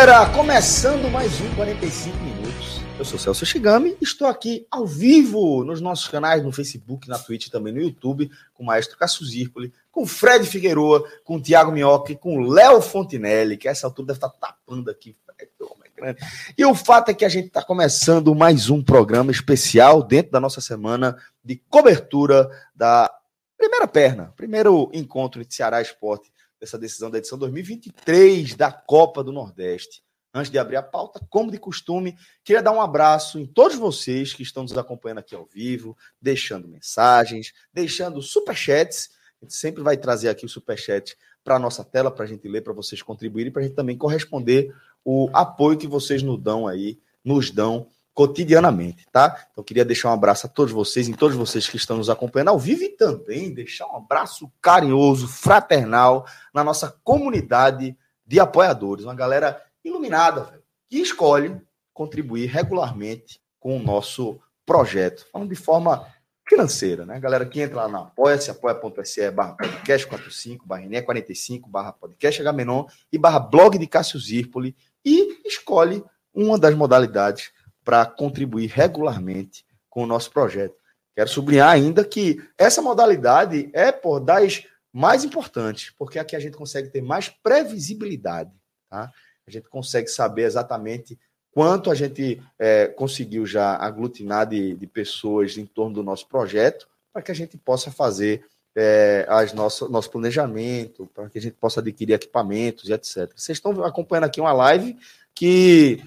Galera! Começando mais um 45 minutos. Eu sou Celso Shigami estou aqui ao vivo nos nossos canais no Facebook, na Twitch e também no YouTube, com o maestro Cássio Zirpoli, com Fred Figueroa, com o Thiago com Léo Fontinelli, que a essa altura deve estar tapando aqui. E o fato é que a gente está começando mais um programa especial dentro da nossa semana de cobertura da primeira perna, primeiro encontro de Ceará Esporte dessa decisão da edição 2023 da Copa do Nordeste. Antes de abrir a pauta, como de costume, queria dar um abraço em todos vocês que estão nos acompanhando aqui ao vivo, deixando mensagens, deixando superchats. A gente sempre vai trazer aqui o superchat para a nossa tela, para a gente ler, para vocês contribuírem, para a gente também corresponder o apoio que vocês nos dão aí, nos dão cotidianamente, tá? Então queria deixar um abraço a todos vocês, em todos vocês que estão nos acompanhando ao vivo e também deixar um abraço carinhoso, fraternal na nossa comunidade de apoiadores, uma galera iluminada, velho, que escolhe contribuir regularmente com o nosso projeto, falando de forma financeira, né? Galera que entra lá na apoia-se, apoia.se barra podcast 45, barra 45, barra podcast H-Menon e barra blog de Cássio Zirpoli e escolhe uma das modalidades para contribuir regularmente com o nosso projeto. Quero sublinhar ainda que essa modalidade é por das mais importantes, porque aqui a gente consegue ter mais previsibilidade, tá? A gente consegue saber exatamente quanto a gente é, conseguiu já aglutinar de, de, pessoas em torno do nosso projeto, para que a gente possa fazer é, as nosso, nosso planejamento, para que a gente possa adquirir equipamentos e etc. Vocês estão acompanhando aqui uma live que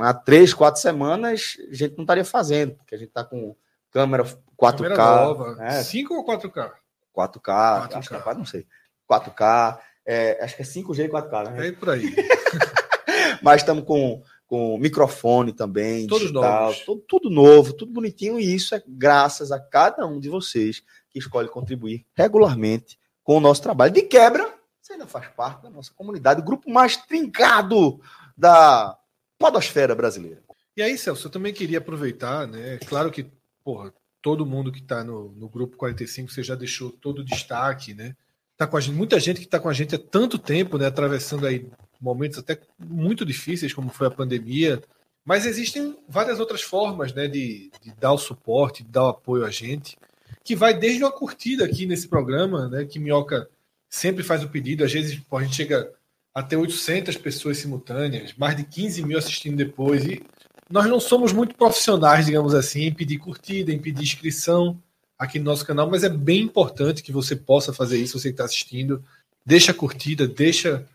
há três, quatro semanas a gente não estaria fazendo, porque a gente está com câmera 4K. Câmera nova. Né? 5 ou 4K? 4K, 4K. acho que é, não sei. 4K, é, acho que é 5G e 4K, né? É por aí. Mas estamos com, com microfone também, Todos digital, novos. Tudo, tudo novo, tudo bonitinho, e isso é graças a cada um de vocês que escolhe contribuir regularmente com o nosso trabalho. De quebra, você ainda faz parte da nossa comunidade, o grupo mais trincado da podosfera brasileira. E aí, Celso, eu também queria aproveitar, né? Claro que, porra, todo mundo que está no, no grupo 45, você já deixou todo o destaque, né? Tá com a gente, muita gente que está com a gente há tanto tempo, né? Atravessando aí momentos até muito difíceis, como foi a pandemia. Mas existem várias outras formas, né? De, de dar o suporte, de dar o apoio a gente, que vai desde uma curtida aqui nesse programa, né? Que Minhoca sempre faz o pedido, às vezes pô, a gente chega até 800 pessoas simultâneas, mais de 15 mil assistindo depois. E nós não somos muito profissionais, digamos assim, em pedir curtida, em pedir inscrição aqui no nosso canal, mas é bem importante que você possa fazer isso, você que está assistindo. Deixa a curtida, deixa.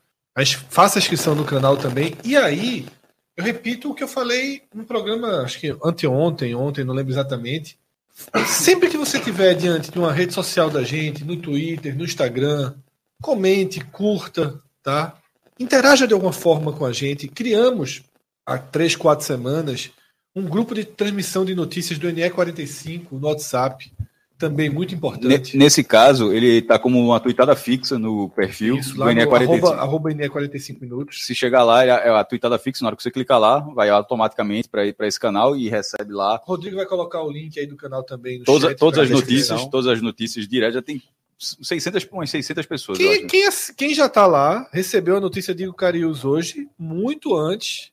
Faça a inscrição no canal também. E aí, eu repito o que eu falei no programa, acho que anteontem, ontem, não lembro exatamente. Sempre que você estiver diante de uma rede social da gente, no Twitter, no Instagram, comente, curta, tá? Interaja de alguma forma com a gente. Criamos há três, quatro semanas um grupo de transmissão de notícias do NE45 no WhatsApp. Também muito importante. Nesse caso, ele está como uma tweetada fixa no perfil Isso, do NE45. Arroba, arroba NE45 minutos. Se chegar lá, é a tweetada fixa, na hora que você clicar lá, vai automaticamente para esse canal e recebe lá. Rodrigo vai colocar o link aí do canal também no todas. Todas as notícias, todas as notícias diretas, já tem 600, umas 600 pessoas. Quem, quem, quem, já está lá recebeu a notícia de Carius hoje, muito antes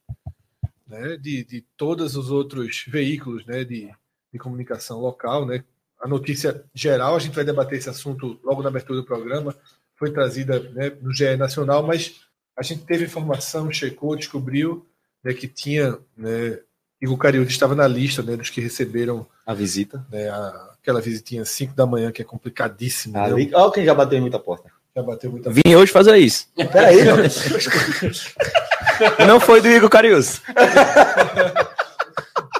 né, de, de todos os outros veículos né, de, de comunicação local. Né? A notícia geral, a gente vai debater esse assunto logo na abertura do programa, foi trazida né, no GE Nacional, mas a gente teve informação, checou, descobriu né, que tinha. Né, Igor Cariús estava na lista né, dos que receberam a visita, né, a, aquela visitinha 5 da manhã, que é complicadíssimo. Ali, né? Olha quem já bateu em muita porta. Já bateu muita Vim hoje fazer isso. Peraí, Não foi do Igor Carius.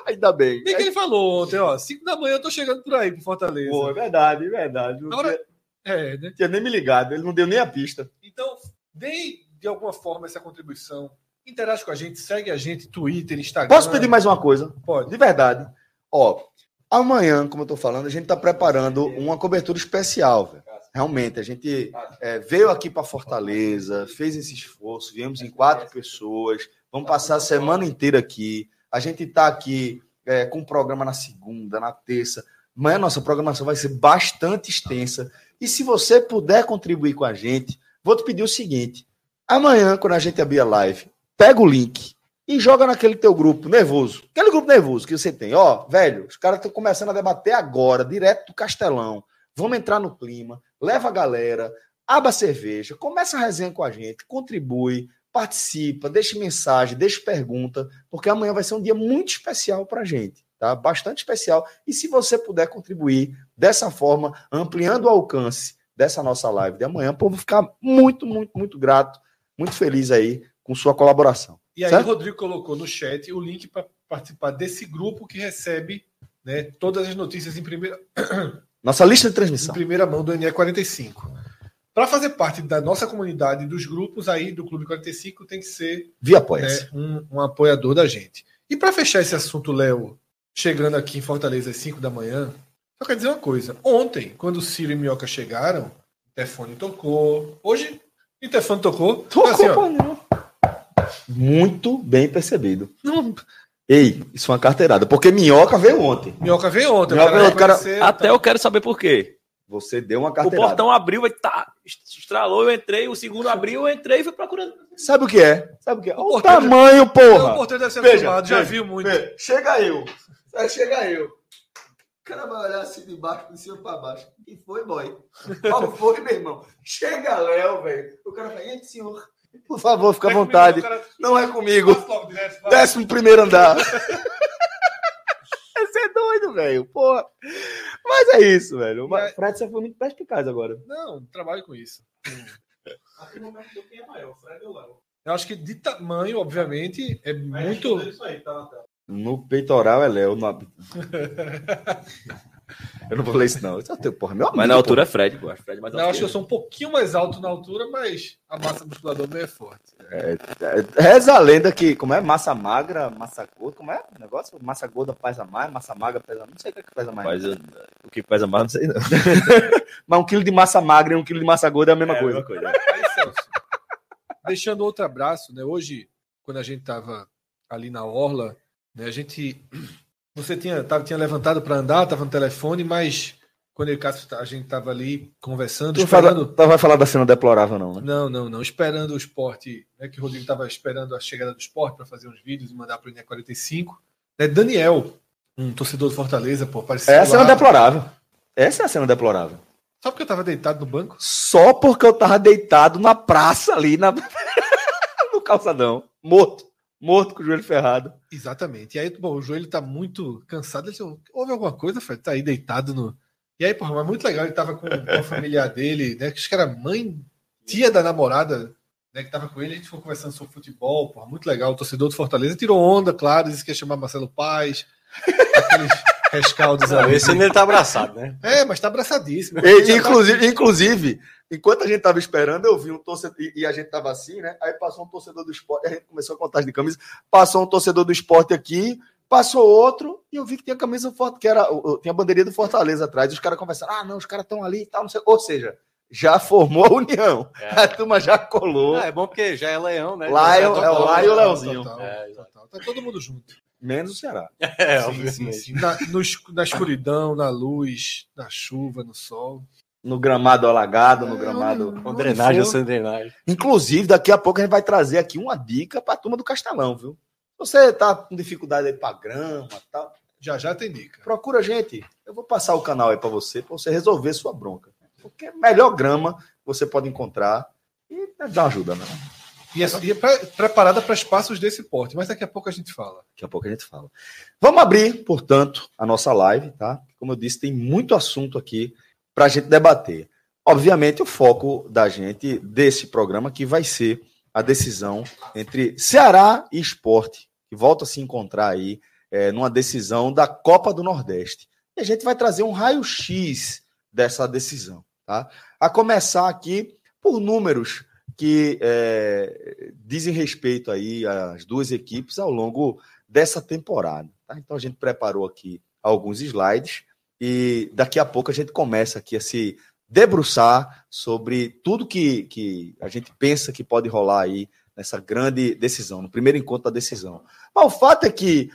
Ainda bem. Bem que ele falou ontem, ó. 5 da manhã eu tô chegando por aí, pro Fortaleza. Pô, é verdade, é verdade. Agora, tinha, é, né? tinha nem me ligado, ele não deu nem a pista. Então, dê de alguma forma essa contribuição. Interage com a gente, segue a gente, Twitter, Instagram. Posso pedir mais uma coisa? Pode. De verdade. Ó, amanhã, como eu tô falando, a gente tá preparando uma cobertura especial, velho. Realmente, a gente é, veio aqui para Fortaleza, fez esse esforço, viemos em quatro pessoas, vamos passar a semana inteira aqui. A gente está aqui é, com o programa na segunda, na terça. Amanhã nossa programação vai ser bastante extensa. E se você puder contribuir com a gente, vou te pedir o seguinte: amanhã, quando a gente abrir a live, pega o link e joga naquele teu grupo nervoso. Aquele grupo nervoso que você tem. Ó, velho, os caras estão começando a debater agora, direto do Castelão. Vamos entrar no clima, leva a galera, aba a cerveja, começa a resenha com a gente, contribui, participa, deixe mensagem, deixe pergunta, porque amanhã vai ser um dia muito especial para a gente, tá? Bastante especial. E se você puder contribuir dessa forma, ampliando o alcance dessa nossa live de amanhã, o povo ficar muito, muito, muito grato, muito feliz aí com sua colaboração. E aí, certo? o Rodrigo colocou no chat o link para participar desse grupo que recebe né, todas as notícias em primeira, Nossa lista de em transmissão. primeira mão do NE45. Para fazer parte da nossa comunidade, dos grupos aí do Clube 45, tem que ser Via apoia-se. né, um, um apoiador da gente. E para fechar esse assunto, Léo, chegando aqui em Fortaleza às 5 da manhã, só quer dizer uma coisa. Ontem, quando o Ciro e Minhoca chegaram, o telefone tocou. Hoje, o telefone tocou. Tocou, assim, ó, pô, não. Muito bem percebido. não, Ei, isso é uma carteirada, porque minhoca veio ontem. Minhoca veio ontem. Minhoca veio ontem, cara- aparecer, Até tá. eu quero saber por quê. Você deu uma O carteirada. portão abriu, vai tá, estralou, eu entrei, o segundo abriu, eu entrei e fui procurando. Sabe o que é? Sabe o que é? Olha o porteiro- tamanho, O porra! porteiro deve ser Veja, acostumado, já veja, viu muito. Vê, Chega eu. Aí chega eu. O cara vai olhar assim de baixo, de cima pra baixo. E foi, boy. Qual foi, meu irmão? Chega Léo, velho. O cara fala, gente, senhor, por favor, fica à É comigo, vontade. cara- Não é comigo. Décimo primeiro andar. Você é doido, velho. Porra. Mas é isso, velho. O aí- Fred, você foi muito perspicaz agora. Não, trabalho com isso. Eu acho que de tamanho, obviamente, é muito. No peitoral é Léo. no- Eu não vou ler isso, não. Isso é teu, porra, meu amigo, Mas na altura é Fred, pô. acho Fred mais Eu alto acho que eu sou um pouquinho mais alto na altura, mas a massa musculadora não é forte. porra. É, Reza a lenda que, como é? Massa magra, massa gorda. Como é o negócio? Massa gorda pesa mais, massa magra pesa mais. Não sei o que, é que pesa mais. Mas eu- o que pesa mais, não sei não. Mas um quilo de massa magra e um quilo de massa gorda é a mesma É a coisa. mesma coisa. Aí, Celso, deixando outro abraço, né? Hoje, quando a gente tava ali na orla, né? A gente, você tinha, tava, tinha levantado para andar, tava no telefone, mas quando eu e o Cássio, a gente tava ali conversando, Tu, fala, esperando. tu vai falar da cena deplorável, não, né? Não, não, não. Esperando o esporte, né? Que o Rodrigo tava esperando a chegada do esporte para fazer uns vídeos e mandar para o INE 45. Né, Daniel, um torcedor do Fortaleza, pô, apareceu É a cena deplorável. Essa é a cena deplorável. Só porque eu tava deitado no banco? Só porque eu tava deitado na praça ali, na... no calçadão. Morto. Morto com o joelho ferrado. Exatamente. E aí, bom, o joelho tá muito cansado. Disse, houve alguma coisa, Fred? Tá aí deitado no. E aí, porra, mas muito legal. Ele tava com, a familiar dele, né? Acho que era mãe, tia da namorada, né? Que tava com ele. A gente ficou conversando sobre futebol, porra, muito legal. O torcedor do Fortaleza tirou onda, claro. Disse que ia chamar Marcelo Paz. Aqueles rescaldos ali. esse ainda ele tá abraçado, né? É, mas tá abraçadíssimo. E, Já tá- inclusive, inclusive, enquanto a gente tava esperando, eu vi um torcedor, e, e a gente tava assim, né? Aí passou um torcedor do esporte, a gente começou a contagem de camisa, passou um torcedor do esporte aqui, passou outro, e eu vi que tinha camisa forte, que era, o- o- tinha a bandeirinha do Fortaleza atrás, e os caras conversaram, ah, não, os caras estão ali e tal, não sei. Ou seja, já formou a união. É. A turma já colou. Ah, é bom porque já é leão, né? Lion, Então, é o total, Lion e o total, Leãozinho. Total, É, total. Tá todo mundo junto. Menos o Ceará. É, Sim, sim, obviamente. sim. Na, no na escuridão, na luz, na chuva, no sol. No gramado alagado, no É, gramado. onde- Com drenagem ou sem drenagem. Inclusive, daqui a pouco a gente vai trazer aqui uma dica para a turma do Castelão, viu? Você tá com dificuldade aí para grama e tal, Já já tem dica. procura a gente. Eu vou passar o canal aí para você, para você resolver sua bronca. Porque é a melhor grama que você pode encontrar e dá uma ajuda, né? E, e é pra, preparada para espaços desse porte, mas daqui a pouco a gente fala. Daqui a pouco a gente fala. Vamos abrir, portanto, a nossa live, tá? Como eu disse, tem muito assunto aqui para a gente debater. Obviamente, o foco da gente desse programa aqui vai ser a decisão entre Ceará e Esporte, que volta a se encontrar aí é, numa decisão da Copa do Nordeste. E a gente vai trazer um raio-x dessa decisão, tá? A começar aqui por números que é, dizem respeito aí às duas equipes ao longo dessa temporada. Tá? Então a gente preparou aqui alguns slides e daqui a pouco a gente começa aqui a se debruçar sobre tudo que, que a gente pensa que pode rolar aí nessa grande decisão, no primeiro encontro da decisão. Mas o fato é que,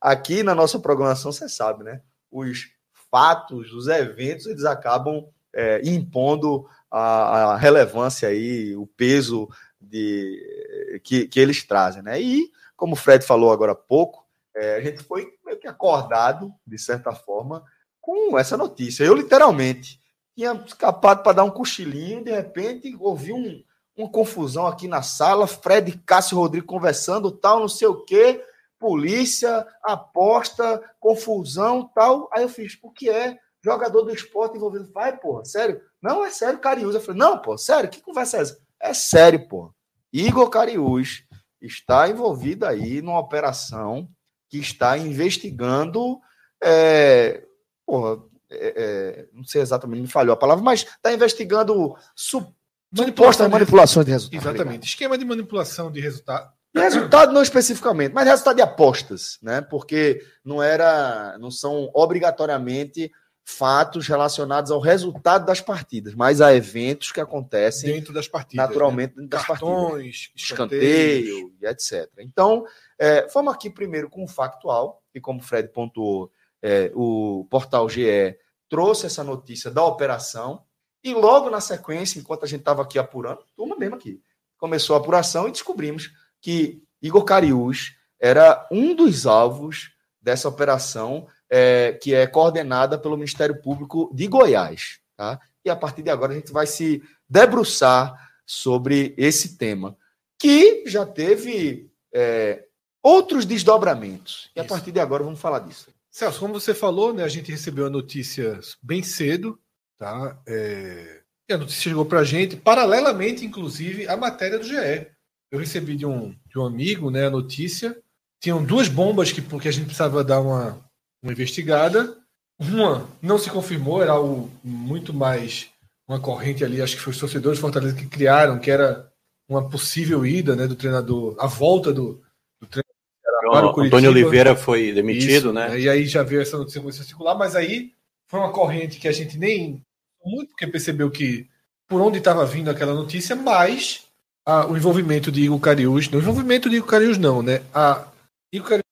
aqui na nossa programação, você sabe, né? Os fatos, os eventos, eles acabam é, impondo a, a, relevância aí, o peso de, que, que eles trazem, né? E, como o Fred falou agora há pouco, é, a gente foi meio que acordado, de certa forma, com essa notícia. Eu, literalmente, tinha escapado para dar um cochilinho, de repente, ouvi um, uma confusão aqui na sala, Fred Cássio Rodrigo conversando, tal, não sei o quê, polícia, aposta, confusão, tal. Aí eu fiz, o que é? Jogador do esporte envolvido. Vai, porra, sério? Não, é sério, Cariús. Eu falei, não, pô, sério, que conversa é essa? É sério, pô. Igor Cariús está envolvido aí numa operação que está investigando. É, porra, é, é, não sei exatamente, me falhou a palavra, mas está investigando su, supostas manipulações de resultados. Exatamente. Esquema de manipulação de resultado. Resultado não especificamente, mas resultado de apostas, né? Porque não era, não são obrigatoriamente fatos relacionados ao resultado das partidas, mas a eventos que acontecem dentro das partidas, naturalmente né? dentro das Cartões, partidas, escanteio e etc. Então, é, vamos aqui primeiro com o factual e como o Fred pontuou, é, o portal GE trouxe essa notícia da operação e logo na sequência, enquanto a gente estava aqui apurando, turma mesmo aqui, começou a apuração e descobrimos que Igor Cariús era um dos alvos dessa operação é, que é coordenada pelo Ministério Público de Goiás. Tá? E a partir de agora a gente vai se debruçar sobre esse tema, que já teve é, outros desdobramentos. E a Isso. partir de agora vamos falar disso. Celso, como você falou, né, a gente recebeu a notícia bem cedo, tá? É... E a notícia chegou para a gente, paralelamente, inclusive, à matéria do GE. Eu recebi de um, de um amigo né, a notícia. Tinham duas bombas que, porque a gente precisava dar uma, uma investigada. Uma não se confirmou, era algo muito mais uma corrente ali, acho que foi os torcedores de Fortaleza que criaram, que era uma possível ida né, do treinador, a volta do, do treinador. O Antônio Oliveira foi demitido, Isso, né? E aí já veio essa notícia começou a circular, mas aí foi uma corrente que a gente nem muito porque percebeu que por onde estava vindo aquela notícia, mas a, o envolvimento de Igor Cariús, não o envolvimento de Igor Cariús não, né? A Igor Cariús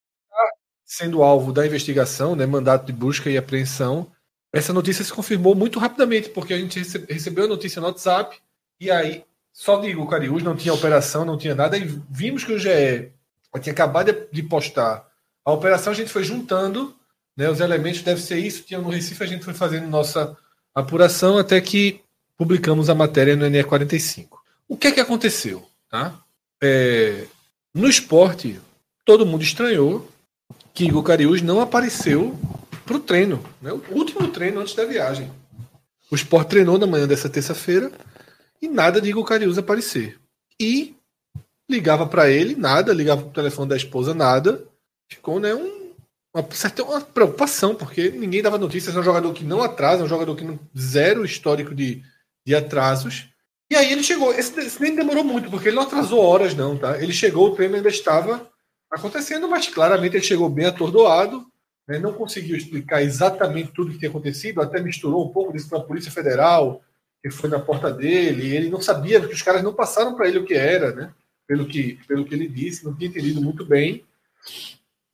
sendo alvo da investigação, né, mandato de busca e apreensão, essa notícia se confirmou muito rapidamente, porque a gente recebeu a notícia no WhatsApp, e aí só digo, o Cariús não tinha operação, não tinha nada, e vimos que o GE tinha acabado de postar a operação, a gente foi juntando né, os elementos, deve ser isso, tinha no Recife, a gente foi fazendo nossa apuração até que publicamos a matéria no NE45. O que é que aconteceu? Tá? É, no esporte, todo mundo estranhou que Igor Cariús não apareceu para o treino, né? o último treino antes da viagem. O Sport treinou na manhã dessa terça-feira e nada de Igor Cariús aparecer. E ligava para ele, nada, ligava para o telefone da esposa, nada. Ficou né, um, uma certa uma preocupação, porque ninguém dava notícias. É um jogador que não atrasa, é um jogador que não zero histórico de, de atrasos. E aí ele chegou. Esse, esse nem demorou muito, porque ele não atrasou horas, não, tá? Ele chegou, o treino ainda estava acontecendo, mas claramente ele chegou bem atordoado, né, não conseguiu explicar exatamente tudo que tinha acontecido, até misturou um pouco disso para a Polícia Federal, que foi na porta dele, ele não sabia, que os caras não passaram para ele o que era, né, pelo, que, pelo que ele disse, não tinha entendido muito bem.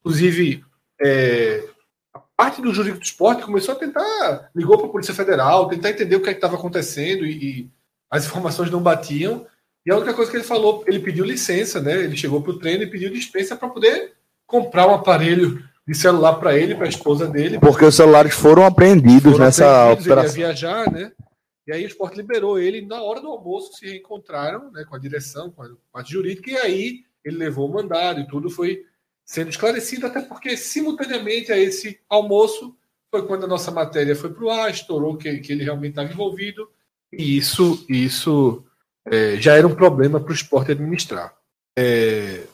Inclusive, é, a parte do jurídico do esporte começou a tentar, ligou para a Polícia Federal, tentar entender o que é estava acontecendo e, e as informações não batiam. E a única coisa que ele falou, ele pediu licença, né? Ele chegou para o treino e pediu dispensa para poder comprar um aparelho de celular para ele, para a esposa dele. Porque os celulares foram apreendidos foram nessa apreendidos, operação. Ele ia viajar, né? E aí o esporte liberou ele, na hora do almoço se reencontraram né, com a direção, com a parte jurídica, e aí ele levou o mandado e tudo foi sendo esclarecido, até porque simultaneamente a esse almoço foi quando a nossa matéria foi para o ar, estourou que, que ele realmente estava envolvido, e isso, isso é, já era um problema para o esporte administrar. É,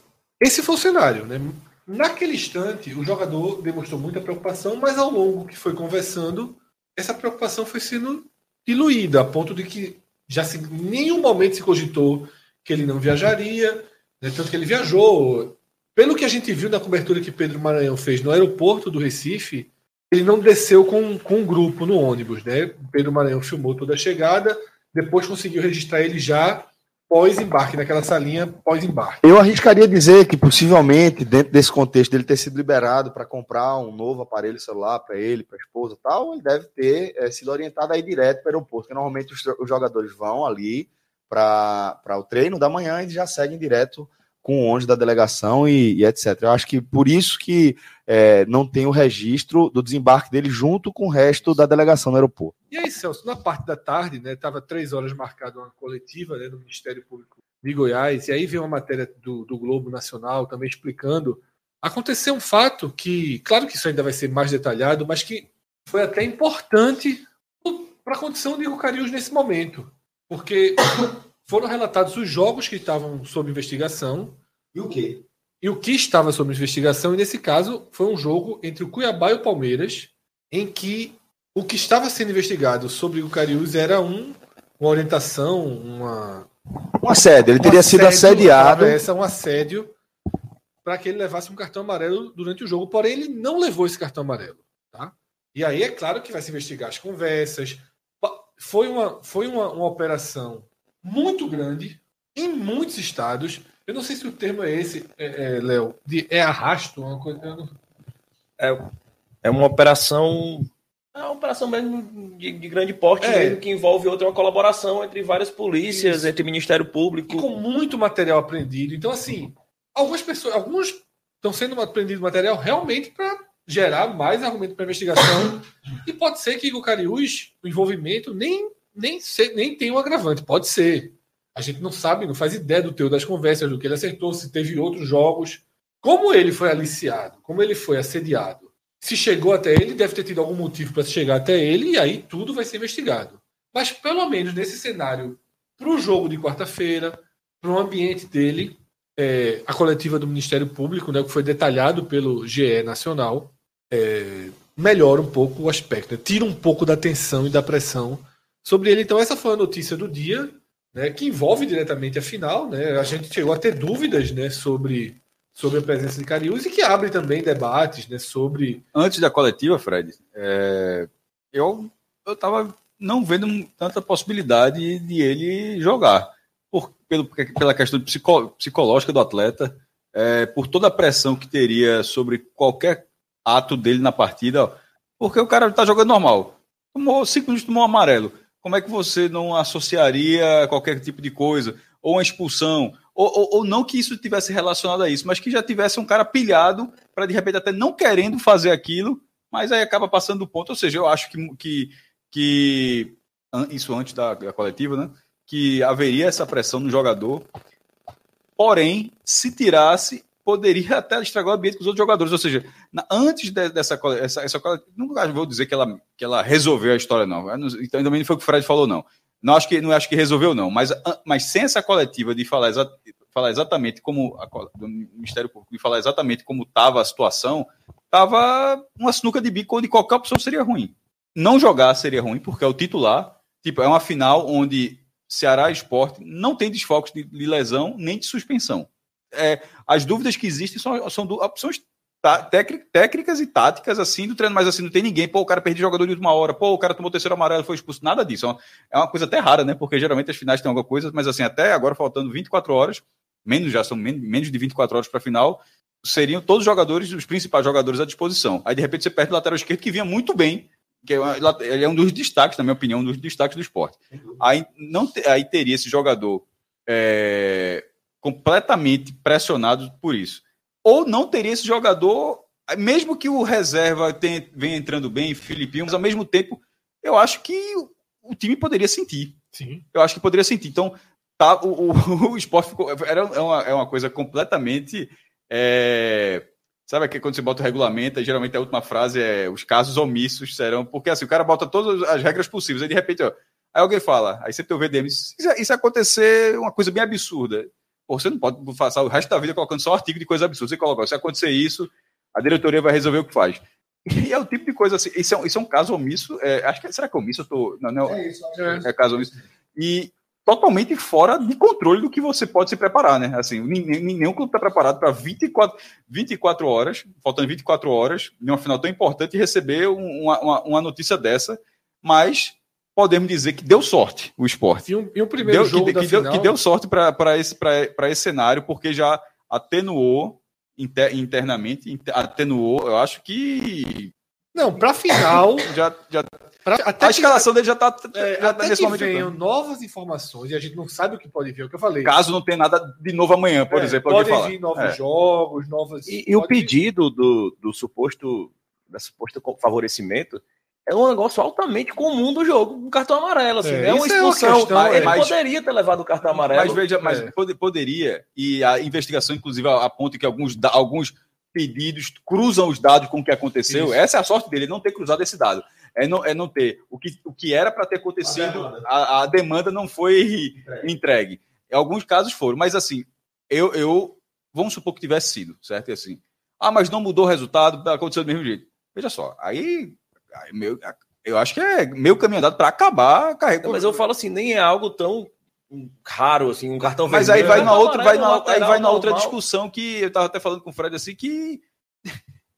esse foi o cenário. Né? Naquele instante, o jogador demonstrou muita preocupação, mas ao longo que foi conversando, essa preocupação foi sendo diluída, a ponto de que já em nenhum momento se cogitou que ele não viajaria, né? tanto que ele viajou. Pelo que a gente viu na cobertura que Pedro Maranhão fez no aeroporto do Recife, ele não desceu com, com um grupo no ônibus. Né? Pedro Maranhão filmou toda a chegada, depois conseguiu registrar ele já pós-embarque, naquela salinha pós-embarque. Eu arriscaria dizer que possivelmente, dentro desse contexto dele ter sido liberado para comprar um novo aparelho celular para ele, para a esposa e tal, ele deve ter é, sido orientado aí direto para o aeroporto, porque normalmente os, os jogadores vão ali para o treino da manhã e já seguem direto com o ônibus da delegação e, e, etc. Eu acho que por isso que é, não tem o registro do desembarque dele junto com o resto da delegação no aeroporto. E aí, Celso, na parte da tarde, né, estava três horas marcada uma coletiva né, no Ministério Público de Goiás, e aí veio uma matéria do, do Globo Nacional também explicando. Aconteceu um fato que, claro que isso ainda vai ser mais detalhado, mas que foi até importante para a condição de Igor Carius nesse momento, porque foram relatados os jogos que estavam sob investigação. E o quê? E o que estava sob investigação, e nesse caso foi um jogo entre o Cuiabá e o Palmeiras, em que o que estava sendo investigado sobre o Cariús era um, uma orientação, uma. Um assédio, ele um teria assédio, sido assediado. Essa, um assédio para que ele levasse um cartão amarelo durante o jogo, porém ele não levou esse cartão amarelo. Tá? E aí é claro que vai se investigar as conversas. Foi uma, foi uma, uma operação muito grande em muitos estados. Eu não sei se o termo é esse, é, é, Léo, de é arrasto, uma coisa. Não... É, é uma operação. É uma operação mesmo de, de grande porte, é. mesmo, que envolve outra uma colaboração entre várias polícias, Isso. entre Ministério Público. E com muito material apreendido. Então, assim, algumas pessoas, alguns estão sendo apreendidos material realmente para gerar mais argumento para investigação. e pode ser que o Cariús, o envolvimento, nem nem, ser, nem tem um agravante, pode ser. A gente não sabe, não faz ideia do teu das conversas, do que ele acertou, se teve outros jogos. Como ele foi aliciado, como ele foi assediado, se chegou até ele, deve ter tido algum motivo para chegar até ele, e aí tudo vai ser investigado. Mas pelo menos nesse cenário, para o jogo de quarta-feira, para o ambiente dele, é, a coletiva do Ministério Público, né, que foi detalhado pelo GE Nacional, é, melhora um pouco o aspecto, né, tira um pouco da tensão e da pressão sobre ele. Então, essa foi a notícia do dia, né, que envolve diretamente a final. Né? A gente chegou a ter dúvidas né, sobre, sobre a presença de Cariús e que abre também debates né, sobre. Antes da coletiva, Fred, é, eu estava não vendo tanta possibilidade de ele jogar. Por, pelo, pela questão psico, psicológica do atleta, é, por toda a pressão que teria sobre qualquer ato dele na partida, porque o cara está jogando normal. Tomou cinco minutos, tomou um amarelo como é que você não associaria qualquer tipo de coisa? Ou uma expulsão? Ou, ou, ou não que isso tivesse relacionado a isso, mas que já tivesse um cara pilhado para de repente até não querendo fazer aquilo, mas aí acaba passando do ponto. Ou seja, eu acho que, que, que isso antes da, da coletiva, né? Que haveria essa pressão no jogador. Porém, se tirasse, poderia até estragar o ambiente com os outros jogadores. Ou seja, na, antes de, dessa essa, essa nunca vou dizer que ela, que ela resolveu a história, não. Então também não foi o que o Fred falou, não. Não acho que, não acho que resolveu, não. Mas, mas sem essa coletiva de falar, exa, falar exatamente como a, do Ministério Público, de falar exatamente como estava a situação, estava uma sinuca de bico onde qualquer opção seria ruim. Não jogar seria ruim, porque é o titular. Tipo, é uma final onde Ceará Esporte não tem desfocos de, de lesão nem de suspensão é, as dúvidas que existem são, são opções tá, técnicas e táticas assim do treino, mas assim não tem ninguém. Pô, o cara perdeu jogador de última hora, pô, o cara tomou terceiro amarelo, foi expulso. Nada disso. É uma, é coisa até rara, né? Porque geralmente as finais têm alguma coisa, mas assim, até agora faltando 24 horas, menos já são menos de 24 horas para a final, seriam todos os jogadores, os principais jogadores à disposição. Aí de repente você perde o lateral esquerdo que vinha muito bem, que é ele é um dos destaques, na minha opinião, um dos destaques do esporte. Aí, não, aí teria esse jogador é, completamente pressionado por isso. Ou não teria esse jogador, mesmo que o reserva tenha, venha entrando bem, Filipinho, mas ao mesmo tempo, eu acho que o time poderia sentir. Sim. Eu acho que poderia sentir. Então, tá, o, o, o esporte ficou, era, é, uma, é uma coisa completamente. É, sabe que quando você bota o regulamento, geralmente a última frase é os casos omissos serão. Porque assim, o cara bota todas as regras possíveis, aí de repente, ó, aí alguém fala, aí você tem o VDM, isso, isso acontecer uma coisa bem absurda. Você não pode passar o resto da vida colocando só artigo de coisa absurda. Você coloca, se acontecer isso, a diretoria vai resolver o que faz. E é o tipo de coisa assim. Isso é um, isso é um caso omisso. É, acho que será que é omisso? Eu tô, não, não, é isso. É, é caso omisso. E totalmente fora de controle do que você pode se preparar, né? Assim, nenhum clube está preparado para 24, 24 horas, faltando 24 horas, numa final tão importante, receber uma, uma, uma notícia dessa, mas podemos dizer que deu sorte o esporte. E, um, e o primeiro deu, jogo que, da que, final... deu, que deu sorte para esse, esse cenário, porque já atenuou inter, internamente, atenuou, eu acho que. Não, para final. já, já, pra, a escalação dele já está. É, já tá nesse momento. venham novas informações e a gente não sabe o que pode vir, é o que eu falei. Caso não tenha nada de novo amanhã, por é, exemplo. Pode vir novos é. jogos, novas. E, e o pedido do, do suposto. Da suposto favorecimento é um negócio altamente comum do jogo, um cartão amarelo, assim, é, é uma expulsão. É uma questão, ele mas, poderia ter levado o cartão amarelo. Mas veja, mas é. poderia, e a investigação, inclusive, aponta que alguns, alguns pedidos cruzam os dados com o que aconteceu. Isso. Essa é a sorte dele, não ter cruzado esse dado. É não, é não ter. O que, o que era para ter acontecido, a demanda. A, a demanda. não foi entregue. entregue. Em alguns casos foram, mas assim, eu, eu vamos supor que tivesse sido, certo? E assim, ah, mas não mudou o resultado, aconteceu do mesmo jeito. Veja só, aí meu, eu acho que é meio caminho andado para acabar a carreira. mas eu falo assim, nem é algo tão raro assim, um cartão Mas aí vai na outra, vai na, aí vai na outra discussão que eu estava até falando com o Fred assim que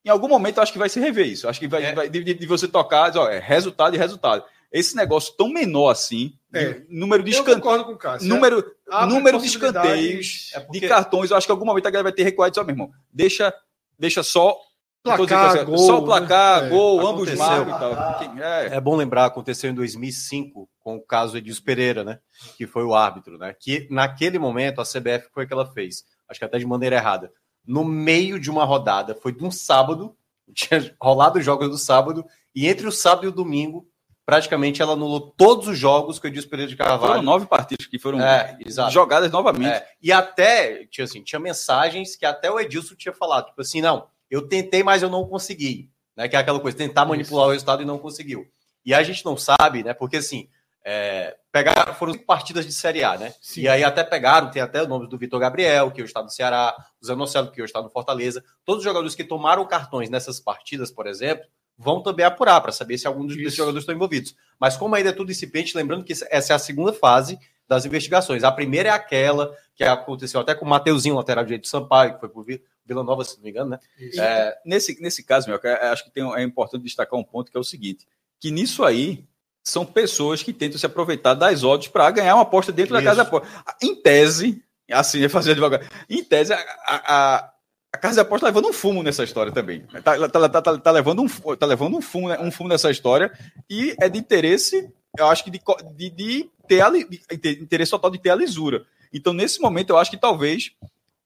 em algum momento eu acho que vai se rever isso. Acho que vai, é. vai de, de, você tocar, ó, é resultado e resultado. Esse negócio tão menor assim, é. número de escanteios, número, número de escanteios, é porque... de cartões, eu acho que em algum momento a galera vai ter recuado só, meu irmão. Deixa, deixa só Placar, assim, gol, só o placar, né? gol, é, ambos marcam É. é. bom lembrar, aconteceu em 2005 com o caso Edilson Pereira, né? Que foi o árbitro, né? Que naquele momento a CBF foi o que ela fez. Acho que até de maneira errada. No meio de uma rodada, foi de um sábado, tinha rolado os jogos do sábado, e entre o sábado e o domingo, praticamente ela anulou todos os jogos que o Edilson Pereira de Carvalho. Foram nove partidas que foram é, jogadas novamente. É. E até, tinha, assim, tinha mensagens que até o Edilson tinha falado, tipo assim, não eu tentei, mas eu não consegui. Né? Que é aquela coisa, tentar manipular Isso. o resultado e não conseguiu. E a gente não sabe, né? Porque assim, é, pegaram, foram partidas de Série A, né? Sim. E aí até pegaram, tem até o nome do Vitor Gabriel, que hoje está no Ceará, o Zé Nocelo, que hoje está no Fortaleza. Todos os jogadores que tomaram cartões nessas partidas, por exemplo, vão também apurar para saber se algum desses jogadores estão envolvidos. Mas como ainda é tudo incipiente, lembrando que essa é a segunda fase das investigações. A primeira é aquela que aconteceu até com o Mateuzinho, lateral direito de Sampaio, que foi por Vila Nova, se não me engano, né? É, nesse, nesse caso, meu, acho que tem, é importante destacar um ponto que é o seguinte: que nisso aí são pessoas que tentam se aproveitar das odds para ganhar uma aposta dentro Isso. da casa de aposta. Em tese, assim, é fazer devagar. Em tese, a, a, a casa de aposta está levando um fumo nessa história também. Está tá, tá, tá, tá, levando, um, tá levando um, fumo, né, um fumo nessa história e é de interesse, eu acho que de, de, de ter a, de, interesse total de ter a lisura. Então, nesse momento, eu acho que talvez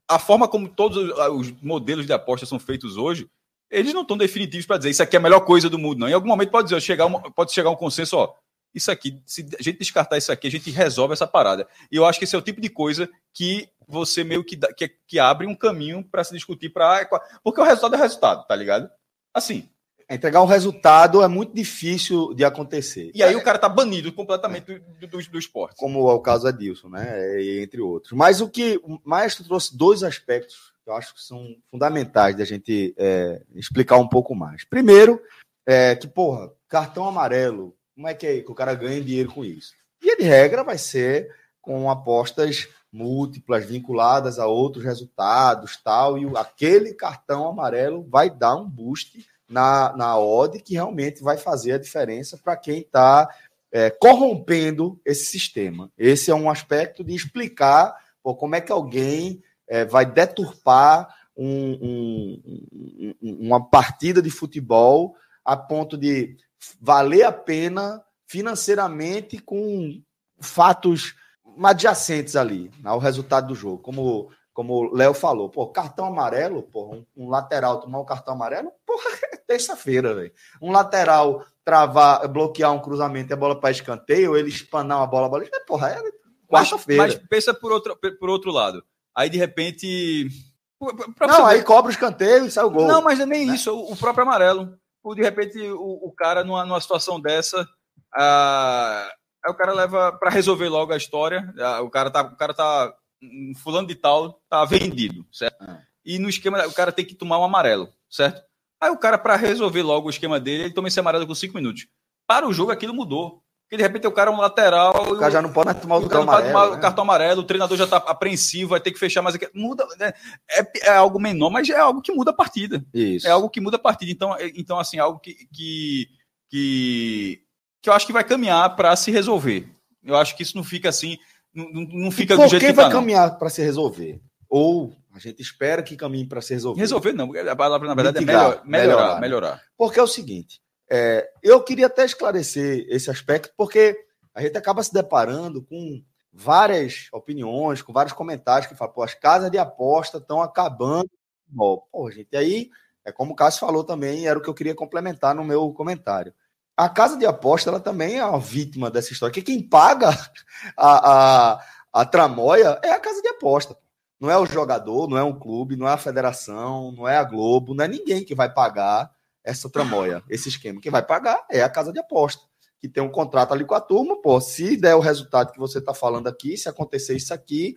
a forma como todos os modelos de aposta são feitos hoje, eles não estão definitivos para dizer isso aqui é a melhor coisa do mundo, não. Em algum momento pode dizer, chegar uma, pode chegar um consenso, ó, isso aqui, se a gente descartar isso aqui, a gente resolve essa parada. E eu acho que esse é o tipo de coisa que você meio que, que, que abre um caminho para se discutir para porque o resultado é resultado, tá ligado? Assim, Entregar um resultado é muito difícil de acontecer. E aí o cara tá banido completamente do, do, do esporte. Como é o caso Adilson, né? Entre outros. Mas o que o Maestro trouxe dois aspectos que eu acho que são fundamentais da gente é, explicar um pouco mais. Primeiro, é que, porra, cartão amarelo, como é que, é que o cara ganha dinheiro com isso? Via de regra vai ser com apostas múltiplas vinculadas a outros resultados, tal, e aquele cartão amarelo vai dar um boost na, na odd que realmente vai fazer a diferença para quem está é, corrompendo esse sistema. Esse é um aspecto de explicar pô, como é que alguém é, vai deturpar um, um, uma partida de futebol a ponto de valer a pena financeiramente com fatos adjacentes ali ao resultado do jogo, como como o Léo falou, pô, cartão amarelo, pô, um, um lateral tomar um cartão amarelo, porra, é terça-feira, velho. Um lateral travar, bloquear um cruzamento e a bola para escanteio, ele espanar uma bola, a bola, é, porra, é quarta-feira. Mas, mas pensa por outro, por outro lado. Aí, de repente. Não, aí cobra o escanteio e sai o gol. Não, mas é nem né? isso, o próprio amarelo. De repente, o, o cara, numa, numa situação dessa, ah, aí o cara leva para resolver logo a história. Ah, o cara tá, o cara tá um fulano de tal tá vendido, certo? É. E no esquema, o cara tem que tomar um amarelo, certo? Aí o cara, para resolver logo o esquema dele, ele toma esse amarelo com cinco minutos. Para o jogo, aquilo mudou. Porque de repente o cara é um lateral. O cara já não pode tomar o, cartão amarelo. Tomar né? o cartão amarelo, o treinador já está apreensivo, vai ter que fechar mais aqui. Muda. Né? É, é, algo menor, mas é algo que muda a partida. Isso. É algo que muda a partida. Então, é, então assim, algo que, que, que, que eu acho que vai caminhar para se resolver. Eu acho que isso não fica assim não, não fica do jeito que vai tá, caminhar para se resolver? Ou a gente espera que caminhe para se resolver? Resolver não, a palavra na verdade Mitigar, é melhor, melhorar, melhorar, melhorar. Porque é o seguinte, é, eu queria até esclarecer esse aspecto, porque a gente acaba se deparando com várias opiniões, com vários comentários que falam, pô, as casas de aposta estão acabando. Pô, gente, aí é como o Cássio falou também, era o que eu queria complementar no meu comentário a casa de aposta ela também é uma vítima dessa história. Que quem paga a, a, a tramóia é a casa de aposta. Não é o jogador, não é um clube, não é a federação, não é a Globo, não é ninguém que vai pagar essa tramóia, esse esquema. Quem vai pagar é a casa de aposta, que tem um contrato ali com a turma. Pô, se der o resultado que você está falando aqui, se acontecer isso aqui,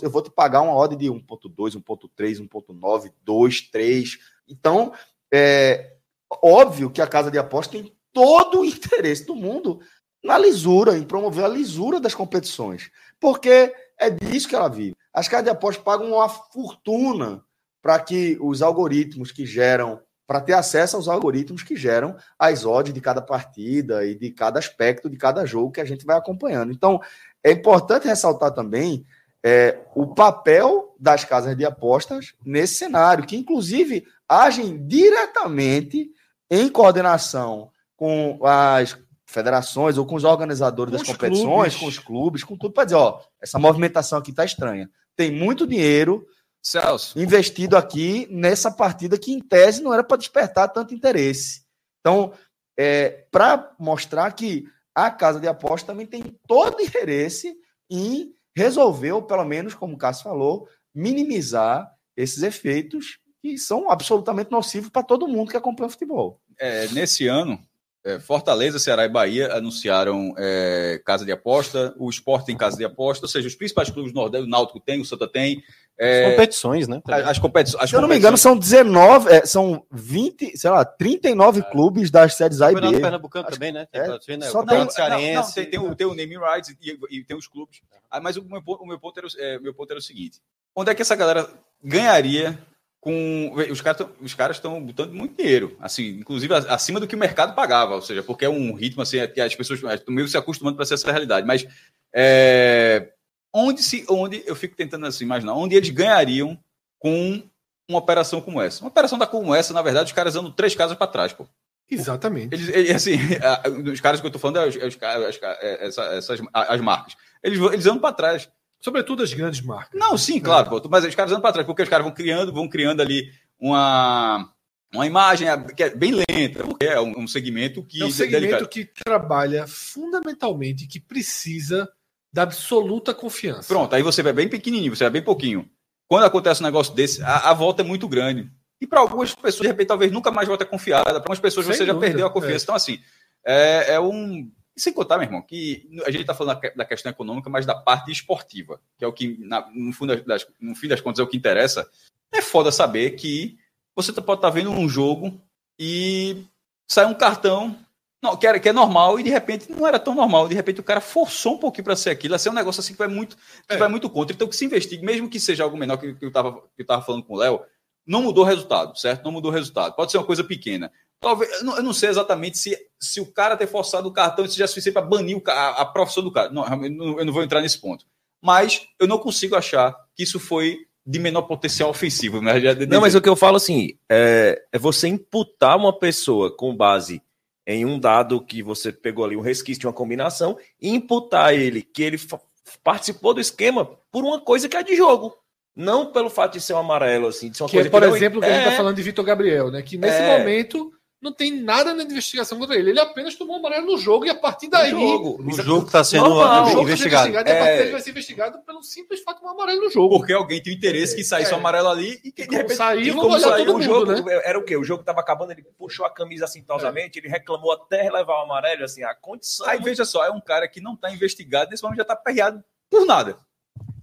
eu vou te pagar uma ordem de 1,2, 1,3, 1,9, 2, 3. Então, é óbvio que a casa de aposta tem todo o interesse do mundo na lisura, em promover a lisura das competições. Porque é disso que ela vive. As casas de apostas pagam uma fortuna para que os algoritmos que geram, para ter acesso aos algoritmos que geram as odds de cada partida e de cada aspecto de cada jogo que a gente vai acompanhando. Então, é importante ressaltar também é, o papel das casas de apostas nesse cenário, que inclusive agem diretamente em coordenação com as federações ou com os organizadores com das os competições, clubes. com os clubes, com tudo, para dizer, ó, essa movimentação aqui está estranha. Tem muito dinheiro Celso. investido aqui nessa partida que, em tese, não era para despertar tanto interesse. Então, é, para mostrar que a casa de aposta também tem todo interesse em resolver, ou pelo menos, como o Cássio falou, minimizar esses efeitos que são absolutamente nocivos para todo mundo que acompanha o futebol. É, nesse ano, é, Fortaleza, Ceará e Bahia anunciaram é, casa de aposta, o Sport tem casa de aposta, ou seja, os principais clubes do Nordeste, o Náutico tem, o Santa tem. É, as competições, né? As, as competições. Se eu não me engano, são 19, é, são 20, sei lá, 39 é. clubes das séries A e B. O Pernambucano também, né? Tem, é, né? Só tem, não, Cearense. Não, não, tem, tem, o, tem o naming rights e, e, tem os clubes. Ah, mas o meu, o meu, ponto era, é, meu ponto era o seguinte: onde é que essa galera ganharia com os caras os caras estão botando muito dinheiro, assim, inclusive acima do que o mercado pagava, ou seja, porque é um ritmo assim é que as pessoas estão meio se acostumando para ser essa realidade, mas é, onde se onde eu fico tentando assim imaginar, onde eles ganhariam com uma operação como essa. Uma operação da como essa, na verdade, os caras andam três casas para trás, pô. Exatamente. Eles, assim, os caras que eu estou falando, é os, é os, é, essas, essas, as marcas. Eles, eles andam para trás. Sobretudo as grandes marcas. Não, sim, claro, pô, mas os caras andam para trás, porque os caras vão criando, vão criando ali uma, uma imagem que é bem lenta, porque é um, segmento que. É um segmento que trabalha fundamentalmente, que precisa da absoluta confiança. Pronto, aí você vai bem pequenininho, você vai bem pouquinho. Quando acontece um negócio desse, a, a volta é muito grande. E para algumas pessoas, de repente, talvez nunca mais volta confiada. Para algumas pessoas, Sem você dúvida, já perdeu a confiança. É. Então, assim, é, é um e sem contar, meu irmão, que a gente está falando da questão econômica, mas da parte esportiva, que é o que, na, no, fundo das, no fim das contas, é o que interessa. É foda saber que você tá, pode estar tá vendo um jogo e sai um cartão não, que, era, que é normal e de repente não era tão normal. De repente o cara forçou um pouquinho para ser aquilo, a ser um negócio assim que vai muito, que é. vai muito contra. Então que se investigue, mesmo que seja algo menor que, que eu estava que eu tava falando com o Léo, não mudou o resultado, certo? Não mudou o resultado. Pode ser uma coisa pequena. Talvez, eu não, eu não, sei exatamente se, se o cara ter forçado o cartão isso já é suficiente para banir o, a, a, profissão do cara. Não, eu não, eu não vou entrar nesse ponto. Mas eu não consigo achar que isso foi de menor potencial ofensivo. Né? Não, mas o que eu falo assim é, é você imputar uma pessoa com base em um dado que você pegou ali, um resquício de uma combinação, e imputar ele que ele participou do esquema por uma coisa que é de jogo. Não pelo fato de ser um amarelo, assim, de ser uma Que é, coisa por não- exemplo, o que a gente é, está falando de Vitor Gabriel, né? Que nesse É. momento não tem nada na investigação contra ele. Ele apenas tomou amarelo no jogo e a partir daí. no jogo. No Isso- jogo que está sendo Normal, investigado. investigado e a partir É. daí vai ser investigado pelo simples fato de tomar amarelo no jogo. Porque alguém tem interesse que saísse É. o amarelo ali e que de como repente. sair, E vamos como olhar saiu todo o mundo, jogo, né? era o quê? O jogo tava acabando, ele puxou a camisa assintosamente, ele reclamou até relevar o amarelo, assim, a condição. Aí veja só, é um cara que não tá investigado, nesse momento já tá perreado por nada.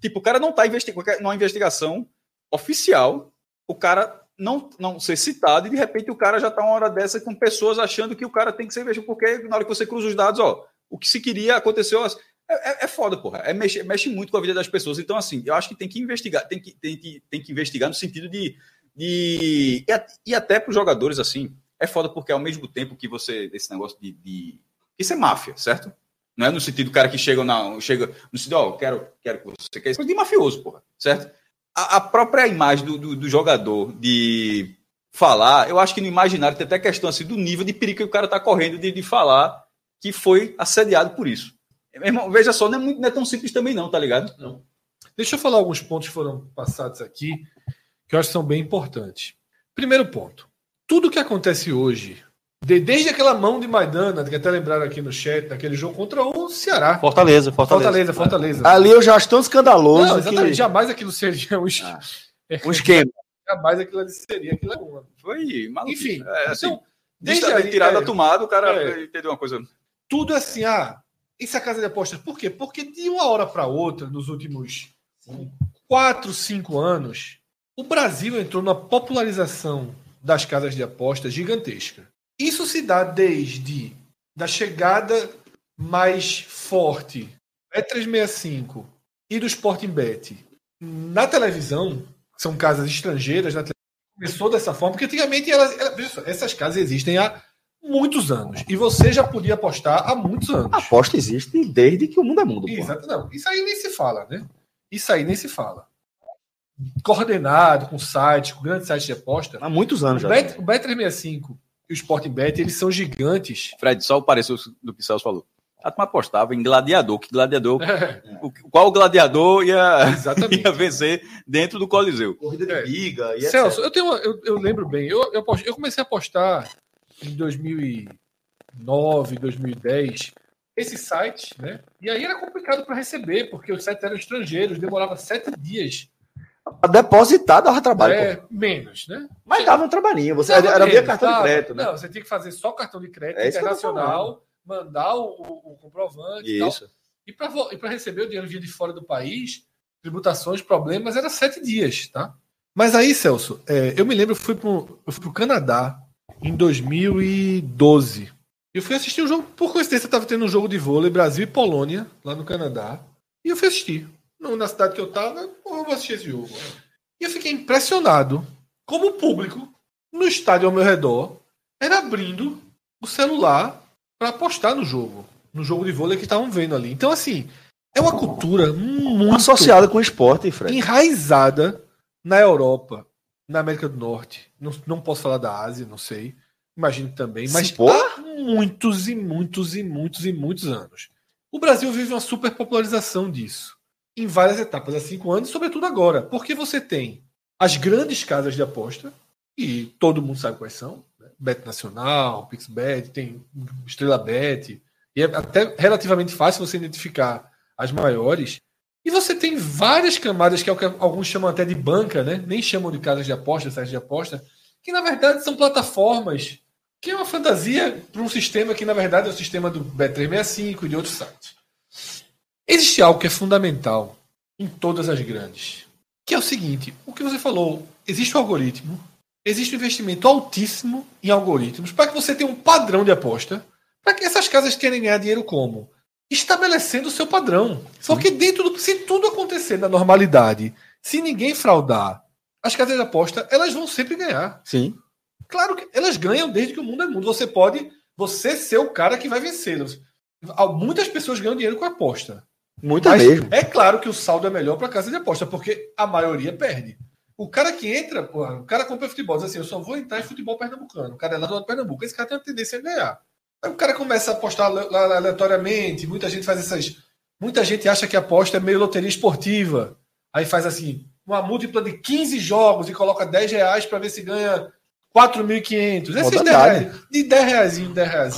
Tipo, o cara não tá investigando, numa investigação oficial, o cara não, não ser citado e de repente o cara já tá uma hora dessa com pessoas achando que o cara tem que ser investigado, porque na hora que você cruza os dados, ó, o que se queria aconteceu. É, é, é foda, porra. É mexe, mexe muito com a vida das pessoas. Então, assim, eu acho que tem que investigar, tem que, tem que, tem que investigar no sentido de. de e, e até para os jogadores, assim, é foda porque ao mesmo tempo que você. Esse negócio de. de isso é máfia, certo? Não é no sentido do cara que chega, na, chega no sentido, ó, quero, quero que você quer isso. É de mafioso, porra, certo? A, a própria imagem do, do, do jogador de falar, eu acho que no imaginário tem até questão assim do nível de perigo que o cara tá correndo de, de falar que foi assediado por isso. Irmão, veja só, não é, muito, não é tão simples também, não, tá ligado? Deixa eu falar alguns pontos que foram passados aqui, que eu acho que são bem importantes. Primeiro ponto. Tudo que acontece hoje, desde aquela mão de Maidana, que até lembraram aqui no chat, daquele jogo contra o Ceará. Fortaleza, Fortaleza. Fortaleza, Fortaleza. Ali eu já acho tão escandaloso Não, exatamente. que... Jamais aquilo seria um, Ah. um esquema. Jamais aquilo ali seria aquilo. é uma- Foi maluco. Enfim, é, assim, então, desde aí, tirar é, da tomada, o cara É. entendeu uma coisa. tudo é assim, ah, isso é casa de apostas. Por quê? Porque de uma hora para outra, nos últimos quatro, cinco anos, o Brasil entrou numa popularização das casas de apostas gigantesca. Isso se dá desde da chegada mais forte Bet365 e do Sporting Bet na televisão, que são casas estrangeiras, na televisão, começou dessa forma, porque antigamente elas, elas- essas casas existem há muitos anos. E você já podia apostar há muitos anos. A aposta existe desde que o mundo é mundo. Exato, não. Isso aí nem se fala, né? Isso aí nem se fala. Coordenado, com site, com grandes sites de aposta. Há muitos anos O já. Bet, o Bet365 e o Sporting Bet, eles são gigantes. Fred, só o parecer do que o Celso falou. A turma apostava em gladiador, que gladiador. É, o- qual gladiador ia, exatamente. ia vencer dentro do Coliseu? Corrida de É. biga e Celso, eu, tenho uma- eu, eu lembro bem. Eu, eu, apost- eu comecei a apostar em 2009, 2010. Esses sites, né? E aí era complicado para receber, porque os sites eram estrangeiros, demorava sete dias. A depositar dava trabalho, pô. É, menos, né? Mas dava um trabalhinho. Você, Dava era via cartão de dava. crédito, né? Não, você tinha que fazer só cartão de crédito É isso internacional, mandar o, o- o comprovante e tal. Isso. E para receber o dinheiro via de fora do país, tributações, problemas, era sete dias, tá? Mas aí, Celso, é, eu me lembro, eu fui para o Canadá em 2012. Eu fui assistir um jogo, por coincidência, estava tendo um jogo de vôlei Brasil e Polônia, lá no Canadá. E eu fui assistir. No- Na cidade que eu estava, porra, eu vou assistir esse jogo. E eu fiquei impressionado como o público no estádio ao meu redor era abrindo o celular para apostar no jogo. No jogo de vôlei que estavam vendo ali. Então, assim, é uma cultura muito Associada com o esporte, Fred. enraizada na Europa, na América do Norte. Não, não posso falar da Ásia, não sei. Imagino também. Mas porra. há muitos e muitos e muitos e muitos anos. O Brasil vive uma superpopularização disso. Em várias etapas, há cinco anos, sobretudo agora. Porque você tem as grandes casas de aposta, e todo mundo sabe quais são. Né? Bet Nacional, PixBet, tem Estrela Bet. E é até relativamente fácil você identificar as maiores. E você tem várias camadas que é alguns chamam até de banca, né? Nem chamam de casas de aposta, sites de aposta, que na verdade são plataformas, que é uma fantasia para um sistema que na verdade é o sistema do Bet365 e de outros sites. Existe algo que é fundamental em todas as grandes, que é o seguinte: o que você falou, existe o algoritmo, existe um investimento altíssimo em algoritmos para que você tenha um padrão de aposta, para que essas casas querem ganhar dinheiro como? estabelecendo o seu padrão. Porque dentro do. Se tudo acontecer na normalidade, se ninguém fraudar, as casas de aposta, elas vão sempre ganhar. Sim. Claro que elas ganham desde que o mundo é mundo. Você pode. Você ser o cara que vai vencê-los. Muitas pessoas ganham dinheiro com aposta. Muita Mas mesmo. é claro que o saldo é melhor para casa de aposta, porque a maioria perde. O cara que entra, porra, o cara compra futebol, diz assim: eu só vou entrar em futebol pernambucano. O cara é lá do Pernambuco, esse cara tem uma tendência a ganhar. Aí o cara começa a apostar aleatoriamente, muita gente faz essas. Muita gente acha que a aposta é meio loteria esportiva. Aí faz assim, uma múltipla de 15 jogos e coloca 10 reais para ver se ganha 4.500. Esses 10 Modalidade. reais, de 10 reais, 10 reais,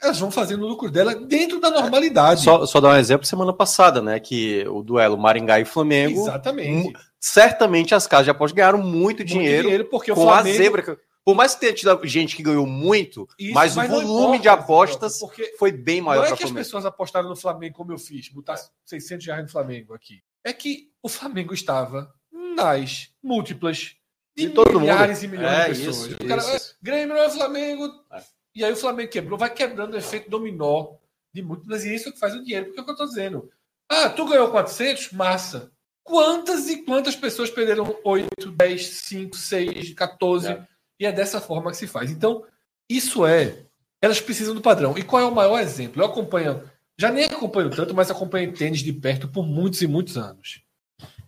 elas vão fazendo o lucro dela dentro da normalidade. Só, só dar um exemplo semana passada, né? Que o duelo Maringá e Flamengo. Exatamente. Certamente as casas de aposta ganharam muito dinheiro, Muito porque o com Flamengo a zebra. Por mais que tenha tido gente que ganhou muito, Isso, mas, mas o volume importa, de apostas porque foi bem maior não é que as Flamengo. pessoas apostaram no Flamengo como eu fiz, botar 600 reais no Flamengo aqui. É que o Flamengo estava nas múltiplas de, De todo milhares e milhões É, de pessoas. isso, o cara, isso, "Ah, isso. Grêmio não é Flamengo. É. E aí o Flamengo quebrou, vai quebrando o efeito dominó de múltiplas e isso é que faz o dinheiro. Porque é o que eu estou dizendo. Ah, tu ganhou 400? Massa. Quantas e quantas pessoas perderam 8, 10, 5, 6, 14? É. E é dessa forma que se faz. Então, isso é. Elas precisam do padrão. E qual é o maior exemplo? Eu acompanho, já nem acompanho tanto, mas acompanho tênis de perto por muitos e muitos anos.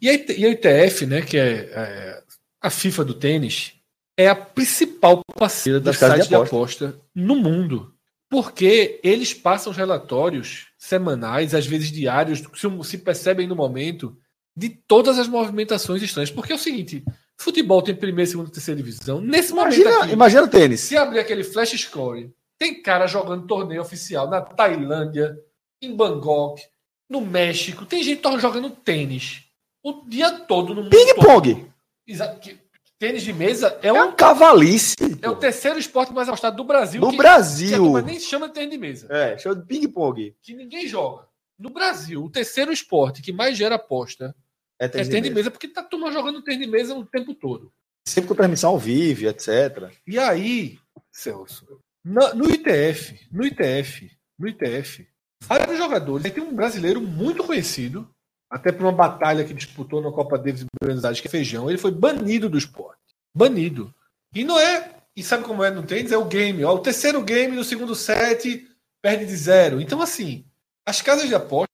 E a, e a ITF, né, que é, é, a FIFA do tênis, é a principal parceira das Das casas sites de de aposta no mundo. Porque eles passam os relatórios semanais, às vezes diários, se, se percebem no momento, de todas as movimentações estranhas. Porque é o seguinte: futebol tem primeira, segunda, terceira divisão. Nesse momento Imagina, aqui, imagina o tênis. se abrir aquele flash score, tem cara jogando torneio oficial na Tailândia, em Bangkok, no México. Tem gente jogando tênis o dia todo no mundo. Ping-pong. Exa- que- Tênis de mesa é, É um, cavalice. é o terceiro esporte mais apostado do Brasil. No que, Brasil. turma nem chama de tênis de mesa. É, show de ping-pong. Que ninguém joga. No Brasil, o terceiro esporte que mais gera aposta É é tênis tênis de de mesa. mesa, porque tá turma jogando tênis de mesa o tempo todo. Sempre com transmissão ao vivo, etc. E aí, Celso, na- no ITF, no ITF, no ITF, vários jogadores. Aí tem um brasileiro muito conhecido, até por uma batalha que disputou na Copa Davis Buenos Aires, que é Feijão. Ele foi banido do esporte. Banido. E não é. E sabe como é no tênis? É o game. Ó, o terceiro game no segundo set perde de zero. Então, assim, as casas de apostas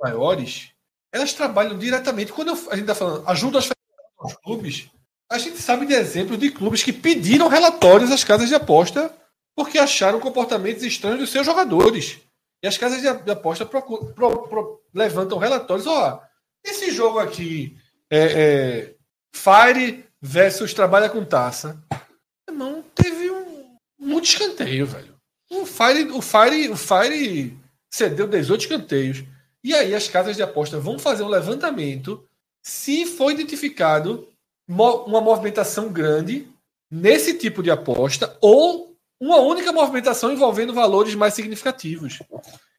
maiores, elas trabalham diretamente. Quando eu- a gente está falando, ajuda as aos clubes, a gente sabe de exemplos de clubes que pediram relatórios às casas de aposta porque acharam comportamentos estranhos dos seus jogadores. E as casas de aposta procu- pro- pro- levantam relatórios. Ó, esse jogo aqui, é, é, Fire versus Trabalha com Taça, não teve um, muito escanteio, velho. O Fire, o Fire, o Fire cedeu 18 escanteios. E aí as casas de aposta vão fazer um levantamento se foi identificado uma movimentação grande nesse tipo de aposta ou uma única movimentação envolvendo valores mais significativos.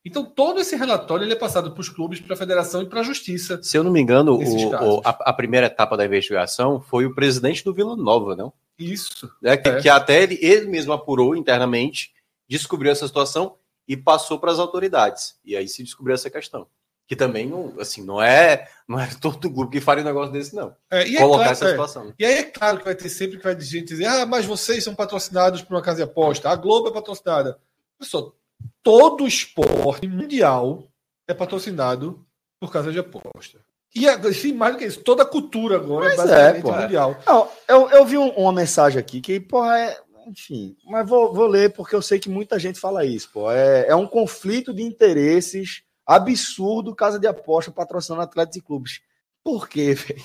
Então todo esse relatório ele é passado para os clubes, para a federação e para a justiça. Se eu não me engano, o- o- a, a primeira etapa da investigação foi o presidente do Vila Nova, não? Isso. É, que, É. que até ele, ele mesmo apurou internamente, descobriu essa situação e passou para as autoridades. E aí se descobriu essa questão. Que também não, assim, não é, não é todo grupo que faria um negócio desse, não. É, e é Colocar claro- essa é. situação. né? E aí é claro que vai ter sempre que vai ter gente dizer, ah, mas vocês são patrocinados por uma casa de aposta, a Globo é patrocinada. Pessoal, todo esporte mundial é patrocinado por casa de aposta. E assim, mais do que isso, toda a cultura agora é Mas basicamente é, mundial. Não, eu, eu vi um- uma mensagem aqui que, porra, é. Enfim, mas vou, vou ler porque eu sei que muita gente fala isso, pô. É, é um conflito de interesses absurdo casa de aposta patrocinando atletas e clubes. Por quê, velho?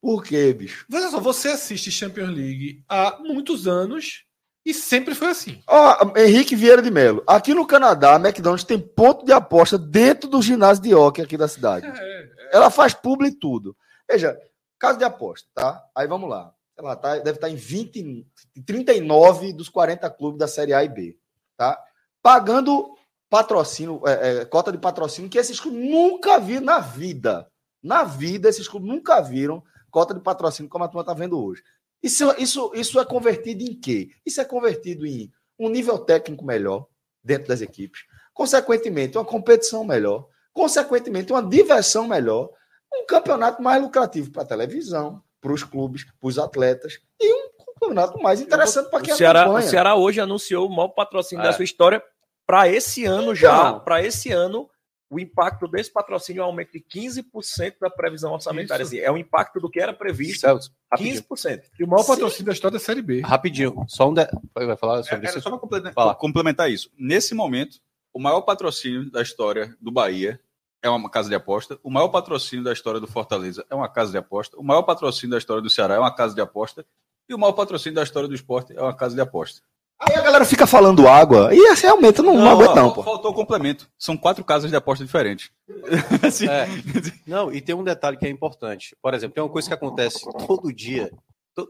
Por quê, bicho? Veja só, você assiste Champions League há muitos anos e sempre foi assim. Ó, Henrique Vieira de Melo. Aqui no Canadá, a McDonald's tem ponto de aposta dentro do ginásio de hockey aqui da cidade. É, Ela faz publi tudo. Veja, casa de aposta, tá? Aí vamos lá. Lá, tá, deve estar em 20, 39 dos 40 clubes da Série A e B, tá? Pagando patrocínio, é, é, cota de patrocínio que esses clubes nunca viram na vida. Na vida, esses clubes nunca viram cota de patrocínio como a turma está vendo hoje. Isso, isso, isso é convertido em quê? Isso é convertido em um nível técnico melhor dentro das equipes, consequentemente, uma competição melhor, consequentemente, uma diversão melhor, um campeonato mais lucrativo para a televisão, para os clubes, para os atletas e um campeonato mais interessante para quem O Ceará, o acompanha. Ceará hoje anunciou o maior patrocínio É. da sua história para esse ano já. Então. Para esse ano, o impacto desse patrocínio é um aumento de 15% da previsão orçamentária. Isso. Assim, é o impacto do que era previsto. Celso, rapidinho. 15%. E o maior Sim. patrocínio da história da Série B. Rapidinho, só um. De... Vai falar É, sobre era isso? só para complementar, Fala. complementar isso. Nesse momento, o maior patrocínio da história do Bahia é uma casa de aposta. O maior patrocínio da história do Fortaleza é uma casa de aposta. O maior patrocínio da história do Ceará é uma casa de aposta. E o maior patrocínio da história do esporte é uma casa de aposta. Aí a galera fica falando água. E assim, realmente eu não, não, aguento, não, pô. Faltou o complemento. São quatro casas de aposta diferentes. assim... é. Não, e tem um detalhe que é importante. Por exemplo, tem uma coisa que acontece todo dia.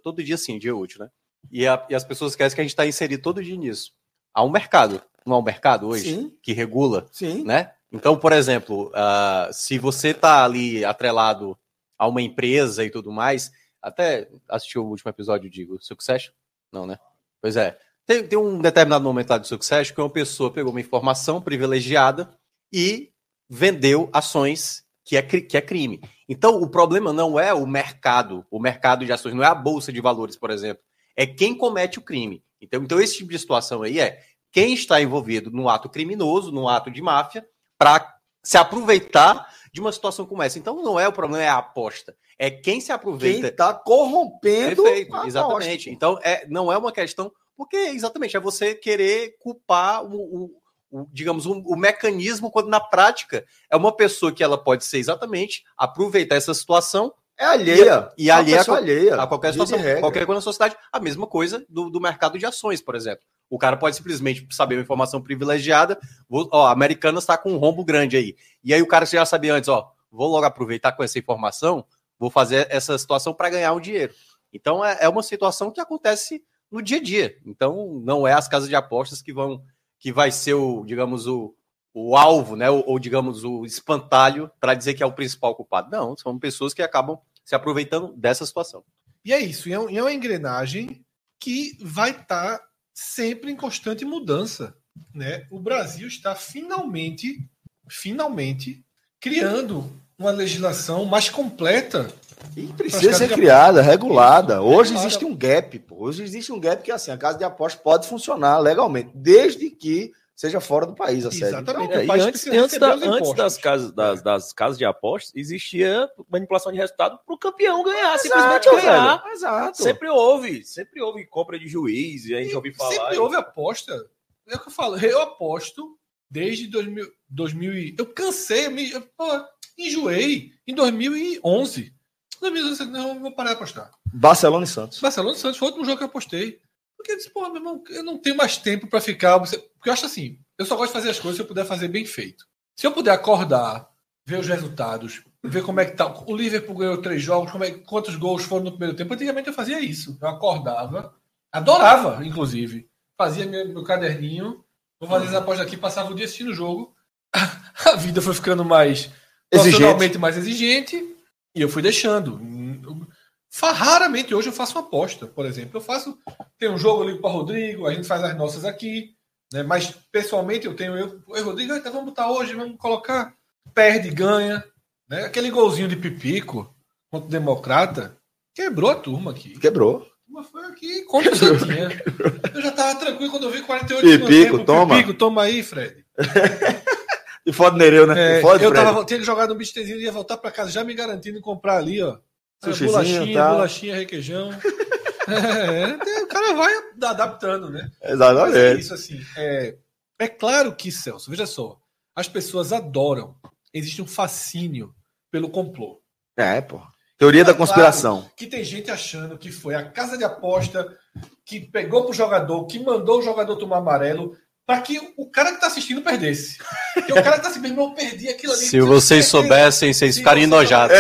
Todo dia sim, dia útil, né? E, a, e as pessoas esquecem que a gente está inserido todo dia nisso. Há um mercado. Não há um mercado hoje sim. que regula, sim. né? Então, por exemplo, uh, se você está ali atrelado a uma empresa e tudo mais, até assistiu o último episódio, digo, Succession? Não, né? Pois é. Tem, tem um determinado momento lá do Succession que uma pessoa pegou uma informação privilegiada e vendeu ações que é, que é crime. Então, o problema não é o mercado, o mercado de ações, não é a bolsa de valores, por exemplo. É quem comete o crime. Então, então esse tipo de situação aí é quem está envolvido no ato criminoso, no ato de máfia, para se aproveitar de uma situação como essa. Então, não é o problema, é a aposta. É quem se aproveita. Quem está corrompendo. Perfeito, exatamente. Então, é, não é uma questão porque, exatamente, é você querer culpar o, o, o digamos, o, o, mecanismo, quando na prática é uma pessoa que ela pode ser exatamente aproveitar essa situação. É alheia. E, e alheia, a, alheia a qualquer situação, qualquer coisa na sociedade. A mesma coisa do, do mercado de ações, por exemplo. O cara pode simplesmente saber uma informação privilegiada. Vou, ó, a Americana está com um rombo grande aí. E aí o cara já sabia antes, ó, vou logo aproveitar com essa informação, vou fazer essa situação para ganhar um dinheiro. Então é, é uma situação que acontece no dia a dia. Então, não é as casas de apostas que vão que vai ser o, digamos, o, o alvo, né? Ou, ou digamos, o espantalho para dizer que é o principal culpado. Não, são pessoas que acabam se aproveitando dessa situação. E é isso, e é, é uma engrenagem que vai estar tá sempre em constante mudança. Né? O Brasil está finalmente, finalmente, criando uma legislação mais completa e precisa ser criada, regulada. Hoje existe um gap, pô. Hoje existe um gap que assim, a casa de aposta pode funcionar legalmente, desde que seja fora do país a sede. Exatamente. Então, é, antes, antes, da, antes das, casas, das, das, casas de apostas, existia manipulação de resultado para o campeão ganhar, Exato, simplesmente ganhar. Exato. Sempre houve, sempre houve compra de juiz, e a gente ouviu falar. Sempre houve aposta. É o que eu falo, eu aposto desde 2000, 2000 eu cansei, eu, me, eu pô, enjoei em 2011. 2011, não, vou parar de apostar. Barcelona e Santos. Barcelona e Santos foi o último jogo que eu apostei. Porque eu disse, pô, meu irmão, eu não tenho mais tempo para ficar. Porque eu acho assim, eu só gosto de fazer as coisas se eu puder fazer bem feito. Se eu puder acordar, ver os resultados, ver como é que tá. O Liverpool ganhou três jogos, como é, quantos gols foram no primeiro tempo. Antigamente eu fazia isso. Eu acordava, adorava, inclusive. Fazia meu, meu caderninho, vou fazer as apostas aqui, passava o dia assistindo o jogo. A vida foi ficando mais exigente. mais exigente e eu fui deixando. Raramente hoje eu faço uma aposta, por exemplo. Eu faço. Tem um jogo ali para o Rodrigo, a gente faz as nossas aqui. Né? Mas pessoalmente eu tenho. Eu, eu Rodrigo, então vamos botar hoje, vamos colocar. Perde, ganha. Né? Aquele golzinho de Pipico contra o Democrata quebrou a turma aqui. Quebrou. Mas foi aqui contra o Santinha. eu já estava tranquilo quando eu vi 48 Pipico, tempo. toma. Pipico, toma aí, Fred. E foda Nereu, né? É, foda eu tava, tinha jogado no bistezinho e ia voltar para casa já me garantindo comprar ali, ó. bolachinha, tá. bolachinha, requeijão. é, o cara vai adaptando, né? Exatamente. É isso, assim. É, é claro que, Celso, veja só, as pessoas adoram. Existe um fascínio pelo complô. É, pô. Teoria é da conspiração. Claro que tem gente achando que foi a casa de aposta que pegou pro jogador, que mandou o jogador tomar amarelo, para que o cara que está assistindo perdesse. Porque o cara que está assistindo, não perdi aquilo ali. Se vocês soubessem, vocês ficariam enojados.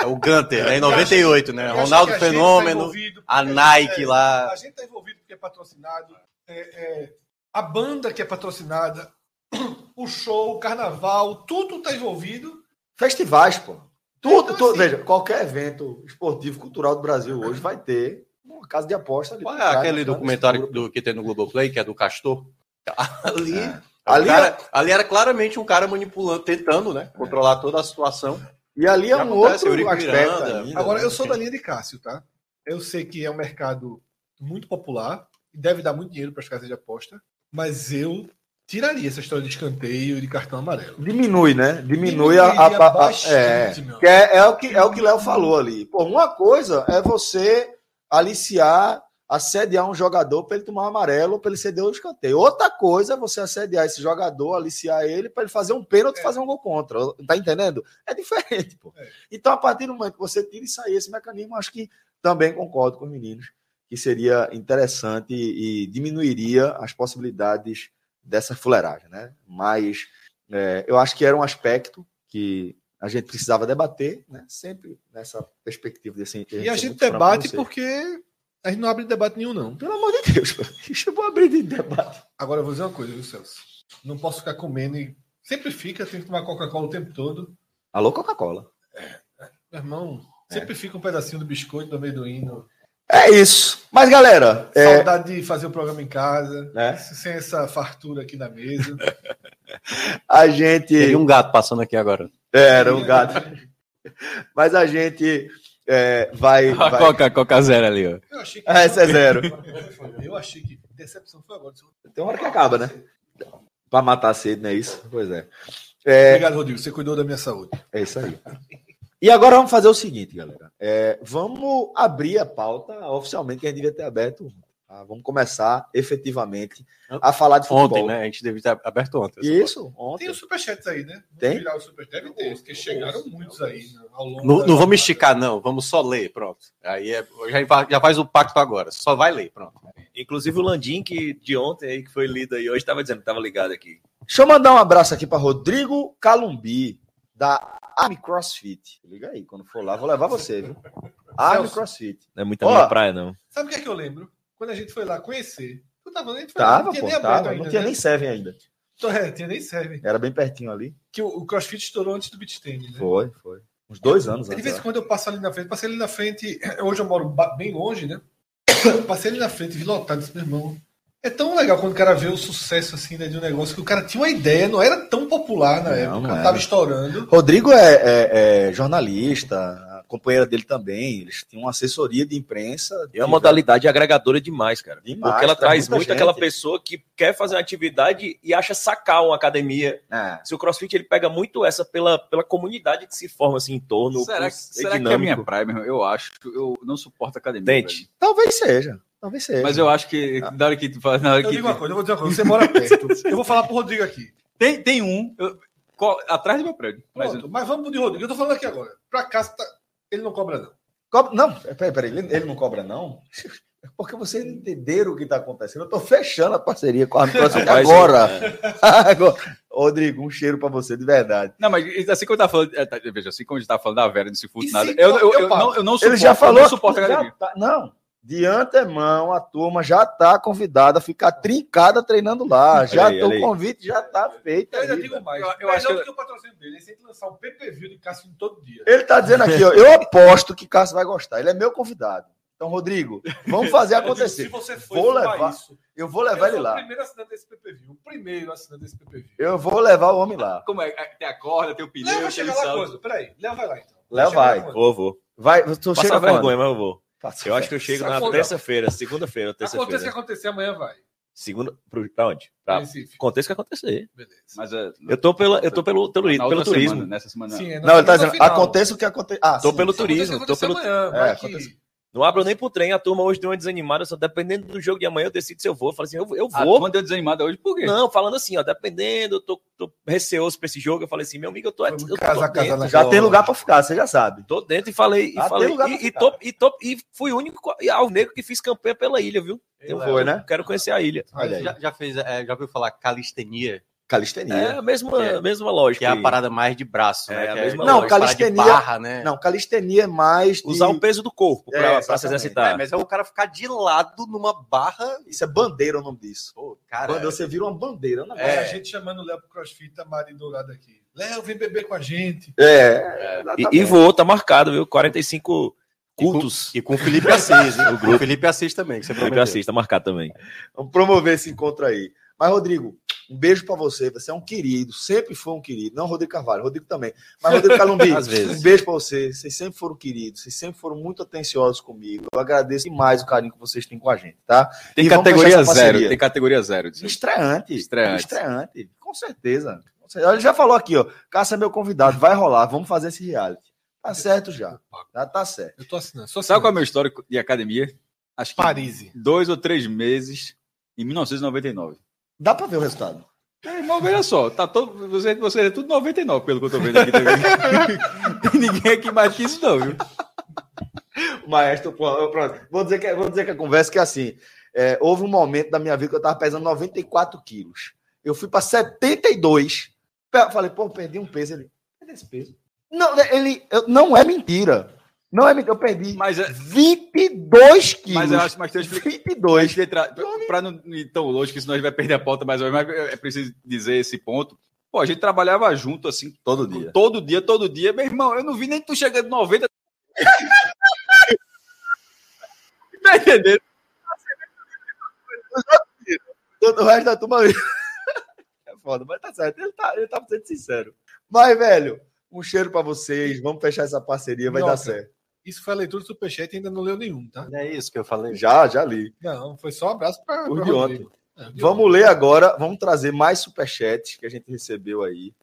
É o Gunter, né? Em 98, né? Ronaldo tá Fenômeno, tá a Nike é, lá. A gente está envolvido porque é patrocinado. É, é, a banda que é patrocinada, o show, o carnaval, tudo está envolvido. Festivais, pô. Tudo, então, tudo assim, veja, qualquer evento esportivo, cultural do Brasil hoje vai ter uma casa de aposta ali. Qual é aquele né? documentário do, que tem no Globoplay, que é do Castor? Ali, é. ali, cara, é... ali era claramente um cara manipulando, tentando, né? Controlar toda a situação. E ali é um outro aspecto. Miranda, ainda, Agora, eu sou da linha de Cássio, tá? Eu sei que é um mercado muito popular e deve dar muito dinheiro para as casas de aposta, mas eu tiraria essa história de escanteio e de cartão amarelo. Diminui, né? Diminui a, a, a, a é, que é, é, o que é o que Léo falou ali. Pô, uma coisa é você aliciar assediar um jogador para ele tomar um amarelo ou para ele ceder o escanteio. Outra coisa é você assediar esse jogador, aliciar ele para ele fazer um pênalti e fazer um gol contra. Tá entendendo? É diferente, pô. É. Então, a partir do momento que você tira isso aí, esse mecanismo, acho que também concordo com os meninos que seria interessante e diminuiria as possibilidades dessa fuleiragem, né? Mas é, eu acho que era um aspecto que a gente precisava debater, né? Sempre nessa perspectiva desse. E a gente debate porque a gente não abre debate nenhum, não. Pelo amor de Deus. Deixa eu abrir de debate. Agora eu vou dizer uma coisa, viu, Celso? Não posso ficar comendo e. Sempre fica, tem que tomar Coca-Cola o tempo todo. Alô, Coca-Cola. Meu irmão, É. sempre fica um pedacinho do biscoito do amendoim. no- É isso. Mas, galera, é, Saudade de fazer o programa em casa, né? sem essa fartura aqui na mesa. a gente. Teve um gato passando aqui agora. Era um gato. Mas a gente é, vai. A vai... Coca, Coca Zero ali, ó. Eu achei que. Ah, esse é zero. Eu achei que decepção foi agora. Tem uma hora que acaba, né? Pra matar a sede, não é isso? Pois é. É, Obrigado, Rodrigo. Você cuidou da minha saúde. é isso aí. E agora vamos fazer o seguinte, galera. É, vamos abrir a pauta oficialmente que a gente devia ter aberto. Tá? Vamos começar efetivamente a falar de futebol. Ontem, né? A gente devia ter aberto ontem. Isso, Tem ontem. os superchats aí, né? Vamos Tem? Virar o super... Deve ter, porque chegaram muitos aí né, ao longo Não, da- não vamos esticar, não. Vamos só ler, pronto. Aí é, já, já faz o pacto agora. Só vai ler, pronto. Inclusive o Landim, que de ontem aí, que foi lido aí hoje, estava dizendo que estava ligado aqui. Deixa eu mandar um abraço aqui para Rodrigo Calumbi, da Army CrossFit. Liga aí, quando for lá, vou levar você, viu? Army. CrossFit. Não é muita Ó. minha praia, não. Sabe o que é que eu lembro? Quando a gente foi lá conhecer. Tu tava, a gente foi Tava, não tinha pô, nem aberto tava. ainda, Não tinha né? nem Seven ainda. Então, é, tinha nem serve. Era bem pertinho ali. Que o, o CrossFit estourou antes do beat tennis, né? Foi, foi. Uns dois anos De antes. vez em quando eu passo ali na frente, passei ali na frente. Hoje eu moro bem longe, né? Passei ali na frente, vi lotado, disse, meu irmão. É tão legal quando o cara vê o sucesso assim, né, de um negócio que o cara tinha uma ideia, não era tão popular na Não, época, não tava estourando. Rodrigo é, é- é jornalista, companheira dele também. Eles tinham uma assessoria de imprensa. É uma modalidade agregadora demais, cara. Demais, porque ela traz traz muita muito gente. aquela pessoa que quer fazer uma atividade e acha sacar uma academia. É. Se o CrossFit ele pega muito essa pela, pela comunidade que se forma assim em torno. Será, que- será que é a minha praia, meu? Eu acho. que Eu não suporto academia. Dente. Talvez seja. Talvez seja. Mas eu acho que na hora que tu fala. Na hora Eu que digo uma coisa, eu vou dizer uma coisa, você mora perto. Eu vou falar pro Rodrigo aqui. tem, tem um eu- atrás do meu prédio. Mas Pronto, mas vamos pro de Rodrigo. Eu tô falando aqui agora. Pra casa, tá- ele não cobra, não. Cobra- Não, peraí, peraí. Ele, ele não cobra, não? Porque vocês não entenderam o que está acontecendo. Eu estou fechando a parceria com a CrossFit Rapaz, agora. agora. Rodrigo, um cheiro para você, de verdade. Não, mas assim como eu falando. é, tá, Veja, assim como a gente tava falando da Vera, não se fute E nada. Eu, eu, eu eu não, eu não Ele suporto, já eu falou. não suporto já academia. tá- não, de antemão, a turma já está convidada a ficar trincada treinando lá. Já aí, o convite já está feito. Eu ainda digo mais. Eu- eu acho que- do que o patrocínio dele. Ele tem que lançar um PPV de Cássio todo dia. Ele está dizendo aqui, ó, eu aposto que Cássio vai gostar. Ele é meu convidado. Então, Rodrigo, vamos fazer Eu digo, acontecer. Se você for Vou levar isso, Eu vou eu levar ele sou o lá. primeiro assinante desse PPV. O primeiro assinante desse PPV. Eu vou levar o homem lá. Como é? Tem a corda, tem o pneu, Léo vai chegar lá coisa. Peraí, Léo vai lá então. Léo lá vai. Vou, vou. Vai, tu Passa chega vergonha, mas eu vou. Passa Eu acho que eu chego na terça-feira, segunda-feira, ou Aconteça o que terça-feira. acontecer amanhã, vai. Segunda. Pro, pra onde? Pra, aconteça o que acontecer. Beleza. Mas é, Eu tô, pela, eu tô pelo, pelo, na pelo turismo. semana, nessa semana. Sim, é Não, ele tá dizendo, final. aconteça o que acontecer. Ah, Tô sim, pelo turismo, tô o que pelo. acontecer amanhã, vai É, que- aconteça. Não abro nem pro trem, a turma hoje deu uma desanimada, só dependendo do jogo de amanhã eu decido se eu vou. Eu falo assim, eu, eu Ah, vou. quando eu desanimada hoje, por quê? Não, falando assim, ó, dependendo, eu tô, tô receoso pra esse jogo. Eu falei assim, meu amigo, eu tô, eu tô casa a casa Já tem lugar para ficar, você já sabe. Tô dentro e falei, e Ah, falei, lugar pra e, e, tô, e, tô, e fui o único alvinegro que fiz campanha pela ilha, viu? Tu foi, né? Quero conhecer a ilha. Olha aí. Já, já fez, é, já ouviu falar calistenia, Calistenia. É a mesma, é- mesma lógica. que é a parada mais de braço, É, né? a que mesma Não, lógica, calistenia- barra, né? Não, calistenia é mais. de- Usar o peso do corpo É, pra, pra exatamente. se É, exercitar. mas é o cara ficar de lado numa barra. Isso é bandeira o nome disso. Pô, cara, Quando você vira uma bandeira, Olha é? a gente chamando o Léo pro CrossFit, a Mari Dourado aqui. Léo, vem beber com a gente. É. E, e vou, tá marcado, viu? 45 cultos. E com o Felipe Assis, hein? o grupo Felipe Assis também, que você Felipe prometeu. Assis, tá marcado também. Vamos promover esse encontro aí. Mas, Rodrigo, um beijo para você. Você é um querido, sempre foi um querido. Não Rodrigo Carvalho, Rodrigo também. Mas, Rodrigo Calumbi, Às vezes. um beijo para você. Vocês sempre foram queridos, vocês sempre foram muito atenciosos comigo. Eu agradeço demais o carinho que vocês têm com a gente, tá? Tem E categoria zero. Tem categoria zero. Estreante. Estreante. Estreante. Com certeza. Ele já falou aqui, ó. Cássio é meu convidado, vai rolar, vamos fazer esse reality. Tá certo já. Já tá certo. Eu tô assinando. Sou Sabe qual é o meu histórico de academia? acho que Paris. dois ou três meses em 1999. Dá pra ver o resultado. É, irmão, veja só, tá todo, você, você é tudo 99, pelo que eu tô vendo aqui também. Tem ninguém aqui mais que isso, não, viu? O maestro, pronto. Vou dizer que, vou dizer que a conversa que é assim. é, houve um momento da minha vida que eu tava pesando 94 quilos. Eu fui pra 72. Pe- Falei, pô, perdi um peso. Ele, cadê esse peso? Não, ele, não é mentira. Não é mentira. Eu perdi Mas, é- 22 quilos. mas eu acho eu explico. 22. Antes de entrar, para não ir tão longe, que senão a gente vai perder a pauta mais ou menos, mas é preciso dizer esse ponto. Pô, a gente trabalhava junto, assim, Todo dia. todo dia, todo dia. Meu irmão, eu não vi nem tu chegando 90. tá entendendo? Todo o resto da turma. É foda, mas tá certo. Ele tá, ele tá sendo sincero. Mas, velho, um cheiro pra vocês. Vamos fechar essa parceria, vai dar certo. Isso foi a leitura do Superchat e ainda não leu nenhum, tá? Não é isso que eu falei. Já, já li. Não, foi só um abraço para Os de Rodrigo. É, Vamos ler agora, vamos trazer mais superchats que a gente recebeu aí.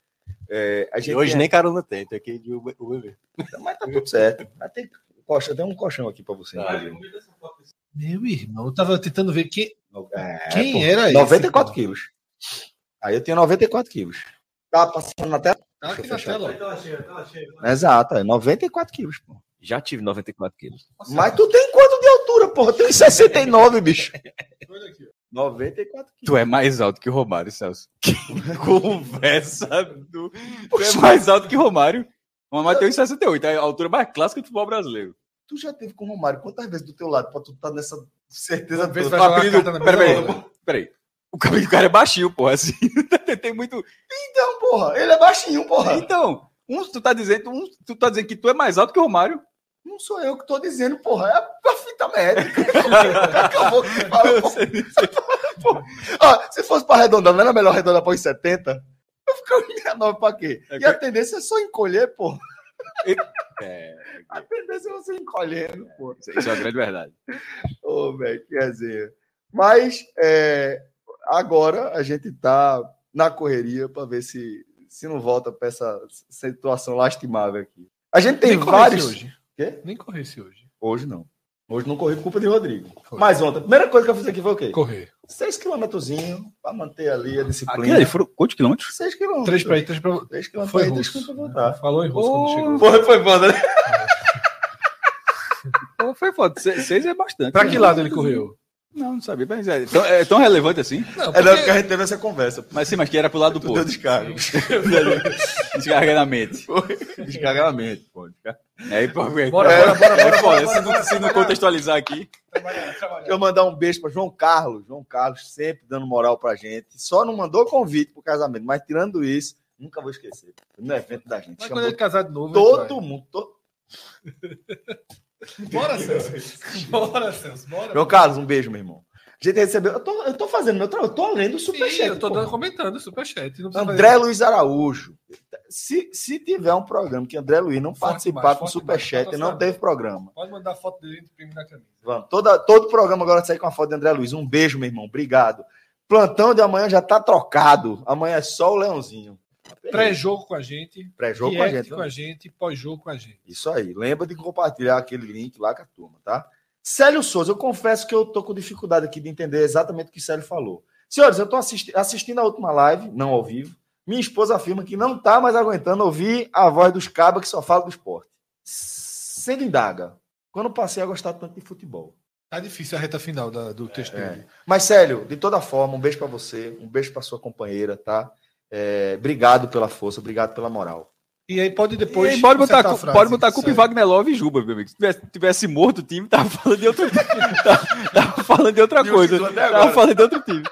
É, a E gente hoje tem- nem carona tem, tem aqui de Uber. Uber. Mas tá tudo certo. Mas tem, colchão, tem um colchão aqui pra você. Ah. Meu irmão, eu tava tentando ver quem, É, quem pô, era esse. 94 pô. quilos. Aí eu tenho 94 quilos. Tá passando na tela? Tá aqui Deixa eu na fechar tela. ó. Exato, é 94 quilos, pô. Já tive 94 quilos. Mas tu tem quanto de altura, porra? Tem uns 69, bicho. Olha aqui, ó. 94 quilos. Tu é mais alto que o Romário, Celso. Que conversa do. Tu é mais alto que o Romário. O Romário tem 1,68, é a altura mais clássica do futebol brasileiro. Tu já teve com o Romário quantas vezes do teu lado pra tu estar nessa certeza Vamos ver se toda? vai jogar Apelido- Peraí, peraí. O cabelo do cara é baixinho, porra, assim. Tem muito. Então, porra, ele é baixinho, porra. Então, um, tu tá dizendo, um, tu tá dizendo que tu é mais alto que o Romário. Não sou eu que tô dizendo, porra. É a fita médica. Acabou que fala, porra. Ó, se fosse pra arredondar, não era melhor arredondar uns 70? Eu ficava em 69 pra quê? É E a tendência é só encolher, porra. É, A tendência é você encolhendo, porra. isso é uma grande verdade. Ô, velho, que resenha. Mas é, agora a gente tá na correria pra ver se, se não volta pra essa situação lastimável aqui. A gente tem corresse vários. hoje. Quê? Nem corresse hoje. Hoje não. Hoje não corri por culpa de Rodrigo. Foi. Mas ontem, a primeira coisa que eu fiz aqui foi o quê? Correr. Seis quilômetrozinho pra manter ali a Aqui disciplina. ali foram quantos quilômetros? Seis quilômetros. Três pra ir, três pra. Três quilômetros Foi ir, três pra voltar. Falou em russo quando Oh. chegou. Foi, foi foda, né? Foi foda. Se- Seis é bastante. Pra que lado ele correu? Não, não sabia. Mas é tão, é tão relevante assim. Não, É não, porque a gente teve essa conversa. Mas sim, mas que era pro lado do deu povo. descarga. Descarga na mente. Descarga na mente, pô. Aí, pô, é, Bora, é, bora, bora, é bora, foda. bora, Se bora, Se não contextualizar aqui. Deixa eu mandar um beijo para João Carlos. João Carlos sempre dando moral pra gente. Só não mandou convite pro casamento, mas tirando isso, nunca vou esquecer. No evento da gente. Mas quando ele casar de novo. todo mundo. to-. Bora, Celso. Bora, Celso. Bora. João Carlos, um beijo, meu irmão. A gente recebeu. Eu tô, eu tô fazendo meu trabalho, eu tô lendo o Sim, superchat. eu tô dando, comentando o superchat. André Luiz Araújo. Se, se tiver um programa que André Luiz não Forte participar com forte superchat, demais. não teve programa. Pode mandar foto dele e imprimir na camisa. Vamos. Toda, todo programa agora sai com a foto de André Luiz. Um beijo, meu irmão. Obrigado. Plantão de amanhã já tá trocado. Amanhã é só o Leãozinho. Pré-jogo com a gente. Pré-jogo com a react gente. com a gente. Pós-jogo com a gente. Isso aí. Lembra de compartilhar aquele link lá com a turma, tá? Célio Souza, eu confesso que eu tô com dificuldade aqui de entender exatamente o que Célio falou. Senhores, eu tô assisti- assistindo a última live, não ao vivo. Minha esposa afirma que não tá mais aguentando ouvir a voz dos cabas que só falam do esporte. Sendo indaga, quando passei a gostar tanto de futebol. Tá difícil a reta final da- do texto É. dele. Mas, Célio, de toda forma, um beijo pra você, um beijo pra sua companheira, tá? É, obrigado pela força, obrigado pela moral. E aí pode depois. E pode botar, a frase. pode botar a culpa em. Wagner Love e Juba, meu amigo. Se tivesse, tivesse morto o time, tava falando de outro tava, tava falando de outra coisa. Tava falando de outro time.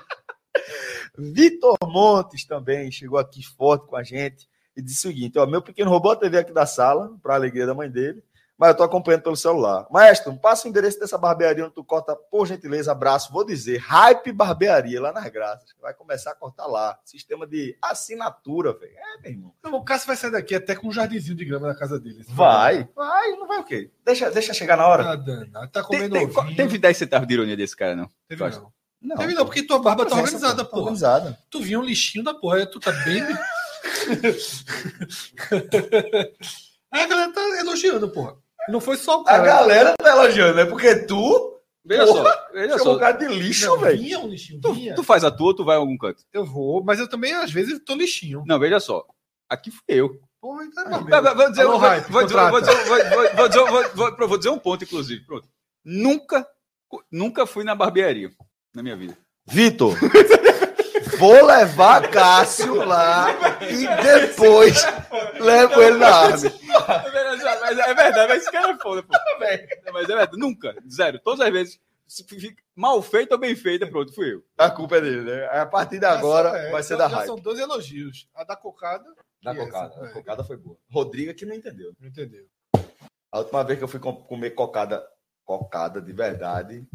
Vitor Montes também chegou aqui forte com a gente e disse o seguinte: ó, meu pequeno roubou a TV aqui da sala, para alegria da mãe dele, mas eu tô acompanhando pelo celular. Maestro, passa o endereço dessa barbearia onde tu corta, por gentileza, abraço. Vou dizer, Hype Barbearia, lá nas Graças. Vai começar a cortar lá. Sistema de assinatura, velho. É, meu irmão. Não, o Cássio vai sair daqui até com um jardinzinho de grama na casa dele. Vai, vai, não vai o quê? Deixa, deixa chegar na hora. Ah. Tá Tem, comendo tem, ovinho. teve 10 centavos de ironia desse cara, não. Teve não. Não, Teve não, porque tua barba tá organizada, pô, porra. Organizada. Tu vinha um lixinho da porra, tu tá bem. Aí a galera tá elogiando, porra. Não foi só o A cara. galera tá elogiando, é porque tu Veja Porra, só, veja Esse é um só. lugar de lixo, velho. vinha um lixinho, Tu, vinha. tu faz a tua tu vai a algum canto? Eu vou, mas eu também, às vezes, tô lixinho. Não, veja só. Aqui fui eu. Porra, então é vou dizer um ponto, inclusive. Pronto. Nunca, nunca fui na barbearia na minha vida. Vitor, vou levar Cássio lá e depois levo ele na árvore. Mas é verdade, mas esse cara é foda, pô. Mas é verdade, nunca, zero. Todas as vezes, se fica mal feita ou bem feita, pronto, fui eu. A culpa é dele, né? A partir de agora É, vai ser já- da raiva. São dois elogios. A da cocada. Da e essa, cocada. é. A cocada foi boa. Rodrigo que não entendeu. Não entendeu. A última vez que eu fui com- comer cocada, cocada de verdade,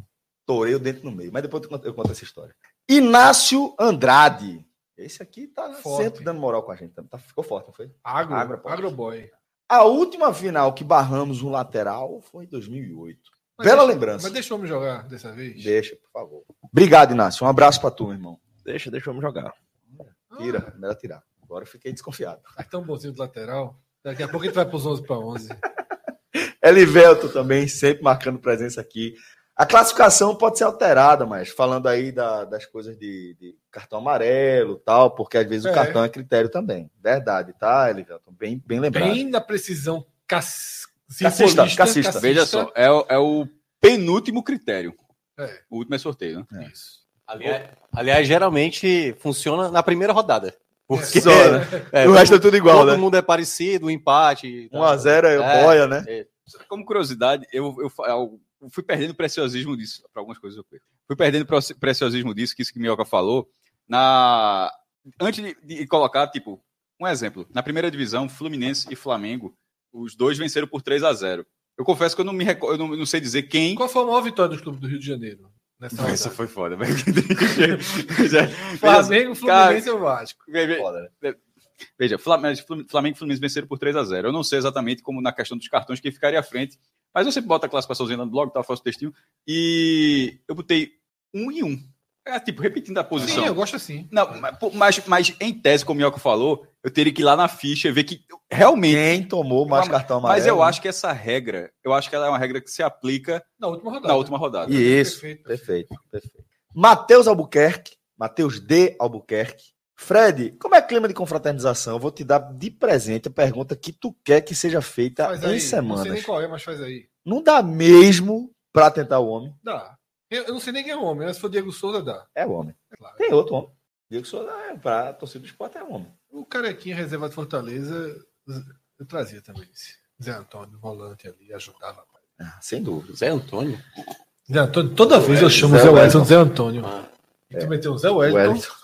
torei o dente no meio. Mas depois eu conto, eu conto essa história. Inácio Andrade. Esse aqui tá Forte. sempre dando moral com a gente. Tá, ficou forte, não foi? Agro, Agro, agroboy. A última final que barramos um lateral foi em 2008. Mas Bela deixa- lembrança. Mas deixa eu me jogar dessa vez. Deixa, por favor. Obrigado, Inácio. Um abraço pra tu, irmão. Deixa, deixa eu jogar. Tira, melhor tirar. Agora eu fiquei desconfiado. Ah, é tão bonzinho do lateral. Daqui a pouco a gente vai pros 11 para 11. Elivelto também, sempre marcando presença aqui. A classificação pode ser alterada, mas falando aí da- das coisas de, de cartão amarelo tal, porque às vezes É. o cartão é critério também. Verdade, tá, Elivelto? Bem, bem lembrado. Bem na precisão cas... Cassista, cassista. Veja só, é, o- é o penúltimo critério. É. O último é sorteio, né? Isso. Aliás, aliás, geralmente funciona na primeira rodada. Porque Só, né? é, o resto é tudo igual, todo né? mundo é parecido, o empate. 1x0 é, É. boia, né? Como curiosidade, eu, eu, eu fui perdendo preciosismo disso. Para algumas coisas eu perco. Fui perdendo pre- preciosismo disso, que isso que Minhoca falou. Na... Antes de, de colocar, tipo, um exemplo. Na primeira divisão, Fluminense e Flamengo, os dois venceram por 3 a 0 Eu confesso que eu não me recordo, eu não, não sei dizer quem. Qual foi a maior vitória do clube do Rio de Janeiro? Nessa Essa foi foda, velho. Veja- Flamengo, Fluminense e Vasco. veja- Foda, né? Veja, Flamengo, Flamengo e Fluminense venceram por 3 a 0 Eu não sei exatamente como na questão dos cartões quem ficaria à frente, mas eu sempre boto a classificaçãozinha no blog, tá, faço o textinho, e eu botei um e um. É, tipo, repetindo a posição. Sim, eu gosto assim. Não, mas, mas, em tese, como o Mioca falou, eu teria que ir lá na ficha e ver que realmente. Quem tomou mais Mas- cartão amarelo? Mas eu acho que essa regra, eu acho que ela é uma regra que se aplica Na última rodada. na última rodada. Isso, Perfeito. perfeito, perfeito. Matheus Albuquerque, Matheus D. Albuquerque. Fred, como é clima de confraternização? Eu vou te dar de presente a pergunta que tu quer que seja feita Faz em aí. Não sei nem qual é, mas faz aí. Não dá mesmo pra tentar o homem. Dá. Eu, eu não sei nem quem é o homem, mas se for Diego Souza, dá. É o homem. É claro. Tem outro homem. Diego Souza é pra torcida do esporte é homem. O carequinha reserva de Fortaleza, eu trazia também esse. Zé Antônio, volante ali, ajudava. Ah, sem dúvida. Zé Antônio. Zé Antônio, toda vez eu chamo Zé Zé Wellington Zé Antônio. Ah. E tu meteu um Zé O Wellington. Wellington.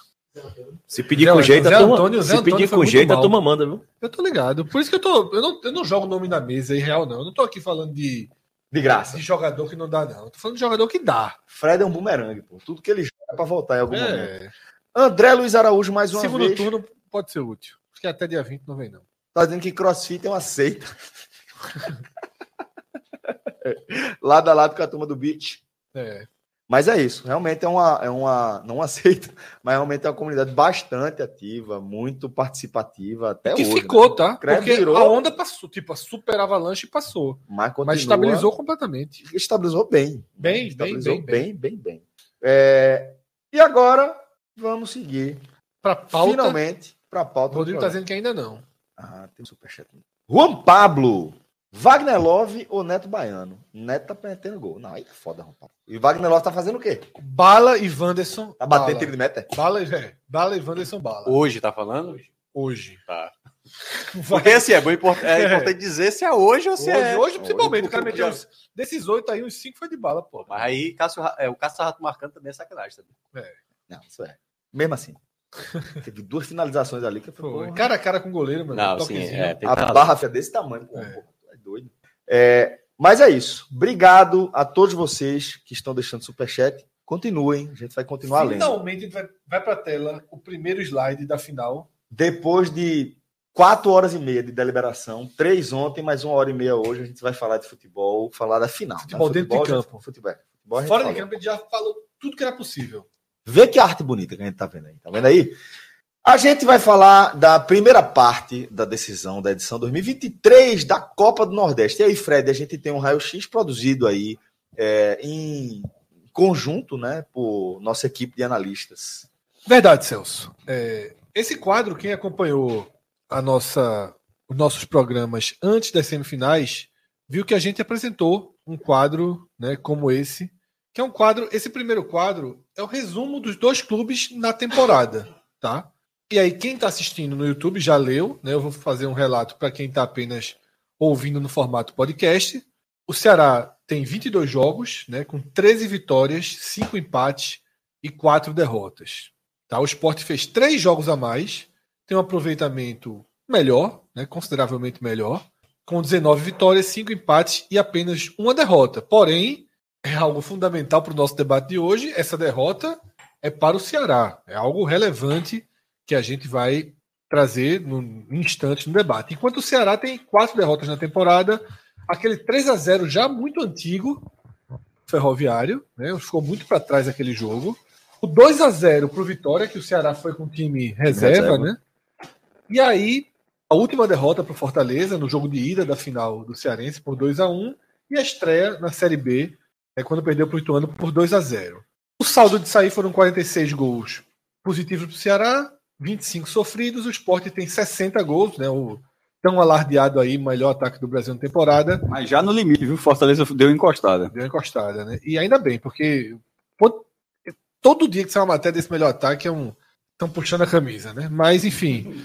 Se pedir Zé com jeito, Zé a turma, Antônio- Zé se Antônio pedir com jeito, a turma manda, viu? Eu tô ligado. Por isso que eu tô. Eu não, eu não jogo nome na mesa em real, não. Eu não tô aqui falando de, De graça. de jogador que não dá, não. Eu tô falando de jogador que dá. Fred é um bumerangue, pô. Tudo que ele joga é pra voltar em algum momento. É. André Luiz Araújo, mais uma Segundo vez. turno pode ser útil. Acho que até dia 20 não vem, não. Tá dizendo que crossfit é uma seita. lado a lado com a turma do beach. É. Mas é isso, realmente é uma, é uma não aceita, mas realmente é uma comunidade bastante ativa, muito participativa até que hoje. ficou, né? tá? Credo, Porque virou. a onda passou, tipo, a super avalanche passou. Mas, continua, Mas estabilizou completamente. estabilizou bem. Bem, estabilizou bem, bem. bem, bem, bem. É, E agora vamos seguir Pra pauta, finalmente para a pauta. Rodrigo tá programa. dizendo que ainda não. Ah, tem um superchat. Juan Pablo, Wagner Love ou Neto Baiano? Neto tá metendo gol. Não, aí é foda, Pablo. E Wagner Love tá fazendo o quê? Bala e Wanderson. Tá batendo bala. tiro de meta? Bala, e- é. Bala e Wanderson Bala. Hoje, tá falando? Hoje. Tá. Porque assim, é, bom, import- é importante dizer se é hoje ou se Hoje, é. hoje, principalmente. Hoje, o cara porque meteu uns, desses oito aí, uns cinco foi de bala, pô. Mas aí Cássio, é, o Cássio Rato marcando também é sacanagem. Também. Não, isso é. Mesmo assim. Teve duas finalizações ali que Foi. foi. Cara a cara com o goleiro, mano. Não, sim, é, A barra é desse tamanho, pô. É. É. É, mas é isso. Obrigado a todos vocês que estão deixando superchat. Continuem, a gente vai continuar lendo. Finalmente vai, vai pra tela o primeiro slide da final. Depois de quatro horas e meia de deliberação, três ontem, mais uma hora e meia hoje, a gente vai falar de futebol, falar da final. Futebol né? dentro de campo. Futebol, futebol a gente Fora de campo, ele já falou tudo que era possível. Vê que arte bonita que a gente tá vendo aí. Tá vendo aí? A gente vai falar da primeira parte da decisão da edição 2023 da Copa do Nordeste. E aí, Fred, a gente tem um raio-x produzido aí é, em conjunto, né, por nossa equipe de analistas. Verdade, Celso. É, esse quadro, quem acompanhou a nossa, os nossos programas antes das semifinais, viu que a gente apresentou um quadro né, como esse, que é um quadro. Esse primeiro quadro é o resumo dos dois clubes na temporada, tá? E aí, quem está assistindo no YouTube já leu, né? Eu vou fazer um relato para quem está apenas ouvindo no formato podcast. O Ceará tem 22 jogos, né, com 13 vitórias, 5 empates e 4 derrotas. Tá? O Sport fez 3 jogos a mais, tem um aproveitamento melhor, né, consideravelmente melhor, com 19 vitórias, 5 empates e apenas uma derrota. Porém, é algo fundamental para o nosso debate de hoje. Essa derrota é para o Ceará. É algo relevante que a gente vai trazer no instante no debate. Enquanto o Ceará tem quatro derrotas na temporada, aquele 3 a 0 já muito antigo, ferroviário, né? Ficou muito para trás aquele jogo. O 2 a 0 para o Vitória, que o Ceará foi com time reserva, reserva. né? E aí, a última derrota para o Fortaleza no jogo de ida da final do Cearense por 2 a 1 e a estreia na Série B, é quando perdeu para o Ituano por 2 a 0 O saldo de sair foram 46 gols positivos para o Ceará, 25 sofridos. O Sport tem 60 gols, né? O tão alardeado aí, melhor ataque do Brasil na temporada. Mas já no limite, viu? Fortaleza deu encostada. Deu encostada, né? E ainda bem, porque todo dia que sai uma matéria desse melhor ataque é um. Estão puxando a camisa, né? Mas, enfim,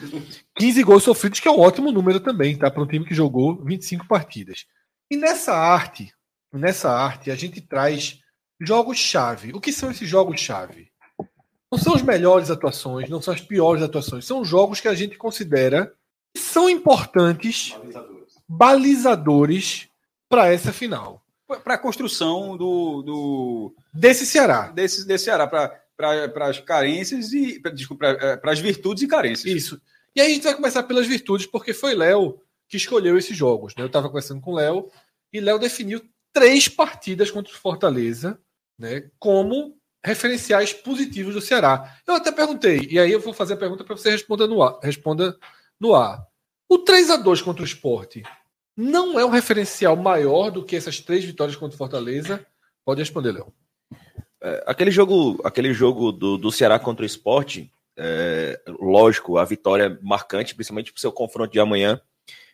15 gols sofridos, que é um ótimo número também, tá? Para um time que jogou 25 partidas. E nessa arte, nessa arte, a gente traz jogos-chave. O que são esses jogos-chave? Não são as melhores atuações, não são as piores atuações. São jogos que a gente considera são importantes balizadores, balizadores para essa final. Para a construção do, do. Desse Ceará. Desse, desse Ceará, para as carências e. Desculpa, para as virtudes e carências. Isso. E aí a gente vai começar pelas virtudes, porque foi Léo que escolheu esses jogos. Né? Eu estava conversando com o Léo e Léo definiu três partidas contra o Fortaleza né, como referenciais positivos do Ceará. Eu até perguntei, e aí eu vou fazer a pergunta para você responder no ar. Responda no ar. O 3 a 2 contra o esporte não é um referencial maior do que essas três vitórias contra o Fortaleza? Pode responder, Léo. É, aquele jogo, aquele jogo do, do Ceará contra o esporte, é, lógico, a vitória é marcante, principalmente para o seu confronto de amanhã,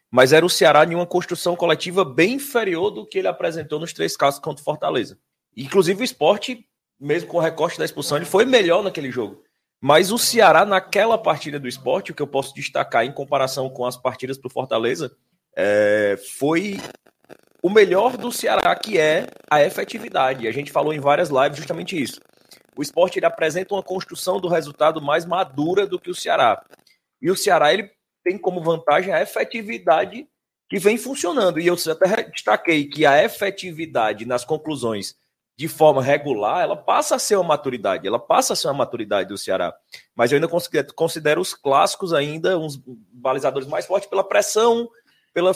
mas era o Ceará em uma construção coletiva bem inferior do que ele apresentou nos três casos contra o Fortaleza. Inclusive o esporte, mesmo com o recorte da expulsão, ele foi melhor naquele jogo. Mas o Ceará, naquela partida do esporte, o que eu posso destacar em comparação com as partidas para o Fortaleza, é, foi o melhor do Ceará, que é a efetividade. A gente falou em várias lives justamente isso. O esporte ele apresenta uma construção do resultado mais madura do que o Ceará. E o Ceará ele tem como vantagem a efetividade que vem funcionando. E eu até destaquei que a efetividade nas conclusões de forma regular, ela passa a ser uma maturidade, ela passa a ser uma maturidade do Ceará. Mas eu ainda considero, considero os clássicos ainda uns balizadores mais fortes pela pressão, pela,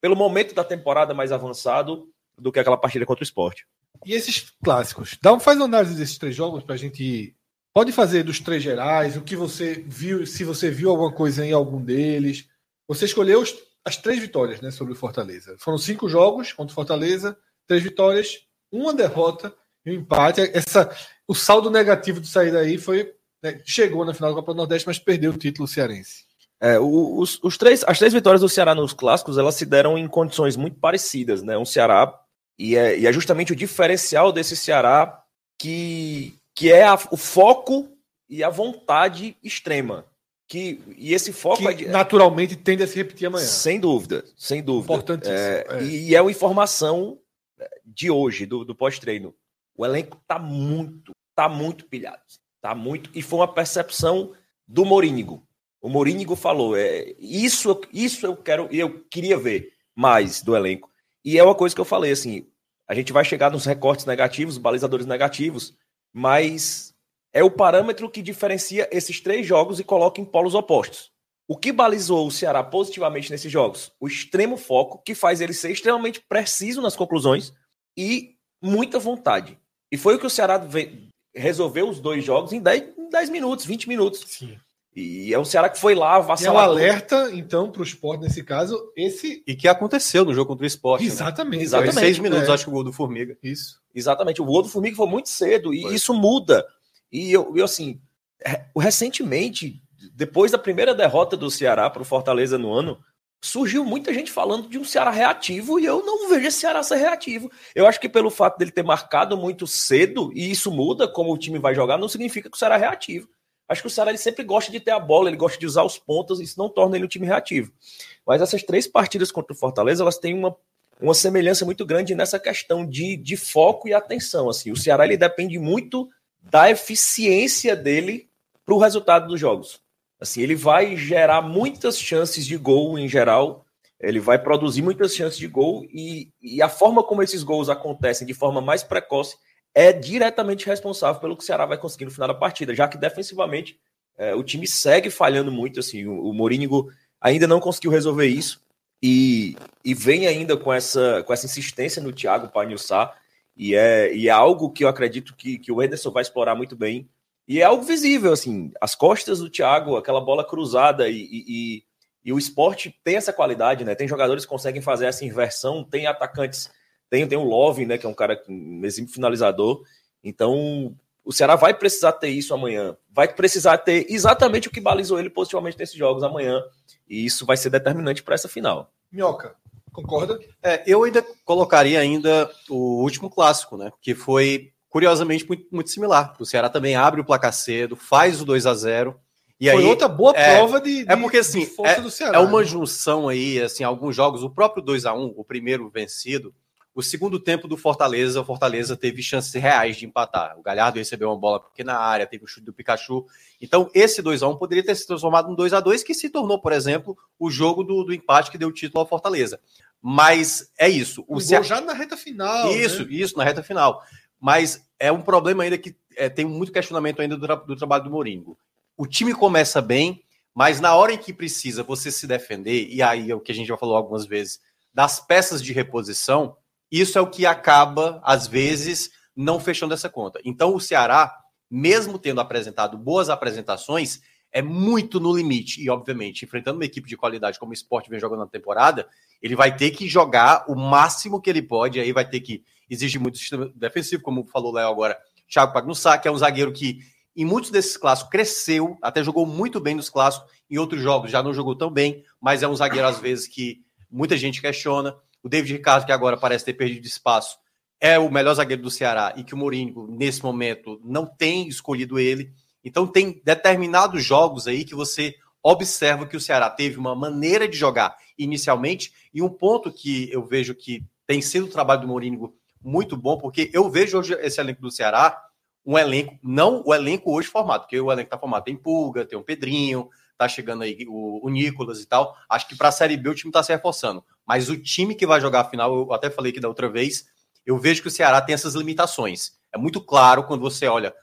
pelo momento da temporada mais avançado do que aquela partida contra o esporte. E esses clássicos? Dá um, faz uma análise desses três jogos para a gente. Pode fazer dos três gerais, o que você viu, se você viu alguma coisa em algum deles. Você escolheu os, as três vitórias né, sobre o Fortaleza. Foram cinco jogos contra o Fortaleza, três vitórias, uma derrota e um empate. Essa, o saldo negativo de sair daí foi. Né, chegou na final da Copa do Nordeste, mas perdeu o título cearense. É, os, os, três, as três vitórias do Ceará nos clássicos elas se deram em condições muito parecidas, né? Um Ceará e é, e é justamente o diferencial desse Ceará que, que é a, o foco e a vontade extrema. Que, e esse foco que é, naturalmente tende a se repetir amanhã. Sem dúvida, sem dúvida. Importantíssimo. É, é. E, e é uma informação de hoje, do, do pós-treino. O elenco tá muito, tá muito pilhado. Tá muito. E foi uma percepção do Morínigo. O Morínigo falou: é, isso, isso eu quero, eu queria ver mais do elenco. E é uma coisa que eu falei assim: a gente vai chegar nos recortes negativos, balizadores negativos, mas é o parâmetro que diferencia esses três jogos e coloca em polos opostos. O que balizou o Ceará positivamente nesses jogos? O extremo foco, que faz ele ser extremamente preciso nas conclusões, e muita vontade. E foi o que o Ceará resolveu os dois jogos em 10, 10 minutos, 20 minutos. Sim. E é um Ceará que foi lá, E é um alerta, então, para o esporte, nesse caso, esse. E que aconteceu no jogo contra o esporte. né? Exatamente. Foi Exatamente. seis minutos, É. acho que o gol do Formiga. Isso. Exatamente. O gol do Formiga foi muito cedo e isso muda. E eu, eu assim, re- recentemente, depois da primeira derrota do Ceará para o Fortaleza no ano, surgiu muita gente falando de um Ceará reativo e eu não vejo esse Ceará ser reativo. Eu acho que pelo fato dele ter marcado muito cedo, e isso muda como o time vai jogar, não significa que o Ceará é reativo. Acho que o Ceará ele sempre gosta de ter a bola, ele gosta de usar os pontos, isso não torna ele um time reativo. Mas essas três partidas contra o Fortaleza, elas têm uma, uma semelhança muito grande nessa questão de, de foco e atenção. Assim, o Ceará ele depende muito da eficiência dele para o resultado dos jogos. Assim, ele vai gerar muitas chances de gol em geral, ele vai produzir muitas chances de gol e, e a forma como esses gols acontecem de forma mais precoce é diretamente responsável pelo que o Ceará vai conseguir no final da partida, já que defensivamente é, o time segue falhando muito. Assim, o, o Morínigo ainda não conseguiu resolver isso e, e vem ainda com essa, com essa insistência no Thiago Panhussá. E é, e é algo que eu acredito que, que o Ederson vai explorar muito bem. E é algo visível, assim, as costas do Thiago, aquela bola cruzada e, e, e, e o esporte tem essa qualidade, né? Tem jogadores que conseguem fazer essa inversão, tem atacantes, tem, tem o Love, né? Que é um cara, um exemplo finalizador. Então, o Ceará vai precisar ter isso amanhã. Vai precisar ter exatamente o que balizou ele positivamente nesses jogos amanhã. E isso vai ser determinante para essa final. Minhoca, concorda? É, eu ainda colocaria ainda o último clássico, né? Que foi, curiosamente, muito, muito similar. O Ceará também abre o placar cedo, faz o 2 a 0 e Foi aí outra boa é, prova de, é de- porque, assim, do Ceará. É uma né? junção aí, assim, alguns jogos, o próprio 2 a 1 o primeiro vencido, o segundo tempo do Fortaleza, o Fortaleza teve chances reais de empatar. O Galhardo recebeu uma bola pequena na área, teve o chute do Pikachu. Então, esse 2 a 1 poderia ter se transformado num 2 a 2 que se tornou, por exemplo, o jogo do, do empate que deu o título ao Fortaleza. Mas é isso. O Ceará... já na reta final. Isso, né? isso, na reta final. Mas é um problema ainda que é, tem muito questionamento ainda do, tra- do trabalho do Mourinho. O time começa bem, mas na hora em que precisa você se defender, e aí é o que a gente já falou algumas vezes, das peças de reposição, isso é o que acaba, às vezes, não fechando essa conta. Então, o Ceará, mesmo tendo apresentado boas apresentações, é muito no limite. E, obviamente, enfrentando uma equipe de qualidade como o Sport vem jogando na temporada, ele vai ter que jogar o máximo que ele pode, aí vai ter que exigir muito sistema defensivo, como falou Léo agora, Thiago Pagnussá, que é um zagueiro que em muitos desses clássicos cresceu, até jogou muito bem nos clássicos, em outros jogos já não jogou tão bem, mas é um zagueiro às vezes que muita gente questiona. O David Ricardo, que agora parece ter perdido espaço, é o melhor zagueiro do Ceará e que o Mourinho, nesse momento, não tem escolhido ele. Então tem determinados jogos aí que você observa que o Ceará teve uma maneira de jogar inicialmente e um ponto que eu vejo que tem sido o trabalho do Mourinho muito bom, porque eu vejo hoje esse elenco do Ceará um elenco, não o elenco hoje formado, porque o elenco está formado, tem Pulga, tem o Pedrinho, tá chegando aí o, o Nicolas e tal. Acho que para a Série B o time está se reforçando. Mas o time que vai jogar a final, eu até falei que da outra vez, eu vejo que o Ceará tem essas limitações. É muito claro quando você olha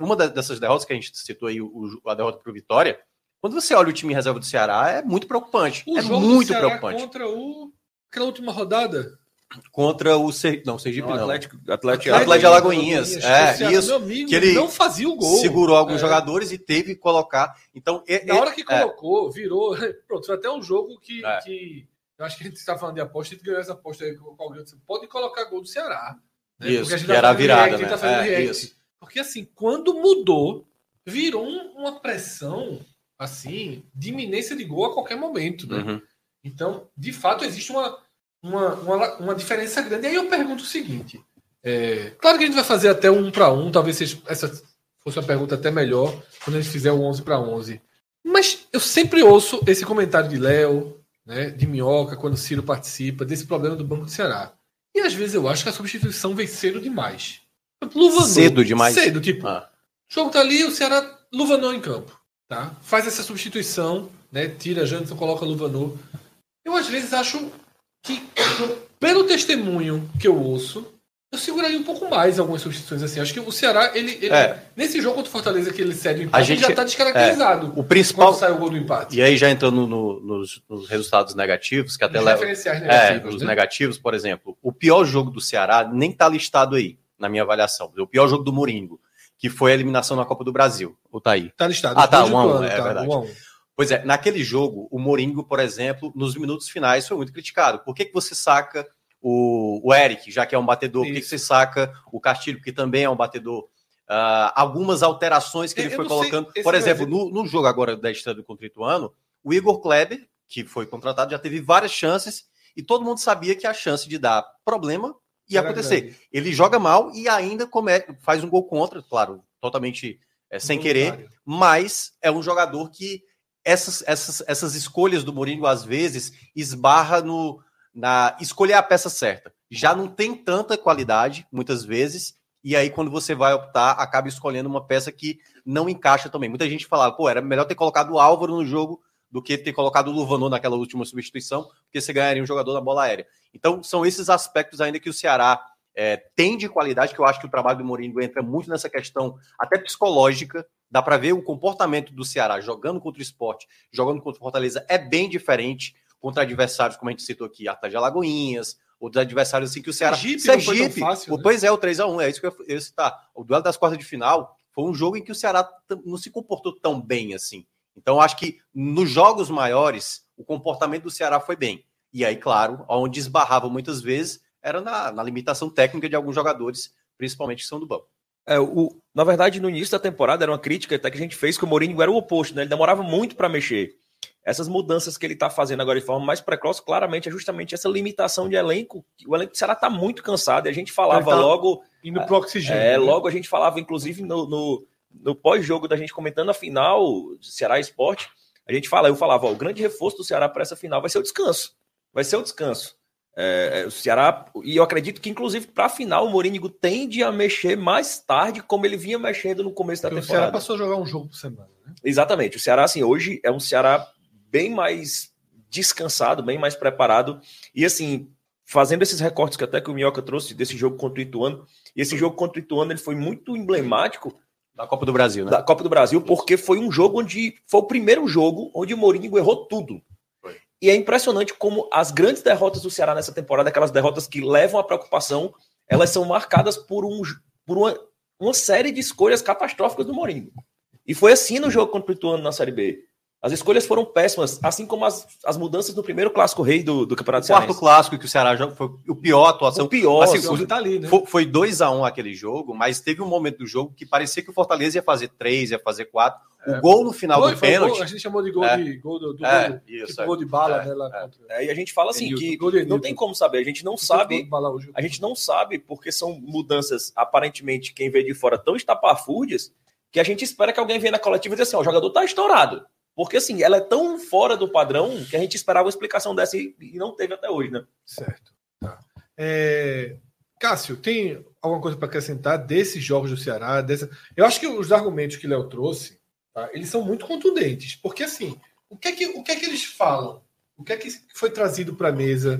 uma dessas derrotas que a gente citou aí, a derrota para o Vitória, quando você olha o time reserva do Ceará, é muito preocupante. O é muito Ceará preocupante. contra o. Aquela última rodada. Contra o Ser... não, Sergipe Não, não. Atlético, Atlético, Atlético de Alagoinhas, é, Ceará, isso, amigo, que ele não fazia o gol. Segurou alguns É. jogadores e teve que colocar. Então, e- Na hora que é, colocou, virou. Pronto, foi até um jogo que. É. que eu acho que a gente está falando de aposta, a gente ganhou essa aposta aí com alguém. disse, Pode colocar gol do Ceará. né? Isso, Porque a gente que tá era virada, react, gente né? tá É, react. Porque assim, quando mudou, virou um- uma pressão assim, de iminência de gol a qualquer momento. Né? Uhum. Então, de fato, existe uma, uma, uma, uma diferença grande. E aí eu pergunto o seguinte: é, claro que a gente vai fazer até um para um, talvez seja- essa fosse uma pergunta até melhor quando a gente fizer o 11 para 11. Mas eu sempre ouço esse comentário de Léo, né, de Minhoca, quando o Ciro participa, desse problema do Banco do Ceará. E às vezes eu acho que a substituição vem cedo demais. Luvanor, Cedo demais? Cedo, tipo, Ah. o jogo tá ali, o Ceará Luvanor em campo. Tá? Faz essa substituição, né? Tira Janderson, coloca Luvanor. Eu às vezes acho que, pelo testemunho que eu ouço, eu seguraria um pouco mais algumas substituições assim. Acho que o Ceará, ele, ele- É. nesse jogo contra o Fortaleza que ele cede o A empate, gente- ele já tá descaracterizado. O Quando principal. sai o gol do empate. E aí, já entrando no- nos, nos resultados negativos, que até Os leva. referenciais É, negativos, os né? negativos, por exemplo, o pior jogo do Ceará nem tá listado aí, na minha avaliação. O pior jogo do Moringo, que foi a eliminação na Copa do Brasil. O tá aí. Tá listado. Ah, tá, dois um a do um, ano, é tá, verdade. um. Pois é, naquele jogo, o Moringo, por exemplo, nos minutos finais foi muito criticado. Por que, que você saca o, o Eric, já que é um batedor? Por que, que Isso. você saca o Castilho, que também é um batedor? Ah, algumas alterações que Eu- ele foi colocando. Por exemplo, no, no jogo agora da estreia do contra o o Igor Kleber, que foi contratado, já teve várias chances e todo mundo sabia que a chance de dar problema ia Era acontecer. grande. Ele joga mal e ainda come- faz um gol contra, claro, totalmente é, sem querer, mas é um jogador que essas, essas, essas escolhas do Mourinho, às vezes, esbarra no, na escolher a peça certa. Já não tem tanta qualidade, muitas vezes, e aí quando você vai optar, acaba escolhendo uma peça que não encaixa também. Muita gente falava, pô, era melhor ter colocado o Álvaro no jogo do que ter colocado o Luvanor naquela última substituição, porque você ganharia um jogador na bola aérea. Então, são esses aspectos ainda que o Ceará é, tem de qualidade, que eu acho que o trabalho do Mourinho entra muito nessa questão até psicológica. Dá para ver o comportamento do Ceará jogando contra o esporte, jogando contra o Fortaleza, é bem diferente contra adversários, como a gente citou aqui, Atlético de Alagoinhas, outros adversários assim que o Ceará. Sergipe foi tão fácil, o- né? Pois é, o 3x1, é isso que eu ia citar. O duelo das quartas de final foi um jogo em que o Ceará não se comportou tão bem assim. Então, acho que nos jogos maiores, o comportamento do Ceará foi bem. E aí, claro, onde esbarrava muitas vezes era na, na limitação técnica de alguns jogadores, principalmente que são do banco. É, o, na verdade, no início da temporada era uma crítica até que a gente fez que o Mourinho era o oposto, né? Ele demorava muito para mexer. Essas mudanças que ele está fazendo agora de forma mais precoce, claramente é justamente essa limitação de elenco. O elenco do Ceará está muito cansado e a gente falava tá- logo. Indo pro oxigênio. É, né? logo a gente falava, inclusive, no, no, no pós-jogo da gente comentando a final Ceará Esporte, a gente fala, eu falava, ó, o grande reforço do Ceará para essa final vai ser o descanso. Vai ser o descanso. É, é, o Ceará, e eu acredito que, inclusive, para a final, o Mourinho tende a mexer mais tarde, como ele vinha mexendo no começo da Porque o Ceará temporada. passou a jogar um jogo por semana. Né? Exatamente. O Ceará, assim, hoje é um Ceará bem mais descansado, bem mais preparado. E, assim, fazendo esses recortes que até que o Minhoca trouxe desse jogo contra o Ituano, e esse jogo contra o Ituano ele foi muito emblemático Da Copa do Brasil, né? da Copa do Brasil, porque foi um jogo onde foi o primeiro jogo onde o Mourinho errou tudo. E é impressionante como as grandes derrotas do Ceará nessa temporada, aquelas derrotas que levam à preocupação, elas são marcadas por, um, por uma, uma série de escolhas catastróficas do Mourinho. E foi assim no jogo contra o Ituano na Série B. As escolhas foram péssimas, assim como as, as mudanças no primeiro clássico rei do, do Campeonato O quarto Cearense. clássico que o Ceará jogou foi o pior atuação. O pior, Assim, Você tá ali, né? Fo- Foi 2 a 1 aquele jogo, mas teve um momento do jogo que parecia que o Fortaleza ia fazer 3, ia fazer 4. O gol no final Foi, do um pênalti. a gente chamou de gol É. de gol do, do É, gol, isso, tipo é. gol de bala, É, né? É. contra. É, e a gente fala assim Denilton, que não tem como saber, a gente não sabe. A gente não sabe, porque são mudanças, aparentemente, quem vê de fora tão estapafúrdias, que a gente espera que alguém venha na coletiva e diga assim, ó, o jogador tá estourado. Porque, assim, ela é tão fora do padrão que a gente esperava uma explicação dessa e, não teve até hoje, né? Certo. Tá. É, Cássio, tem alguma coisa para acrescentar desses jogos do Ceará? Dessa... Eu acho que os argumentos que Léo trouxe, tá, eles são muito contundentes. Porque, assim, o que é que, o que, é que eles falam? O que é que foi trazido para a mesa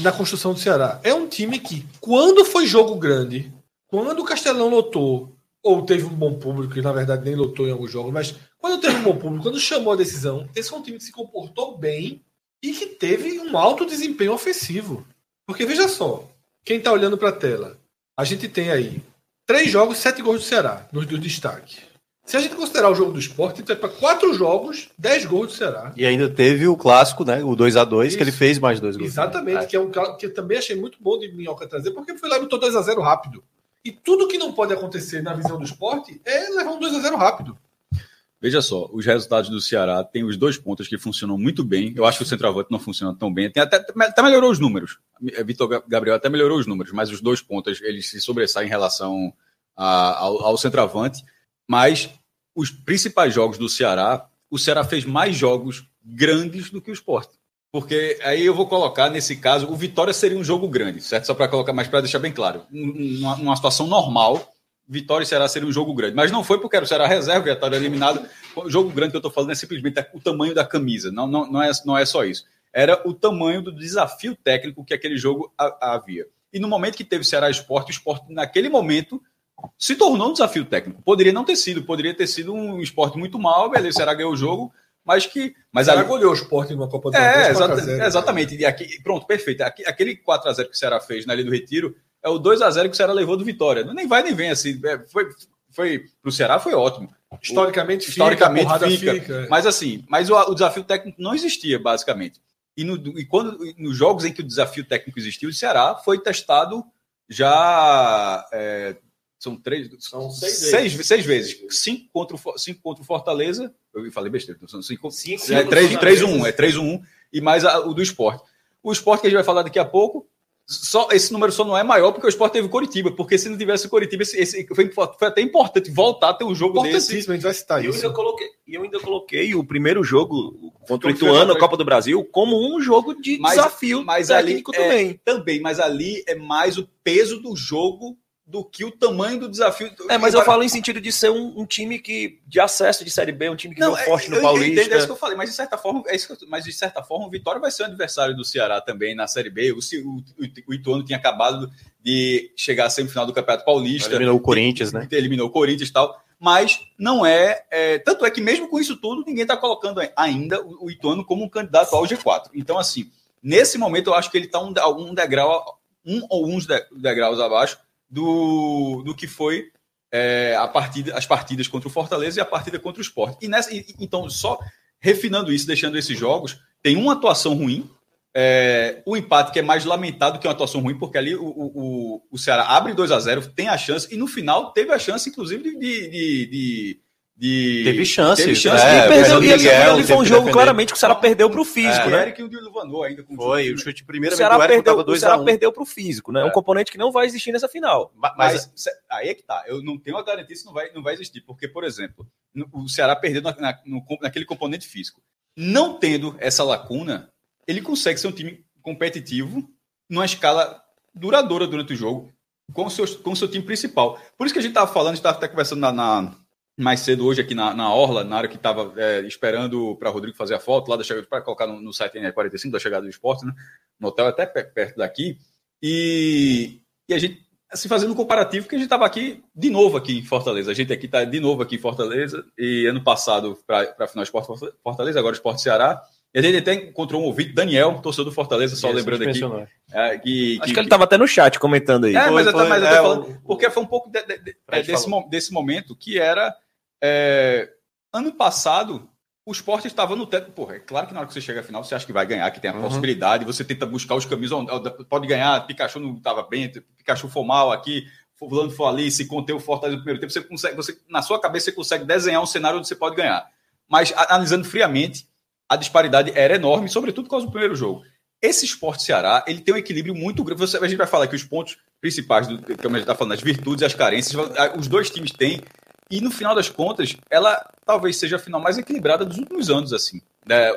na construção do Ceará? É um time que, quando foi jogo grande, quando o Castelão lotou, ou teve um bom público, que na verdade nem lotou em alguns jogos, mas quando teve um bom público, quando chamou a decisão, esse foi um time que se comportou bem e que teve um alto desempenho ofensivo. Porque veja só, quem está olhando para a tela, a gente tem aí três jogos, sete gols do Ceará, nos do destaque. Se a gente considerar o jogo do esporte, então é para quatro jogos, dez gols do Ceará. E ainda teve o clássico, né? O 2 a 2 que ele fez mais dois gols. Exatamente, É. que é um que eu também achei muito bom de Minhoca trazer, porque foi lá e botou 2 a 0 rápido. E tudo que não pode acontecer na visão do esporte é levar um 2 a 0 rápido. Veja só, os resultados do Ceará têm os dois pontos que funcionam muito bem. Eu acho que o centroavante não funciona tão bem. Tem até, até melhorou os números. Vitor Ga- Gabriel até melhorou os números, mas os dois pontos eles se sobressaem em relação a- ao, ao centroavante. Mas os principais jogos do Ceará, o Ceará fez mais jogos grandes do que o Sport. Porque aí eu vou colocar, nesse caso, o Vitória seria um jogo grande, certo? Só para colocar mais para deixar bem claro. Um- Numa, numa situação normal, Vitória e Ceará seria um jogo grande. Mas não foi porque era o Ceará reserva, já estava eliminado. O jogo grande que eu estou falando é simplesmente o tamanho da camisa. Não, não, não, é, não é só isso. Era o tamanho do desafio técnico que aquele jogo ha- havia. E no momento que teve Ceará Esporte, o esporte, naquele momento, se tornou um desafio técnico. Poderia não ter sido, poderia ter sido um esporte muito mal, beleza, o Ceará ganhou o jogo, mas que. Mas Ceará ali- goleou o esporte numa Copa do é, Nordeste, exata- 4 a 0. exatamente. E aqui, pronto, perfeito. Aqui- aquele 4x0 que o Ceará fez na Ilha do Retiro é o 2x0 que o Ceará levou do Vitória. Nem vai nem vem assim. É, foi, foi pro Ceará foi ótimo. Historicamente, fica, Historicamente a porrada fica. fica. Mas assim, mas o, o desafio técnico não existia, basicamente. E, no, e quando nos jogos em que o desafio técnico existiu, o Ceará foi testado já. é, são três. São seis seis, seis vezes. Cinco contra, o, cinco contra o Fortaleza. Eu falei besteira, então são cinco. Cinco, é cinco, 3 cinco 3 1 vezes. é 3 1 1 e mais a- o do esporte. O esporte que a gente vai falar daqui a pouco, só, esse número só não é maior porque o esporte teve Coritiba, porque se não tivesse o Coritiba, esse, esse- foi, foi até importante voltar a ter um jogo desse. Importantíssimo, a gente vai citar eu isso. ainda coloquei, e eu ainda coloquei o primeiro jogo contra o Ituano, a Copa do Brasil, como um jogo de Mas- desafio mas ali técnico é- também. Também, mas ali é mais o peso do jogo do que o tamanho do desafio. É, mas eu falo em sentido de ser um, um time que de acesso de Série B, um time que Não, é, forte no eu Paulista. entendo, é isso que eu falei, mas de certa forma, é isso que eu- mas de certa forma, o Vitória vai ser um adversário do Ceará também na Série B. O, o, o, Ituano tinha acabado de chegar à semifinal do Campeonato Paulista. Eliminou o Corinthians, né? Eliminou o Corinthians e tal. Mas não é, é, Tanto é que mesmo com isso tudo, ninguém está colocando ainda o, o Ituano como um candidato ao G4. Então, assim, nesse momento eu acho que ele está um, um degrau, um ou uns de- degraus abaixo do, do que foi é, a partida, as partidas contra o Fortaleza e a partida contra o Sport. E nessa, então, só refinando isso, deixando esses jogos, tem uma atuação ruim, é, o empate que é mais lamentado que uma atuação ruim, porque ali o, o, o- o Ceará abre 2 a 0 tem a chance, e no final teve a chance, inclusive, de. de, de, de- Teve chance. Teve chance. É, e perdeu, e ali foi um que jogo claramente que o Ceará perdeu pro físico, é, né? Eric e o Dilvanou ainda com Foi, o chute O primeiro Ceará, do Everton perdeu, tava o 2 Ceará a 1. perdeu pro físico, né? É. Um componente que não vai existir nessa final. Mas, Mas, aí é que tá. Eu não tenho a garantia se não vai, não vai existir. Porque, por exemplo, o Ceará perdeu na, na- no- naquele componente físico. Não tendo essa lacuna, ele consegue ser um time competitivo numa escala duradoura durante o jogo com o seu, com o seu time principal. Por isso que a gente estava falando, a gente estava até conversando na, na- mais cedo hoje aqui na, na Orla, na hora que estava esperando para Rodrigo fazer a foto lá da chegada, para colocar no, no site NR45 da chegada do esporte, né? no hotel até pe- perto daqui. E, e a gente assim, fazendo um comparativo, que a gente estava aqui de novo aqui em Fortaleza. A gente aqui está de novo aqui em Fortaleza, e ano passado para a final Esporte Fortaleza, agora Esporte Ceará. E a gente até encontrou um ouvinte, Daniel, torcedor do Fortaleza, só Esse lembrando aqui. é, que, Acho que ele estava até no chat comentando aí. É, Foi, mas eu, foi, mas eu tô é, falando, o- porque foi um pouco de- de- de- Fred desse, mo- desse momento que era. É, ano passado, o esporte estava no teto. Porra, é claro que na hora que você chega à final, você acha que vai ganhar, que tem a Uhum. possibilidade, você tenta buscar os caminhos. Pode ganhar, Pikachu não estava bem, Pikachu foi mal aqui, Fulano foi ali, se conter o Fortaleza no primeiro tempo, você consegue, você, na sua cabeça você consegue desenhar um cenário onde você pode ganhar. Mas analisando friamente, a disparidade era enorme, sobretudo por causa do primeiro jogo. Esse esporte Ceará, ele tem um equilíbrio muito grande. Você- a gente vai falar aqui os pontos principais, do, como a gente está falando, as virtudes e as carências, os dois times têm. E no final das contas, ela talvez seja a final mais equilibrada dos últimos anos, assim, né?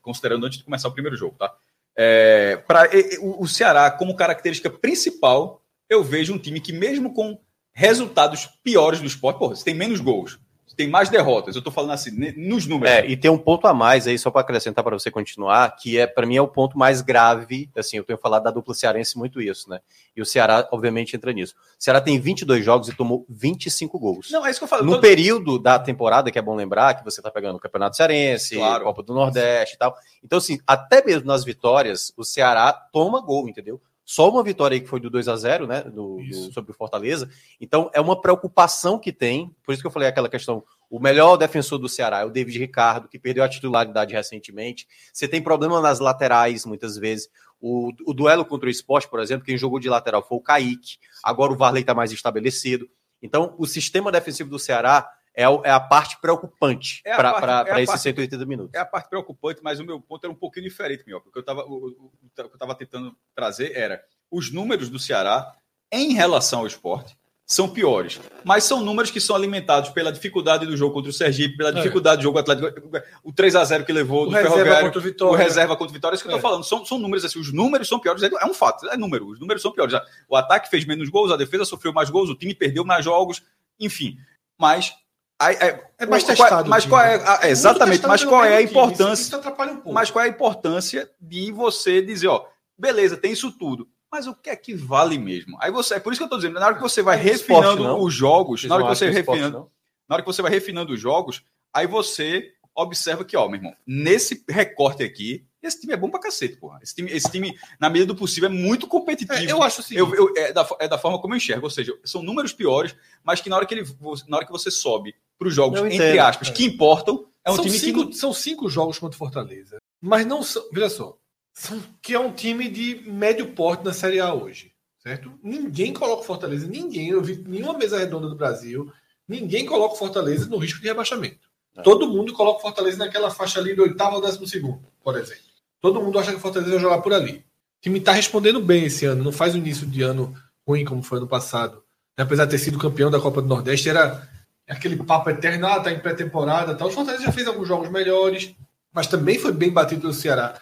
Considerando antes de começar o primeiro jogo, tá? É, e- o, o Ceará, como característica principal, eu vejo um time que, mesmo com resultados piores do esporte, porra, você tem menos gols, tem mais derrotas. Eu tô falando assim, nos números. É, e tem um ponto a mais aí, só para acrescentar para você continuar, que é para mim é o ponto mais grave. Assim, eu tenho falado da dupla cearense muito isso, né? E o Ceará, obviamente, entra nisso. O Ceará tem 22 jogos e tomou 25 gols. Não, é isso que eu falo. No Todo- período da temporada, que é bom lembrar, que você tá pegando o Campeonato Cearense, Claro. Copa do Nordeste e tal. Então, assim, até mesmo nas vitórias, o Ceará toma gol, entendeu? Só uma vitória aí que foi do 2 a 0 né? Do, do- sobre o Fortaleza. Então, é uma preocupação que tem. Por isso que eu falei aquela questão. O melhor defensor do Ceará é o David Ricardo, que perdeu a titularidade recentemente. Você tem problema nas laterais, muitas vezes. O, o duelo contra o esporte, por exemplo, quem jogou de lateral foi o Kaique. Agora o Varley está mais estabelecido. Então, o sistema defensivo do Ceará é, o- é a parte preocupante É para é esses parte- 180 minutos. é a parte preocupante, mas o meu ponto era um pouquinho diferente, meu. Porque eu estava o, o- o que eu tava tentando trazer era os números do Ceará em relação ao esporte são piores, mas são números que são alimentados pela dificuldade do jogo contra o Sergipe, pela dificuldade do jogo atlético, o 3 a 0 que levou O do reserva Ferroviário, contra o o Vitória. reserva contra o Vitória, é isso que eu tô É. falando. São, são números assim, os números são piores, é um fato, é número, os números são piores. O ataque fez menos gols, a defesa sofreu mais gols, o time perdeu mais jogos, enfim. Mas aí- é, É mais qual- testado. Mas time, qual é né? a- Muito exatamente, mas qual é a time, importância? Isso atrapalha um pouco. Mas qual é a importância de você dizer, ó, beleza, tem isso tudo, mas o que é que vale mesmo? Aí você, é por isso que eu tô dizendo, na hora que você vai É esporte, refinando não? os jogos, na hora não que você que é esporte, refinando, não? na hora que você vai refinando os jogos, aí você observa que, ó, meu irmão, nesse recorte aqui, esse time é bom pra cacete, porra. Esse time, esse time na medida do possível, é muito competitivo. É, eu acho assim. Eu, eu- é, da, é da forma como eu enxergo, ou seja, são números piores, mas que na hora que, ele, na hora que você sobe para os jogos, entre aspas, é. que importam, é um são, time cinco, que. são cinco jogos contra o Fortaleza. Mas não são. Veja só. São, que é um time de médio porte na Série A hoje. Certo? Ninguém coloca o Fortaleza. Ninguém. Eu vi nenhuma mesa redonda do Brasil. Ninguém coloca o Fortaleza no risco de rebaixamento. É. Todo mundo coloca o Fortaleza naquela faixa ali do oitavo ao décimo segundo, por exemplo. Todo mundo acha que o Fortaleza vai jogar por ali. O time está respondendo bem esse ano. Não faz um início de ano ruim como foi ano passado. Apesar de ter sido campeão da Copa do Nordeste, era aquele papo eterno, ah, tá em pré-temporada, tal. O Fortaleza já fez alguns jogos melhores, mas também foi bem batido pelo Ceará.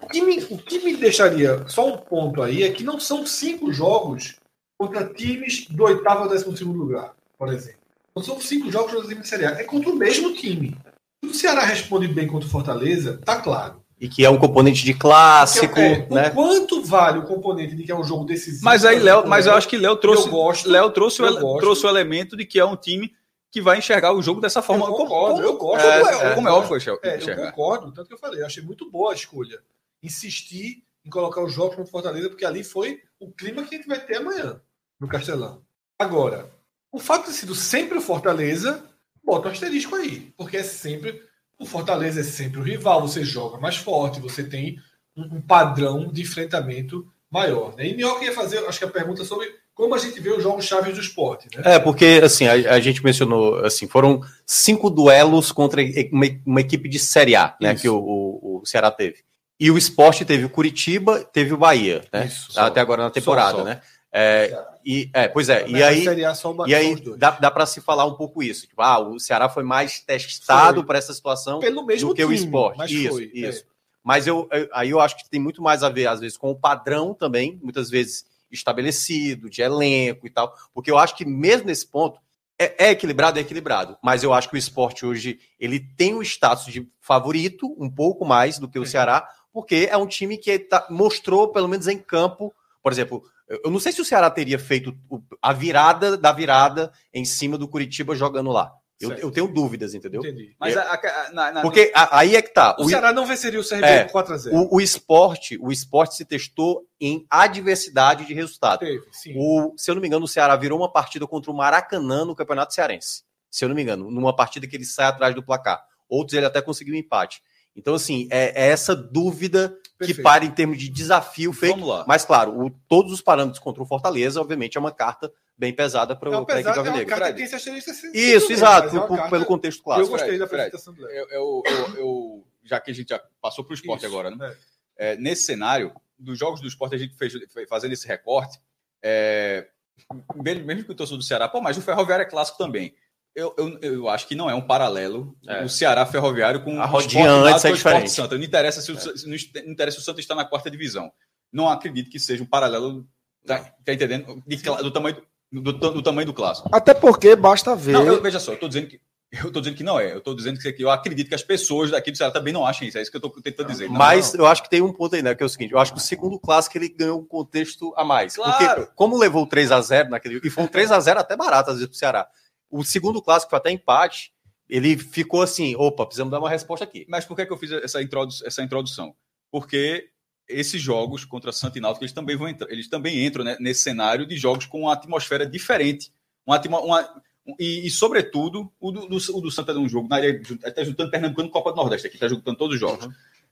O que, me, o que me deixaria só um ponto aí é que não são cinco jogos contra times do oitavo ao décimo segundo lugar, por exemplo. Não são cinco jogos contra times da Série A, é contra o mesmo time. Se o Ceará responde bem contra o Fortaleza, tá claro. E que é um componente de clássico, É, né? O quanto vale o componente de que é um jogo decisivo? Mas aí, Léo, mas eu acho que Léo eu trouxe, gosto, Léo trouxe, eu gosto. trouxe o elemento de que é um time que vai enxergar o jogo dessa forma. Eu concordo, como, eu gosto. como É, é, é, como é óbvio enxer- É, eu concordo, tanto que eu falei, eu achei muito boa a escolha. Insistir em colocar os jogos contra o Fortaleza, porque ali foi o clima que a gente vai ter amanhã no Castelão. Agora, o fato de ter sido sempre o Fortaleza, bota um asterisco aí, porque é sempre. O Fortaleza é sempre o rival, você joga mais forte, você tem um, um padrão de enfrentamento maior. Né? E Minhoca ia fazer, acho que a pergunta sobre como a gente vê os jogos chaves do esporte. Né? É, porque assim, a, a gente mencionou, assim, foram cinco duelos contra uma, uma equipe de Série A, né, Isso. que o, o, o Ceará teve. E o esporte teve o Curitiba, teve o Bahia, né? Isso, só. Até agora na temporada, só. né? É, e, é, pois é, e aí, Série A só o- e só aí dá, dá para se falar um pouco isso. Tipo, ah, o Ceará foi mais testado para essa situação pelo mesmo do que o time, esporte. mas Isso, foi, isso. é. Mas eu, eu- aí eu acho que tem muito mais a ver, às vezes, com o padrão também, muitas vezes estabelecido, de elenco e tal. Porque eu acho que mesmo nesse ponto, é, é equilibrado, é equilibrado. Mas eu acho que o esporte hoje, ele tem o status de favorito, um pouco mais do que o. Ceará, porque é um time que tá- mostrou, pelo menos em campo, por exemplo, eu não sei se o Ceará teria feito a virada da virada em cima do Curitiba jogando lá. Eu, eu tenho dúvidas, entendeu? Entendi. Mas a- a- na- na- Porque a- aí é que tá. O O- Ceará não venceria o CRB É, 4x0. o, o esporte, o esporte se testou em adversidade de resultado. Teve, sim. O, se eu não me engano, o Ceará virou uma partida contra o Maracanã no Campeonato Cearense. Se eu não me engano, numa partida que ele sai atrás do placar. Outros ele até conseguiu um empate. Então, assim, é, é essa dúvida que Perfeito. para em termos de desafio feito. Vamos lá. Mas, claro, o- todos os parâmetros contra o Fortaleza, obviamente, é uma carta bem pesada para de é esse asterisco assim, Isso, exato, é uma por- carta- pelo contexto Eu clássico. gostei da Fred, apresentação do Léo. eu, eu- eu- eu- já que a gente já passou para o esporte Isso, agora, né? é. É, nesse cenário, dos jogos do esporte, a gente fez fazendo esse recorte. é, mesmo que o torcedor do Ceará, pô, mas o Ferroviário é clássico também. Eu, eu, eu acho que não é um paralelo É. o Ceará Ferroviário com A o rodinha Sport antes é o diferente. Santa. Não interessa se o, se não interessa se o Santa está na quarta divisão. Não acredito que seja um paralelo, tá, tá entendendo? De do, tamanho, do, do- do tamanho do clássico. Até porque basta ver. Não, eu, veja só, eu tô dizendo que eu tô dizendo que não é. Eu tô dizendo que eu acredito que as pessoas daqui do Ceará também não achem isso. É isso que eu tô tentando dizer. Não, Mas eu acho que tem um ponto aí, né? Que é o seguinte: eu acho que o segundo clássico ele ganhou um contexto a mais. Claro. Porque, como levou o 3x0 naquele. E foi um 3x0 até barato, às vezes, pro Ceará. O segundo clássico foi até empate. Ele ficou assim: opa, precisamos dar uma resposta aqui. Mas por que, que eu fiz essa, introdu essa introdução? Porque esses jogos contra Santa e Náutico, eles também vão entrar, eles também entram né, nesse cenário de jogos com uma atmosfera diferente. Uma, uma- e, e, sobretudo, o do, do, o do Santa é um jogo, na área, está juntando Pernambucano Copa do Nordeste, aqui está juntando todos os jogos.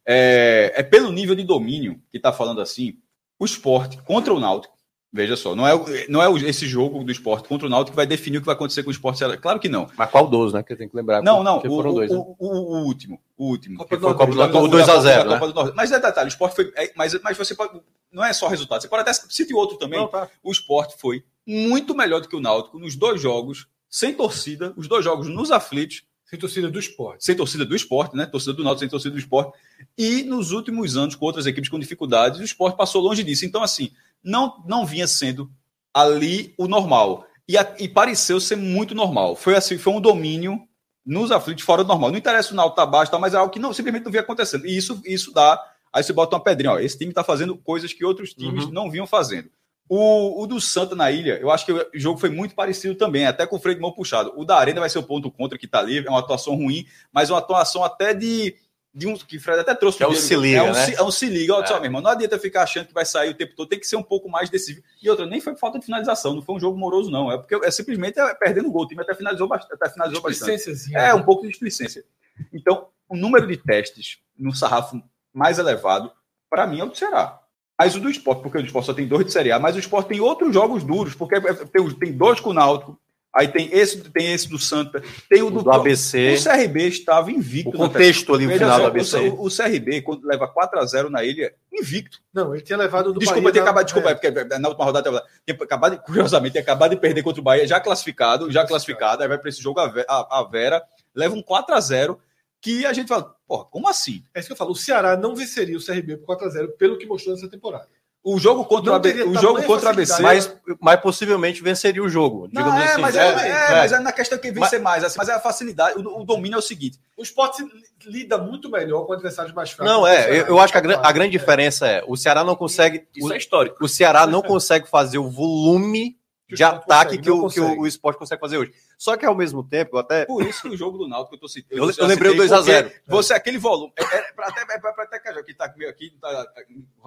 É, é pelo nível de domínio que está falando assim, o esporte contra o Náutico. Veja só, não é, não é esse jogo do esporte contra o Náutico que vai definir o que vai acontecer com o esporte. Claro que não. Mas qual dos, né? Que eu tenho que lembrar. Não, não. O, foram o- dois. né? o- o- último. O último. Copa do foi o Copa do Nordeste. Nordeste, o Da- 2 a 0 da né? Mas é detalhe, o esporte foi. é, mas, mas você pode. Não é só resultado. Você pode até citar outro também. Não, tá. O esporte foi muito melhor do que o Náutico nos dois jogos, sem torcida, os dois jogos nos aflitos, Sem torcida do esporte. sem torcida do esporte, né? Torcida do Náutico sem torcida do esporte. E nos últimos anos, com outras equipes com dificuldades, o esporte passou longe disso. Então, assim, não, não vinha sendo ali o normal. E, a- e pareceu ser muito normal. Foi assim, foi um domínio nos aflitos fora do normal. Não interessa o Náutico tá baixo, tá, mas é algo que não, simplesmente não vinha acontecendo. E isso, isso dá. Aí você bota uma pedrinha, ó. Esse time tá fazendo coisas que outros times Uhum. não vinham fazendo. O, o do Santa na ilha, eu acho que o jogo foi muito parecido também, até com o freio de mão puxado. O da Arena vai ser o ponto contra que tá ali, é uma atuação ruim, mas uma atuação até de, de um que o Fred até trouxe. Que é o se liga, é um, né? se, é um se liga. Olha É. só, meu irmão, não adianta ficar achando que vai sair o tempo todo, tem que ser um pouco mais decisivo. E outra, nem foi falta de finalização, não foi um jogo moroso, não. É porque é simplesmente é perdendo gol. O time até finalizou bastante. Até finalizou bastante. É, um pouco de displicência. Então, o número de testes no sarrafo mais elevado, para mim, é o do Ceará. Mas o do esporte, porque o do esporte só tem dois de Série A, mas o esporte tem outros jogos duros, porque tem, tem dois com o Náutico, aí tem esse, tem esse do Santa, tem o do, do ABC. O CRB estava invicto. O contexto ali, o Veja final do ABC. O, o CRB, quando leva 4x0 na ilha, invicto. Não, ele tinha levado do Desculpa, Bahia ter na- acabado, desculpa, é. é. porque na última rodada tinha acabado, curiosamente, tinha acabado de perder contra o Bahia, já classificado, já classificado, aí vai para esse jogo a- a Vera, leva um 4x0, que a gente fala, porra, como assim? É isso que eu falo. O Ceará não venceria o CRB por 4x0 pelo que mostrou nessa temporada. O jogo contra o Não ABC, teria o jogo contra o ABC. Mas, mas possivelmente venceria o jogo. Não, é, assim. mas, É, é, é. é, mas é na questão que vencer mais, assim, mas é a facilidade, o, o domínio é o seguinte. O esporte li- lida muito melhor com adversários mais fracos. Não, o é. Ceará. Eu, eu acho que a, gran- a grande É. diferença é o Ceará não consegue. Isso o, é histórico. o Ceará não consegue fazer o volume o de ataque consegue, que, o, que o, o esporte consegue fazer hoje. Só que ao mesmo tempo, até. Por isso que o jogo do Náutico que eu tô citando. Eu- eu lembrei o 2 a 0. Você, aquele volume. É, é, pra até, é, pra, pra até que tá comigo aqui, tá,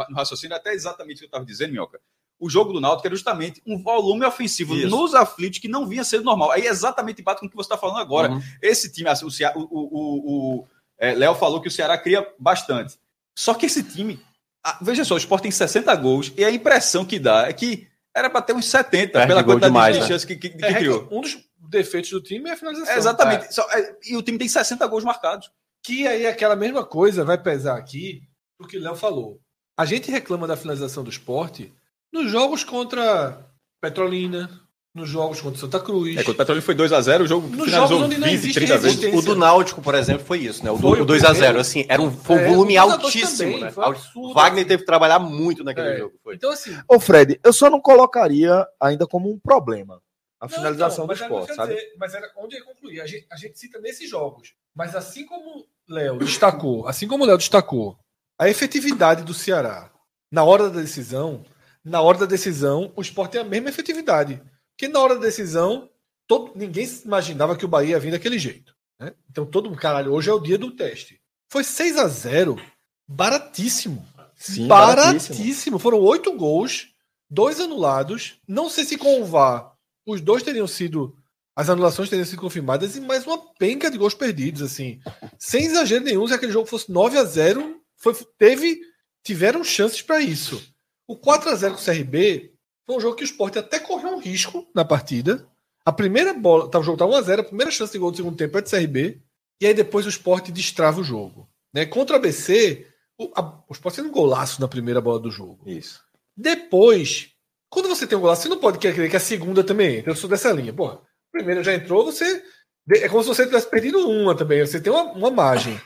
no raciocínio, é até exatamente o que eu estava dizendo, Minhoca. O jogo do Náutico era justamente um volume ofensivo Isso. nos aflitos que não vinha sendo normal. Aí exatamente bate com o que você está falando agora. Uhum. Esse time, assim, o, Cea- o, o, o- o, é, Léo falou que o Ceará cria bastante. Só que esse time, ah, veja só, o Sport tem 60 gols e a impressão que dá é que era para ter uns 70 Perde pela quantidade demais, de né? chances que, que, que É, criou. Um dos defeitos do time é a finalização. É, exatamente. Só- é, e o time tem 60 gols marcados. Que aí aquela mesma coisa vai pesar aqui do que o Léo falou. A gente reclama da finalização do esporte nos jogos contra Petrolina, nos jogos contra Santa Cruz. É, quando o Petróleo foi 2x0, o jogo Nos finalizou jogos onde não 20, existe 30 vezes. resistência. O do Náutico, por exemplo, foi isso, né? O, do, o 2 a 0 primeiro. assim, era um, foi um É, volume altíssimo, também, né? foi absurdo, Wagner assim. teve que trabalhar muito naquele É. jogo. Foi. Então, assim. Ô, Fred, eu só não colocaria ainda como um problema a não, finalização então, do esporte, sabe? dizer, mas era onde eu ia concluir. A gente, a gente cita nesses jogos. Mas assim como o Léo destacou, assim como o Léo destacou, a efetividade do Ceará na hora da decisão, na hora da decisão, o esporte tem a mesma efetividade. Porque na hora da decisão, todo, ninguém imaginava que o Bahia ia vir daquele jeito. né? Então todo mundo, caralho, hoje é o dia do teste. Foi 6 a 0 baratíssimo. Sim, baratíssimo. Foram oito gols, dois anulados. Não sei se com o VAR os dois teriam sido. As anulações teriam sido confirmadas e mais uma penca de gols perdidos, assim. Sem exagero nenhum, se aquele jogo fosse 9 a 0 foi, teve, tiveram chances para isso. O 4 a 0 com o CRB foi um jogo que o Sport até correu um risco na partida. A primeira bola, tá, o jogo tá 1 a 0 a primeira chance de gol do segundo tempo é de CRB. E aí depois o Sport destrava o jogo. Né? Contra o ABC, o, a, o Sport fez um golaço na primeira bola do jogo. Isso. Depois, quando você tem um golaço, você não pode querer que a segunda também entre. Eu sou dessa linha. Porra, a primeira já entrou, você. É como se você tivesse perdido uma também. Você tem uma, uma margem.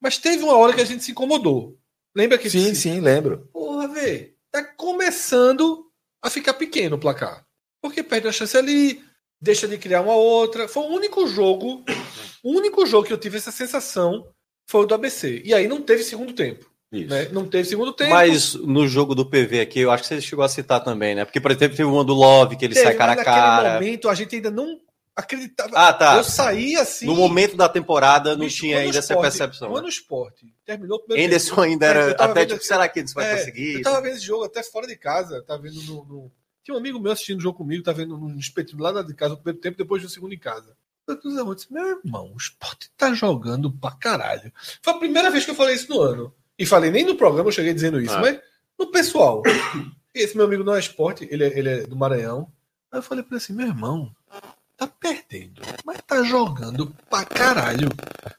Mas teve uma hora que a gente se incomodou. Lembra que. Sim, sim, lembro. Porra, vê. Tá começando a ficar pequeno o placar. Porque perde a chance ali, deixa de criar uma outra. Foi o único jogo. O único jogo que eu tive essa sensação foi o do ABC. E aí não teve segundo tempo. Isso. Né? Não teve segundo tempo. Mas no jogo do PV aqui, eu acho que você chegou a citar também, né? Porque, por exemplo, teve uma do Love, que ele Teve, sai cara a mas naquele cara. momento a gente ainda não acreditava. Ah, tá. Eu saí assim. No momento da temporada não bicho, tinha ainda essa esporte- percepção. Quando né? o esporte terminou o primeiro Henderson tempo, ainda é, era até vendo tipo, será que eles vai é, conseguir? Eu tava vendo esse jogo até fora de casa, tá vendo no, no- Tinha um amigo meu assistindo o jogo comigo, tá vendo no espetinho lá de casa o primeiro tempo, depois do segundo em casa. Eu disse, meu irmão, o esporte tá jogando pra caralho. Foi a primeira vez que eu falei isso no ano. E falei nem no programa, eu cheguei dizendo isso, Ah. mas no pessoal. Esse meu amigo não é esporte, ele é, ele é do Maranhão. Aí eu falei pra ele assim, meu irmão, tá perdendo, mas tá jogando pra caralho.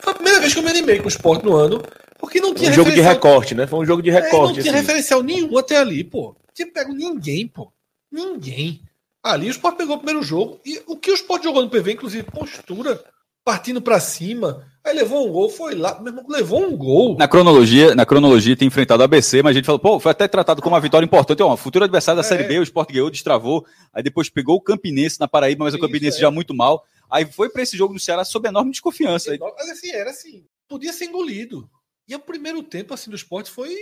Foi a primeira vez que eu me animei com o esporte no ano, porque não tinha Um jogo de recorte, né? Foi um jogo de é, não recorte. tinha assim. referencial nenhum até ali, pô. Tinha pego ninguém, pô. Ninguém. Ali o Sport pegou o primeiro jogo. E o que o Sport jogou no PV, inclusive postura, partindo pra cima. Aí levou um gol, foi lá. Meu irmão, levou um gol. Na cronologia, na cronologia tem enfrentado o ABC, mas a gente falou, pô, foi até tratado como uma vitória importante. Ó, futuro adversário da É. Série B, o Sport ganhou, destravou. Aí depois pegou o Campinense na Paraíba, mas o Isso, Campinense é. já muito mal. Aí foi para esse jogo do Ceará sob enorme desconfiança. Aí, Mas assim, era assim. Podia ser engolido. E o primeiro tempo assim do Sport foi.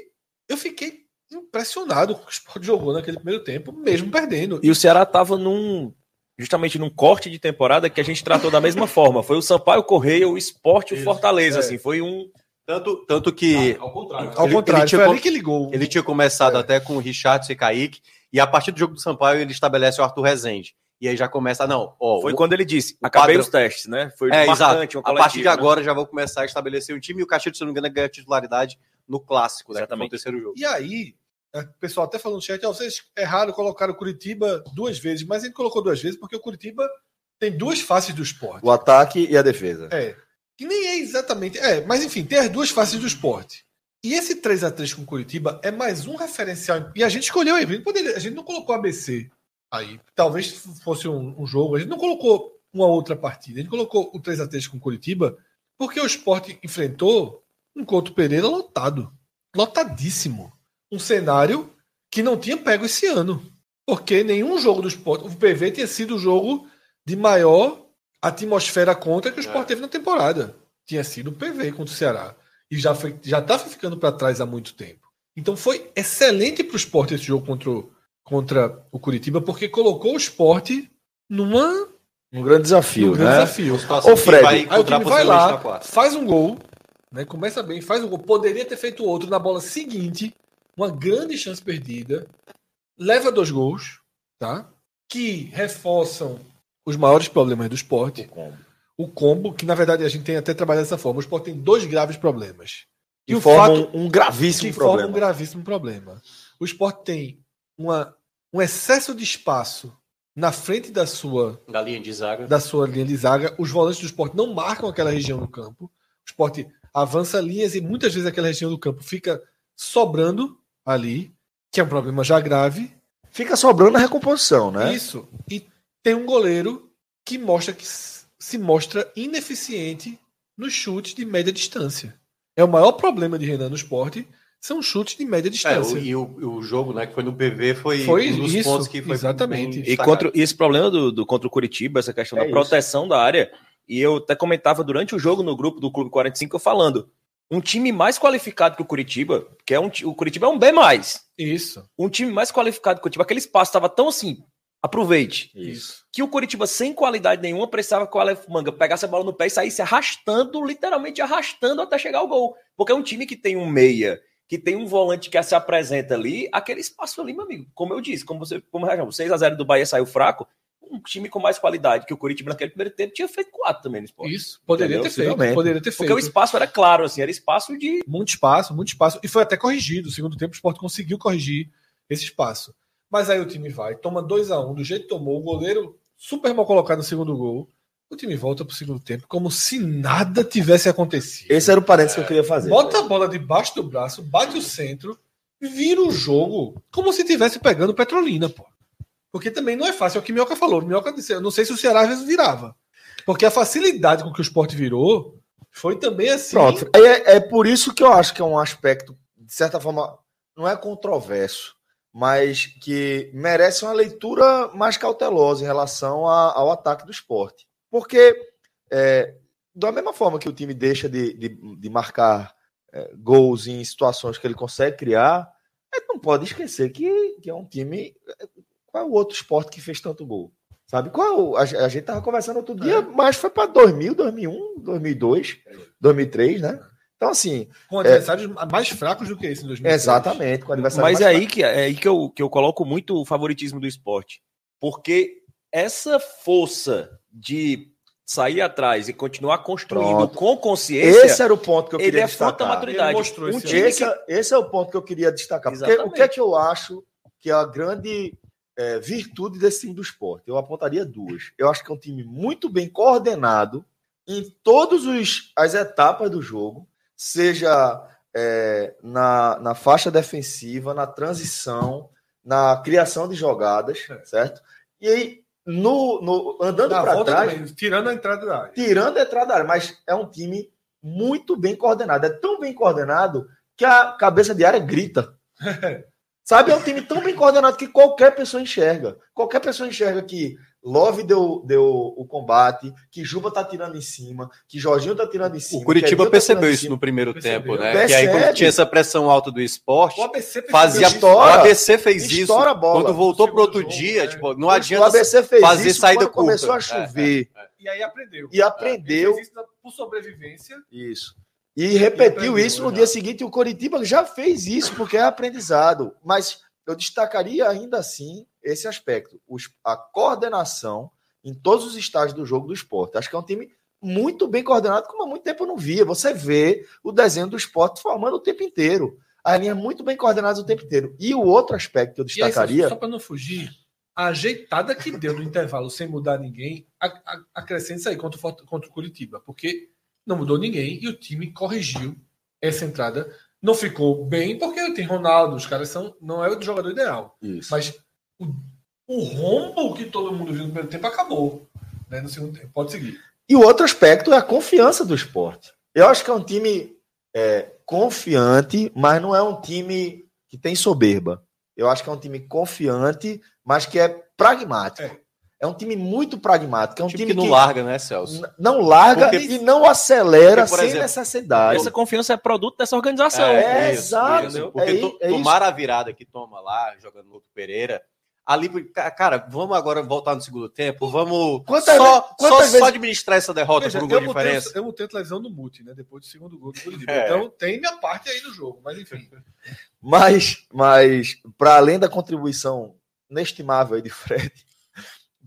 Eu fiquei impressionado com o que o Sport jogou naquele primeiro tempo, mesmo perdendo. E o Ceará tava num. Justamente num corte de temporada que a gente tratou da mesma forma. Foi o Sampaio Correia, o Esporte e o Fortaleza. é. Assim, foi um, Tanto, tanto que Ao contrário. Ao Ele- contrário, ele tinha foi ali que ligou. ele tinha começado até com o Richardson e Kaique, e a partir do jogo do Sampaio ele estabelece o Arthur Rezende. E aí já começa, não, ó, Foi o- quando ele disse: acabei padrão- os testes, né? Foi É, marcante, exato. uma A partir de né? agora já vou começar a estabelecer um time e o Caxias, se não me engano, ganha titularidade no clássico, né? que foi o Exatamente. terceiro jogo. E aí, é, o pessoal até falou no chat, ó, vocês erraram, colocaram o Curitiba duas vezes, mas ele colocou duas vezes porque o Curitiba tem duas faces do esporte. O ataque e a defesa. É. Que nem é exatamente. É, mas enfim, tem as duas faces do esporte. E esse 3 a 3 com o Curitiba é mais um referencial. E a gente escolheu. Poderia, a gente não colocou ABC aí. Talvez fosse um, um jogo. A gente não colocou uma outra partida. A gente colocou o 3 a 3 com o Curitiba porque o esporte enfrentou um Couto Pereira lotado. Lotadíssimo. Um cenário que não tinha pego esse ano. Porque nenhum jogo do esporte. O PV tinha sido o jogo de maior atmosfera contra que o Sport É. teve na temporada. Tinha sido o PV contra o Ceará. E já foi, já estava ficando para trás há muito tempo. Então foi excelente para o Sport esse jogo contra o, contra o Curitiba, porque colocou o Sport numa, Um grande desafio, num grande né? desafio. Que Fred, vai Aí o time vai lá, faz um gol, né? Começa bem, faz um gol. Poderia ter feito outro na bola seguinte, uma grande chance perdida. Leva dois gols, tá? Que reforçam os maiores problemas do esporte. O combo, que na verdade a gente tem até trabalhado dessa forma. O esporte tem dois graves problemas. Que o forma fato- um, gravíssimo que forma problema. um gravíssimo problema. O esporte tem uma, um excesso de espaço na frente da sua Da linha de zaga. da sua linha de zaga. Os volantes do esporte não marcam aquela região do campo. O esporte avança linhas e muitas vezes aquela região do campo fica sobrando ali, que é um problema já grave. Fica sobrando a recomposição, né? Isso. E tem um goleiro que mostra que se mostra ineficiente nos chutes de média distância. É o maior problema de Renan no esporte, são chutes de média É, distância. o, e o, o jogo, né, que foi no PV, foi, Foi um dos isso, pontos que foi exatamente. E, contra, e esse problema do, do contra o Curitiba, essa questão É da isso. proteção da área, e eu até comentava durante o jogo no grupo do Clube 45, eu falando, um time mais qualificado que o Curitiba, que é um o Curitiba é um B+, Isso. um time mais qualificado que o Curitiba, aquele espaço estava tão assim, aproveite, Isso. que o Curitiba sem qualidade nenhuma precisava que o Aleph Manga pegasse a bola no pé e saísse arrastando, literalmente arrastando até chegar ao gol. Porque é um time que tem um meia, que tem um volante que se apresenta ali, aquele espaço ali, meu amigo, como eu disse, como você, como o 6x0 do Bahia saiu fraco, um time com mais qualidade que o Curitiba naquele primeiro tempo tinha feito quatro também no esporte. Isso. Poderia Entendeu? ter feito. Poderia ter Porque feito. o espaço era claro, assim, era espaço de. muito espaço, muito espaço. E foi até corrigido. No segundo tempo, o Sport conseguiu corrigir esse espaço. Mas aí o time vai, toma 2 a 1 um, do jeito que tomou, o goleiro super mal colocado no segundo gol. O time volta pro segundo tempo como se nada tivesse acontecido. Esse era o parênteses que eu queria fazer. Bota a bola debaixo do braço, bate o centro, vira o jogo como se tivesse pegando Petrolina, pô. Porque também não é fácil, é o que Minhoca falou. Minhoca disse, eu não sei se o Ceará às vezes virava. Porque a facilidade com que o Sport virou foi também assim. Pronto. É, é por isso que eu acho que é um aspecto, de certa forma, não é controverso, mas que merece uma leitura mais cautelosa em relação a- ao ataque do esporte. Porque, é, da mesma forma que o time deixa de, de, de marcar é, gols em situações que ele consegue criar, não pode esquecer que, que é um time. Qual é o outro esporte que fez tanto gol? Sabe? Qual é a, a gente tava conversando outro dia, mas foi para 2000, 2001, 2002, 2003, né? Então, assim, Com adversários mais fracos do que esse em 2003. exatamente. Com o adversário Mas é mais aí que, é aí que, eu, que eu coloco muito o favoritismo do esporte. Porque essa força de sair atrás e continuar construindo Pronto. com consciência, Esse era o ponto que eu ele queria é fruto da destacar. maturidade. Ele mostrou um esse que é- esse é o ponto que eu queria destacar. Porque o que é que eu acho que é a grande é, virtude desse time do esporte? Eu apontaria duas. Eu acho que é um time muito bem coordenado em todas as etapas do jogo, seja é, na, na faixa defensiva, na transição, na criação de jogadas, certo? E aí, no, no- andando para trás, também, tirando a entrada da área. tirando a entrada da área, mas é um time muito bem coordenado. É tão bem coordenado que a cabeça de área grita. Sabe, é um time tão bem coordenado que qualquer pessoa enxerga. Qualquer pessoa enxerga que Love deu, deu o combate, que Juba tá tirando em cima, que Jorginho tá tirando em cima. O Curitiba tá percebeu isso no primeiro Percebeu. tempo, né? Percebe. Que aí quando tinha essa pressão alta do esporte, O fazia. Estoura. o ABC fez isso. Bola. Quando voltou pro outro jogo, dia, é. tipo, não O adianta ABC fez fazer isso saída quando começou a curta. É, chover E aí aprendeu. e aprendeu. Ele fez isso por sobrevivência. Isso. E repetiu isso no dia seguinte. O Coritiba já fez isso, porque é aprendizado. Mas eu destacaria ainda assim esse aspecto: os, a coordenação em todos os estágios do jogo do esporte. Acho que é um time muito bem coordenado, como há muito tempo eu não via. Você vê o desenho do esporte formando o tempo inteiro. A linha muito bem coordenada o tempo inteiro. E o outro aspecto que eu destacaria. Aí, só para não fugir, a ajeitada que deu no intervalo sem mudar ninguém, acrescenta isso aí contra o, contra o Curitiba, porque não mudou ninguém e o time corrigiu essa entrada. Não ficou bem, porque tem Ronaldo, os caras são. Não é o jogador ideal. Isso. Mas o, o rombo que todo mundo viu no primeiro tempo acabou. Né, no segundo tempo. Pode seguir. E o outro aspecto é a confiança do esporte. Eu acho que é um time é, confiante, mas não é um time que tem soberba. Eu acho que é um time confiante, mas que é pragmático. É, é um time muito pragmático. É um Tipo time que não que larga, né, Celso? não larga Porque- e não acelera Porque, por sem exemplo, necessidade. Essa confiança é produto dessa organização. É, isso, exato. isso. Porque É to- é isso. tomar a virada que toma lá, jogando no Pereira, ali, ca- cara, vamos agora voltar no segundo tempo, vamos Quantas só, quantas só, vezes- só administrar essa derrota Veja, por um gol eu, de diferença. eu botei a televisão no mute, né? Depois do segundo gol do. É. Então tem minha parte aí no jogo, mas enfim. Mas, mas para além da contribuição inestimável aí de Fred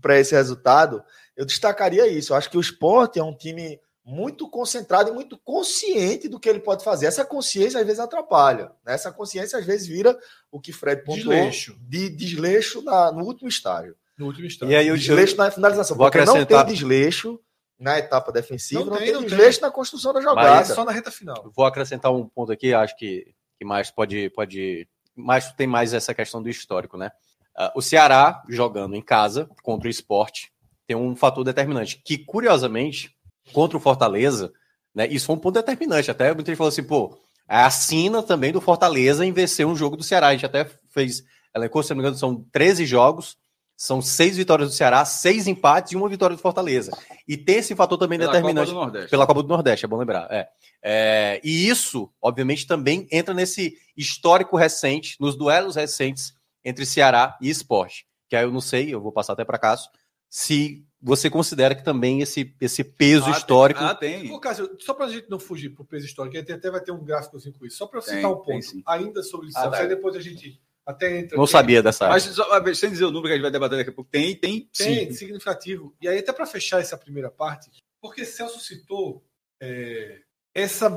para esse resultado, eu destacaria isso. Eu acho que o esporte é um time muito concentrado e muito consciente do que ele pode fazer. Essa consciência às vezes atrapalha. Né? Essa consciência às vezes vira o que Fred pontuou Desleixo. de desleixo na- no último estágio. No último instante. E aí eu, Desleixo na finalização. vou Porque não acrescentar- tem desleixo na etapa defensiva, Não não, tem, tem, não tem. desleixo na construção da Mas jogada. é só na reta final. eu vou acrescentar um ponto aqui, acho que, que mais pode, pode. Mais tem mais essa questão do histórico, né? Ah, o Ceará, jogando em casa contra o esporte, tem um fator determinante. Que, curiosamente, contra o Fortaleza, né? Isso foi um ponto determinante. Até muita gente falou assim, pô, a sina também do Fortaleza em vencer um jogo do Ceará. A gente até fez, elencou, se não me engano, são 13 jogos, são seis vitórias do Ceará, seis empates e uma vitória do Fortaleza. E tem esse fator também Pela determinante. Copa. Pela Copa do Nordeste, é bom lembrar. É. É, e isso, obviamente, também entra nesse histórico recente, nos duelos recentes entre Ceará e Esporte. Que aí eu não sei, eu vou passar até para Cássio, se você considera que também esse, esse peso Ah, tem- histórico. Ah, tem. Ô, Cássio, só para a gente não fugir pro peso histórico, a gente até vai ter um gráficozinho com isso. Só para Tem, citar um tem ponto sim. ainda sobre isso. Ah, tá. aí depois a gente até entra. não aqui. sabia dessa. Mas só, sem dizer o número que a gente vai debater daqui a pouco, tem, tem, Tem, sim. significativo. E aí, até para fechar essa primeira parte, porque Celso citou é, essa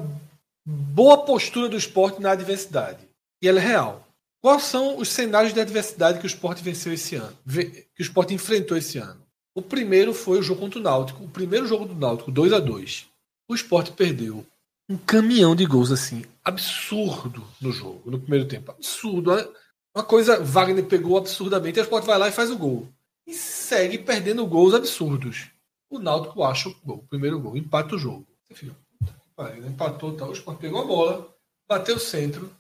boa postura do esporte na adversidade. E ela é real. Quais são os cenários de adversidade que o esporte venceu esse ano? Que o esporte enfrentou esse ano? O primeiro foi o jogo contra o Náutico. O primeiro jogo do Náutico, 2 a 2 O esporte perdeu um caminhão de gols assim, absurdo no jogo, no primeiro tempo. Absurdo. Uma coisa, Wagner pegou absurdamente, o esporte vai lá e faz o gol e segue perdendo gols absurdos. O Náutico acha o gol, o primeiro gol, empata o jogo. Né? empatou, tal, o Sport pegou a bola, bateu o centro.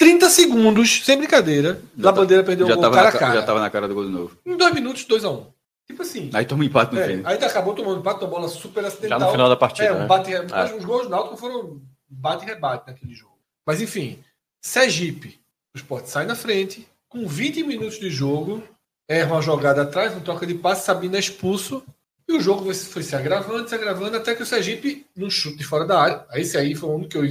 Em 30 segundos, sem brincadeira, Já a tá- bandeira perdeu Já o gol tava, cara na, a ca- cara. já tava na cara do gol de novo. Em dois minutos, 2 a 1 um. Tipo assim. Aí toma um empate no é, fim. aí acabou tomando empate, uma bola super Já acidental. no final da partida. É, um né? bate, mas Os gols do Náutico foram bate e rebate naquele jogo. Mas enfim, Sergipe, o Sport sai na frente, com 20 minutos de jogo, erra uma jogada atrás, uma troca de passe, Sabina é expulso, e o jogo foi, foi se agravando, se agravando, até que o Sergipe, num chute de fora da área, esse aí foi o único que eu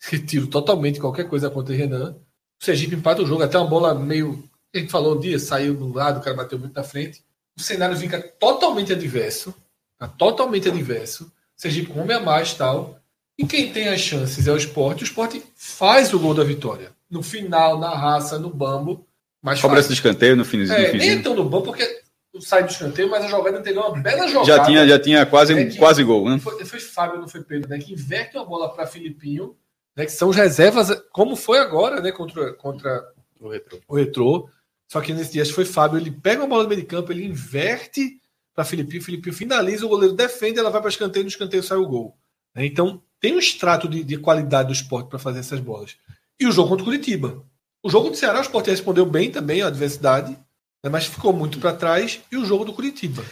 retiro totalmente qualquer coisa contra o Renan, o Sergipe empata o jogo, até uma bola meio, a gente falou um dia, saiu do lado, o cara bateu muito na frente, o cenário fica totalmente adverso, tá totalmente adverso, Sergipe com homem a mais tal. E quem tem as chances é o esporte. O esporte faz o gol da vitória. No final, na raça, no bambo. Mas Cobrança de escanteio no finzinho. É, no nem é tão no bambo porque sai do escanteio, mas a jogada anterior é uma bela jogada. Já tinha, já tinha quase, É que- quase gol, né? Foi, foi Fábio, não foi Pedro, né? Que inverte uma bola para Filipinho, né? Que são reservas, como foi agora, né? Contra, contra O retrô. o retrô. Só que nesse dia acho que foi Fábio. Ele pega uma bola do meio de campo, ele inverte para Filipinho, Filipinho finaliza, o goleiro defende, ela vai para escanteio, no escanteio sai o gol. né? Então tem um extrato de, de qualidade do esporte para fazer essas bolas. E o jogo contra o Curitiba. O jogo do Ceará, o esporte respondeu bem também à adversidade, né? mas ficou muito para trás. E o jogo do Curitiba.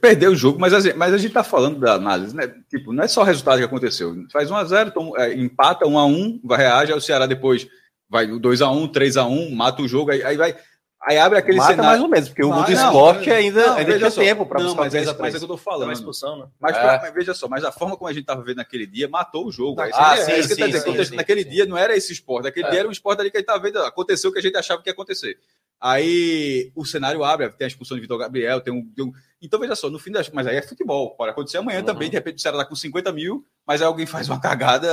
Perdeu o jogo, mas a, gente- mas a gente tá falando da análise, né? Tipo, não é só o resultado que aconteceu. Faz 1x0, tom- é, empata 1x1, vai reage, aí o Ceará depois vai o 2x1, 3x1, mata o jogo, aí, aí vai. Aí abre aquele Mata cenário. mais ou menos, porque o Mas do não, esporte ainda, Não, ainda tinha só. tempo para Não, buscar mas é, a mas é que eu tô Uma falando. expulsão, né? Mas, É. mas veja só, mas a forma como a gente tava vendo naquele dia matou o jogo. É, Ah, é, sim, é isso que eu tô sim, dizendo. sim, sim, naquele sim. dia não era esse esporte. Naquele É. dia era um esporte ali que a gente tava vendo. Aconteceu o que a gente achava que ia acontecer. Aí o cenário abre, tem a expulsão de Vitor Gabriel, tem um. tem um- Então, veja só, no fim das. Mas aí é futebol. Pode acontecer amanhã Uhum. também, de repente o Ceará tá com 50 mil, mas aí alguém faz uma cagada.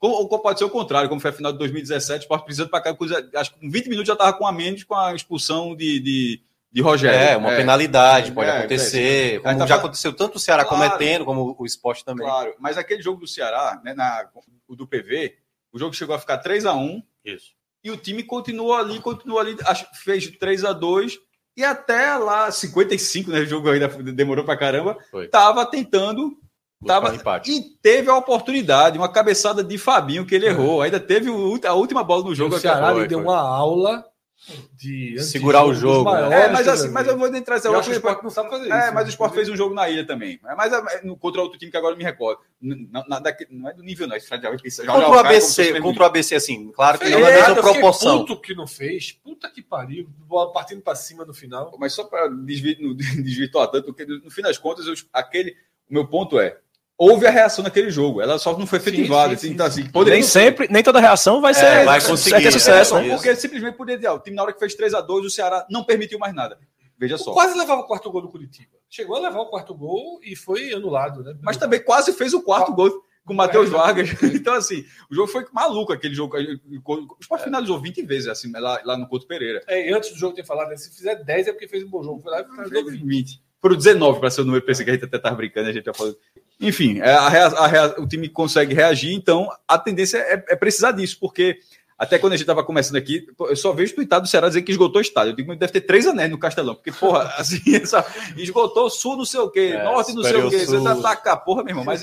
Ou, ou pode ser o contrário, como foi a final de 2017, o Sport precisando para cá, coisa- acho que com 20 minutos já tava com a menos com a expulsão de, de, de Rogério. É, uma penalidade, pode É, acontecer. é. Como tá já falando- aconteceu tanto o Ceará Claro. cometendo, como o esporte também. Claro, mas aquele jogo do Ceará, né, na, o do PV, o jogo chegou a ficar 3 a 1 Isso. E o time continuou ali, continuou ali, fez 3 a 2 e até lá 55, né, o jogo ainda demorou pra caramba, Foi. tava tentando Buscar Tava- um empate. e teve a oportunidade, uma cabeçada de Fabinho que ele errou, ainda teve o- a última bola no jogo. o Ceará foi, deu foi. uma aula de Segurar o jogo, né? maiores É, mas assim, eu mas eu vou entrar essa Eu outra acho que o Sport não sabe fazer isso. É, mas o Sport fez um jogo na ilha também. Mas é, no- contra outro time que agora eu me recordo. Não, não, é do nível, não. Já Contra o ABC, contra o ABC, assim, claro que não mesma eu fiquei proporção. Puto que não fez. Puta que pariu. Partindo pra cima no final. Mas só para desvirtuar tanto, porque no fim das contas, eu- aquele, o meu ponto é. Houve a reação naquele jogo, ela só não foi efetivada. sim, assim, sim, então, sim. assim, poderia Nem sempre, nem toda reação vai ser. vai conseguir, vai ter sucesso, é, né? Porque simplesmente poderia dizer, ó, o time na hora que fez 3 a 2 o Ceará não permitiu mais nada. Veja só. Quase levava o quarto gol do Curitiba. Chegou a levar o quarto gol e foi anulado, né? Mas também quase fez o quarto gol com o Matheus É, Vargas. Então, assim, o jogo foi maluco aquele jogo. O Sport finalizou 20 vezes assim, lá, lá no Couto Pereira. É, antes do jogo ter falado, né, se fizer 10 é porque fez um bom jogo. Foi lá e finalizou 20. 20. Foram 19 para ser o número, pensei que a gente até estava brincando, a gente já falou. Enfim, é, a rea- a rea- o time consegue reagir, então a tendência é, é precisar disso, porque até quando a gente estava começando aqui, eu só vejo tweetado do Ceará dizer que esgotou o estádio. Eu digo, deve ter três anéis no Castelão, porque, porra, assim, essa, esgotou sul não sei o quê, É, norte não sei o quê. Você tá, tá cá, porra, meu irmão. Mas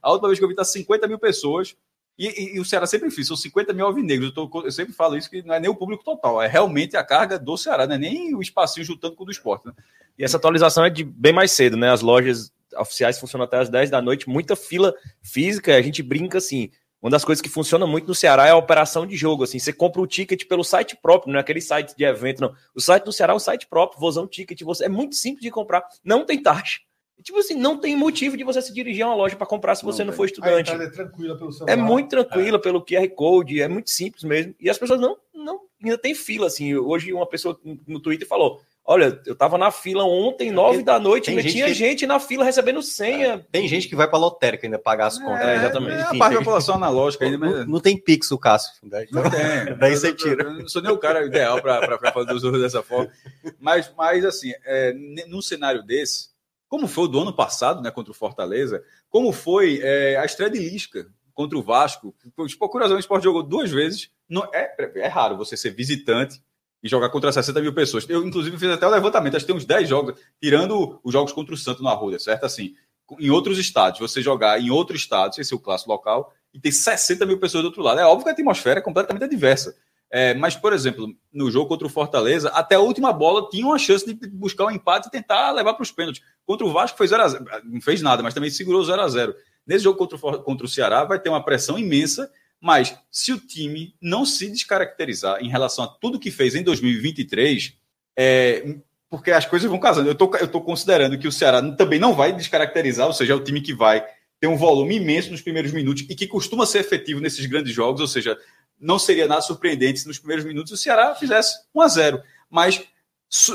a última vez que eu vi tá 50 mil pessoas. E, e- e o Ceará sempre fez, são 50 mil alvinegros. Eu, tô- eu sempre falo isso, que não é nem o público total, é realmente a carga do Ceará, não é nem o espacinho juntando com o do esporte. Né? E essa atualização é de bem mais cedo, né? As lojas oficiais funcionam até as 10 da noite, muita fila física, a gente brinca assim. Uma das coisas que funciona muito no Ceará é a operação de jogo, assim, você compra o ticket pelo site próprio, não é aquele site de evento, não. O site do Ceará é um site próprio, Vozão Ticket, você é muito simples de comprar, não tem taxa. Tipo assim, não tem motivo de você se dirigir a uma loja para comprar se você Não for estudante. é tranquila pelo celular. É muito tranquila pelo QR Code, é muito simples mesmo. E as pessoas não, não ainda tem fila, assim. Hoje uma pessoa no Twitter falou: Olha, eu tava na fila ontem, nove da noite, ainda gente tinha que- gente na fila recebendo senha. Tem gente que vai pra lotérica ainda pagar as contas. É, exatamente. É a Enfim, parte da população analógica ainda, mas. Não, não tem pix o Cássio. né? Não tem. Daí você eu- tira. Eu não sou nem o cara ideal para fazer os usos dessa forma. Mas, mas assim, é, num cenário desse, como foi o do ano passado, né, contra o Fortaleza, como foi é, a estreia de Lisca contra o Vasco. Tipo, curiosamente, o Sport jogou duas vezes. Não, é, é raro você ser visitante e jogar contra 60 mil pessoas. Eu, inclusive, fiz até o levantamento. Acho que tem uns 10 jogos, tirando os jogos contra o Santo na Arruda, certo? Assim, em outros estados, você jogar em outro estado, esse é o clássico local, e tem 60 mil pessoas do outro lado. É óbvio que a atmosfera é completamente diversa. É, mas, por exemplo, no jogo contra o Fortaleza, até a última bola tinha uma chance de buscar um empate e tentar levar para os pênaltis. Contra o Vasco foi 0 a 0 não fez nada, mas também segurou 0 a 0 Nesse jogo contra o, contra o Ceará vai ter uma pressão imensa, mas se o time não se descaracterizar em relação a tudo que fez em 2023, é, porque as coisas vão casando. Eu tô, tô considerando que o Ceará também não vai descaracterizar, ou seja, é o time que vai ter um volume imenso nos primeiros minutos e que costuma ser efetivo nesses grandes jogos, ou seja, não seria nada surpreendente se nos primeiros minutos o Ceará fizesse 1 a 0 Mas,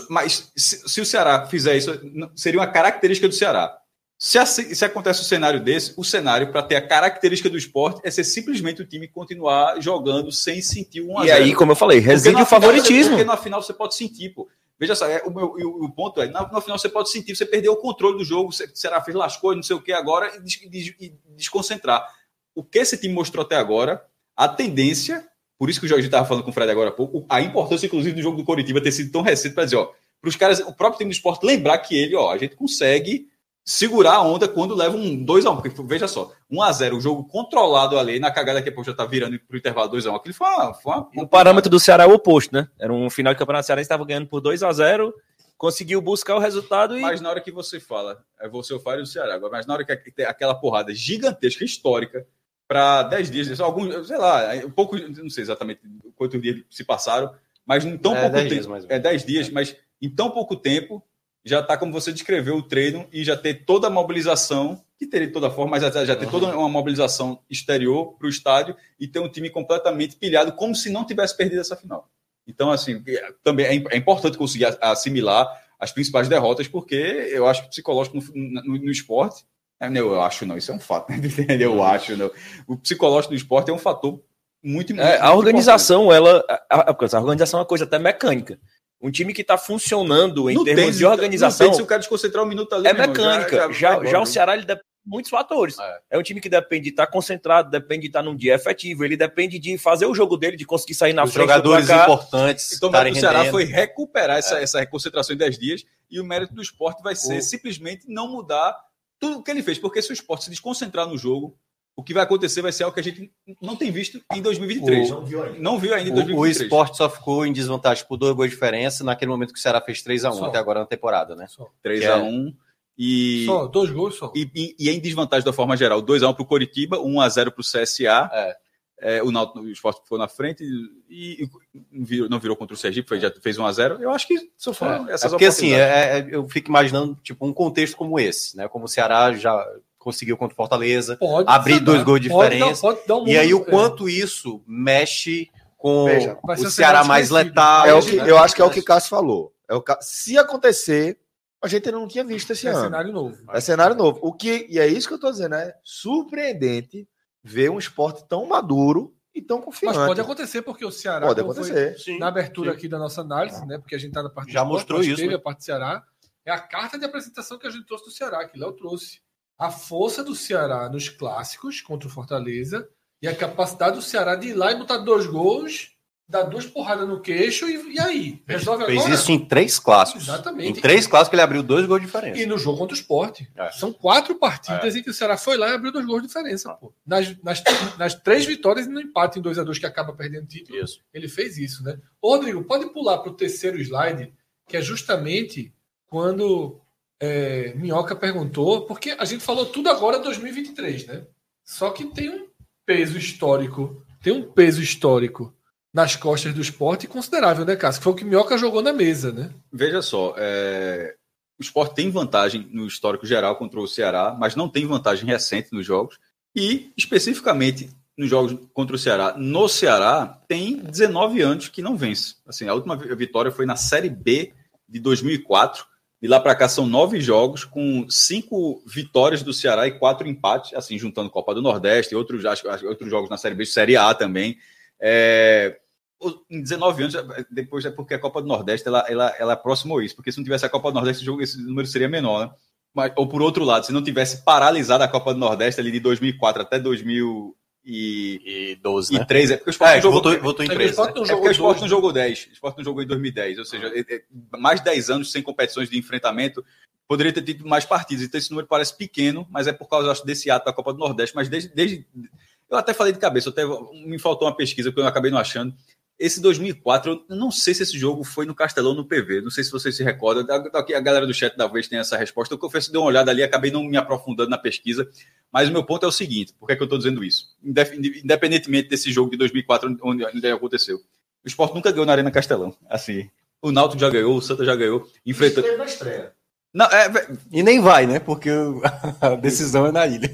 mas se, se o Ceará fizer isso, seria uma característica do Ceará. Se, assim- se acontece um cenário desse, o cenário para ter a característica do esporte é ser simplesmente o time continuar jogando sem sentir um a E 0 aí, como eu falei, reside o favoritismo. você- Porque na final você pode sentir, pô. Veja só, é, o, meu, o, o ponto é, na, na final você pode sentir, você perdeu o controle do jogo, você, será fez lascou, não sei o que agora, e des- e desconcentrar. O que esse time mostrou até agora, a tendência, por isso que o Jorge estava falando com o Fred agora há pouco, a importância, inclusive, do jogo do Coritiba ter sido tão recente para dizer, ó, para os caras, o próprio time do esporte lembrar que ele, ó, a gente consegue segurar a onda quando leva um 2x1. Porque, veja só, 1x0, o jogo controlado ali, na cagada que a já tá virando pro intervalo 2x1. Aquilo foi uma. Foi uma O parâmetro do Ceará é o oposto, né? Era um final de campeonato Ceará estava ganhando por 2 a 0 conseguiu buscar o resultado e Mas na hora que você fala, é você o Fábio do Ceará, agora, mas na hora que tem aquela porrada gigantesca, histórica, para 10 dias, alguns, sei lá, um pouco, não sei exatamente quantos dias se passaram, mas em tão É, pouco 10 tempo. dias, é 10 dias, mas em tão pouco tempo já está como você descreveu o treino e já ter toda a mobilização, que teria de toda forma, mas já, já ter Uhum. toda uma mobilização exterior para o estádio e ter um time completamente pilhado, como se não tivesse perdido essa final. Então, assim, é- também é, é importante conseguir assimilar as principais derrotas, porque eu acho que psicológico no, no- no esporte. É, não, Eu acho não, isso é um fato. Eu acho não. O psicológico do esporte é um fator muito, muito É, a organização, ela. A, a- organização é uma coisa até mecânica. Um time que está funcionando em No termos tênis, de organização tênis, se o cara desconcentrar um minuto ali, é meu irmão, mecânica. Já, vai já, embora. o Ceará ele depende de muitos fatores. É. É. um time que depende de estar concentrado, depende de estar num dia efetivo, ele depende de fazer o jogo dele, de conseguir sair na Os frente jogadores do importantes Então, o Ceará rendendo. foi recuperar essa, essa concentração em 10 dias e o mérito do esporte vai ser O- simplesmente não mudar tudo o que ele fez, porque se o esporte se desconcentrar no jogo, o que vai acontecer vai ser algo que a gente não tem visto em 2023. O- Não viu ainda. Não viu ainda em O, o 2023. esporte só ficou em desvantagem por dois gols de diferença naquele momento que o Ceará fez 3x1 Só. até agora na temporada, né? Só, 3x1 e, só dois gols só. e, e, e é em desvantagem da forma geral. 2x1 para o Coritiba, 1x0 para o CSA. É. É, o, Náutico, o esporte ficou na frente e, e não, virou, não virou contra o Sergipe, foi, já fez 1x0. Eu acho que só foram É, essas porque assim, é- é- eu fico imaginando tipo um contexto como esse, né? Como o Ceará já conseguiu contra o Fortaleza, Pode abrir dois gols de pode diferença. dar- pode dar um e aí o é. quanto isso mexe com Veja, o Ceará mais letal. É o que, né? eu acho que é o que Cássio falou. É o Se acontecer, a gente não tinha visto esse É ano. cenário novo. É cenário novo. O que, e é isso que eu tô dizendo, é surpreendente ver um esporte tão maduro e tão Mas confiante. pode acontecer, porque o Ceará, Pode foi acontecer. Sim, na abertura sim. aqui da nossa análise, né? Porque a gente tá na parte Já mostrou mas isso, Teve né? a parte do Ceará. É a carta de apresentação que a gente trouxe do Ceará, que Léo trouxe. A força do Ceará nos clássicos contra o Fortaleza e a capacidade do Ceará de ir lá e botar dois gols, dar duas porradas no queixo e, e aí? Resolve Fez agora? isso em três clássicos. Exatamente. Em três clássicos ele abriu dois gols de diferença. E no jogo contra o esporte. É. São quatro partidas em que o Ceará foi lá e abriu dois gols de diferença. Ah. Pô. Nas, nas, nas três vitórias e no empate em 2 a 2 que acaba perdendo o título. Isso. Ele fez isso, né? Ô, Rodrigo, pode pular para o terceiro slide, que é justamente quando é, Minhoca perguntou, porque a gente falou tudo agora 2023, né? Só que tem um peso histórico, tem um peso histórico nas costas do esporte considerável, né, Cássio? Foi o que Minhoca jogou na mesa, né? Veja só, é, o esporte tem vantagem no histórico geral contra o Ceará, mas não tem vantagem recente nos jogos. E, especificamente, nos jogos contra o Ceará, no Ceará, tem 19 anos que não vence. Assim, a última vi- vitória foi na Série B de 2004. De lá para cá são nove jogos, com cinco vitórias do Ceará e quatro empates, assim, juntando Copa do Nordeste e outros, outros jogos na Série B, Série A também. É, em 19 anos, depois é porque a Copa do Nordeste ela, ela, ela aproximou isso, porque se não tivesse a Copa do Nordeste, esse, jogo, esse número seria menor, né? Mas, ou por outro lado, se não tivesse paralisado a Copa do Nordeste ali de 2004 até 2003, E 12, né? é porque o Sport É, não jogou, voltou, voltou em É que o três. Sport não é porque o Sport não jogou 10, o Sport não jogou em 2010, ou seja, é- é mais de 10 anos sem competições de enfrentamento, poderia ter tido mais partidas, então esse número parece pequeno, mas é por causa, acho, desse ato da Copa do Nordeste, mas desde, desde eu até falei de cabeça, até me faltou uma pesquisa que eu acabei não achando, esse 2004, eu não sei se esse jogo foi no Castelão no PV, não sei se vocês se recordam. A galera do chat da vez tem essa resposta. Eu confesso dei uma olhada ali, acabei não me aprofundando na pesquisa. Mas o meu ponto é o seguinte: por que, é que eu estou dizendo isso? Independentemente desse jogo de 2004, onde, onde aconteceu. O esporte nunca ganhou na Arena Castelão. Assim, o Náutico já ganhou, o Santa já ganhou. Enfrentando. Esteve na estreia. Não, é, E nem vai, né? Porque a decisão é na ilha.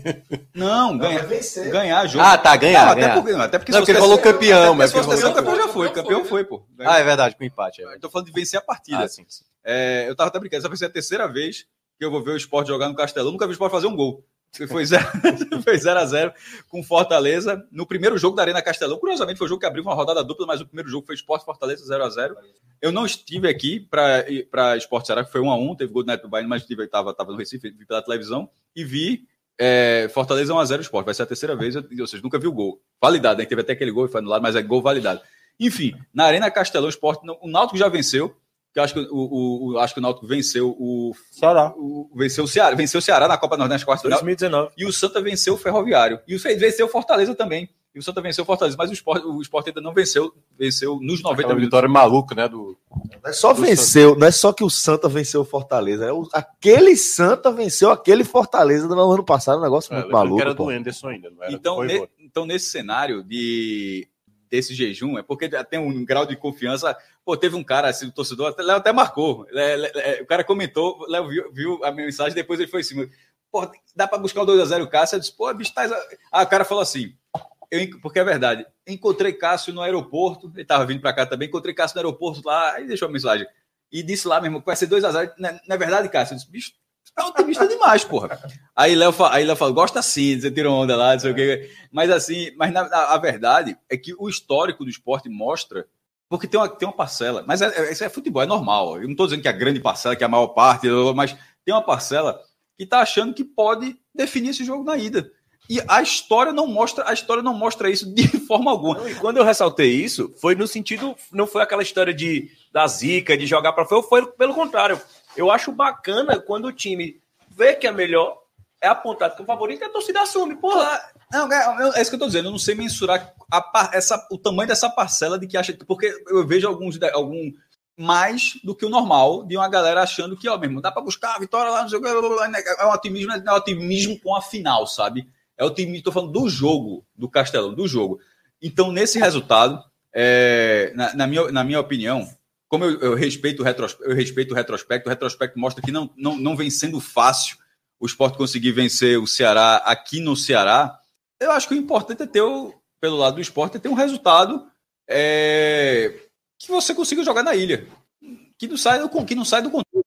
não, ganha, vai vencer. ganhar jogo. Ah, tá, ganhar, Não, até ganhar. porque, até porque Não, porque ele falou campeão, mas se fosse campeão, já foi. campeão, foi. pô. Ah, é verdade, com empate. É. Tô falando de vencer a partida. Ah, sim, sim. É, eu tava até brincando, essa vai ser a terceira vez que eu vou ver o esporte jogar no Castelão. Nunca vi o esporte fazer um gol. Foi 0 foi 0 a 0 com Fortaleza. No primeiro jogo da Arena Castelão, curiosamente, foi o jogo que abriu uma rodada dupla, mas o primeiro jogo foi Esporte Fortaleza 0 a 0 Eu não estive aqui para Esporte Ceará, que foi 1 a 1 teve gol do Neto Bahia, mas estive, tava, tava no Recife, vi pela televisão, e vi é, Fortaleza 1 a 0 Esporte. Vai ser a terceira vez, ou seja, nunca vi o gol. Validado, né? Teve até aquele gol, foi anulado, mas é gol validado. Enfim, na Arena Castelão, Esporte, o Náutico já venceu, que eu acho que o, o, o- acho que o Náutico venceu o, Ceará. o- venceu o Ceará, venceu o Ceará na Copa Nordeste quarta final, 2019. e o Santa venceu o Ferroviário. E o venceu o Fortaleza também. E o Santa venceu o Fortaleza, mas o Sport, o Sport ainda não venceu, venceu nos 90 Aquela minutos. vitória maluca, né? Do... Não é só venceu, não é só que o Santa venceu o Fortaleza, é o- aquele Santa venceu aquele Fortaleza do ano passado, um negócio muito É, lembrando maluco. que era pô. do Anderson ainda, não era Então, ne- então, nesse cenário de, desse jejum é porque tem um grau de confiança. Pô, teve um cara, assim, o torcedor, até, Léo até marcou. É, o cara comentou, Léo viu, viu, a mensagem, depois ele foi assim: pô, dá para buscar o 2x0 Cássio? Eu disse, pô, bicho, tá. Ah, o cara falou assim. Eu, porque é verdade, encontrei Cássio no aeroporto, ele tava vindo para cá também, encontrei Cássio no aeroporto lá, aí deixou a mensagem. E disse lá mesmo que vai ser 2x0. Na, na verdade, Cássio, eu disse, bicho, é otimista demais, porra. Aí Léo, Léo falou, gosta sim, você tirou onda lá, não sei o quê. Mas assim, mas na, a verdade é que o histórico do esporte mostra, porque tem uma, tem uma parcela, mas é, é, isso é futebol, é normal. Eu não estou dizendo que a grande parcela, que é a maior parte, mas tem uma parcela que está achando que pode definir esse jogo na ida. E a história não mostra, a história não mostra isso de forma alguma. E quando eu ressaltei isso, foi no sentido, não foi aquela história de da zica, de jogar para fora, foi pelo contrário. Eu acho bacana quando o time vê que é melhor, é apontado como favorito e a torcida assume. Porra. Não, é, é, isso que eu tô dizendo. Eu não sei mensurar a, essa, o tamanho dessa parcela de que acha. Porque eu vejo alguns, algum mais do que o normal de uma galera achando que, ó, mesmo, dá para buscar a vitória lá, não sei o que, é um otimismo, é um otimismo com a final, sabe? É o time, tô falando do jogo, do Castelão, do jogo. Então, nesse resultado, é, na, na, minha, na minha opinião, como eu, eu, respeito o retrospecto, eu respeito o retrospecto, o retrospecto mostra que não, não, não vem sendo fácil o esporte conseguir vencer o Ceará aqui no Ceará. Eu acho que o importante é ter, o, pelo lado do esporte, é ter um resultado é, que você consiga jogar na ilha. Que não sai, que não sai do controle.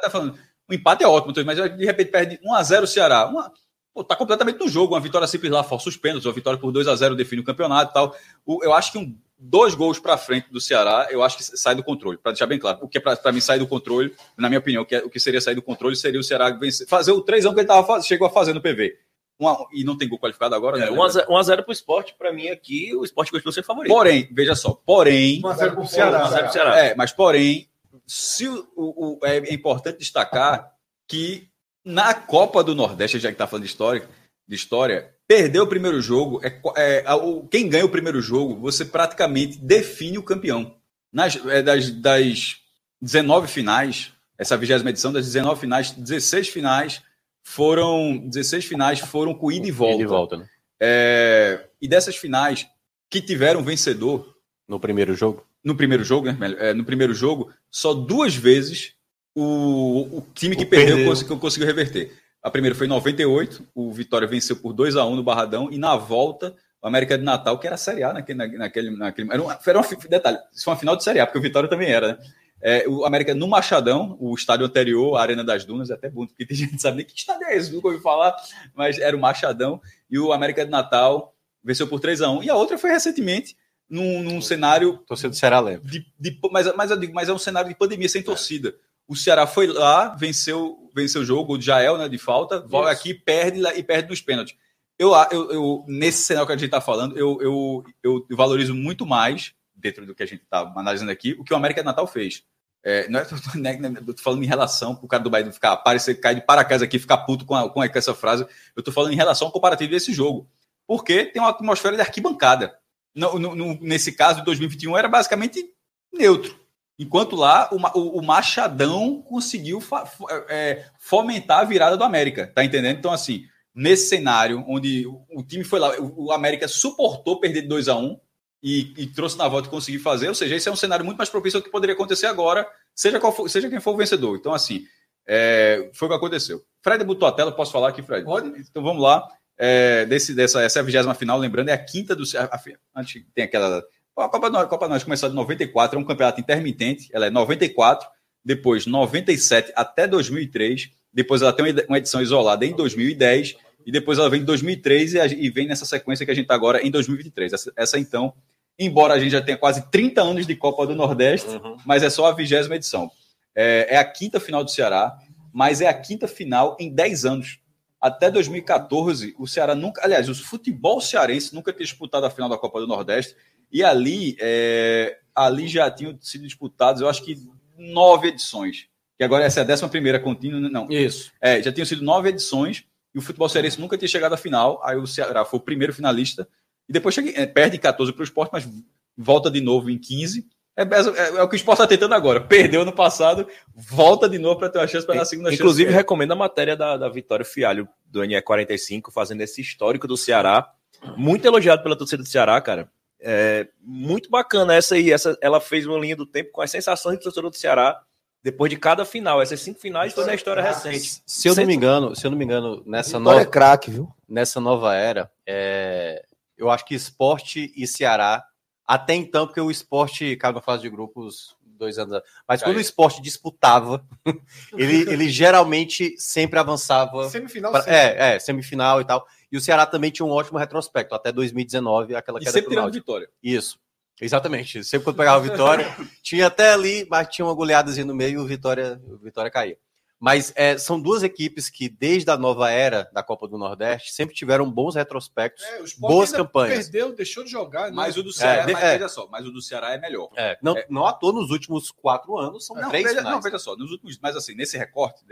Tá falando, o empate é ótimo, mas de repente perde 1x0 o Ceará. Uma, pô, tá completamente no jogo. Uma vitória simples lá, força os pênaltis, uma vitória por 2 a 0 define o campeonato e tal. O, eu acho que um dois gols para frente do Ceará, eu acho que sai do controle, para deixar bem claro. O que é para mim sair do controle, na minha opinião, o que, é, o que seria sair do controle seria o Ceará vencer, fazer o 3 que ele tava, chegou a fazer no PV. Uma, e não tem gol qualificado agora, né? 1x0 para o esporte, para mim aqui, o esporte continua sendo favorito. Porém, veja só, porém. 1x0 para o Ceará. 1x0 Ceará. É, mas porém, se o, o, é importante destacar que na Copa do Nordeste, já que está falando de história, de história, Perdeu o primeiro jogo, é, é, quem ganha o primeiro jogo, você praticamente define o campeão. Nas, é, das, das 19 finais, essa vigésima edição, das 19 finais, 16 finais foram 16 finais foram com ida e volta. Ida e volta, né? É, e dessas finais que tiveram vencedor no primeiro jogo, no primeiro jogo, né, é, no primeiro jogo, só duas vezes o, o time que o perdeu, perdeu. Conseguiu, conseguiu reverter. A primeira foi em 98, o Vitória venceu por 2 a 1 no Barradão, e na volta, o América de Natal, que era Série A naquele. naquele, naquele era, uma, era uma, detalhe, isso foi uma final de Série A, porque o Vitória também era, né? É, o América no Machadão, o estádio anterior, a Arena das Dunas, é até bom, porque tem gente que sabe nem que estádio é esse, nunca ouvi falar, mas era o Machadão, e o América de Natal venceu por 3 a 1 E a outra foi recentemente, num, num cenário. Torcida do Ceará leve. De, de, mas, mas eu digo, mas é um cenário de pandemia sem torcida. O Ceará foi lá, venceu, venceu o jogo, o Jael, né, de falta, volta aqui, perde e perde nos pênaltis. Eu, eu, eu, nesse cenário que a gente está falando, eu, eu, eu, valorizo muito mais, dentro do que a gente está analisando aqui, o que o América Natal fez. É, não é, né, né, eu tô falando em relação com o cara do Bahia ficar aparecer, cair de paraquedas aqui, ficar puto com, a, com essa frase. Eu tô falando em relação ao comparativo desse jogo. Porque tem uma atmosfera de arquibancada. No, no, no, nesse caso, de 2021, era basicamente neutro. Enquanto lá o, o Machadão conseguiu é, fomentar a virada do América, tá entendendo? Então, assim, nesse cenário onde o, time foi lá, o, América suportou perder de 2 a 1 um, e, e, trouxe na volta e conseguiu fazer, ou seja, esse é um cenário muito mais propício ao que poderia acontecer agora, seja, for, seja quem for o vencedor. Então, assim, é, foi o que aconteceu. Fred botou a tela, posso falar aqui, Fred? Pode. Então vamos lá. É, desse, dessa, essa é a vigésima final, lembrando, é a quinta do. A, a, antes tem aquela a Copa, a Copa Nós começou em 94, é um campeonato intermitente, ela é 94, depois 97 até 2003, depois ela tem uma edição isolada em 2010, e depois ela vem em 2003 e, vem nessa sequência que a gente está agora em 2023. Essa, essa, então, embora a gente já tenha quase 30 anos de Copa do Nordeste, uhum. mas é só a vigésima edição. É, é, a quinta final do Ceará, mas é a quinta final em 10 anos. Até 2014, o Ceará nunca. Aliás, o futebol cearense nunca tinha disputado a final da Copa do Nordeste e ali, é, ali já tinham sido disputados, eu acho que nove edições. Que agora essa é a décima primeira contínua, não. Isso. É, já tinham sido nove edições e o futebol cearense nunca tinha chegado à final. Aí o Ceará foi o primeiro finalista e depois chega, é, perde 14 para o esporte, mas volta de novo em 15. É, é, é, o que o esporte está tentando agora. Perdeu no passado, volta de novo para ter uma chance para a segunda Inclusive, chance. Inclusive, recomendo a matéria da, da Vitória Fialho, do NE45, fazendo esse histórico do Ceará. Muito elogiado pela torcida do Ceará, cara É, muito bacana essa aí. Essa, ela fez uma linha do tempo com as sensações do torcedor do Ceará depois de cada final. Essas cinco finais foi na história recente. Se eu não me engano, se eu não me engano, nessa é nova, craque, viu? nessa nova era, é, eu acho que esporte e Ceará, até então, porque o esporte caiu na fase de grupos dois anos mas quando o esporte disputava, ele, ele geralmente sempre avançava. Semifinal, pra- sim. é, é, semifinal e tal. E o Ceará também tinha um ótimo retrospecto, até 2019, aquela E queda sempre tirando vitória. Isso. Exatamente. Sempre quando pegava a vitória, tinha até ali, mas tinha uma goleadazinha no meio e o Vitória, o Vitória caía. Mas é, são duas equipes que, desde a nova era da Copa do Nordeste, sempre tiveram bons retrospectos. É, Boas ainda campanhas. Perdeu, deixou de jogar. né? Mas o do Ceará, É, mas é. veja só, mas o do Ceará é melhor. É, não, não à toa, nos últimos quatro anos, são Não, três veja, finais. não, veja só, nos últimos, mas assim, nesse recorte,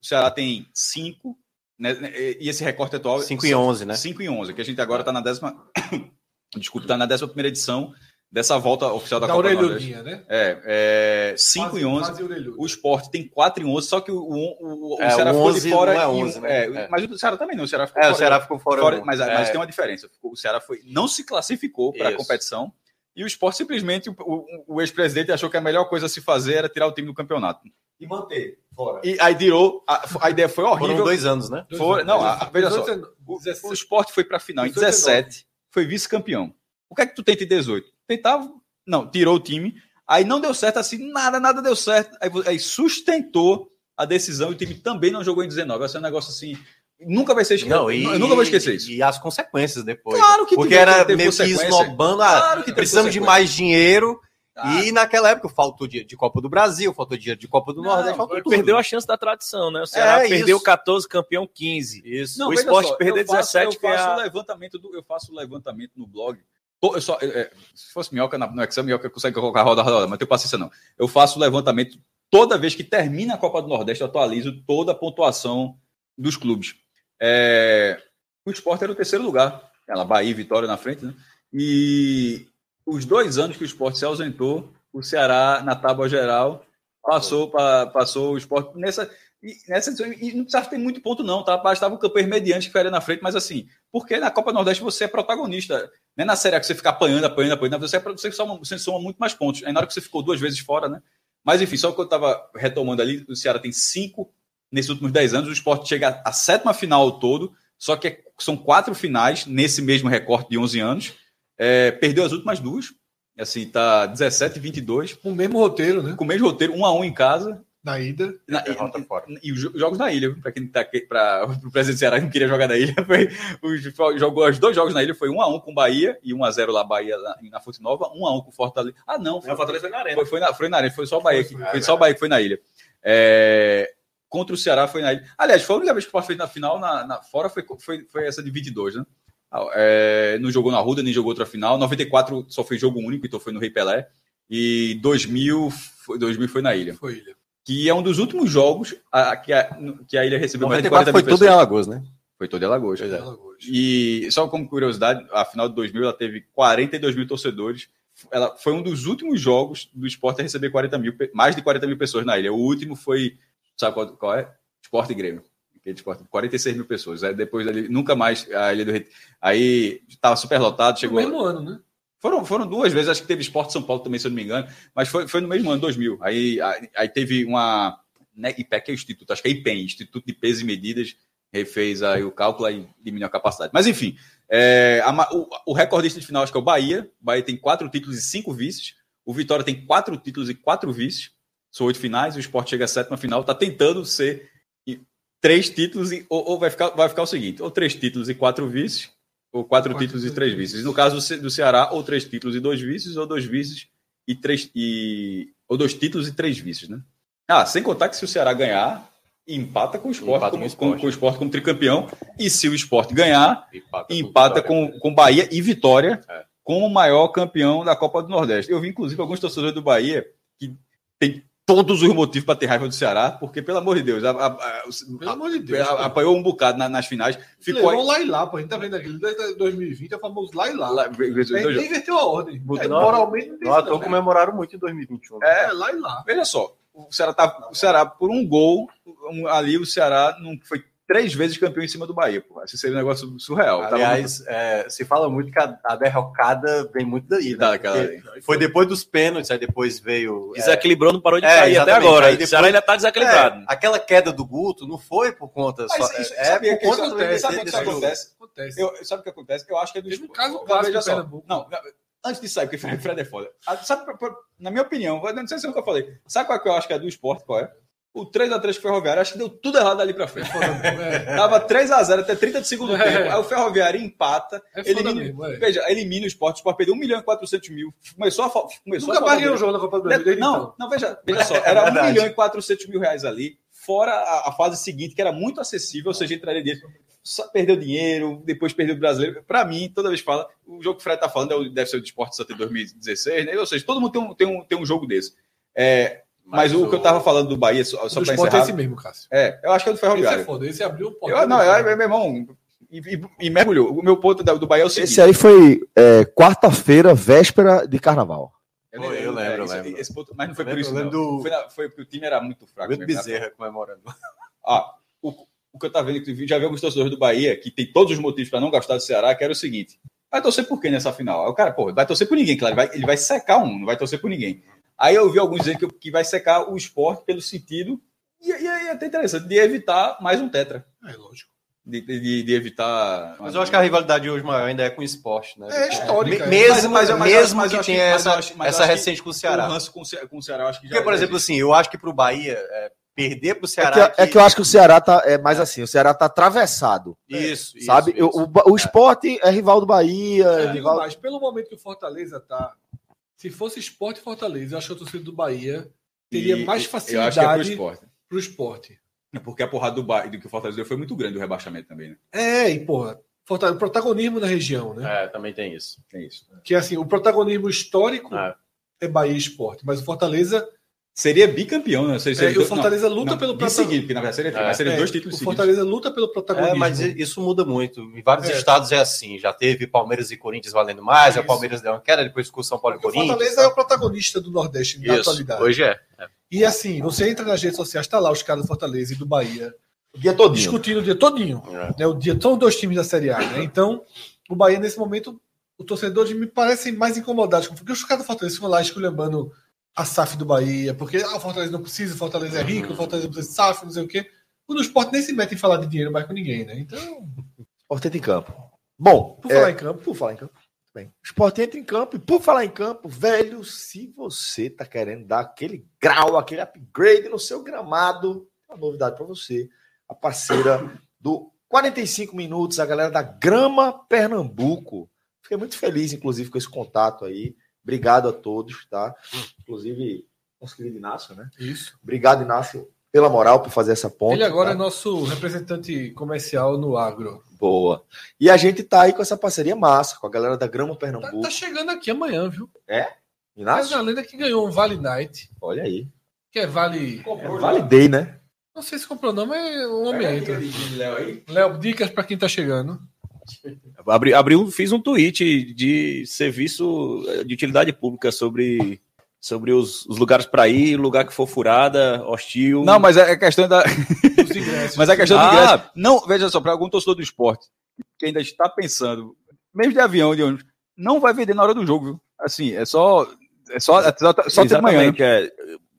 o Ceará tem cinco, né, né, e esse recorte atual. 5 e 11, né? 5 e 11, que a gente agora está na décima. Desculpa, está na décima primeira edição dessa volta oficial da, da Copa orelhudinha, né? É, 5 e 11. Quase orelhuda. O Sport tem 4 e 11, só que o, o, o É, Ceará o ficou 11 de fora. não é e o- 11, né? é, É. Mas o Ceará também não. O Ceará ficou É, o fora- Ceará ficou fora. fora- no- mas, é, mas tem uma diferença. O Ceará foi, não se classificou para a competição e o Sport simplesmente, o, o- o ex-presidente achou que a melhor coisa a se fazer era tirar o time do campeonato. E manter fora. E aí tirou, a, a ideia foi Foram horrível. dois anos, né? Foi- não, a- veja só. 18, O, 17. o Sport foi para a final em 18 e 17, foi vice-campeão. O que é que tu tenta em 18? Tentava, não, tirou o time, aí não deu certo assim, nada, nada deu certo. Aí, aí sustentou a decisão e o time também não jogou em 19. Vai ser um negócio assim, nunca vai ser esquecido. Não, e, eu nunca vou esquecer isso. E as consequências depois. Claro que Porque era meio que esnobando. Ah, Claro que precisamos de mais dinheiro. Ah, E naquela época faltou dia de Copa do Brasil, faltou dia de Copa do Não, Nordeste, faltou tudo. Perdeu a chance da tradição, né? O Ceará É, perdeu isso. 14, campeão 15. Isso. Não, o veja Sport só, perder eu faço- 17 eu faço a- o levantamento do, eu faço o levantamento no blog. Eu só, é, é, se fosse minhoca na- no Excel, minhoca consegue colocar roda, roda, roda, mas não tenho paciência não. Eu faço o levantamento toda vez que termina a Copa do Nordeste, eu atualizo toda a pontuação dos clubes. É, o Sport era o terceiro lugar, ela Bahia e Vitória na frente, né? E os dois anos que o Sport se ausentou, o Ceará na tábua geral passou para passou o Sport nessa e, nessa edição- e não precisava ter muito ponto não, tá? Bastava o campeão mediante que ficaria na frente, mas assim, porque na Copa Nordeste você é protagonista, não é na Série que você fica apanhando, apanhando, apanhando, você, é, você, soma, você soma muito mais pontos. Aí na hora que você ficou duas vezes fora, né? Mas enfim, só que eu estava retomando ali, o Ceará tem cinco nesses últimos dez anos, o Sport chega à sétima final ao todo, só que é- são quatro finais nesse mesmo recorte de 11 anos, É, perdeu as últimas duas, assim, tá 17 e 22, Com o mesmo roteiro, né? com o mesmo roteiro, um a um em casa, Na ida. na- Derrota fora. e, e os jo- jogos na ilha, para quem tá aqui, para o presidente do Ceará que não queria jogar na ilha, foi, os, jogou os dois jogos na ilha, foi 1 a 1 com Bahia e 1 a 0 lá Bahia na, na Fonte Nova, 1 a 1 com Fortaleza. Ah, não, foi, Fortaleza foi na arena. foi, foi na, foi na arena, foi só o Bahia, que, Foi, foi só o Bahia que foi na ilha. É, contra o Ceará foi na ilha. Aliás, foi a única vez que o Sport fez na final, na, na- fora foi, foi, foi essa de 22, né? Ah, é, não jogou na Ruda, nem jogou outra final. 94 só foi jogo único, então foi no Rei Pelé. E 2000 foi, 2000 foi na ilha Foi ilha. que é um dos últimos jogos a, que, a, que a ilha recebeu mais de 40 94 foi tudo em. Alagoas, né? Foi todo em Alagoas. Pois é. Alagoas. E só como curiosidade, a final de 2000 ela teve 42 mil torcedores. Ela foi um dos últimos jogos do esporte a receber 40 mil, mais de 40 mil pessoas na ilha. O último foi, sabe qual, qual é? Esporte e Grêmio. Aquele esporte, 46 mil pessoas. Aí depois ali, nunca mais a Ilha do Retiro. Aí estava super lotado, No chegou. mesmo ano, né? Foram, foram duas vezes, acho que teve Esporte São Paulo também, se eu não me engano, mas foi, foi no mesmo ano, 2000. Aí, aí, aí teve uma. Né, IPEC é o Instituto, acho que é IPEM, Instituto de Pesos e Medidas, refez aí o cálculo e diminuiu a capacidade. Mas enfim, é, a o, o recordista de final acho que é o Bahia. O Bahia tem quatro títulos e cinco vices. O Vitória tem quatro títulos e quatro vices. São oito finais. O Sport chega à sétima final. Está tentando ser três títulos e, ou, ou vai, ficar, vai ficar o seguinte: ou três títulos e quatro vices, ou quatro, Quatro títulos e três vices. No caso do, do Ceará, ou três títulos e dois vices, ou dois vices e três. E, ou dois títulos e três vices, né? Ah, sem contar que se o Ceará ganhar, empata com o Sport, Empata como, com o com, com o Sport como tricampeão. E se o Sport ganhar, Empata, empata com, com Bahia e Vitória É. como o maior campeão da Copa do Nordeste. Eu vi, inclusive, alguns torcedores do Bahia que tem todos os motivos para ter raiva do Ceará, porque, pelo amor de Deus, a- a- a- Pelo a- amor de Deus. apanhou um bocado na- nas finais. Ficou Levou aí. lá e lá, pô. A gente tá vendo aquele desde 2020, é o famoso lá e lá. Lá- nem inverteu a ordem. Botou É, na- moralmente não Não, não. comemoraram muito em 2021. né? É, lá e lá. Veja só, o Ceará, tá, o Ceará, por um gol, um- ali o Ceará não foi três vezes campeão em cima do Bahia, pô. Isso seria um negócio surreal. Tava Aliás, é, se fala muito que a, a derrocada vem muito daí, né? Foi depois dos pênaltis, aí depois veio. é, Desequilibrou, não parou de É, cair até agora. Aí O depois- Ceará ainda tá desequilibrado. é, aquela queda do Guto não foi por conta Mas só. isso- é, é por conta acontece, sabe o que acontece? Acontece. Eu, sabe o que acontece? Eu acho que é do Teve um esporte. caso Não, clássico do. Pernambuco. Não, antes disso aí, porque Fred, Fred é foda. Ah, Sabe, na minha opinião, não sei se é o eu falei. Sabe qual é que eu acho que é do esporte? Qual é? O 3x3 com o Ferroviário, acho que deu tudo errado ali pra frente. É, Tava 3x0 até 30 de segundo É. tempo. Aí o Ferroviário empata. é elimina, mesmo, é. Veja, elimina o esporte. O esporte perdeu 1 milhão e 400 mil. Começou a, fa- começou Nunca mais ganhou falta um jogo na Copa do Brasil. desde não, então. não, veja, veja só, era 1 verdade. milhão e 400 mil reais ali, fora a, a fase seguinte, que era muito acessível, ou seja, entraria dinheiro. Só perdeu dinheiro, depois perdeu o brasileiro. Pra mim, toda vez que fala, o jogo que o Fred tá falando é o- deve ser o de Esporte Santa em 2016, né? Ou seja, todo mundo tem um, tem um, tem um jogo desse. É, mas, o, que eu tava falando do Bahia, só, só esporte é encerrar. esse mesmo, Cássio. É, eu acho que é do Esse é Ferroviário. foda. Esse abriu o Eu, não, eu, meu irmão, e, e- e mergulhou. O meu ponto do Bahia é o seguinte. Esse aí foi é, quarta-feira, véspera de carnaval. Eu lembro, eu esse- lembro. esse ponto- mas não foi Eu por lembro- isso. lembro do- Foi, na- foi porque o time era muito fraco. Muito mesmo? Bezerra comemorando. Ah, o, o que eu tava vendo, que já vi alguns torcedores do Bahia, que tem todos os motivos para não gostar do Ceará, que era o seguinte: vai torcer por quem nessa final? Aí o cara, pô, vai torcer por ninguém, claro, ele vai, ele vai secar um, não vai torcer por ninguém. Aí eu vi alguns dizendo que, que vai secar o esporte pelo sentido, e, e aí é até interessante, de evitar mais um tetra. É lógico. De, de, de evitar. Mas eu acho que a rivalidade hoje maior ainda é com o esporte, né? É histórica, Me- é. Mesmo, Mas- mas mas mesmo mas que tenha que- mas essa, mas essa que recente com o O Ceará. com, o Ce- com o Ceará, acho que já. Porque, por exemplo, assim, eu acho que pro Bahia, é, perder pro É Ceará. que, é que eu acho que o Ceará tá é mais assim, o Ceará tá atravessado, Isso, isso, sabe? isso. O, o, o esporte é rival do Bahia, é rival... mais, pelo momento que o Fortaleza tá, se fosse esporte e Fortaleza, eu acho que a torcida do Bahia teria E- mais Eu acho que é pro facilidade esporte. pro esporte. É Porque a porrada do, Bahia, do que o Fortaleza deu foi muito grande, o rebaixamento também, né? É, e porra, Fortaleza, protagonismo na região, né? É, também tem isso. Tem isso. Que assim, o protagonismo histórico É. é Bahia e esporte, mas o Fortaleza, Seria bicampeão, né? Seria, é, seria e o Fortaleza luta não, pelo protagonismo. porque na verdade seria, É. mas seria É, dois títulos o seguidos. Fortaleza luta pelo protagonismo. É, mas isso muda muito. Em vários É. estados é assim. Já teve Palmeiras e Corinthians valendo mais, o. Palmeiras deu uma queda, depois ficou São Paulo e Porque o Corinthians. Fortaleza é o protagonista do Nordeste na atualidade. hoje é. E assim, você entra nas redes sociais, tá lá os caras do Fortaleza e do Bahia o dia todinho. discutindo o dia todinho. É. né? O dia, são dois times da Série A, né? Então, o Bahia, nesse momento, os torcedores me parecem mais incomodados. Porque os caras do Fortaleza ficam lá esculhambando a SAF do Bahia, porque ah, o Fortaleza não precisa, o Fortaleza é rico, o Fortaleza precisa de SAF, não sei o quê. O do esporte nem se mete em falar de dinheiro mais com ninguém, né? Então, Esporte entra em campo. Bom, por é, falar em campo, por falar em campo, bem. O esporte entra em campo, e por falar em campo, velho, se você tá querendo dar aquele grau, aquele upgrade no seu gramado, uma novidade para você. A parceira do 45 minutos, a galera da Grama Pernambuco. Fiquei muito feliz, inclusive, com esse contato aí. Obrigado a todos, tá? Inclusive, nosso querido Inácio, né? isso. Obrigado, Inácio, pela moral por fazer essa ponte. Ele agora tá? é nosso representante comercial no agro. Boa. E a gente tá aí com essa parceria massa, com a galera da Grama Tá, Pernambuco. tá chegando aqui amanhã, viu? Inácio? Mas a lenda que ganhou um Vale Night, Olha aí. que é Vale. É validei, né? Não sei se comprou, não, mas o homem entra. Léo, dicas para quem tá chegando. Abri, abriu, fiz um tweet de serviço eh, de utilidade pública sobre, sobre os, os lugares para ir, lugar que for furada, hostil. Não, mas é a questão da. Mas é questão do Ah. ingresso. Não, veja só, para algum torcedor do esporte que ainda está pensando, mesmo de avião, de ônibus, não vai vender na hora do jogo, viu? Assim, é só. É só, é só, só ter manhã. né? É.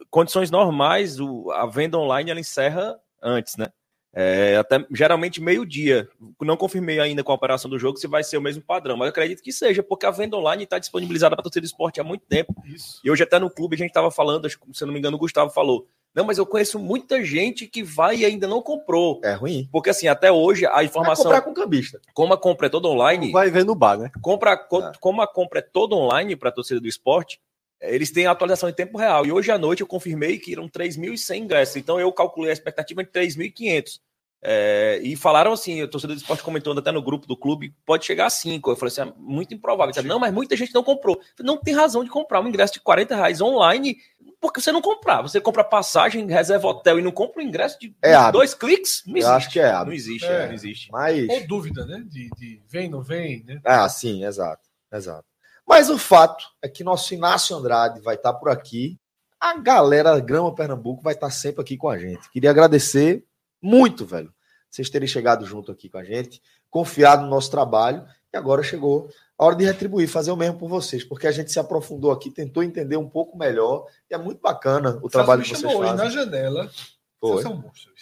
Condições normais, o- a venda online ela encerra antes, né? É, até geralmente meio-dia. Não confirmei ainda com a operação do jogo se vai ser o mesmo padrão, mas eu acredito que seja, porque a venda online está disponibilizada para torcida do esporte há muito tempo. Isso. E hoje até no clube a gente estava falando, se eu não me engano, o Gustavo falou. Não, mas eu conheço muita gente que vai e ainda não comprou. É ruim. Porque assim, até hoje a Vai informação, comprar com cambista. como a compra é toda online, Vai ver no bar, né? compra, co- Ah. como a compra é toda online para a torcida do esporte, eles têm a atualização em tempo real. E hoje à noite eu confirmei que eram 3.100 ingressos. Então eu calculei a expectativa de 3.500. É, e falaram assim, a torcida do esporte comentou até no grupo do clube, pode chegar a 5. Eu falei assim, é muito improvável. Disseram, não, mas muita gente não comprou. Eu falei, Não tem razão de comprar um ingresso de 40 reais online, porque você não comprar. Você compra passagem, reserva hotel e não compra um ingresso de É hábito. dois cliques? Não Eu existe. acho que é Não hábito. existe, É. não existe. Mas. Ou dúvida, né? De, de vem, não vem, né? Ah, sim, exato. Exato. Mas o fato é que nosso Inácio Andrade vai estar por aqui. A galera Grama Pernambuco vai estar sempre aqui com a gente. Queria agradecer muito, velho. vocês terem chegado junto aqui com a gente, confiado no nosso trabalho, e agora chegou a hora de retribuir, fazer o mesmo por vocês, porque a gente se aprofundou aqui, tentou entender um pouco melhor, e é muito bacana o trabalho que vocês chamou fazem. hoje na janela. Foi. Vocês são monstros.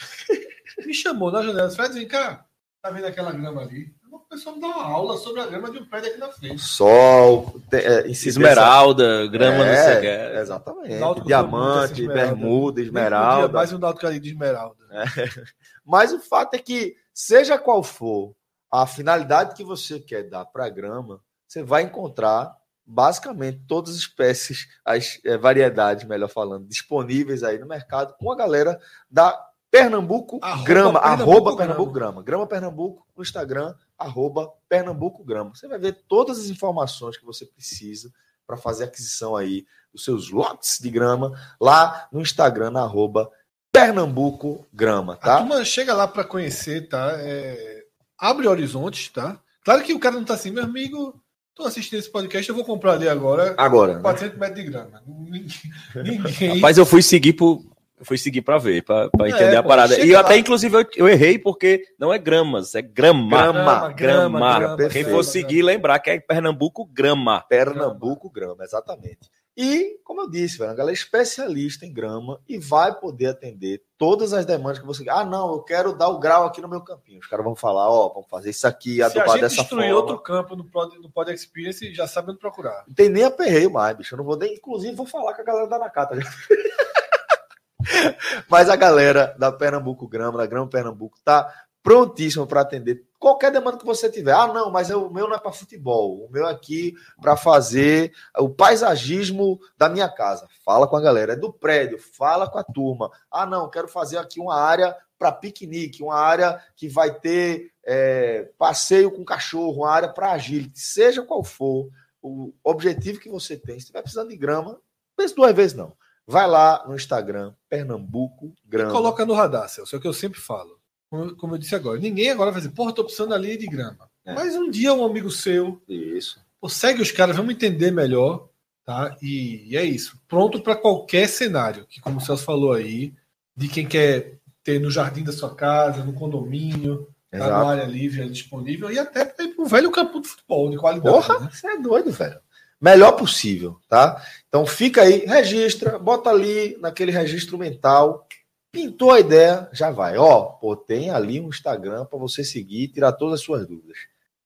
me chamou na janela. Fred, vem cá. Tá vendo aquela grama ali? Uma pessoa me dá uma aula sobre a grama de um prédio aqui na frente. Sol, te- é, Esmeralda, grama não sei o que. É, exatamente. Náutico Diamante, bermuda, esmeralda. Mais um Náutico ali de esmeralda. Mas o fato é que, seja qual for a finalidade que você quer dar para a grama, você vai encontrar basicamente todas as espécies, as eh, variedades, melhor falando, disponíveis aí no mercado com a galera da Pernambuco Arroba Grama, Pernambuco arroba. Pernambuco Grama, Grama Pernambuco no Instagram, arroba Pernambuco Grama. Você vai ver todas as informações que você precisa para fazer a aquisição aí dos seus lotes de grama lá no Instagram, na arroba Pernambuco Grama, A tá? turma chega lá para conhecer, tá? É, Abre horizontes, tá? Claro que o cara não tá assim, meu amigo, tô assistindo esse podcast, eu vou comprar ali agora Agora, né? 400 metros de grama. Ninguém. ninguém- Rapaz, eu fui seguir por. Eu Fui seguir pra ver, pra, pra É, entender a pô, parada. E eu até, inclusive, eu, eu errei porque não é gramas, é grama. Grama, grama. grama, Quem for seguir, lembrar que é Pernambuco, grama. Pernambuco Grama, exatamente. E, como eu disse, velho, a galera é especialista em grama e vai poder atender todas as demandas que você Ah, não, eu quero dar o grau aqui no meu campinho. Os caras vão falar, ó, vamos fazer isso aqui, Se a adubar gente dessa destruir forma. outro campo no Pod, no Pod Experience, já sabe onde procurar. Não tem nem aperreio mais, bicho. Eu não vou nem, inclusive, vou falar com a galera da Nakata. Mas a galera da Pernambuco Grama, da Grama Pernambuco, tá prontíssima para atender qualquer demanda que você tiver. Ah, não, mas o meu não é para futebol. O meu é aqui para fazer o paisagismo da minha casa. Fala com a galera. É do prédio, fala com a turma. Ah, não, quero fazer aqui uma área para piquenique, uma área que vai ter é, passeio com cachorro, uma área para agility, seja qual for o objetivo que você tem. Se estiver precisando de grama, pense duas vezes não. Vai lá no Instagram, Pernambuco Grama. Coloca no radar, Celso, é o que eu sempre falo. Como, como eu disse agora, ninguém agora vai dizer, porra, tô precisando ali de grama. É. Mas um dia um amigo seu, Isso. pô, segue os caras, vamos entender melhor, tá? E, e é isso. Pronto para qualquer cenário, que como o Celso falou aí, de quem quer ter no jardim da sua casa, no condomínio, tá na área livre disponível, e até para ir pro velho campo de futebol, de qualidade. Porra, né? você é doido, velho. Melhor possível, tá? Então fica aí, registra, bota ali naquele registro mental. Pintou a ideia, já vai. Ó, pô, tem ali um Instagram para você seguir e tirar todas as suas dúvidas.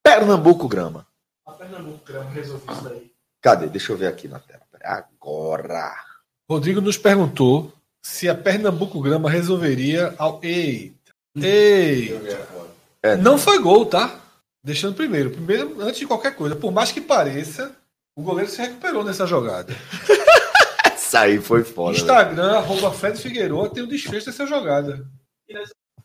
Pernambuco Grama. A Pernambuco Grama resolveu isso daí. Cadê? Deixa eu ver aqui na tela. Agora. Rodrigo nos perguntou se a Pernambuco Grama resolveria ao. Eita! Eita! É. Não foi gol, tá? Deixando primeiro. Primeiro, antes de qualquer coisa. Por mais que pareça, o goleiro se recuperou nessa jogada. Essa aí foi foda. velho. Instagram, arroba Fred Figueiredo, tem o desfecho dessa jogada.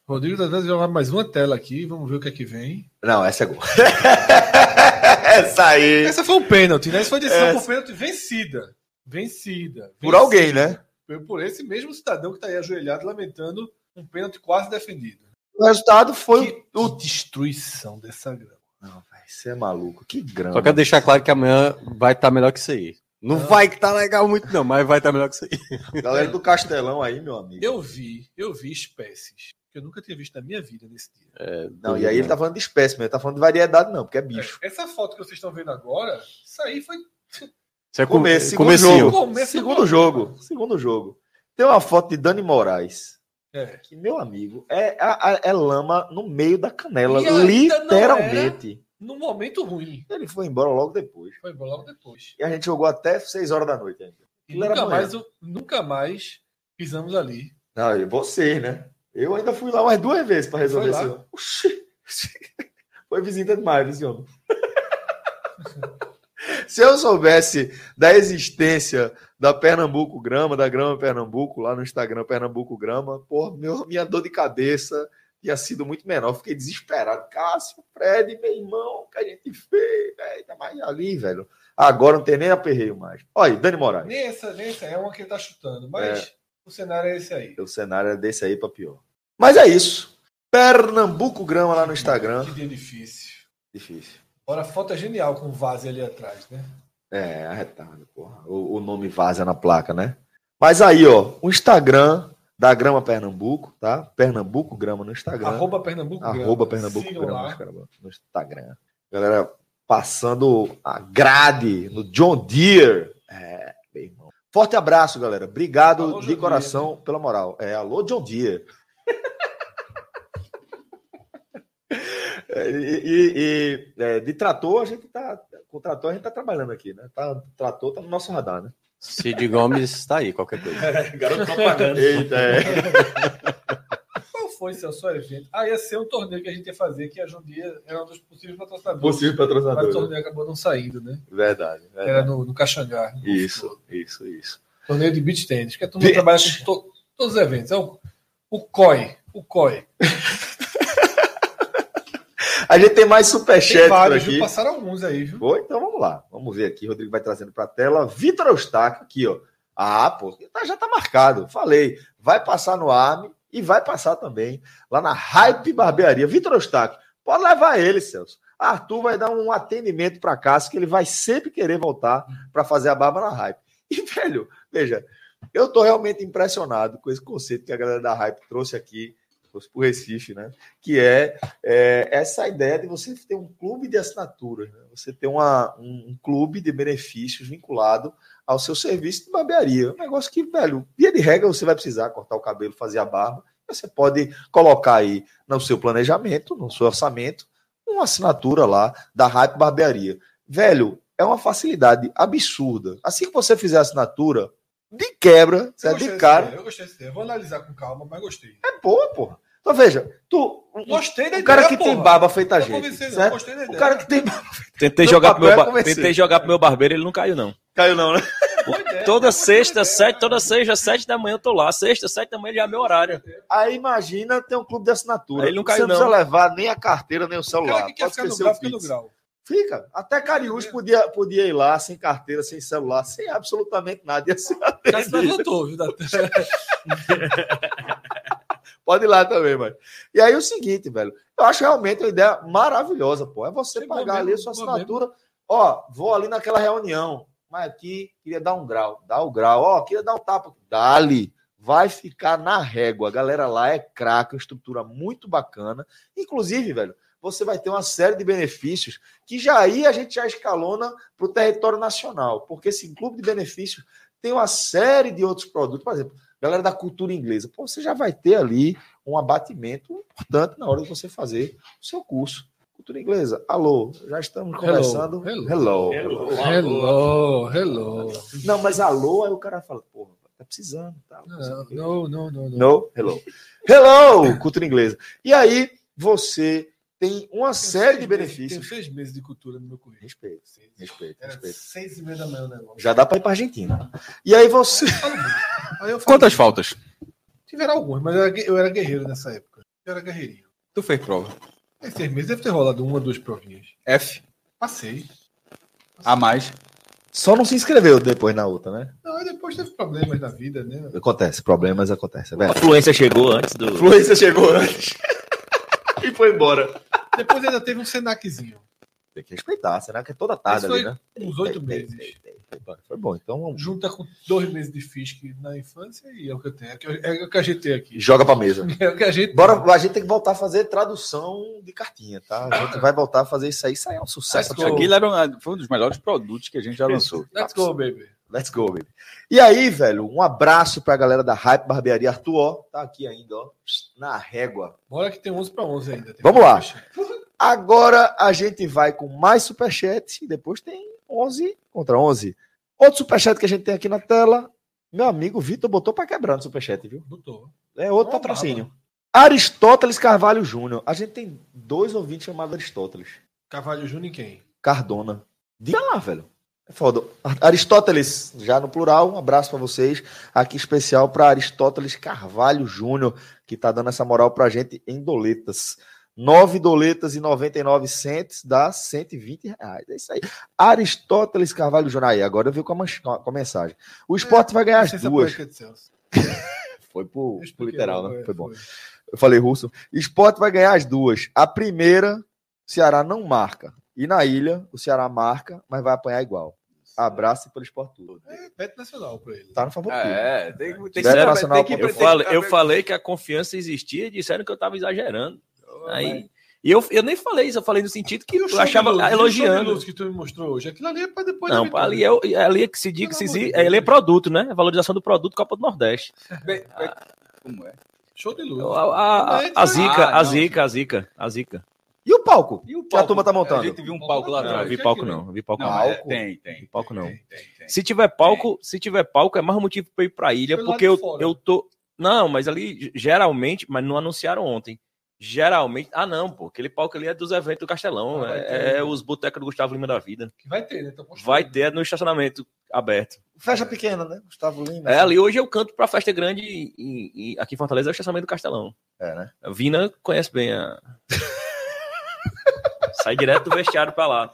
Rodrigo tá dando jogar mais uma tela aqui, vamos ver o que é que vem. Não, essa é gol. essa aí. Essa foi um pênalti, né? Essa foi decisão Essa- por pênalti vencida. Vencida. Por alguém, né? Por- Por esse mesmo cidadão que tá aí ajoelhado lamentando um pênalti quase defendido. O resultado foi Que, o. destruição dessa grama. Não, você é maluco. Que grama. Só quero deixar claro que amanhã vai estar melhor que isso aí. Não vai que tá legal muito, não, mas vai estar melhor que isso aí. Galera do Castelão aí, meu amigo. Eu vi, eu vi espécies que eu nunca tinha visto na minha vida nesse dia. Não, e aí ele tá falando de espécie, mas ele tá falando de variedade, não, porque é bicho. Essa foto que vocês estão vendo agora, isso aí foi Isso é Começo, segundo comecinho. jogo. Começo segundo do jogo. Segundo jogo. Tem uma foto de Dani Moraes, É. que, meu amigo, é, é, é lama no meio da canela, E ainda literalmente. Num momento ruim. Ele foi embora logo depois. Foi embora logo depois. E a gente jogou até 6 horas da noite ainda. E nunca mais, eu- nunca mais pisamos ali. Não, e vocês, né? Eu ainda fui lá mais duas vezes para resolver Foi isso. Oxi. Foi visita demais, esse homem. Se eu soubesse da existência da Pernambuco Grama, da Grama Pernambuco, lá no Instagram Pernambuco Grama, porra, meu, minha dor de cabeça tinha sido muito menor. Fiquei desesperado. Cássio, Fred, meu irmão, o que a gente fez, velho? Tá mais ali, velho. Agora não tem nem aperreio mais. Olha aí, Dani Moraes. Nem essa, nem essa é uma que ele tá chutando, mas o cenário é esse aí. O cenário é desse aí pra pior. Mas é isso. Pernambuco Grama lá no Instagram. Que dia difícil. Difícil. Ora, a foto é genial com o vase ali atrás, né? É, arretado, porra. O, o nome vaza na placa, né? Mas aí, ó, o Instagram da Grama Pernambuco, tá? Pernambuco Grama no Instagram. Arroba Pernambuco Arroba Grama. Pernambuco Sigam Grama no Instagram. Galera, passando a grade no John Deere. É, meu irmão. Forte abraço, galera. Obrigado Alô, de John coração pela moral. É, alô, John Deere. É, e, e- e, é, de trator, a gente tá. Com trator, a gente tá trabalhando aqui, né? Tá, trator tá no nosso radar, né? Cid Gomes está aí, qualquer coisa. Garoto propaganda. Eita, é. Qual foi seu só evento? Ah, ia ser um torneio que a gente ia fazer, que a Jundia era um dos possíveis patrocinadores. Possível Mas o patrocinador. torneio acabou não saindo, né? Verdade. verdade. Era no, no Caxangá. no Isso, isso, isso. Torneio de beach tennis, que a turma Beach. trabalha com to- todos os eventos. É o, o COI. O COI. A gente tem mais Tem superchat por vários, aqui. Passaram alguns aí, viu? Foi? Então vamos lá. Vamos ver aqui. Rodrigo vai trazendo para a tela. Vitor Eustáquio aqui, ó. Ah, pô, tá- já tá marcado. Falei. Vai passar no ARM e vai passar também lá na Hype Barbearia. Vitor Eustáquio, pode levar ele, Celso. Arthur vai dar um atendimento para Cássio que ele vai sempre querer voltar para fazer a barba na Hype. E, velho, veja, eu tô realmente impressionado com esse conceito que a galera da Hype trouxe aqui, trouxe pro Recife, né? Que é é, essa ideia de você ter um clube de assinaturas, né? você ter uma, um, um clube de benefícios vinculado ao seu serviço de barbearia. Um negócio que, velho, via de regra você vai precisar cortar o cabelo, fazer a barba. Você pode colocar aí no seu planejamento, no seu orçamento, uma assinatura lá da Hype Barbearia. Velho, é uma facilidade absurda. Assim que você fizer a assinatura, de quebra, você Eu é de cara. ideia, Eu gostei dessa ideia. Vou analisar com calma, mas gostei. É boa, porra. Então veja, tu, Gostei da o cara ideia, que tem porra. barba feita a gente, não. certo? Gostei da O ideia. cara que tem Tentei No jogar, pro meu, ba- comecei. tentei jogar pro meu barbeiro, ele não caiu, não. Caiu não, né? Boa ideia. Toda sexta, sete, toda sexta, sete da manhã eu tô lá. Sexta, sete da manhã já é meu horário. Aí imagina ter um clube de assinatura. Aí ele não Você caiu, não precisa não. levar nem a carteira, nem o O celular. cara que quer Pode ficar no grau, o fica no grau. Fica. Até Cariús podia, podia ir lá sem carteira, sem celular, sem absolutamente nada. Ia ser Cássio atendido. levantou, viu? Pode ir lá também, mano. E aí o seguinte, velho. Eu acho realmente uma ideia maravilhosa, pô. É você Sim, pagar boa ali a mesmo, sua assinatura. Ó, vou ali naquela reunião. Mas aqui queria dar um grau. Dá o grau. Ó, queria dar um tapa. Dá-lhe. Vai ficar na régua. A galera lá é craque, uma estrutura muito bacana. Inclusive, velho, você vai ter uma série de benefícios que já aí a gente já escalona para o território nacional. Porque esse clube de benefícios tem uma série de outros produtos. Por exemplo, galera da cultura inglesa. Pô, você já vai ter ali um abatimento importante na hora de você fazer o seu curso. Cultura inglesa. Alô, já estamos conversando. hello. hello. Hello, hello. Não, mas alô, aí o cara fala, porra, tá precisando. Tá, Não, não, não, não. não. No, hello. Hello, cultura inglesa. E aí, você tem uma série de seis meses- benefícios. Tenho seis meses de cultura no meu currículo. Respeito, Seis. respeito, Era respeito. seis e meia da manhã o negócio. Já dá pra ir pra Argentina. E aí você. Aí eu falo Quantas faltas? Tiveram algumas, mas eu era, eu era guerreiro nessa época. Eu era guerreirinho. Tu fez prova? Em seis meses deve ter rolado uma ou duas provinhas. F, Passei. A mais. Só não se inscreveu depois na outra, né? Não, depois teve problemas na vida, né? Acontece, problemas acontecem, é A fluência chegou antes do. Fluência chegou antes. e foi embora. Depois ainda teve um Senaczinho. Tem que respeitar, será que é toda tarde Isso ali, foi né? uns oito Tem, tem, meses. tem, tem. Foi- bom. Então Junta com dois meses de FISC na infância e é o que eu tenho. É o que- É o que a gente tem aqui. joga pra mesa. É o que a gente Bora, a gente tem que voltar a fazer tradução de cartinha, tá? A gente vai voltar a fazer isso aí. Isso aí é um sucesso. Aquilo era um, foi um dos melhores produtos que a gente já lançou. Let's go, baby. Let's go, baby. E aí, velho, um abraço pra galera da Hype Barbearia Arthur, ó. Tá aqui ainda, ó. Na régua. Bora que tem 11 para 11 ainda. Vamos lá. Agora a gente vai com mais superchat e depois tem 11 contra 11. Outro superchat que a gente tem aqui na tela. Meu amigo Vitor botou pra quebrar no superchat, viu? Botou. É outro patrocínio. Aristóteles Carvalho Júnior. A gente tem dois ouvintes chamados Aristóteles. Carvalho Júnior e quem? Cardona. Diga lá, velho. É foda. Aristóteles, já no plural, um abraço pra vocês. Aqui especial para Aristóteles Carvalho Júnior, que tá dando essa moral pra gente em doletas. 9 doletas e 99 centes dá 120 reais. É isso aí. Aristóteles Carvalho Júnior. Aí, agora eu vi com a, manch- com a mensagem. O esporte vai ganhar as Licença duas. Foi pro, pro literal, né? é, Foi bom. Eu falei russo. Esporte vai ganhar as duas. A primeira, o Ceará não marca. E na ilha, o Ceará marca, mas vai apanhar igual. Abraço pelo esporte tudo. É pet nacional pra ele. Tá no favorito. É, tem, tem Zero ser nacional tem que, Eu, tem falei, eu falei que a confiança existia e disseram que eu tava exagerando. Aí, e eu, eu nem falei isso, eu falei no sentido que E eu de achava luz? E o elogiando. luz que tu me mostrou hoje. Aquilo ali é pra depois. Não, ali é, ali é que se diga que se ali é produto, né? A valorização do produto Copa do Nordeste. Bem, bem, Como é? Show de luz. A, a, a, a zica, Ah, a não. zica, a zica, a zica. E o palco? E o Que a turma tá montando? A gente viu um palco lá Não, atrás. eu vi palco não, vi palco Não, não. é- Palco? tem, tem. Vi palco não. Tem, tem, tem. Se tiver palco, se tiver palco, é mais um motivo pra ir pra ilha, Foi porque eu, fora. eu tô. Não, mas ali, geralmente, mas não anunciaram ontem. Geralmente. Ah, não, pô. Aquele palco ali é dos eventos do Castelão. Ah, é, ter. é os botecos do Gustavo Lima da vida. Que vai ter, né? Vai ter no estacionamento aberto. Festa pequena, né? Gustavo Lima. É, ali hoje eu canto pra festa grande e, e- aqui em Fortaleza é o estacionamento do Castelão. É, né? A Vina conhece bem a. Sai direto do vestiário pra lá.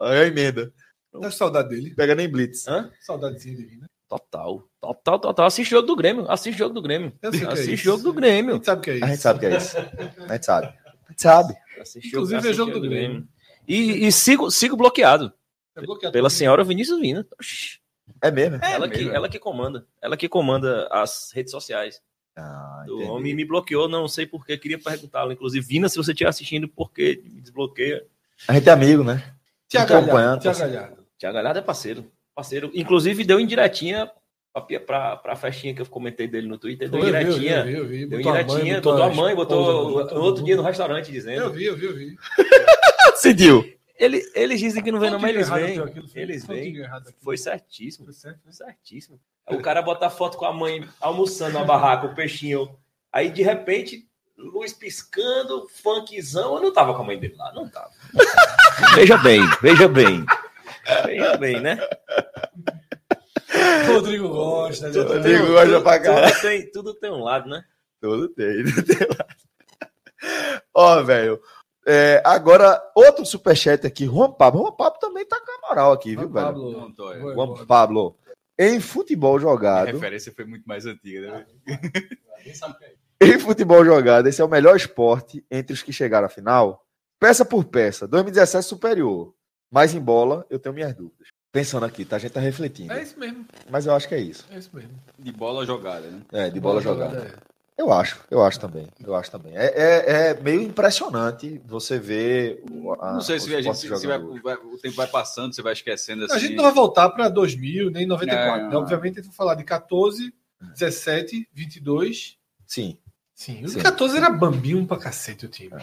Aí a emenda. Tá com saudade dele. Pega nem Blitz. Hã? Saudadezinha de vida. Total. Total, total. Assiste jogo do Grêmio. Assiste jogo do Grêmio. Que é Assiste isso. jogo do A Grêmio. gente sabe o que é isso. A gente sabe que é isso. A gente sabe. A gente sabe. Assiste Inclusive, assiste é jogo do E, e sigo, sigo bloqueado É bloqueado pela também. senhora Vinícius Vina. Oxi. É mesmo? ela, que, mesmo. ela que comanda. Ela que comanda as redes sociais. Ah, O homem me bloqueou, não sei porquê. Queria perguntá-lo. Inclusive, Vina, se você estiver assistindo, por que me desbloqueia? A gente é amigo, né? Tiago acompanhando, Galhardo. Tiago. Galhardo. É parceiro. Parceiro. Inclusive, deu indiretinha pra, pra, pra festinha que eu comentei dele no Twitter. Deu eu vi, indiretinha. eu vi, eu vi. Deu Botou a mãe, indiretinha, botou botou a mãe, botou no botou outro dia no restaurante dizendo. Eu vi, eu vi, eu vi. Decidiu. Ele, eles dizem que não vem, não, mas eles vêm. Eles vêm. tudo. Foi certíssimo. Foi certo, né? Foi certíssimo. O cara bota a foto com a mãe almoçando na barraca, o peixinho. Aí, de repente, luz piscando, funkzão. Eu não tava com a mãe dele lá, não tava. veja bem, veja bem. Veja bem, né? Rodrigo gosta. né? Rodrigo gosta pra caralho. Tudo tem, tudo tem um lado, né? Tudo tem, tudo tem lá. Ó, velho. É, agora, outro superchat aqui, Juan Pablo. Juan Pablo também tá com a moral aqui, viu, Juan velho? Pablo. Montoya. Foi, Juan. Pablo. Em futebol A jogado, referência foi muito mais antiga, né? É em futebol jogado, esse é o melhor esporte entre os que chegaram à final. Peça por peça, 2017 superior. Mas em bola, eu tenho minhas dúvidas. Pensando aqui, tá? A gente tá refletindo. É isso mesmo. Mas eu acho que é isso. É isso mesmo. De bola jogada, né? É, de bola jogada. é. Eu acho, eu acho também. Eu acho também. É, é, é meio impressionante você ver. o- a- Não sei se, a gente, se, vai- o tempo vai passando, você vai esquecendo assim. A gente não vai voltar para 2000 nem 94. É. né? Obviamente, a gente vai falar de 14, 17, 22. Sim. Sim, o Sim. 14 era bambinho pra cacete o time.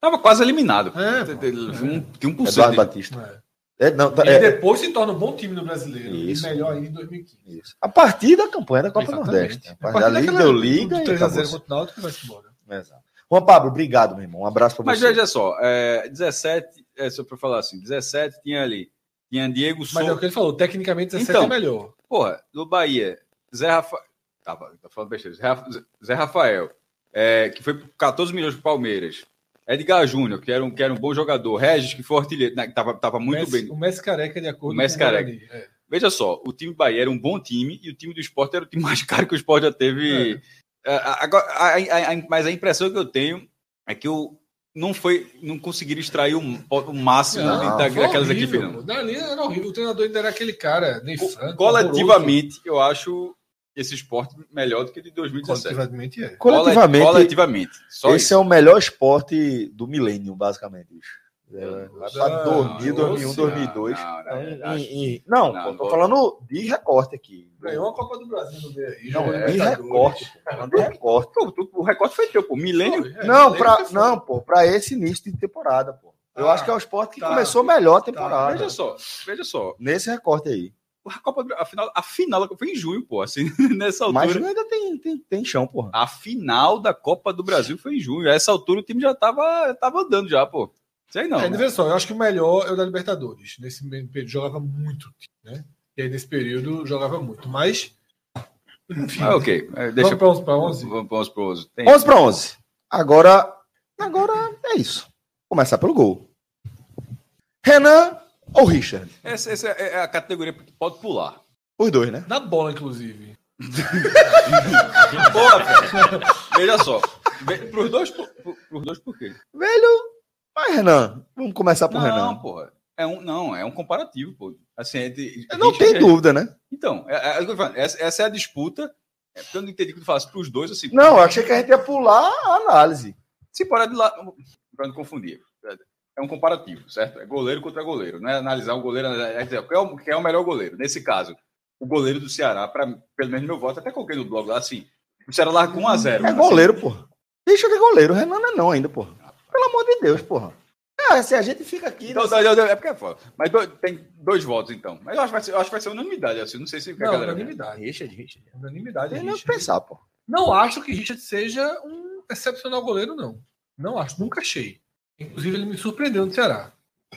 Tava quase eliminado. É, Tem- pô. tem- um- 1%. Eduardo de- Batista. É. É, não, tá- E é- depois se torna um bom time no brasileiro. Isso. E melhor ainda em 2015. isso. A partir da campanha da Copa Exatamente. Nordeste. A A partir partir dali daquela- deu do liga e 3 a 0 acabou. contra o Náutico vai se embora. Exato. Juan Pablo, obrigado, meu irmão. Um abraço pra Mas você. veja só, é, 17, é, só pra falar assim, 17 tinha ali, tinha Diego Mas Souza. é o que ele falou, tecnicamente 17 Então. é melhor. Porra, do Bahia, Zé Rafael. Tava, tá falando besteira. Zé, Rafa- Zé Rafael, é, que foi por 14 milhões pro Palmeiras. Edgar Júnior, que era, um, que era um bom jogador. Regis, que foi artilheiro, né, que tava, tava muito o bem. Messi, O Messi careca de acordo O Messi com careca. Guarani. É. Veja só, o time do Bahia era um bom time e o time do esporte era o time mais caro que o esporte já teve. É, agora, a- a- a- mas a impressão que eu tenho é que o, não foi, não conseguiram extrair o, o máximo Não, da- daquelas horrível, equipes, não. Dali era horrível. O treinador ainda era aquele cara, Ney Franco. Coletivamente, eu acho esse esporte melhor do que de horroroso. 2017. Coletivamente é. Coletivamente, Coletivamente. Só esse isso. é o melhor esporte do milênio, basicamente. bicho. É, vai pra Não, 2000, não, 2001, não, 2002. Não, não, não, em- em- Não, Não, pô, tô falando de recorte aqui. Ganhou a Copa do Brasil no meio aí. Não, de recorte. pô, falando de recorte. Pô, tu- o recorte foi teu, pô. Milênio. É, Não, lembra pra, não, pô, pra esse início de temporada, pô. Eu Tá, acho que é o esporte que tá, começou melhor a temporada. Veja só, veja só. Nesse recorte aí. A Copa do- a final, a final foi em junho, pô. Assim, nessa Mas altura. ainda tem, tem, tem chão, porra. A final da Copa do Brasil foi em junho. A essa altura o time já tava, tava andando já, pô. Sei não. É, veja só, eu acho que o melhor é o da Libertadores. Nesse mesmo período jogava muito, né? E aí nesse período jogava muito. Mas. Enfim, Ah, ok. É, Deixa vamos para 11 para 11? Vamos para 11 para 11. Tem- 11 para 11. Agora, agora é isso. Começar pelo gol. Renan ou Richard? Essa, essa é a categoria que pode pular. Os dois, né? Na bola, inclusive. Porra, velho. Veja só. Pros dois, por- por- pros dois por quê? Velho, vai, Renan. Vamos começar por Não, Renan. porra. É um, não, é um comparativo, pô. Assim, é de, Não tem dúvida, né? Então, é, é, é essa, essa é a disputa. É, porque eu não entendi que tu falasse para os dois, assim. Não, eu achei que a gente ia pular a análise. Se parar de lá. Para não confundir. É um comparativo, certo? É goleiro contra goleiro. Não é analisar o goleiro. É dizer, quem é o, quem é o melhor goleiro? Nesse caso, o goleiro do Ceará, para pelo menos meu voto, até coloquei no blog lá assim. O Ceará larga com 1x0. É goleiro, porra. Deixa de goleiro. Renan não é não ainda, porra. Pelo amor de Deus, porra. É, se a gente fica aqui. Então, nessa- não, não, é porque é foda. Mas do- tem dois votos, então. Mas eu acho que vai ser, eu acho que vai ser unanimidade, assim. Não sei se o que a Não, galera. unanimidade. Richard, Richard. Unanimidade. Tem nem o que Richard. pensar, porra. Não acho que Richard seja um excepcional goleiro, não. Não acho, nunca achei. Inclusive, ele me surpreendeu no Ceará.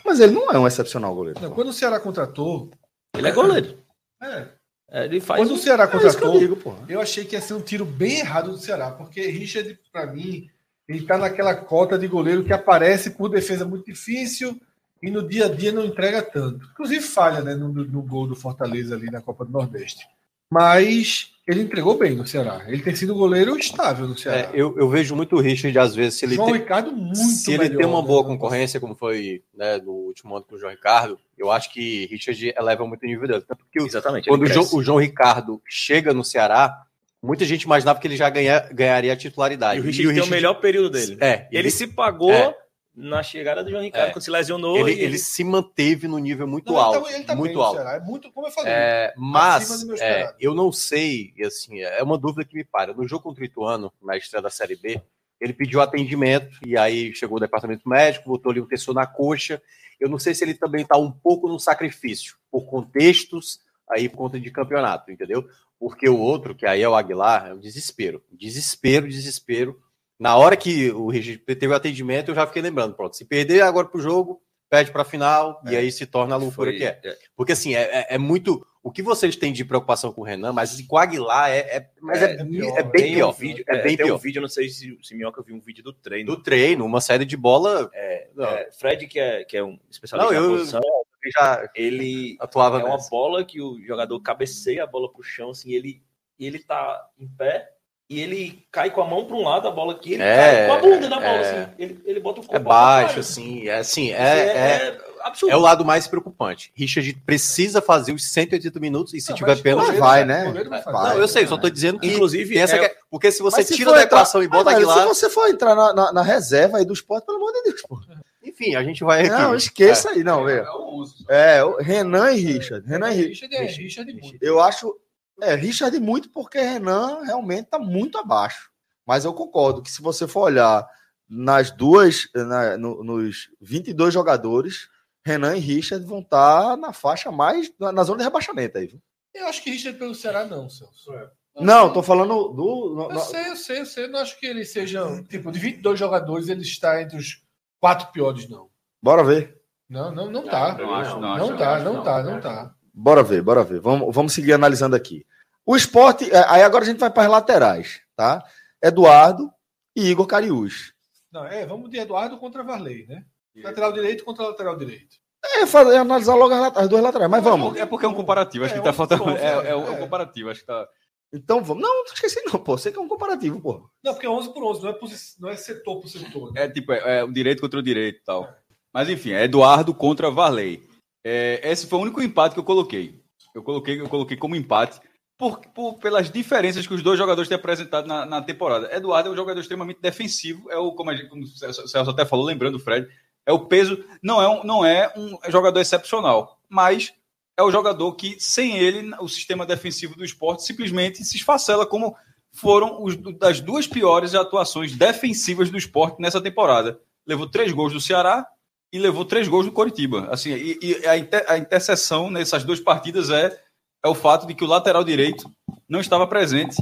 Mas ele não é um excepcional goleiro. Não, quando o Ceará contratou. Ele é goleiro. É, É, Ele faz. quando o um- Ceará É isso que eu contratou, digo, eu achei que ia ser um tiro bem errado do Ceará, porque Richard, pra mim, ele tá naquela cota de goleiro que aparece por defesa muito difícil e no dia a dia não entrega tanto. Inclusive falha, né, no, no gol do Fortaleza ali na Copa do Nordeste. Mas ele entregou bem no Ceará. Ele tem sido goleiro estável no Ceará. É, eu, eu vejo muito o Richard, às vezes, se ele João tem, Ricardo muito se ele tem uma né, boa concorrência, como foi né, no último ano com o João Ricardo, eu acho que Richard eleva muito o nível dele. Tanto que o- Exatamente. quando o João, o João Ricardo chega no Ceará, muita gente imaginava que ele já ganha- ganharia a titularidade. E o Richard tem o melhor período dele. É, Ele ele, se pagou É. na chegada do João Ricardo, É. quando se lesionou. ele, e ele se manteve no nível muito Não, ele alto. tá- ele tá bem muito no alto. É muito, como eu falei. É, mas do meu é, eu não sei, e assim, é uma dúvida que me para. No jogo contra o Ituano, na estreia da Série B, ele pediu atendimento e aí chegou o departamento médico, botou ali um tecido na coxa. Eu não sei se ele também está um pouco no sacrifício, por contextos, aí por conta de campeonato, entendeu? Porque o outro, que aí é o Aguilar, é um desespero. Desespero, desespero. Na hora que o Richard teve o atendimento, eu já fiquei lembrando, pronto, se perder agora pro jogo, perde para a final, e É. aí se torna a loucura Foi- que é. Porque assim, é, é- é muito. O que vocês têm de preocupação com o Renan, mas com o Aguilar é, é, mas é, É pior, é bem pior. um vídeo, é bem tem pior. um vídeo, eu não sei se, se Minhoca viu um vídeo do treino. Do treino, uma série de bola. É, não, É, Fred, que é, que é um especialista Não, na eu- posição, eu já ele atuava é uma nessa. bola que o jogador cabeceia a bola pro chão, assim, ele, ele tá em pé e ele cai com a mão para um lado, a bola aqui, ele É, cai com a bunda da bola, é. assim. Ele, ele bota o corpo É baixo, assim, é assim, é, é, absurdo. é o lado mais preocupante. Richard precisa fazer os 180 minutos e se Não, tiver pênalti. vai, vai, né? vai. Não, eu sei, só tô dizendo que. Inclusive, essa é- que- porque se você se tira da entrar- equação e bota Ah, velho, Aguilar. Se você for entrar na, na- na reserva aí do esporte, pelo amor de Deus, porra. Enfim, a gente vai aqui. Não, esqueça aí, não, velho. É o 11. É, o Renan e Richard. Renan e Richard. Richard é Richard muito. Eu acho. É, Richard muito, porque Renan realmente tá muito abaixo. Mas eu concordo que se você for olhar nas duas, na- no- nos 22 jogadores, Renan e Richard vão estar na faixa mais, na, na zona de rebaixamento aí. viu? Eu acho que Richard pelo Ceará não, Celso. Não, tô falando do. no- Eu no- sei, eu sei, eu sei. Eu não acho que ele seja. Tipo, de 22 jogadores, ele está entre os quatro piores, não. Bora ver. Não, não, não tá. Não acho, não Não acho, tá, acho, não tá, não tá. Bora ver, bora ver. Vamos, vamos seguir analisando aqui. O esporte. é, Aí agora a gente vai para as laterais, tá? Eduardo e Igor Cariús. Não, é, vamos de Eduardo contra Varley, né? Lateral direito contra lateral direito. É, fazer, analisar logo as, duas laterais, mas vamos. É porque é um comparativo, acho É, que tá faltando. ponto, É, é um é. comparativo, acho que tá. Então vamos. Não, não esqueci, não, pô. Sei que é um comparativo, pô. Não, porque é 11 por 11, não é, posi- não é setor por setor. Né? É tipo, é, é o direito contra o direito e tal. Mas enfim, é Eduardo contra Varley. É, esse foi o único empate que eu coloquei. Eu coloquei, eu coloquei como empate por, por- pelas diferenças que os dois jogadores têm apresentado na, na temporada. Eduardo é um jogador extremamente defensivo, é o, como, gente, como o Celso Celso até falou, lembrando o Fred, é o peso, não é um, não é um jogador excepcional, mas é o jogador que, sem ele, o sistema defensivo do esporte simplesmente se esfacela, como foram os, das duas piores atuações defensivas do esporte nessa temporada. Levou três gols do Ceará e levou três gols do Coritiba. Assim, e, e a, inter, a interseção nessas duas partidas é, é o fato de que o lateral direito não estava presente.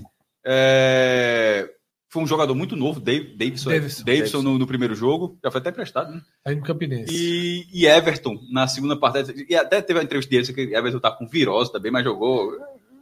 É, foi um jogador muito novo, Dave- Davidson, Davidson. Davidson no, no primeiro jogo, já foi até emprestado, né? Aí no Campinense. E, e Everton na segunda partida. E até teve a entrevista dele, que Everton tá com virose também, mas jogou.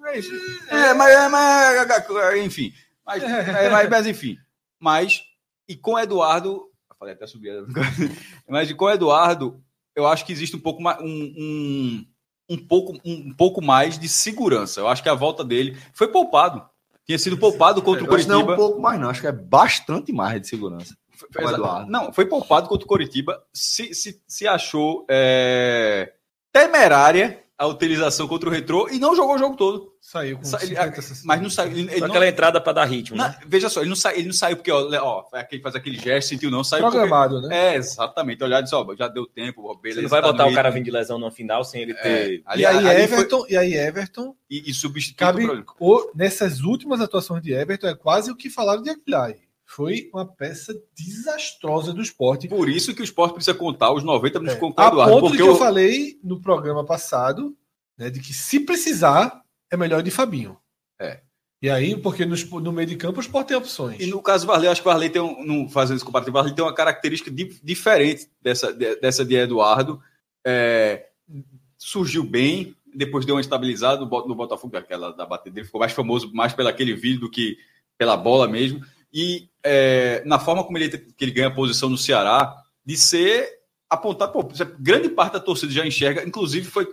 É, isso. É, mas, é, mas- enfim. Mas, é, mas, mas, enfim. Mas, e com Eduardo. Falei até subir. Mas com Eduardo, eu acho que existe um pouco mais. Um, um, um pouco, um pouco mais de segurança. Eu acho que a volta dele foi poupado. Tinha sido poupado contra o que não é um pouco mais, não. Acho que é bastante mais de segurança. o Eduardo. Não, foi poupado contra o Coritiba. Se, se, se achou é, temerária a utilização contra o Retrô e não jogou o jogo todo. Saiu com Sa- ele- 50, 60. mas não saiu. Ele, ele Só não- aquela entrada para dar ritmo. na- né? veja só, ele não, sai, ele não saiu porque, ó, ó foi aquele, faz aquele gesto, sentiu não, saiu porque- Programado, né? É, exatamente. Olhar e disse, ó, já deu tempo, ó, Você beleza. não vai tá botar o cara vindo de lesão no final sem ele É, ter. ali, e, aí ali foi- Everton, e aí Everton, e, e substitui cabe, o- nessas últimas atuações de Everton, é quase o que falaram de Aguilar. Foi uma peça desastrosa do esporte. Por isso que o esporte precisa contar os 90 minutos É, com o a Eduardo. ponto de Porque que eu o- falei no programa passado, né, de que se precisar, é melhor de Fabinho. É. E aí, porque no, no meio de campo o Sport tem opções. E no caso do Varley, acho que o Varley tem um, não fazendo esse comparativo, o Varley tem uma característica di- diferente dessa de, dessa de Eduardo. É, surgiu bem, depois deu uma estabilizada no, no Botafogo, aquela da batida dele, ficou mais famoso mais pelo aquele vídeo do que pela bola mesmo. E é, na forma como ele, que ele ganha posição no Ceará, de ser apontado, pô, grande parte da torcida já enxerga, inclusive foi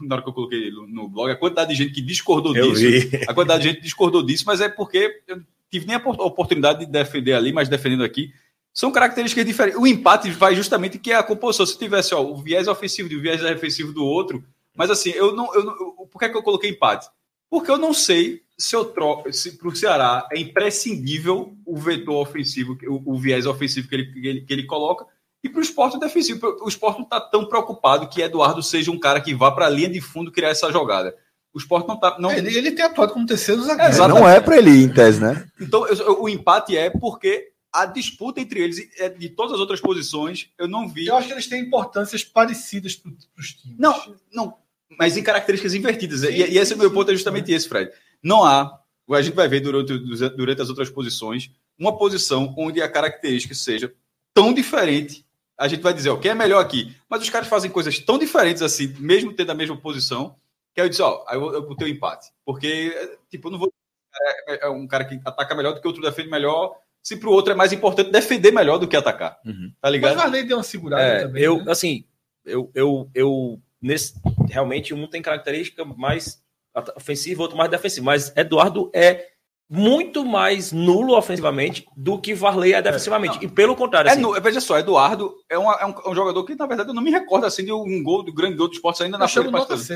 na hora que eu coloquei no, blog, a quantidade de gente que discordou Eu disso. vi. A quantidade de gente discordou disso, mas é porque eu não tive nem a opor- oportunidade de defender ali, mas defendendo aqui. São características diferentes. O empate vai justamente que é a composição. Se tivesse ó, o viés ofensivo e o viés defensivo do outro, mas assim, eu não. Eu não por que, é que eu coloquei empate? Porque eu não sei se eu troco. Se para o Ceará é imprescindível o vetor ofensivo, o, o viés ofensivo que ele, que ele, que ele coloca, e para o esporte defensivo. O esporte não está tão preocupado que Eduardo seja um cara que vá para a linha de fundo criar essa jogada. O esporte não está. Não, Ele, ele tem atuado como terceiro zagueiro. Exato. Não é pra ele ir, em tese, né? Então, eu- eu- o empate é porque a disputa entre eles, é, de todas as outras posições, eu não vi. Eu acho que eles têm importâncias parecidas para os times. Não, não, mas em características invertidas. Sim, e, e esse sim, é o meu sim. ponto, é justamente esse, Fred. Não há, a gente vai ver durante, durante as outras posições, uma posição onde a característica seja tão diferente. A gente vai dizer, ó, quem é melhor aqui? Mas os caras fazem coisas tão diferentes assim, mesmo tendo a mesma posição, que aí eu disse, ó, aí eu, eu botei o empate. Porque, tipo, eu não vou. É, é um cara que ataca melhor do que o outro defende melhor. Se pro outro é mais importante defender melhor do que atacar. Uhum. Tá Mas ligado? o Varley deu uma segurada É, também. eu, né? assim, eu, eu, eu nesse, realmente um tem característica mais ofensiva, outro mais defensiva, mas Eduardo é muito mais nulo ofensivamente do que Varley é defensivamente. e pelo contrário, É, assim, nu- veja só, Eduardo é, uma- é um, é um jogador que, na verdade, eu não me recordo assim de um gol, do grande gol do esporte ainda na frente.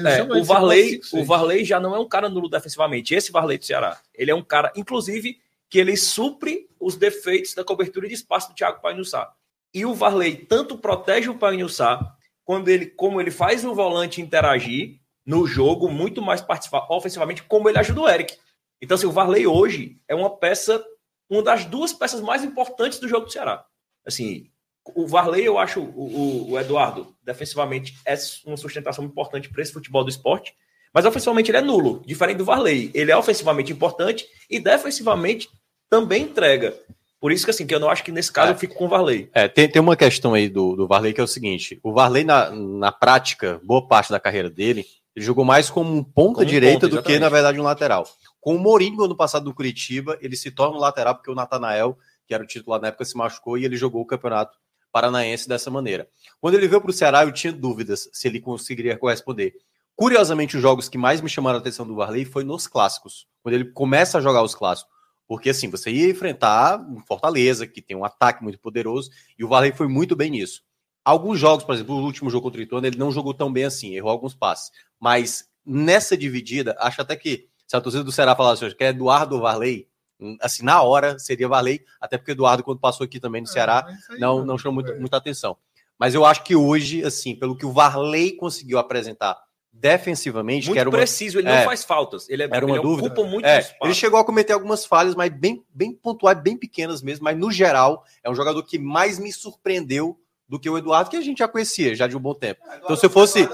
É, o Varley, o Varley já não é um cara nulo defensivamente. Esse Varley do Ceará, ele é um cara, inclusive, que ele supre os defeitos da cobertura de espaço do Thiago Painhussá. E o Varley tanto protege o Painhussá, quando ele, como ele faz o volante interagir no jogo, muito mais participar ofensivamente, como ele ajuda o Eric. Então, assim, o Varley hoje é uma peça, uma das duas peças mais importantes do jogo do Ceará. Assim, o Varley, eu acho, o, o- Eduardo, defensivamente, é uma sustentação importante para esse futebol do esporte, mas ofensivamente ele é nulo, diferente do Varley. Ele é ofensivamente importante e defensivamente também entrega. Por isso que assim, que eu não acho que nesse caso É. eu fico com o Varley. É, tem, tem uma questão aí do, do Varley que é o seguinte: o Varley, na, na prática, boa parte da carreira dele, ele jogou mais como um ponta Como um do que, na verdade, um lateral. Com o Mourinho, ano passado no Curitiba, ele se torna um lateral porque o Natanael, que era o titular na época, se machucou e ele jogou o campeonato paranaense dessa maneira. Quando ele veio para o Ceará, eu tinha dúvidas se ele conseguiria corresponder. Curiosamente, os jogos que mais me chamaram a atenção do Varley foi nos clássicos, quando ele começa a jogar os clássicos. Porque assim, você ia enfrentar um Fortaleza, que tem um ataque muito poderoso, e o Varley foi muito bem nisso. Alguns jogos, por exemplo, o último jogo contra o Ituano, ele não jogou tão bem assim, errou alguns passes. Mas nessa dividida, acho até que se a torcida do Ceará falasse hoje que é Eduardo Varley, hum, assim, na hora seria Varley, até porque o Eduardo, quando passou aqui também no Ceará, Ah, mas aí não, não chamou muito- é. muita atenção. Mas eu acho que hoje, assim, pelo que o Varley conseguiu apresentar defensivamente, que Muito era uma, preciso, ele é. não faz faltas. Ele, é, Era uma ele dúvida. ocupa muito É, espaço. ele chegou a cometer algumas falhas, mas bem, bem pontuais, bem pequenas mesmo. Mas no geral, é um jogador que mais me surpreendeu do que o Eduardo, que a gente já conhecia já de um bom tempo. Então, se eu fosse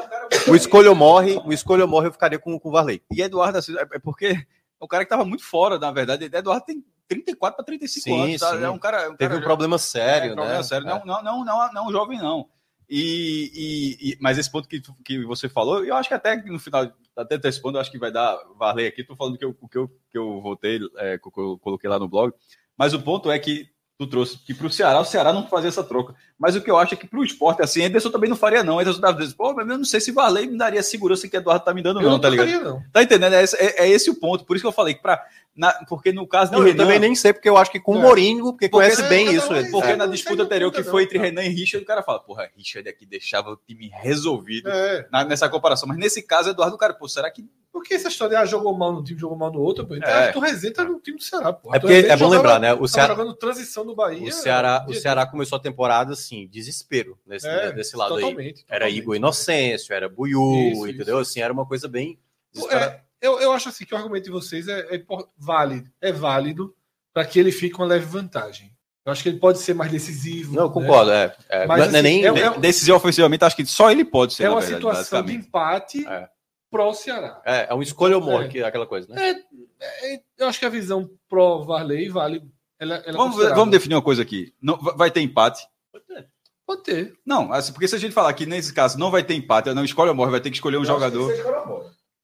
o escolha ou morre, o escolha ou morre, eu ficaria com, com o Varley. E Eduardo, assim, é é porque é um cara que estava muito fora, na verdade. Eduardo tem 34 para 35 Sim, anos. tá? sim. É um cara. é um Teve cara um já- problema sério, é, né? problema sério. Não, não, não, não, não, jovem, não. E, e- e- mas esse ponto que, que você falou, eu acho que até no final, até antecipando, eu acho que vai dar Varley aqui. Tô falando que eu, que eu, que eu votei, é, que eu coloquei lá no blog. Mas o ponto é que tu trouxe que para o Ceará, o Ceará não fazia essa troca. Mas o que eu acho é que para o esporte, assim, Anderson também não faria, não. Anderson tava dizendo, pô, mas eu não sei se Varley me daria a segurança que Eduardo tá me dando, não, não tá ligado? não. Tá entendendo? É esse, é- é esse o ponto. Por isso que eu falei que para Na- porque no caso Não, do eu Renan, também nem sei, porque eu acho que com o É. Mourinho, porque, Porque conhece é, bem isso. é- ele. porque É, na disputa anterior que foi entre. Renan e Richard, o cara fala, porra, Richard aqui deixava o time resolvido É, na- nessa comparação. Mas nesse caso, Eduardo, cara, pô, será que. porque essa história, ah, jogou mal no time, jogou mal no outro, pô. Então, É. Arthur Rezende tá no time do Ceará, pô. É porque é bom jogava- lembrar, né? O Ceará, jogando transição do Bahia. o Ceará, o dia- Ceará começou a temporada assim, desespero nesse, É, né, desse lado aí. totalmente, Era totalmente. Igor Inocêncio, era Buiú, Isso, entendeu? isso. Assim, era uma coisa bem. É, eu, eu acho assim que o argumento de vocês é, é válido, é válido para que ele fique com uma leve vantagem. Eu acho que ele pode ser mais decisivo. Não, eu né? concordo. É, é, Mas, é assim, nem. é- nem- Decisivo ofensivamente, acho que só ele pode ser, É uma verdade, situação de empate É. pró Ceará. É, é um escolha ou morre, É. que é aquela coisa, né? É, eu acho que a visão pró Varley vale. Ela, ela é Vamos, vamos definir uma coisa aqui. Não, vai- ter empate? Pode ter. Não, assim, porque se a gente falar que nesse caso não vai ter empate, não escolhe ou morre, vai ter que escolher um jogador.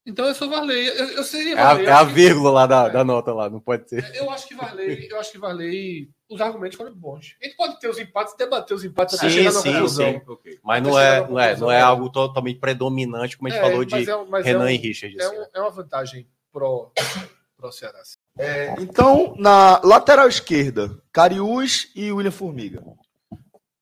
Então eu sou Varley. Eu, eu seria É a, Varley. é a acho que, vírgula lá da, da nota lá, não pode ter. eu acho que Varley, eu acho que Varley, os argumentos foram bons. A gente pode ter os empates, debater os empates até Sim, chegar na sim, conclusão. sim. Mas não é, não, é, não é algo totalmente predominante, como a gente É, falou de é, mas Renan é um- e Richard. É, assim, um- né? é uma vantagem pró, pró Ceará. Então, na lateral esquerda, Cariús e William Formiga.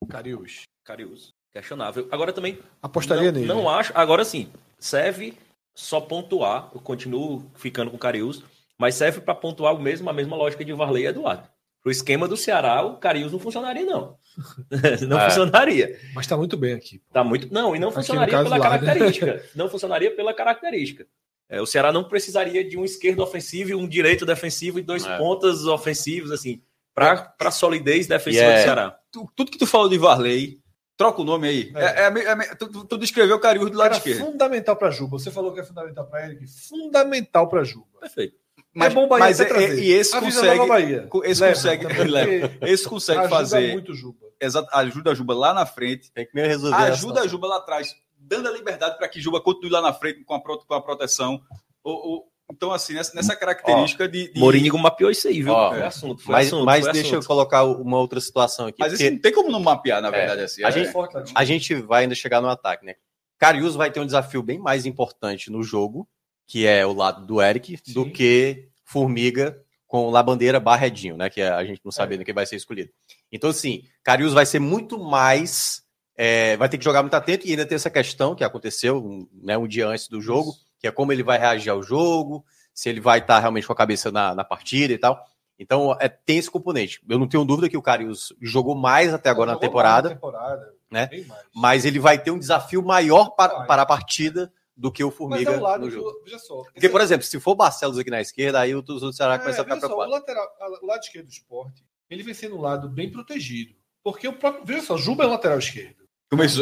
Cariús. Carius. Questionável. Agora também Apostaria não, nele. não acho. Agora sim, serve só pontuar. Eu continuo ficando com o Carius, mas serve para pontuar o mesmo, a mesma lógica de Varley e Eduardo. Pro esquema do Ceará, o Carius não funcionaria, não. não É. funcionaria. Mas tá muito bem aqui. Tá muito. Não, e não Aqui funcionaria pela lá, né? característica. Não funcionaria pela característica. É, o Ceará não precisaria de um esquerdo ofensivo e um direito defensivo e dois É. pontas ofensivos, assim, para a solidez defensiva E é- do Ceará. Tu- tudo que tu falou de Varley, troca o nome aí. É. É, é, me- é me- tu, tu- descreveu o Cariús do lado Era esquerdo. fundamental para Juba. Você falou que é fundamental para Eric. Fundamental para Juba. Perfeito. é bom Bahia mas é- trazer. e esse Avisa consegue, Bahia. esse Leva consegue, também, leva. esse consegue ajuda fazer, muito Juba. exato, ajuda a Juba lá na frente, Tem que meio resolver. ajuda a. Juba lá atrás, dando a liberdade para que Juba continue lá na frente com a, com a proteção. O- o- então, assim, nessa, nessa característica de, de- Mourinho mapeou isso aí, viu? Ó, foi assunto, foi Mas, assunto, mas foi deixa eu assunto. colocar uma outra situação aqui. Mas porque isso não tem como não mapear, na É, verdade. assim, a é- gente- a gente vai ainda chegar no ataque, né? Carius vai ter um desafio bem mais importante no jogo, que é o lado do Eric, do Sim. que Formiga com Labandeira Barredinho, né? Que a gente não sabe É. ainda quem vai ser escolhido. Então, assim, Carius vai ser muito mais. é, vai ter que jogar muito atento e ainda tem essa questão que aconteceu né, um dia antes do jogo, que é como ele vai reagir ao jogo, se ele vai estar realmente com a cabeça na, na partida e tal. Então, é, tem esse componente. Eu não tenho dúvida que o Carius jogou mais até agora na temporada mais na temporada, né? mas ele vai ter um desafio maior para, Vai. para a partida do que o Mas Formiga é o lado no jogo. do, veja só. Porque, por exemplo, se for o Barcelos aqui na esquerda, aí o do Ceará começa a É, ficar veja só, o, preocupado. lateral, a- o lado esquerdo do esporte, ele vem sendo um lado bem protegido. Porque o próprio. Veja só, Juba é lateral esquerdo.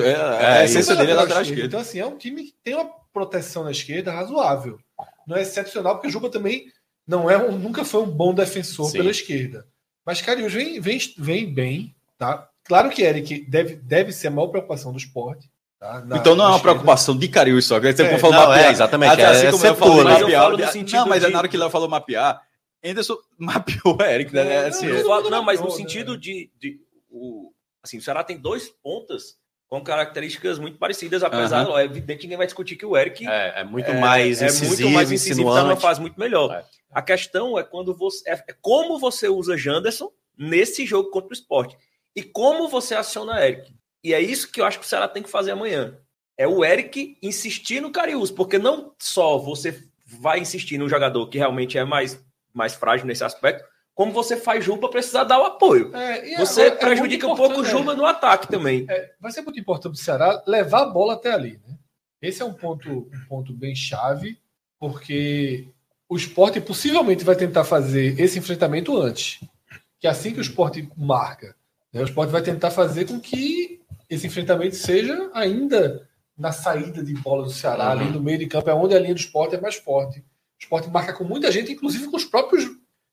É, É, a essência Juba dele é lateral esquerdo. Então, assim, é um time que tem uma proteção na esquerda razoável. Não é excepcional, porque o Juba também não é um, nunca foi um bom defensor Sim. pela esquerda. Mas Carius vem, vem, vem bem, tá? Claro que Eric deve, deve ser a maior preocupação do esporte. Tá? Na- Então não é uma esquerda. preocupação de Cariús só. que Você É, falou Não, mapear. é, exatamente. Até É, assim é como eu setor, falei né? Mas eu mapear. falo no sentido Não, mas é de- na hora que ele falou mapear, Anderson mapeou o Eric, né? É, É, não, assim, não, é. Eu falo- não não, mas no mapeou, né? sentido de, de o, assim, o Ceará tem dois pontas com características muito parecidas, apesar, Aham. é evidente que ninguém vai discutir que o Eric É, é muito é- mais é incisivo, muito mais incisivo, numa fase muito melhor. É. A questão é quando você é, é como você usa Janderson nesse jogo contra o esporte e como você aciona Eric. E é isso que eu acho que o Ceará tem que fazer amanhã. É o Eric insistir no Cariús, porque não só você vai insistir no jogador que realmente é mais, mais frágil nesse aspecto, como você faz Juba precisar dar o apoio. É, e Você agora é prejudica um muito pouco o Juba no ataque também. É, vai ser muito importante para o Ceará levar a bola até ali. Né? Esse é um ponto, um ponto bem chave, porque o esporte possivelmente vai tentar fazer esse enfrentamento antes. Que assim que o esporte marca, né, o esporte vai tentar fazer com que esse enfrentamento seja ainda na saída de bola do Ceará, ali no meio de campo, é onde a linha do esporte é mais forte. O esporte marca com muita gente, inclusive com os próprios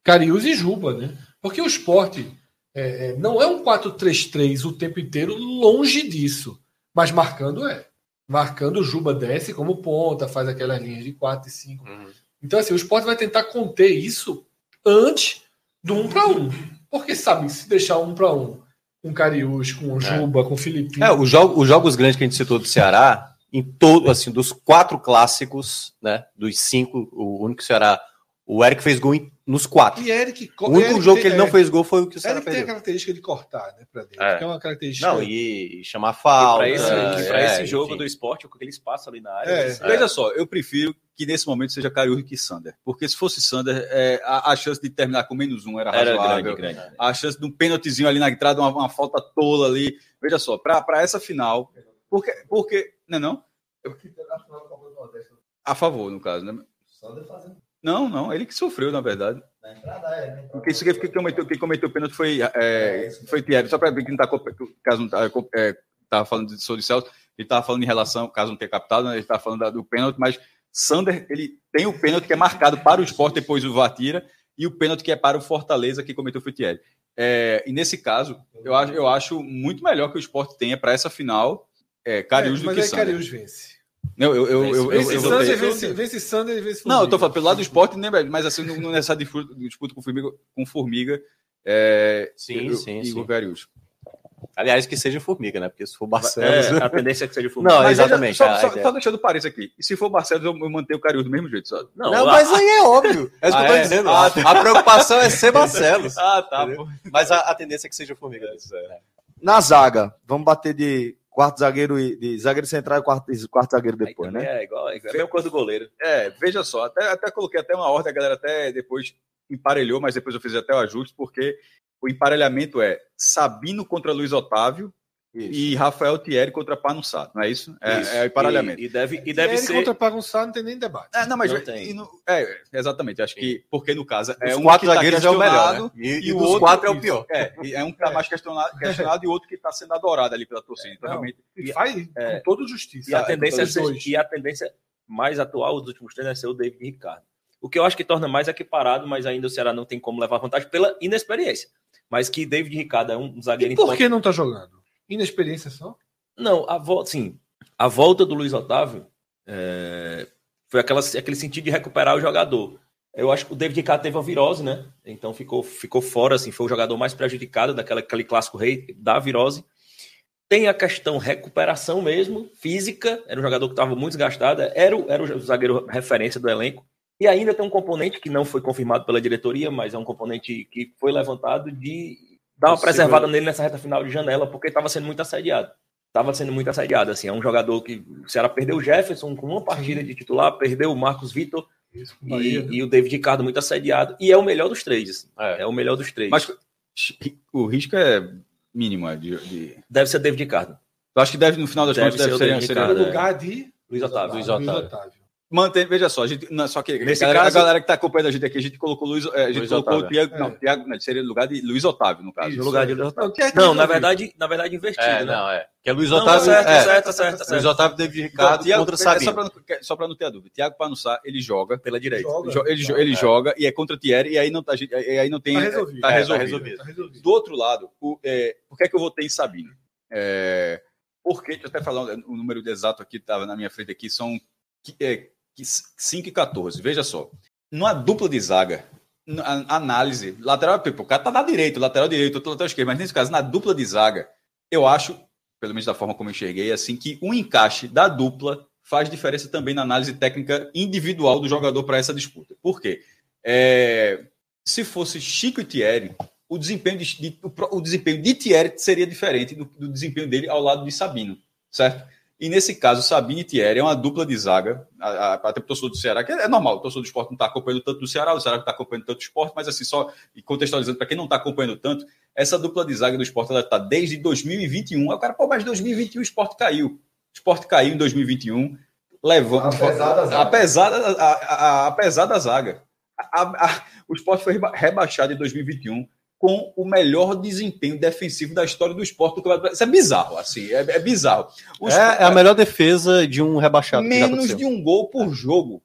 Cariús e Juba, né? Porque o esporte é, é, não é um 4-3-3 o tempo inteiro, longe disso. Mas marcando é. Marcando o Juba desce como ponta, faz aquelas linhas de 4 e 5. Uhum. Então, assim, o esporte vai tentar conter isso antes do 1 para 1. Porque, sabe, se deixar um para um com Cariús, com Juba, com Filipinho. É, os, jogo- os jogos grandes que a gente citou do Ceará, em todo, assim, dos quatro clássicos, né? Dos cinco, o único que o Ceará. O Eric fez gol em, nos quatro. E Eric, O único Eric jogo tem- que ele não é, fez gol foi o que o Ceará Eric tem a perdeu. característica de cortar, né, pra dentro. É. Que é uma característica. Não, e, e chamar falta. Para esse, é, e pra esse enfim. jogo do esporte, com aquele espaço ali na área. É. Veja só, eu prefiro que nesse momento seja Cariújo que Sander. Porque se fosse Sander, é, a, a chance de terminar com menos um era Era razoável. grande, grande. A chance de um pênaltizinho ali na entrada, uma, uma falta tola ali. Veja só, para essa final. Porque, porque. Não é não? A favor, no caso, né? Não, não, ele que sofreu, na verdade. Porque isso que quem cometeu, quem cometeu o pênalti foi, é, foi Thierry. Só para ver que não tá, co- caso não tá, é, tava falando de Sou de Celso, ele estava falando em relação, caso não tenha captado, né, ele estava falando da- do pênalti, mas Sander, ele tem o pênalti que é marcado para o esporte, depois o Vatira, e o pênalti que é para o Fortaleza, que cometeu foi Thierry. É, e nesse caso, eu acho, eu acho muito melhor que o esporte tenha para essa final é, Cariús É, do mas que aí Sander. Cariús vence. Não, eu, eu, eu, eu, Vence eu, votei- vence, vence Sander e vence não, eu tô Formiga. falando pelo lado do esporte, né, velho? mas assim, não- não nessa disputa, disputa com Formiga, com Formiga é, Sim, eu- sim, e Cariús. Aliás, que seja Formiga, né? Porque se for Barcelos. É, a tendência é que seja o Fluminense. Não, Mas exatamente. Só, a só, ideia. só deixando parênteses aqui. E se for Barcelos, eu, eu mantenho o Cariús do mesmo jeito, sabe? Não, Não, a- mas aí é óbvio. É isso que Ah, eu tô é? dizendo. Ah, a, a preocupação é ser Barcelos. Ah, tá. Mas a, a tendência é que seja Formiga. É. Na zaga, vamos bater de quarto zagueiro e de zagueiro central e quarto, e quarto zagueiro depois, né? É igual, é a mesma coisa do goleiro. É, veja só, até, até coloquei até uma ordem, a galera até depois emparelhou, mas depois eu fiz até o ajuste, porque o emparelhamento é Sabino contra Luiz Otávio e Rafael Thierry contra Panussá, não é isso? É, Isso. é o emparelhamento. E, e deve, e deve ser. contra Pagunçá não tem nem debate. É, não, mas Não e tem. no- é, exatamente. Acho que porque no caso é Os um quatro que tá zagueiros é o melhor. Né? E, E, e o outro quatro é o pior. É, e é um que tá mais questionado, questionado e outro que está sendo adorado ali pela torcida. Então, Não. realmente, E faz É. com toda justiça. E a, tendência é ser- e a tendência mais atual dos últimos treinos é ser o David Ricardo. O que eu acho que torna mais equiparado, mas ainda o Ceará não tem como levar vantagem pela inexperiência. Mas que David Ricardo é um zagueiro E por que não tá jogando? Inexperiência só? Não, a volta, sim, a volta do Luiz Otávio é, foi aquela, aquele sentido de recuperar o jogador. Eu acho que o David Ricardo teve uma virose, né? Então ficou, ficou fora, assim, foi o jogador mais prejudicado daquela aquele clássico rei da virose. Tem a questão recuperação mesmo, física, era um jogador que estava muito desgastado, era era o zagueiro referência do elenco. E ainda tem um componente que não foi confirmado pela diretoria, mas é um componente que foi levantado de dar uma preservada nele nessa reta final de janela, porque estava sendo muito assediado. Estava sendo muito assediado. Assim, é um jogador que o Ceará perdeu o Jefferson com uma partida de titular, perdeu o Marcos Vitor Isso, e, Bahia, né? e o David Ricardo muito assediado. E é o melhor dos três. assim. É. É, o melhor dos três. mas o risco é mínimo. é, De, de... Deve ser David Ricardo. Eu acho que deve, no final das Deve contas, deve ser o ser. Ricardo, No é. lugar de Luiz Otávio. Luiz Luiz Otávio. Otávio. Mantém, veja só, a, gente, não, só que Nesse a, galera, caso- a galera que está acompanhando a gente aqui, a gente colocou Luiz, é, a gente Luiz colocou Otávio. o Thiago, É. não, Thiago não, seria no lugar de Luiz Otávio, no caso. No lugar de Luiz Otávio. Não, que Não, na verdade, na verdade invertido, É, né? não, é. Que é Luiz Não, tá Otávio. certo, é, certo, certo, certo, Luiz certo. Otávio David Ricardo Thiago- contra é, só Sabino. para não, só pra não ter a dúvida, Thiago Panussá, ele joga, Pela direita. Joga. jo- ele, jo- Joga, ele é. joga e é contra Thierry, e aí não, tá- a gente- aí não tem. Tá resolvido. Tá É, tá resolvido. Tá resolvido. Do outro lado, o, é, por que, é que eu votei em Sabino? É, porque, deixa eu até falar o número exato aqui, estava na minha frente aqui, são é, 5 e 14. Veja só, numa dupla de zaga, análise, lateral, o cara tá na direita, lateral direito, outro lateral esquerdo, mas nesse caso, na dupla de zaga, eu acho, pelo menos da forma como eu enxerguei, assim, que um encaixe da dupla faz diferença também na análise técnica individual do jogador para essa disputa. Por quê? É, se fosse Chico e Thierry, o desempenho de, de- o, o desempenho de Thierry seria diferente do, do desempenho dele ao lado de Sabino, certo? E nesse caso, Sabino e Thierry é uma dupla de zaga, até para o torcedor do Ceará, que é normal, o torcedor do esporte não está acompanhando tanto do Ceará, o Ceará não está acompanhando tanto do esporte, mas assim, só contextualizando para quem não está acompanhando tanto, essa dupla de zaga do esporte está desde 2021. Aí o cara, pô, mas 2021 o esporte caiu. O esporte caiu em 2021, levando. Apesar da zaga. Apesar da, a- a- apesar da zaga. O esporte foi reba- rebaixado em 2021 com o melhor desempenho defensivo da história do esporte. do Campeonato Brasileiro. Isso é bizarro, assim, é, é bizarro. O É, é a melhor defesa de um rebaixado. menos de um gol por jogo.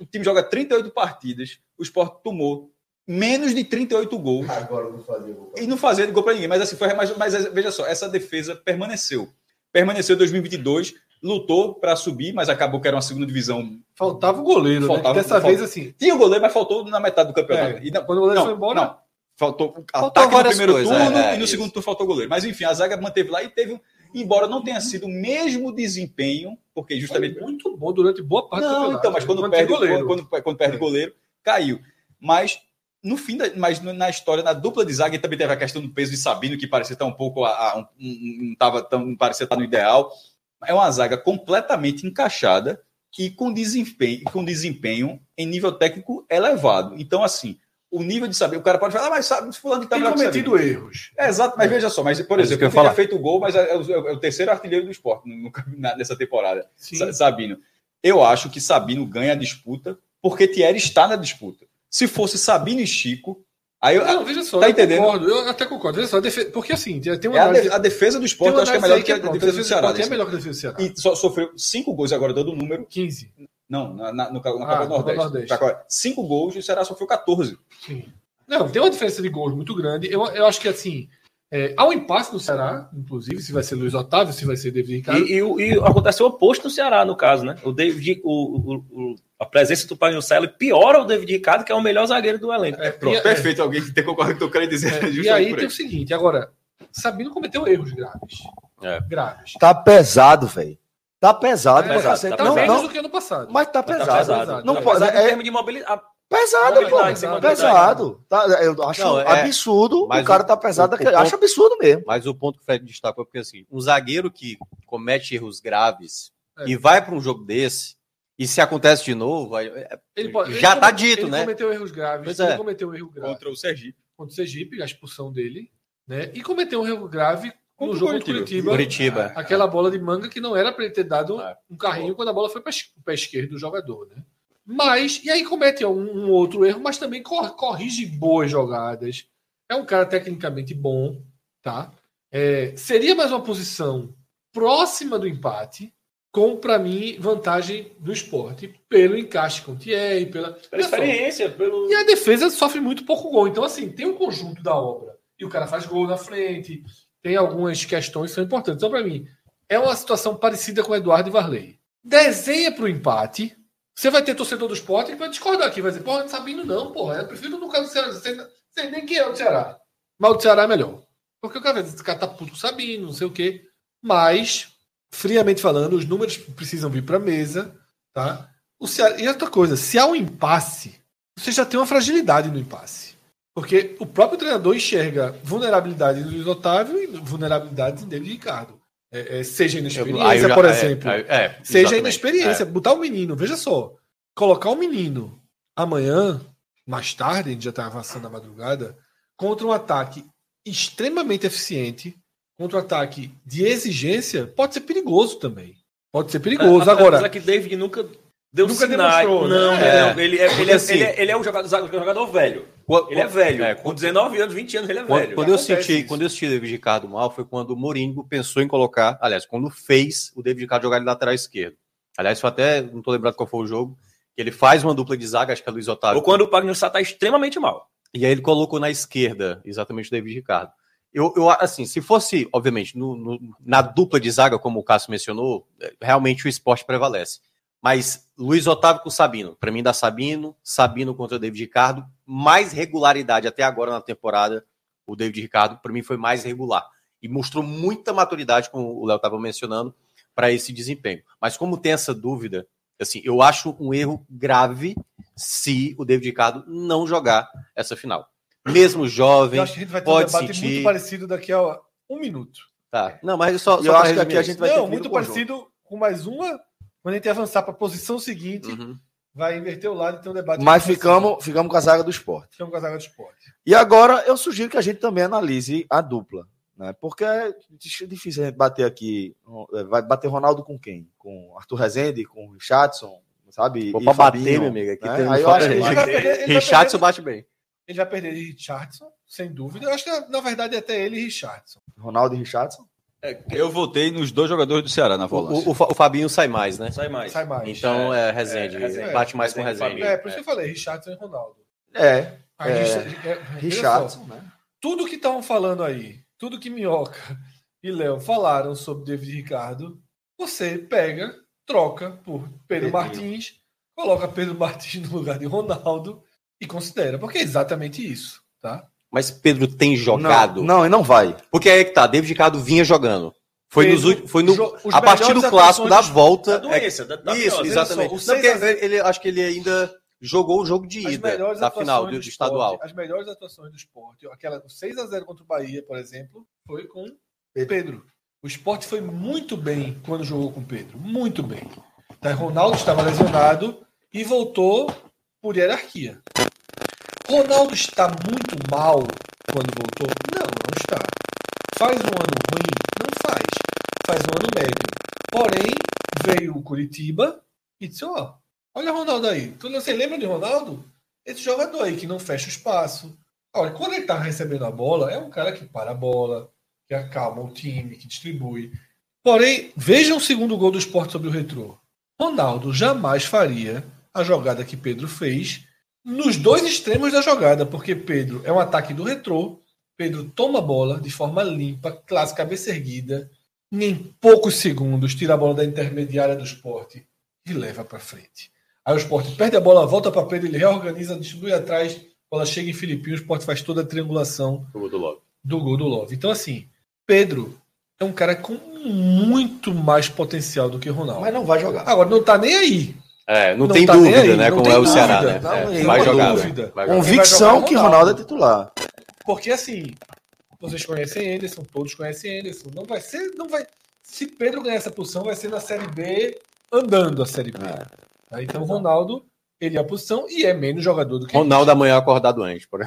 O time joga 38 partidas, o esporte tomou menos de 38 gols Agora eu vou fazer gol. e não fazia gol para ninguém. Mas assim foi, mas, mas veja só, essa defesa permaneceu. Permaneceu em 2022, lutou para subir, mas acabou que era uma segunda divisão. Faltava o goleiro, Faltava- né? Dessa falta- vez, assim. Tinha o goleiro, mas faltou na metade do campeonato. É, E não, quando o goleiro não, foi embora. não. Faltou, Faltou ataque no primeiro coisas, turno é, é, e no isso. segundo turno faltou goleiro. Mas enfim, a zaga manteve lá e teve, um- embora não tenha sido o mesmo desempenho, porque justamente Foi muito bom durante boa parte do Não, campeonato. então, mas quando perde, goleiro. quando, quando perde goleiro, caiu. Mas no fim, da, mas na história, na dupla de zaga, também teve a questão do peso de Sabino, que parecia estar um pouco. A, a, um, um, tava tão, parecia estar no ideal. É uma zaga completamente encaixada e com desempenho, com desempenho em nível técnico elevado. Então, assim, o nível de saber, o cara pode falar, ah, mas sabe, fulano tá Tem cometido erros. É, exato, mas é. veja só, mas, por é exemplo, ele tinha feito gol, mas é, é, o, é, o, terceiro artilheiro do esporte no, na, nessa temporada, Sim. Sabino. Eu acho que Sabino ganha a disputa porque Thierry está na disputa. Se fosse Sabino e Chico, Aí eu, não, veja só, tá eu entendendo? concordo, eu até concordo. Veja só, defe... porque assim, tem uma é a, defesa do esporte, eu acho que é melhor que a, defesa, defesa do Ceará. É melhor que a defesa do Ceará. E só, sofreu cinco gols agora, dando o número. 15. Não, na, na, no, na ah, Copa do Nordeste. Nordeste. Cinco gols e o Ceará sofreu 14. Sim. Não, tem uma diferença de gols muito grande. Eu, eu acho que assim. É, há um impasse no Ceará, inclusive, se vai ser Luiz Otávio, se vai ser David Ricardo. E, e, e aconteceu o oposto no Ceará, no caso, né? O David, o, o, o a presença do Pagnocelo piora o David Ricardo, que é o melhor zagueiro do elenco. É, Pronto, e, perfeito. É, Alguém que tem concordo com o que eu quero dizer. É, e aí tem o seguinte, agora, Sabino cometeu erros graves. É. Graves. Tá pesado, velho. Tá pesado, é, pesado, tá, tá menos não, do que ano passado. Mas tá pesado. Tá pesado. Não tá pode. Pesado é, em termos de mobilidade. Pesado, pô. Pesado. Tá, eu acho não, é, absurdo. O cara tá pesado. O, o acho absurdo mesmo. Mas o ponto que o Fred destacou é porque assim, um zagueiro que comete erros graves é. e vai para um jogo desse, e se acontece de novo, ele pode, já está dito, ele né? Ele cometeu erros graves. Pois ele é. cometeu um erro grave contra o Sergipe. Contra o Sergipe, a expulsão dele, né? E cometeu um erro grave no jogo contra Curitiba. Curitiba. Aquela bola de manga que não era para ele ter dado é. um carrinho quando a bola foi para o pé esquerdo do jogador, né? Mas, e aí comete um, um outro erro, mas também corrige boas jogadas. É um cara tecnicamente bom, tá? É, seria mais uma posição próxima do empate, com, para mim, vantagem do esporte, pelo encaixe com o Thierry, pela, pela experiência. Pelo... E a defesa sofre muito pouco gol. Então, assim, tem um conjunto da obra. E o cara faz gol na frente, tem algumas questões que são importantes. Então, para mim, é uma situação parecida com o Eduardo e Varley. Desenha para o empate, você vai ter torcedor do esporte que vai discordar aqui, vai dizer, porra, Sabino não, porra, eu prefiro no caso do Ceará. Você, você nem que é o Ceará. Mas o Ceará é melhor. Porque o cara, esse cara tá puto com o Sabino, não sei o quê. Mas, friamente falando, os números precisam vir para a mesa, tá? O Ceará, e outra coisa, se há um impasse, você já tem uma fragilidade no impasse. Porque o próprio treinador enxerga vulnerabilidade do Luiz Otávio e vulnerabilidade dele de Ricardo. É, é, seja inexperiência, já, por é, exemplo. É, é, seja inexperiência. Botar o um menino, veja só. Colocar o um menino amanhã, mais tarde, a gente já está avançando na madrugada, contra um ataque extremamente eficiente, contra um ataque de exigência, pode ser perigoso também. Pode ser perigoso. É, Agora. que David nunca deu nunca sinais. demonstrou. Né? Não, é. não. Ele, é, ele, assim, ele, é, ele, é um jogador, jogador velho. Ele é velho. É, com 19 anos, 20 anos, ele é quando, velho. Quando eu, senti, quando eu senti o David Ricardo mal, foi quando o Mourinho pensou em colocar. Aliás, quando fez o David Ricardo jogar de lateral esquerdo. Aliás, foi até. Não estou lembrado qual foi o jogo. Que ele faz uma dupla de zaga, acho que é Luiz Otávio. Ou quando o Pagnussá está extremamente mal. E aí ele colocou na esquerda, exatamente o David Ricardo. Eu, eu assim, se fosse, obviamente, no, no, na dupla de zaga, como o Cássio mencionou, é, realmente o esporte prevalece. Mas Luiz Otávio com Sabino. Para mim, dá Sabino, Sabino contra o David Ricardo. Mais regularidade até agora na temporada. O David Ricardo, para mim, foi mais regular. E mostrou muita maturidade, como o Léo estava mencionando, para esse desempenho. Mas como tem essa dúvida, assim, eu acho um erro grave se o David Ricardo não jogar essa final. Mesmo jovem, eu acho que a gente vai ter pode um debate sentir... muito parecido daqui a um minuto. Tá. Não, mas só, só eu acho que aqui a gente vai não, ter muito parecido com mais uma quando a gente avançar para a posição seguinte, uhum. Vai inverter o lado e ter um debate. Mas ficamos, ficamos com a zaga do esporte. Ficamos com a zaga do esporte. E agora eu sugiro que a gente também analise a dupla. Né? Porque é difícil a gente bater aqui. Vai bater Ronaldo com quem? Com Arthur Rezende, com Richardson, sabe? Vou para bater, meu amigo. Aqui né? tem Aí eu acho que ele vai perder, Richardson bate bem. Ele vai perder de Richardson, sem dúvida. Eu acho que, na verdade, é até ele e Richardson. Ronaldo e Richardson? É, eu votei nos dois jogadores do Ceará na volância. O, o, o, Fabinho sai mais, né? Sai mais. Sai mais. Então é, é Rezende. É, bate mais com Rezende. É, por isso que eu falei, Richardson e Ronaldo. É. Aí, é, Richardson, né? Tudo que estavam falando aí, tudo que Minhoca e Léo falaram sobre David Ricardo, você pega, troca por Pedro Martins, coloca Pedro Martins no lugar de Ronaldo e considera, porque é exatamente isso, tá? Mas Pedro tem jogado? Não, não, não vai. Porque aí é que tá, David Ricardo vinha jogando. Foi, Pedro, nos, foi no, a partir do clássico da volta. Da doença, é, da, da isso, exatamente. Só, Não, ele, ele, acho que ele ainda jogou o jogo de ida da final do, do estadual. esporte, as melhores atuações do esporte, aquela 6 a 0 contra o Bahia, por exemplo, foi com Pedro. O esporte foi muito bem quando jogou com Pedro. Muito bem. Então, Ronaldo estava lesionado e voltou por hierarquia. Ronaldo está muito mal quando voltou? Não, não está. Faz um ano ruim? Não faz. Faz um ano médio. Porém, veio o Curitiba e disse: Ó, olha o Ronaldo aí. Tu, você lembra de Ronaldo? Esse jogador aí que não fecha o espaço. Olha, quando ele tá recebendo a bola, é um cara que para a bola, que acalma o time, que distribui. Porém, vejam o segundo gol do esporte sobre o retrô. Ronaldo jamais faria a jogada que Pedro fez nos dois extremos da jogada, porque Pedro é um ataque do retrô. Pedro toma a bola de forma limpa, clássica, cabeça erguida, em poucos segundos tira a bola da intermediária do esporte e leva para frente. Aí o esporte perde a bola, volta para Pedro, ele reorganiza, distribui atrás, a bola chega em Filipinho, o esporte faz toda a triangulação do Love. do gol do Love. Então, assim, Pedro é um cara com muito mais potencial do que Ronaldo. Mas não vai jogar. Agora, não tá nem aí. É, não, Não tem tá dúvida, aí, né? não Como tem é o dúvida. Ceará, né? Não, É, vai jogar. dúvida. né? Vai jogar. Convicção que Ronaldo. É titular. Porque assim, vocês conhecem Anderson, todos conhecem Anderson. Não vai ser, não vai. Se Pedro ganhar essa posição, vai ser na Série B, andando a Série B. É. Tá? Então, Ronaldo, ele é a posição e é menos jogador do que Ronaldo amanhã acordado antes. Por...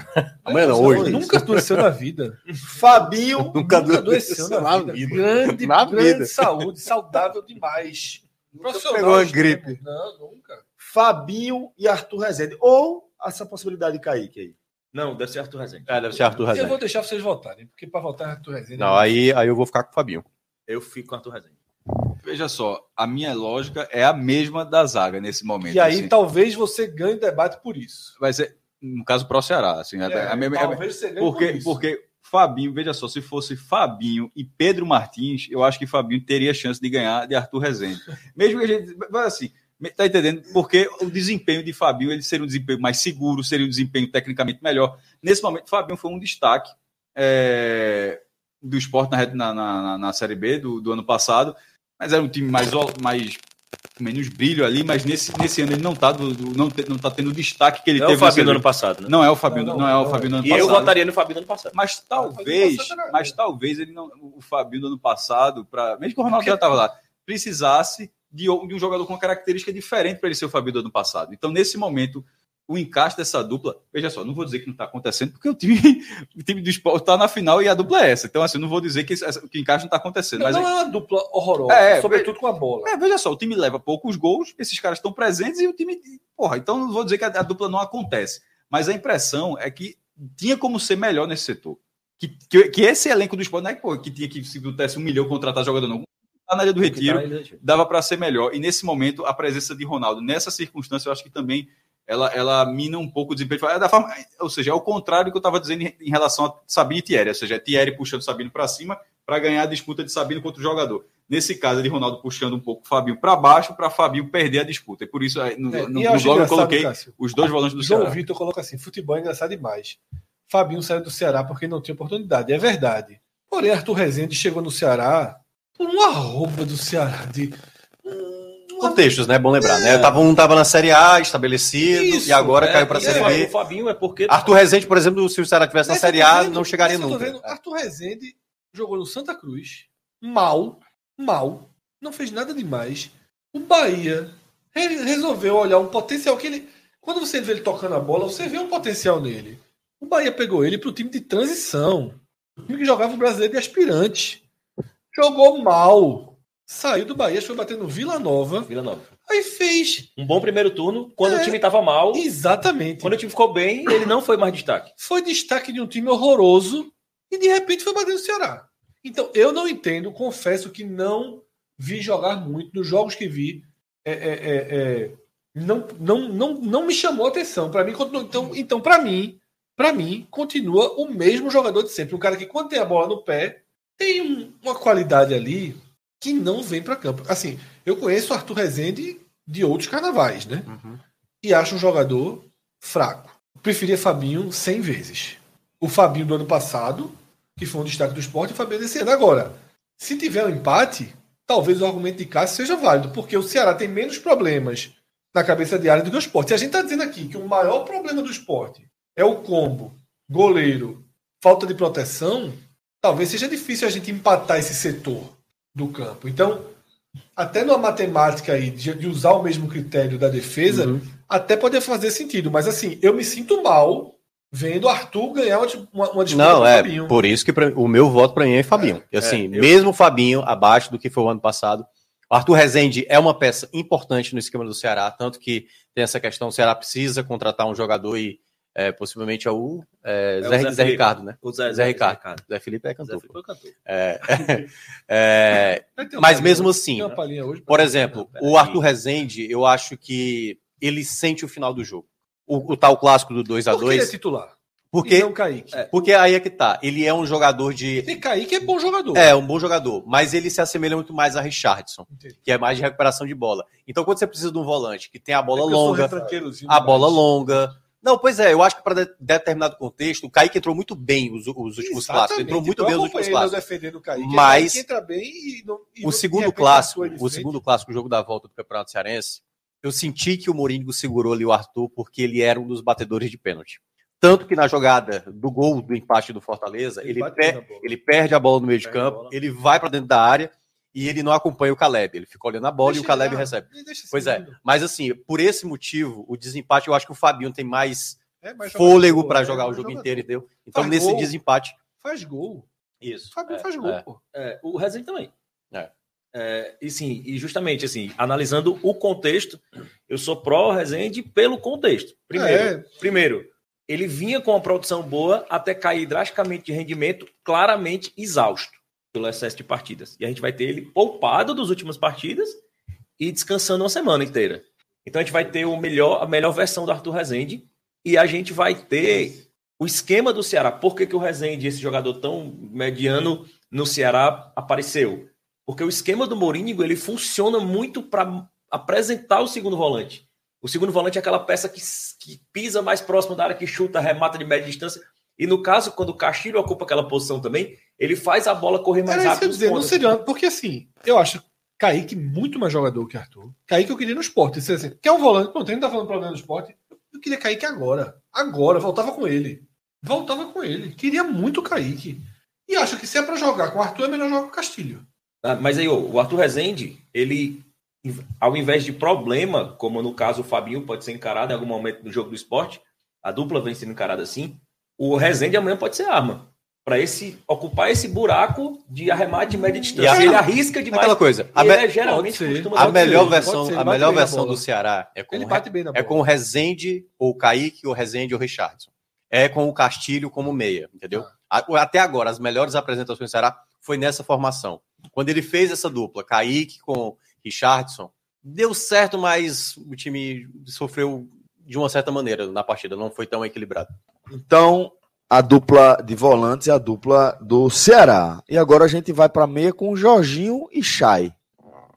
Amanhã não, hoje. Nunca adoeceu na vida. Fabinho, Nunca adoeceu na, vida. Grande, Na grande vida. saúde, saudável demais. Profissional pegou uma extremo. gripe. Não, nunca. Fabinho e Arthur Rezende. Ou essa possibilidade de Kaique aí. Não, deve ser Arthur Rezende. É, deve ser Arthur Eu Rezende. vou deixar vocês votarem, porque para votar é Arthur Rezende. Não, aí, aí eu vou ficar com o Fabinho. Eu fico com Arthur Rezende. Veja só, a minha lógica é a mesma da zaga nesse momento. E aí assim. talvez você ganhe debate por isso. vai ser, no caso, pro Ceará. Assim, a- É, a mesma- talvez você ganhe por porque, isso. porque Fabinho, veja só, se fosse Fabinho e Pedro Martins, eu acho que Fabinho teria chance de ganhar de Arthur Rezende. Mesmo que a gente. Mas assim, tá entendendo? Porque o desempenho de Fabinho ele seria um desempenho mais seguro, seria um desempenho tecnicamente melhor. Nesse momento, Fabinho foi um destaque é, do esporte na, na, na, na Série B do, do ano passado, mas era um time mais, mais com menos brilho ali, mas nesse, nesse ano ele não tá, do, do- não, te- não tá tendo o destaque que ele Não é o teve Fabinho B. ano passado, né? Não é o Fabinho, Não, não, não, é o. Fabinho do ano E eu passado. votaria no Fabinho do ano passado. Mas talvez, mas talvez ele não, o Fabinho do ano passado, para mesmo que o Ronaldo já estava lá, precisasse de, um- de um jogador com uma característica diferente para ele ser o Fabinho do ano passado. Então, nesse momento, o encaixe dessa dupla, veja só, não vou dizer que não está acontecendo, porque o time, o time do esporte está na final e a dupla é essa. Então, assim, não vou dizer que, que o encaixe não está acontecendo. Não, Mas não é uma dupla horrorosa, É, é, sobretudo com a bola. é, veja só, o time leva poucos gols, esses caras estão presentes e o time. Porra, então não vou dizer que a, a dupla não acontece. Mas a impressão é que tinha como ser melhor nesse setor. Que, que, que esse elenco do esporte não é que, pô, que tinha que, se tivesse um milhão, contratar jogador, não. Tá na área do retiro, dava para ser melhor. E nesse momento, a presença de Ronaldo, nessa circunstância, eu acho que também ela, ela mina um pouco o desempenho. É da forma, ou seja, é o contrário do que eu estava dizendo em, em relação a Sabino e Thierry. Ou seja, é Thierry puxando Sabino para cima para ganhar a disputa de Sabino contra o jogador. Nesse caso, é de Ronaldo puxando um pouco o Fabinho para baixo, para Fabinho perder a disputa. E por isso, no, É, no, no blog eu coloquei Cássio, os dois volantes do João Ceará. Vitor coloca assim: futebol é engraçado demais. Fabinho saiu do Ceará porque não tinha oportunidade. É verdade. Porém, Arthur Rezende chegou no Ceará por uma arroba do Ceará. De, Contextos, né? Bom lembrar, né? Tava, um tava na Série A, estabelecido, Isso, e agora É, caiu pra e Série o B. Fabinho é porque. Arthur Rezende, por exemplo, se o Ceará tivesse na Série A, vendo- não chegaria nunca. vendo, Arthur Rezende jogou no Santa Cruz, mal, mal, não fez nada demais. O Bahia re- resolveu olhar um potencial que ele. Quando você vê ele tocando a bola, você vê um potencial nele. O Bahia pegou ele para o time de transição. O time que jogava o brasileiro de aspirante. Jogou mal. Saiu do Bahia, foi bater no Vila Nova. Vila Nova. Aí fez. Um bom primeiro turno, quando É. o time tava mal. Exatamente. Quando o time ficou bem, ele não foi mais destaque. foi destaque de um time horroroso e de repente foi bater no Ceará. Então, eu não entendo, confesso que não vi jogar muito nos jogos que vi. é, é, é, é, não, não, não, não me chamou atenção. Para mim, continua, então, então para mim, para mim, continua o mesmo jogador de sempre. Um cara que, quando tem a bola no pé, tem um- uma qualidade ali que não vem para campo. Assim, eu conheço o Arthur Rezende de outros carnavais, né? Uhum. E acho um jogador fraco. Preferia Fabinho 100 vezes. O Fabinho do ano passado, que foi um destaque do esporte, e o Fabinho desse ano. Agora, se tiver um empate, talvez o argumento de Cássio seja válido, porque o Ceará tem menos problemas na cabeça de área do que o esporte. Se a gente está dizendo aqui que o maior problema do esporte é o combo, goleiro, falta de proteção, talvez seja difícil a gente empatar esse setor do campo. Então, até numa matemática aí de, de usar o mesmo critério da defesa, Uhum. até pode fazer sentido. Mas assim, eu me sinto mal vendo o Arthur ganhar uma, uma, disputa Não, é, Fabinho. por isso que pra- o meu voto para mim é Fabinho. E, assim, eu- mesmo o Fabinho abaixo do que foi o ano passado, o Arthur Rezende é uma peça importante no esquema do Ceará, tanto que tem essa questão, o Ceará precisa contratar um jogador e é, possivelmente é o, é, É o Zé, Zé Zé Felipe. O Zé, O Zé, Zé Ricardo. Zé Felipe é Zé cantor. Felipe é cantor. É, é, mas mesmo assim, hoje, por exemplo, o Arthur Rezende, eu acho que ele sente o final do jogo. O, o tal clássico do 2 a Por que ele é 2 titular? porque, E não Kaique. porque aí é que tá. Ele é um jogador de. E Kaique é bom jogador. É, um bom jogador, mas ele se assemelha muito mais a Richardson, Entendi. que é mais de recuperação de bola. Então, quando você precisa de um volante que tem a bola É longa, a bola longa. Não, pois é, eu acho que para determinado contexto, o Kaique entrou muito bem os, os últimos clássicos. Entrou Exatamente. muito bem os últimos ele clássicos. defendendo o Kaique. Mas- Kaique entra bem e não, e O de segundo clássico, ele de o segundo clássico, o jogo da volta do Campeonato Cearense, eu senti que o Mourinho segurou ali o Arthur porque ele era um dos batedores de pênalti. Tanto que na jogada do gol do empate do Fortaleza, ele, bate per- ele perde a bola no meio de campo, ele vai para dentro da área e ele não acompanha o Caleb. Ele fica olhando a bola e o Deixa Caleb lá, recebe. deixa Pois é. Mas assim, por esse motivo, o desempate, eu acho que o Fabinho tem mais É mais fôlego para é jogar o mais jogo jogador. inteiro, entendeu? Então, Faz nesse gol. desempate. Faz gol. Isso. O Fabinho é, faz gol, é. pô. É, o Rezende também. É. É, e sim, e justamente assim, analisando o contexto, eu sou pró Rezende pelo contexto. Primeiro, É. primeiro, ele vinha com uma produção boa até cair drasticamente de rendimento, claramente exausto pelo excesso de partidas. E a gente vai ter ele poupado das últimas partidas e descansando uma semana inteira. Então a gente vai ter o melhor, a melhor versão do Arthur Rezende e a gente vai ter o esquema do Ceará. Por que, que o Rezende, esse jogador tão mediano no Ceará, apareceu? Porque o esquema do Mourinho ele funciona muito para apresentar o segundo volante. O segundo volante é aquela peça que, que pisa mais próximo da área, que chuta, remata de média distância. E no caso, quando o Castilho ocupa aquela posição também, ele faz a bola correr mais Era que rápido. dizer, não seria. Porque assim, eu acho Kaique muito mais jogador que Arthur. Kaique eu queria no esporte. Se assim, quer um volante? Pronto, ele não tá falando problema no esporte. Eu queria Kaique agora. Agora, voltava com ele. Voltava com ele. Queria muito Kaique. E acho que se é pra jogar com o Arthur, é melhor jogar com o Castilho. Ah, Mas aí, o Arthur Rezende, ele, ao invés de problema, como no caso o Fabinho pode ser encarado em algum momento no jogo do esporte, a dupla vem sendo encarada assim, o Rezende amanhã pode ser arma. Para esse ocupar esse buraco de arremate de média distância. a- ele arrisca demais. Aquela coisa. A, E me- ele é geralmente a melhor versão, ser, a melhor versão do Ceará é com, Ele o bate bem na é com o Rezende ou o Kaique, ou o Rezende ou o Richardson. É com o Castilho como meia, entendeu? Ah. Até agora, as melhores apresentações do Ceará foi nessa formação. Quando ele fez essa dupla, Kaique com Richardson, deu certo, mas o time sofreu de uma certa maneira na partida, não foi tão equilibrado. Então, a dupla de volantes é a dupla do Ceará. E agora a gente vai para meia com Jorginho e Chay.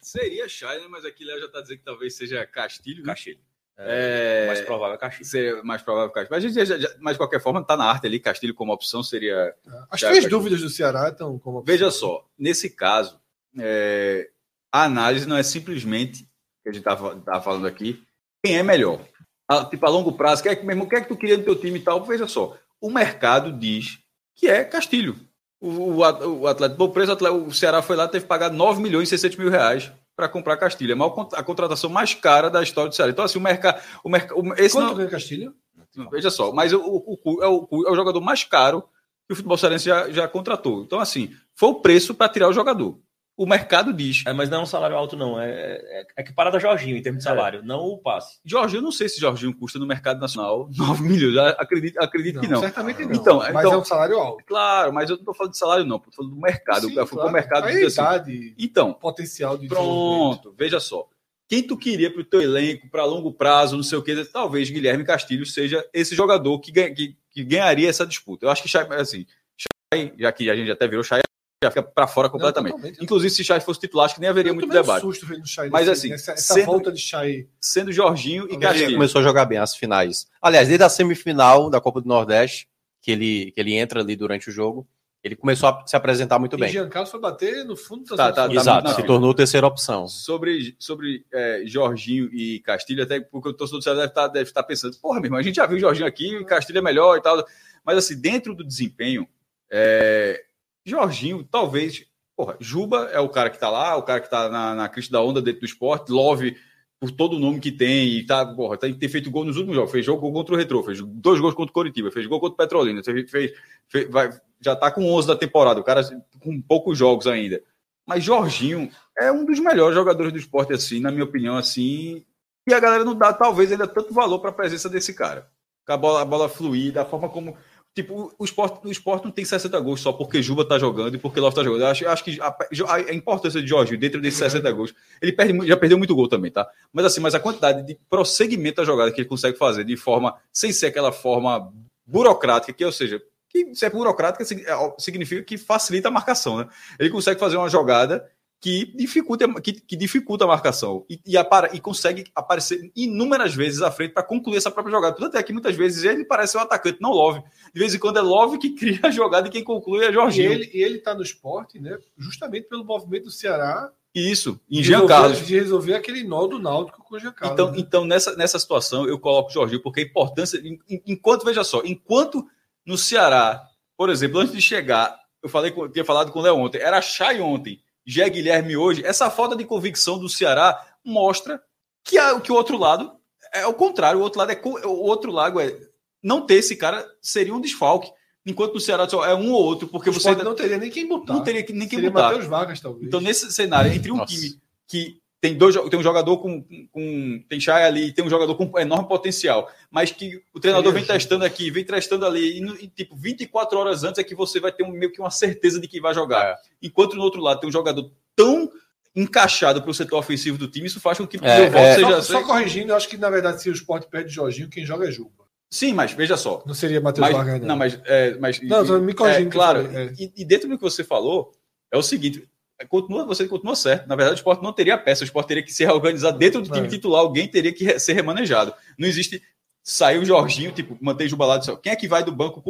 Seria Chay, né? Mas aqui Léo já tá dizendo que talvez seja Castilho. né? Castilho. É, Mais provável é Castilho. seria mais provável Castilho. Mas, a gente já- já- mas de qualquer forma, tá na arte ali. Castilho como opção seria. As Já, três Castilho. dúvidas do Ceará estão como. Veja só, nesse caso, é, a análise não é simplesmente, que a gente estava falando aqui, quem é melhor. A, tipo, a longo prazo, quer mesmo, o que é que tu queria no teu time e tal? Veja só, o mercado diz que é Castilho. O, o, o Atlético, bom preço, o Ceará foi lá teve que pagar 9 milhões e 600 mil reais para comprar Castilho. É a, a contratação mais cara da história do Ceará. Então, assim, o mercado. O esse Quanto não- ganha Castilho? Veja só, mas o, o, é, o, é o jogador mais caro que o futebol cearense já, já contratou. Então, assim, foi o preço para tirar o jogador. O mercado diz. É, mas não é um salário alto, não. É, é, é que parada Jorginho em termos de É. salário, não o passe. Jorginho, eu não sei se Jorginho custa no mercado nacional 9 milhões. Acredito, acredito que não. Certamente não. Então, mas então- é um salário alto. Claro, mas eu não estou falando de salário, não. Estou falando do mercado. Sim, eu fui claro. pro mercado e a assim, idade, Então, potencial de desenvolvimento. pronto, veja só. Quem tu queria para o teu elenco, para longo prazo, não sei o que, talvez Guilherme Castilho seja esse jogador que, ganha- que, que ganharia essa disputa. Eu acho que Chay, assim, Chay, já que a gente até virou Chay, já fica para fora completamente. Não, totalmente. Inclusive, se Chay fosse titular, acho que nem haveria Eu muito tomei um debate. susto vendo o Chay Mas, assim, essa, essa sendo- volta de Chay. Sendo Jorginho e Castilho. começou a jogar bem as finais. Aliás, desde a semifinal da Copa do Nordeste, que ele, que ele entra ali durante o jogo, ele começou a se apresentar muito E bem. Jean Carlos foi bater no fundo das Tá, tá, tá Exato, se tornou terceira opção. Sobre, sobre é, Jorginho e Castilho, até porque o torcedor do Ceará deve estar, deve estar pensando, porra, meu irmão, a gente já viu o Jorginho aqui, Castilho é melhor e tal. Mas assim, dentro do desempenho, é, Jorginho, talvez. Porra, Juba é o cara que tá lá, o cara que tá na, na crista da onda dentro do esporte, Love, por todo o nome que tem, e tá, porra, tem que ter feito gol nos últimos jogos. Fez jogo contra o Retrô, fez dois gols contra o Coritiba, fez gol contra o Petrolina, fez, fez, fez- vai, já tá com 11 da temporada, o cara com poucos jogos ainda. Mas Jorginho é um dos melhores jogadores do esporte, assim, na minha opinião, assim. E a galera não dá, talvez, ainda tanto valor para a presença desse cara. Com a bola, a bola fluir, da forma como. Tipo, o esporte, o esporte não tem 60 gols só porque Juba tá jogando e porque Love tá jogando. Eu acho, eu acho que a, a importância de Jorginho dentro desses 60 gols. Ele perde, já perdeu muito gol também, tá? Mas assim, mas a quantidade de prosseguimento da jogada que ele consegue fazer de forma, sem ser aquela forma burocrática, que, ou seja, que se é burocrática, é, significa que facilita a marcação, né? Ele consegue fazer uma jogada que dificulta, que, que dificulta a marcação e, e, apara- e consegue aparecer inúmeras vezes à frente para concluir essa própria jogada. Tanto é que muitas vezes ele parece ser um atacante, não Love. De vez em quando é Love que cria a jogada e quem conclui é E Jorginho. ele, e ele tá no esporte, né? Justamente pelo movimento do Ceará Isso, em Jean resolver- Carlos. De resolver aquele nó do Náutico com o Jean Carlos. Então, né? então nessa, nessa situação, eu coloco o Jorginho, porque a importância. en- en- Enquanto, veja só, enquanto no Ceará, por exemplo, antes de chegar, eu falei com- tinha falado com o Léo ontem, era Chay ontem, Gé Guilherme hoje, essa falta de convicção do Ceará mostra que, a- que o outro lado é o contrário, o outro lado é o outro lado é não ter esse cara seria um desfalque. Enquanto no Ceará só é um ou outro, porque o você ainda não teria nem quem botar. não teria que- nem que Seria botar. Matheus Vargas, talvez. Então, nesse cenário, entre um Nossa. time que tem, dois, tem um jogador com, com. Tem Chay ali, tem um jogador com enorme potencial, mas que o treinador vem Seria testando aqui, vem testando ali, e, e, tipo, 24 horas antes é que você vai ter um, meio que uma certeza de que vai jogar. É. Enquanto no outro lado tem um jogador tão encaixado para o setor ofensivo do time, isso faz com que É, meu voto é. seja. Só, só corrigindo, eu acho que na verdade, se o esporte perde Jorginho, quem joga é Juba. Sim, mas veja só. Não seria Matheus Vargas, não. não, mas, é, mas Não, tô me corrigindo é, eu claro. é. E, e dentro do que você falou, é o seguinte: é, continua, você continua certo. Na verdade, o esporte não teria peça, o esporte teria que se reorganizar dentro do time É. titular, alguém teria que ser remanejado. Não existe sair o Jorginho, tipo, manter o balado. Quem é que vai do banco?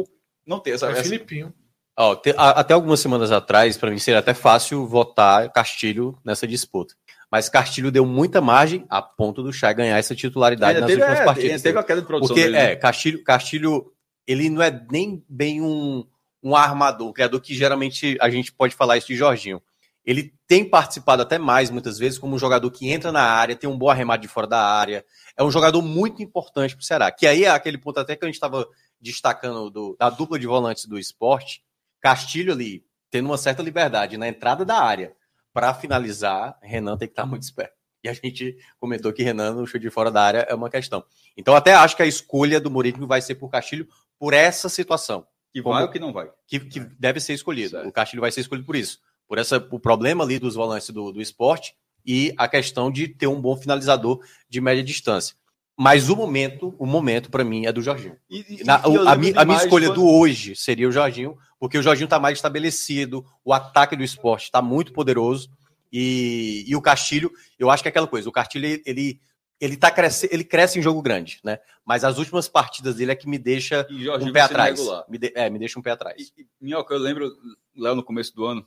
Não tem essa. É essa- Filipinho. Ó, te- a- até algumas semanas atrás, para mim seria até fácil votar Castilho nessa disputa. Mas Castilho deu muita margem a ponto do Chay ganhar essa titularidade nas teve, últimas é, partidas. teve a queda de produção. Porque, dele, né? é, Castilho, Castilho, ele não é nem bem um, um armador, um criador que geralmente a gente pode falar isso de Jorginho. Ele tem participado até mais, muitas vezes, como um jogador que entra na área, tem um bom arremate de fora da área. É um jogador muito importante para o Ceará. Que aí é aquele ponto até que a gente estava destacando do- da dupla de volantes do esporte. Castilho ali, tendo uma certa liberdade na entrada da área. Para finalizar, Renan tem que estar muito esperto. E a gente comentou que Renan no chute de fora da área é uma questão. Então, até acho que a escolha do Mourinho vai ser por Castilho por essa situação, Que como- vai ou que não vai. que, que deve ser escolhido. Certo. O Castilho vai ser escolhido por isso. Por essa, o problema ali dos volantes do, do esporte e a questão de ter um bom finalizador de média distância. Mas o momento, o momento para mim é do Jorginho. E, e- Na- a, lembro mi- a minha escolha quando- do hoje seria o Jorginho, porque o Jorginho está mais estabelecido, o ataque do esporte está muito poderoso e, e o Castilho, eu acho que é aquela coisa, o Castilho ele, ele, ele, tá cresce, ele cresce em jogo grande, né? Mas as últimas partidas dele é que me deixa E Jorginho um pé atrás. regular. Me de- é, me deixa um pé atrás. E, e, Minhoca, eu lembro, Léo, no começo do ano,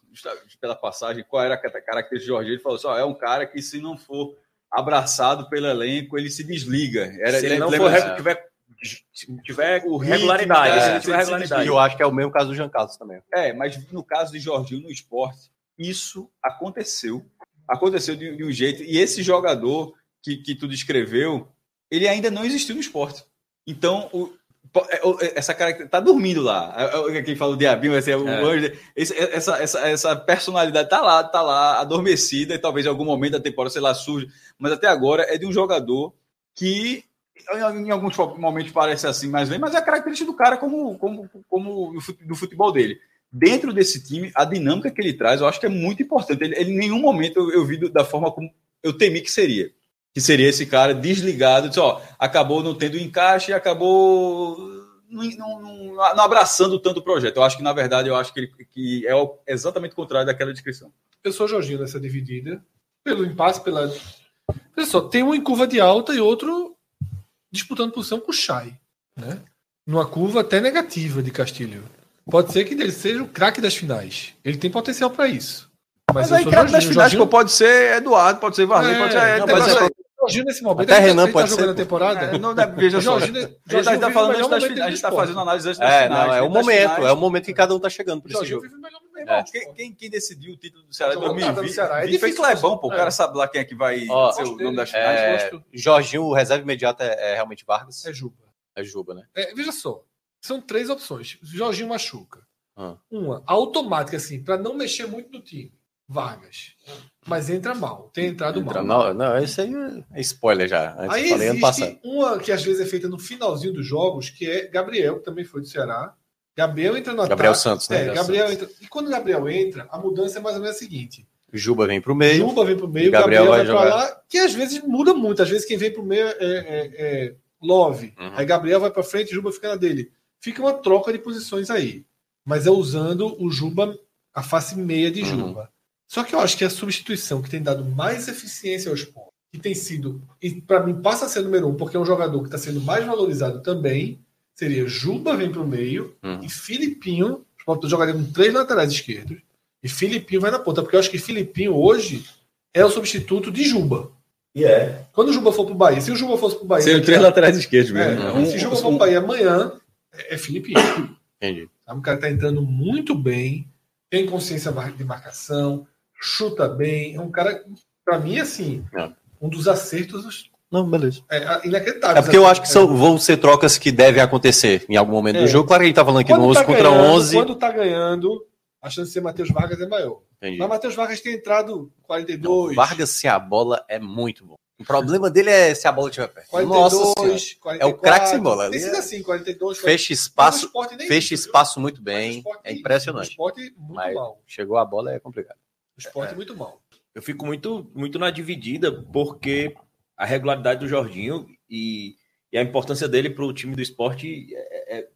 pela passagem, qual era a característica de Jorginho? Ele falou assim: ó, é um cara que, se não for abraçado pelo elenco, ele se desliga. Era, Se ele não lembra for re- tiver, tiver O ritmo, regularidade, é, se ele tiver regularidade. E eu acho que é o mesmo caso do Jean Carlos também. É, mas no caso de Jorginho no esporte, isso aconteceu. Aconteceu de, de um jeito. E esse jogador que, que tu descreveu, ele ainda não existiu no esporte. Então, o, é, essa cara tá dormindo lá. É, é, Quem fala o diabinho, esse é o É. anjo. Essa, essa, essa personalidade tá lá, tá lá, adormecida, e talvez em algum momento da temporada, sei lá, surge. Mas até agora é de um jogador que em alguns momentos parece assim, mais bem, mas é a característica do cara como, como, como do futebol dele. Dentro desse time, a dinâmica que ele traz, eu acho que é muito importante. Ele, ele em nenhum momento eu, eu vi da forma como eu temi que seria. Que seria esse cara desligado, disse, ó, acabou não tendo encaixe, acabou não, não- não- não abraçando tanto o projeto. Eu acho que, na verdade, eu acho que, ele, que é exatamente o contrário daquela descrição. Eu sou Jorginho nessa dividida. Pelo impasse, pela. Olha só, tem um em curva de alta e outro disputando posição com o Chay. Né? Numa curva até negativa de Castilho. Pode ser que ele seja o craque das finais. Ele tem potencial para isso. Mas, eu aí, sou craque das Jorginho. finais, Jorginho- pô, pode ser Eduardo, pode ser Varley, É, pode ser. é, não, mas O Jorginho nesse momento. Até tá- Renan pode tá jogando ser, a temporada. É, não, veja só. Jorginho, tá o falando antes das finais, a gente tá do fazendo análise antes das É, finais. não, é o momento, finais. é o momento que cada um tá chegando pra esse jogo. É. Quem, quem, quem decidiu o título do Ceará em Jogou nada no 2020? Ceará, é 20 foi difícil Clebão, pô. O é. cara sabe lá quem é que vai Ó, ser o nome das finais. É, gosto. Jorginho, o reserva imediato é, é realmente Vargas. É Juba. É Juba, né? É, veja só. São três opções. Jorginho machuca. Ah. Uma, automática, assim, para não mexer muito no time. Vargas. Mas entra mal. Tem entrado mal. Não, não, isso aí é spoiler já. Antes Aí falei existe uma que às vezes é feita no finalzinho dos jogos, que é Gabriel, que também foi do Ceará. Gabriel entra no Gabriel ataque. Santos, né? É, Gabriel entra. E quando o Gabriel entra, a mudança é mais ou menos a seguinte: Juba vem pro meio. Juba vem pro meio, E Gabriel Gabriel, vai jogar. lá, que às vezes muda muito. Às vezes quem vem pro meio é, é- é Love. Uhum. Aí Gabriel vai pra frente, Juba fica na dele. Fica uma troca de posições aí. Mas é usando o Juba, a face meia de Uhum. Só que eu acho que a substituição que tem dado mais eficiência ao esporte, que tem sido, e para mim passa a ser número um, porque é um jogador que está sendo mais valorizado também, seria Juba vem pro meio Uhum. e Filipinho, o Sport jogaria com três laterais esquerdos, e Filipinho vai na ponta, porque eu acho que Filipinho hoje é o substituto de Juba. E é. Quando o Juba for pro Bahia, se o Juba fosse pro Bahia. Seriam três laterais esquerdos é, mesmo. Uhum. se o Juba for pro Bahia amanhã, é, é Filipinho. Entendi. O cara tá entrando muito bem, tem consciência de marcação, chuta bem. É um cara, pra mim, assim, É. um dos acertos Não, beleza. é, é, inacreditáveis. É porque eu acho que são, vão ser trocas que devem acontecer em algum momento É. do jogo. Claro que a gente tá falando aqui no Quando 11 tá contra ganhando, 11. Quando tá ganhando, a chance de ser Matheus Vargas é maior. Entendi. Mas Matheus Vargas tem entrado Não, 42. Vargas sem a bola é muito bom. O problema dele é se a bola estiver perto. 42, Nossa senhora. 44, É o craque sem bola, Tem ali sido é- assim, 42, Fecha espaço, fecha espaço muito bem. Sport É impressionante. O Sport muito Mas- mal. Chegou a bola, é complicado. O Sport muito mal. Eu fico muito, muito na dividida, porque a regularidade do Jorginho e, e a importância dele para o time do esporte é, é-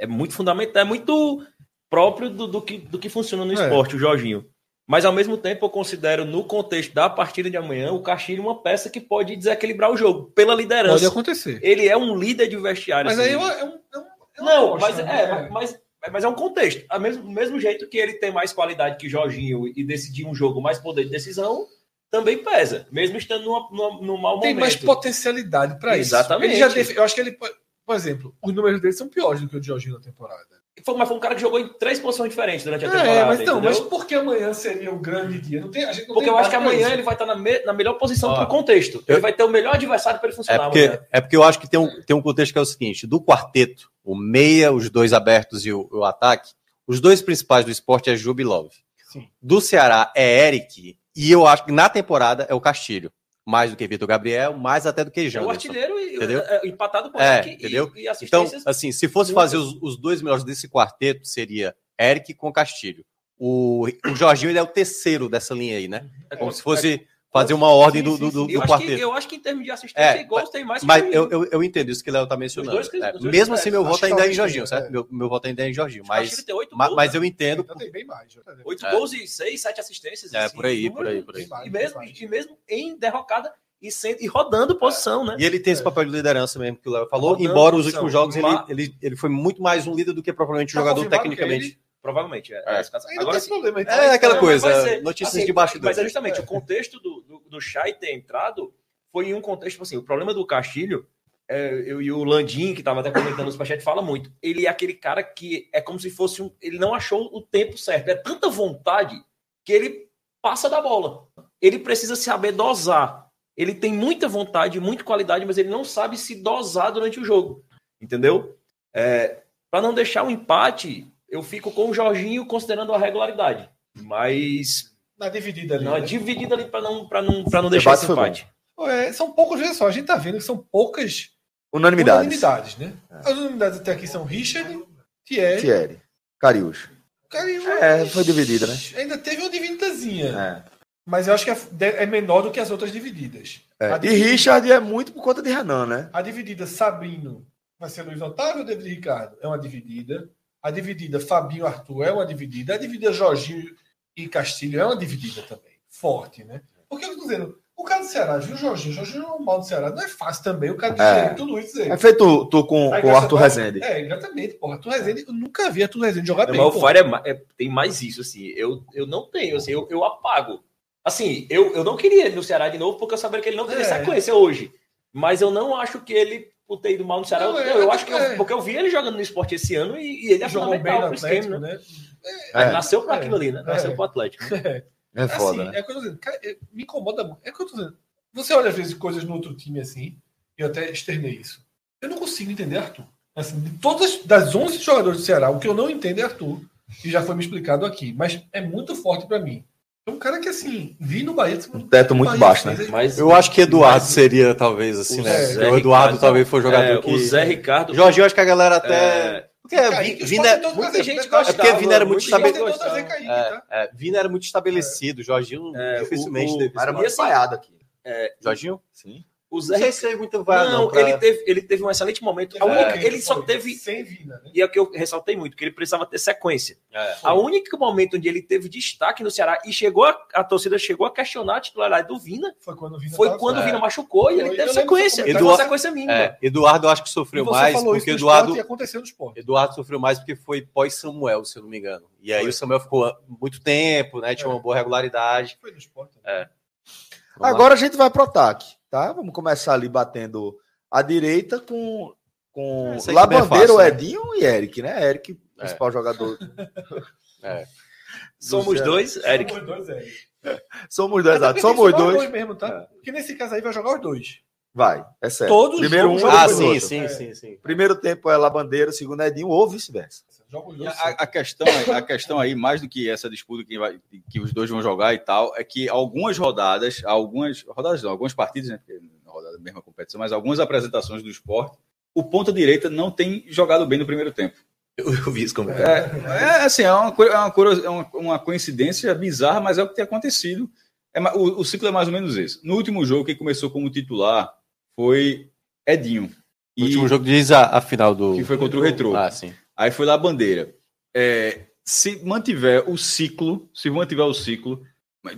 é muito fundamental, é muito próprio do, do que, do que funciona no É. esporte, o Jorginho. Mas ao mesmo tempo eu considero, no contexto da partida de amanhã, o Castilho uma peça que pode desequilibrar o jogo, pela Pode liderança. acontecer. Ele é um líder de vestiário. Mas assim. aí é, uma- é um. É um é uma Não, mas né? é, mas, mas é um contexto. A mesmo, do mesmo jeito que ele tem mais qualidade que Jorginho e decidir um jogo mais poder de decisão, também pesa, mesmo estando numa, numa, num mau tem momento. mais potencialidade para isso. Exatamente. Def- Eu acho que ele, por exemplo, os números dele são piores do que o de Jorginho na temporada. Foi, mas foi um cara que jogou em três posições diferentes durante a É, temporada. mas não, entendeu? mas por que amanhã seria o grande dia? Não tem, a gente não Porque tem eu acho que amanhã isso. ele vai estar na, me- na melhor posição para o contexto. eu- Ele vai ter o melhor adversário para ele É funcionar porque, amanhã. é porque eu acho que tem um, tem um contexto que é o seguinte: do quarteto, o meia, os dois abertos e o, o ataque, os dois principais do esporte é e. Sim. Do Ceará é Eric, e eu acho que na temporada é o Castilho. Mais do que Vitor Gabriel, mais até do que É o Janderson. artilheiro e, Entendeu? é, é, empatado com É, Eric e- entendeu? e, Então, assistências. assim, se fosse fazer os, os dois melhores desse quarteto, seria Eric com Castilho. O, o Jorginho ele é o terceiro dessa linha aí, né? É Como como- se fosse fazer uma ordem Sim, do, sim, do, do, eu, do acho quarteto. que, eu acho que em termos de assistência É, e gols tem mais que Mas o eu, eu, eu entendo isso que o Léo tá mencionando. Dois- É, mesmo assim, meu voto ainda é em alguém Jorginho, certo? é. Meu, meu voto ainda é em Jorginho. Mas, mas né? eu entendo. Então tem bem mais. tá? Oito É. gols e seis, sete assistências. É, assim, por aí, por aí, por aí. E mesmo, e mesmo em derrocada e, sendo, e rodando posição, né? E ele tem esse papel de liderança mesmo que o Léo falou, Rodando, embora os últimos jogos ele, ele, ele foi muito mais um líder do que propriamente um Tá jogador confirmado tecnicamente. que Provavelmente. É, É. é. Agora problema. então. É aquela coisa, mas ser- notícias assim, de bastidores. Mas é justamente É. o contexto do, do, Chay ter entrado foi em um contexto, tipo assim, o problema do Castilho, é, eu e o Landim, que estava até comentando no Superchat, fala muito. Ele é aquele cara que é como se fosse um. Ele não achou o tempo certo. É tanta vontade que ele passa da bola. Ele precisa saber dosar. Ele tem muita vontade, muita qualidade, mas ele não sabe se dosar durante o jogo. Entendeu? É, Para não deixar o empate, eu fico com o Jorginho considerando a regularidade. Mas Na dividida ali. não, é né? dividida ali para não, pra não, pra não deixar debate esse empate. É, são poucos, veja só, a gente tá vendo que são poucas Unanimidades. unanimidades, né? As unanimidades até aqui são Richard, Thierry, Thierry. Cariúcho. Cariú. É, foi dividida, né? Ainda teve uma divididazinha, É. mas eu acho que é, é menor do que as outras divididas. É. A E dividida- Richard é muito por conta de Renan, né? A dividida Sabrino vai ser Luiz Otávio ou David Ricardo? É uma dividida. A dividida Fabinho Arthur é uma dividida. A dividida Jorginho e Castilho é uma dividida também. Forte, né? Porque eu estou dizendo, O cara do Ceará, viu Jorginho? O Jorginho é um mal do Ceará. Não é fácil também o cara É. digerir tudo isso aí. É feito tu com, Aí com o Arthur Rezende. É, exatamente, porra. Arthur Rezende, eu nunca vi Arthur Rezende jogar Não, bem. mas o. Fire é é- tem mais isso, assim. Eu, eu não tenho, assim, eu, eu apago. Assim, eu, eu não queria ele no Ceará de novo, porque eu sabia que ele não teria É. sequência hoje. Mas eu não acho que ele, por ter ido mal no Ceará, Não, eu, é, eu é, acho que. eu- é. porque eu vi ele jogando no esporte esse ano e, e ele é jogou bem no Atlético, esquema, né? Né? É. Nasceu para É. aquilo ali, né? Nasceu É. pro Atlético. É foda, assim, né? É o que eu tô dizendo. Cara, é- me incomoda muito. É o que eu tô dizendo. Você olha às vezes coisas no outro time assim, eu até externei isso. Eu não consigo entender Arthur. Assim, de todas das 11 jogadores do Ceará, o que eu não entendo é Arthur, que já foi me explicado aqui, mas é muito forte pra mim. É um cara que assim, vi no Bahia, Um teto muito Bahia baixo, né? Mas Eu acho que Eduardo Mas- seria, talvez, assim, o né? Zé o Eduardo Ricardo- talvez foi jogador é, que. O Zé Ricardo. Jorginho, acho que a galera até. É, Porque Kaique, os Vina, muita gente é porque. Vina era muito estabelecido. É, é, Vina era muito estabelecido. Jorginho É, dificilmente o- o- teve Era muito assim, vaiado aqui. Jorginho? Sim. O Não Zé sei se teve muito vai, Não, pra- ele, teve, ele teve um excelente momento. A única- ele só Foi teve. sem Vina, né? E é o que eu ressaltei muito, que ele precisava ter sequência. É. A única momento onde ele teve destaque no Ceará e chegou a, a torcida chegou a questionar a titularidade do Vina Foi quando o Vina foi quando o É. Vina machucou e ele eu teve sequência. do Ele comentário. teve uma sequência mínima. É, Eduardo eu acho que sofreu mais, porque Eduardo, aconteceu no esporte. Eduardo sofreu mais porque foi pós-Samuel, se eu não me engano. E aí Foi. o Samuel ficou muito tempo, né? Tinha É. uma boa regularidade. Foi no esporte. É. Lá. Agora a gente vai pro ataque, tá? Vamos começar ali batendo a direita com, com é Labandeira, fácil, o né? Edinho e Eric, né? Eric, principal jogador. Somos dois, Eric. Somos dois, é. Somos dois, exato. Somos os dois. mesmo, tá? Porque nesse caso aí vai jogar os dois. Vai, é certo. Todos Primeiro um, Ah, sim, sim, É. sim, sim. Primeiro tempo é Labandeira, segundo é Edinho, ou vice-versa. E. A, a questão, a questão aí, mais do que essa disputa que, vai, que os dois vão jogar e tal, é que algumas rodadas, algumas rodadas não, algumas partidas, né? Porque não é rodada da mesma competição, mas algumas apresentações do esporte, o ponta direita não tem jogado bem no primeiro tempo. Eu, eu vi isso comentário. É, é assim, é uma, é uma, é uma, uma coincidência bizarra, mas é o que tem acontecido. É o, o ciclo é mais ou menos esse. No último jogo, quem começou como titular foi Edinho. O último jogo diz a, a final do. que foi contra o Retrô. Ah, sim. Aí foi lá a bandeira. É, se mantiver o ciclo, se mantiver o ciclo,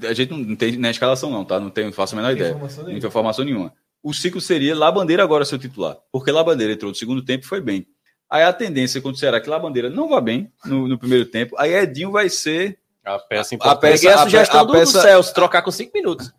a gente não tem na escalação não, tá? Não, tem, não faço a menor ideia. Informação Não nenhuma. tem informação nenhuma. O ciclo seria lá bandeira agora seu titular, porque lá bandeira entrou no segundo tempo e foi bem. Aí a tendência quando será que lá bandeira não vá bem no, no primeiro tempo, aí Edinho vai ser A peça A importante. peça- Peguei a a sugestão a do, peça- do Celso, trocar com cinco minutos.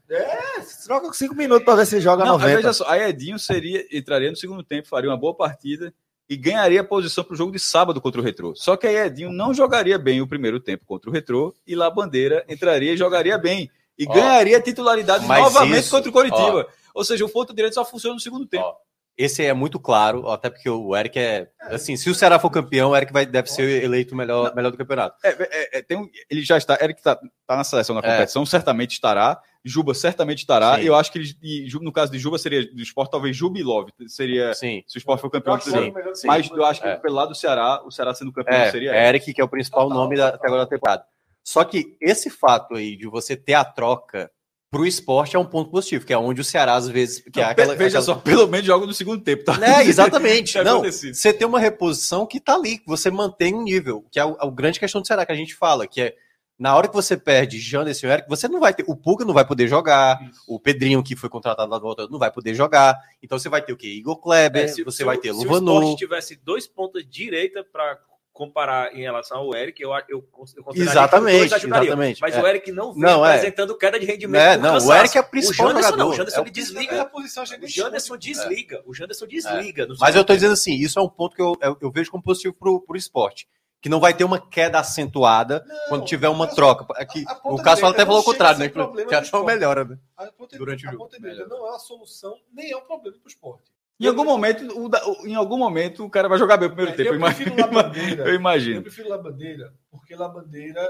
Troca com cinco minutos pra ver se joga Não, aí 90. veja só, aí Edinho seria, entraria no segundo tempo, faria uma boa partida e ganharia a posição para o jogo de sábado contra o Retrô. Só que aí Edinho não jogaria bem o primeiro tempo contra o Retrô e lá Bandeira entraria e jogaria bem. E Ó, ganharia titularidade novamente isso, contra o Coritiba. Ou seja, o ponto direito só funciona no segundo tempo. Ó, Esse é muito claro, até porque o Eric é. Assim, se o Ceará for campeão, o Eric vai, deve ser eleito o melhor, melhor do campeonato. É, é, é, tem um- ele já está, Eric está tá na seleção da É. competição, certamente estará. Juba certamente estará. Sim. E eu acho que ele, e no caso de Juba seria do esporte, talvez Juba e Love. Seria, Sim. se o esporte for campeão, seria. que Mas sim. eu acho que É. pelo lado do Ceará, o Ceará sendo campeão É, seria é Eric, que é o principal Total, nome da, total. até agora da temporada. Só que esse fato aí de você ter a troca pro esporte é um ponto positivo, que é onde o Ceará, às vezes. Que é Não, aquela, veja aquela- só, pelo menos joga no segundo tempo, tá? Né, exatamente. Tinha Não, você tem uma reposição que tá ali, que você mantém um nível, que é o, a grande questão do Ceará que a gente fala, que é na hora que você perde Janderson e Eric, você não vai ter. O Puga não vai poder jogar, Isso. o Pedrinho, que foi contratado de volta, não vai poder jogar. Então você vai ter o quê? Igor Kleber, É, se- você se vai ter Se o. Sport tivesse dois pontas direita para comparar em relação ao Eric, eu, eu, eu Exatamente, que os dois ajudariam. exatamente. Mas É. o Eric não vem Não, é. apresentando queda de rendimento. É, por não, o cansaço. Eric é o principal O Janderson não, jogador. o Janderson É o ele Desliga desliga. a posição, a O Janderson desliga. O Janderson desliga. É. Mas eu tô tempo. dizendo assim, isso é um ponto que eu, eu, eu vejo como positivo pro, pro esporte. Que não vai ter uma queda acentuada quando tiver uma troca. Aqui, a- a o direita até falou o não contrário, a né? Que esporte. melhora, né? A ponta, Durante o a jogo. ponta direita não é uma solução, nem é um problema para o esporte. Em algum momento, o em algum momento, o cara vai jogar bem o primeiro tempo. eu Eu prefiro imagino. Labandeira. Eu Eu imagino. prefiro Labandeira, porque Labandeira.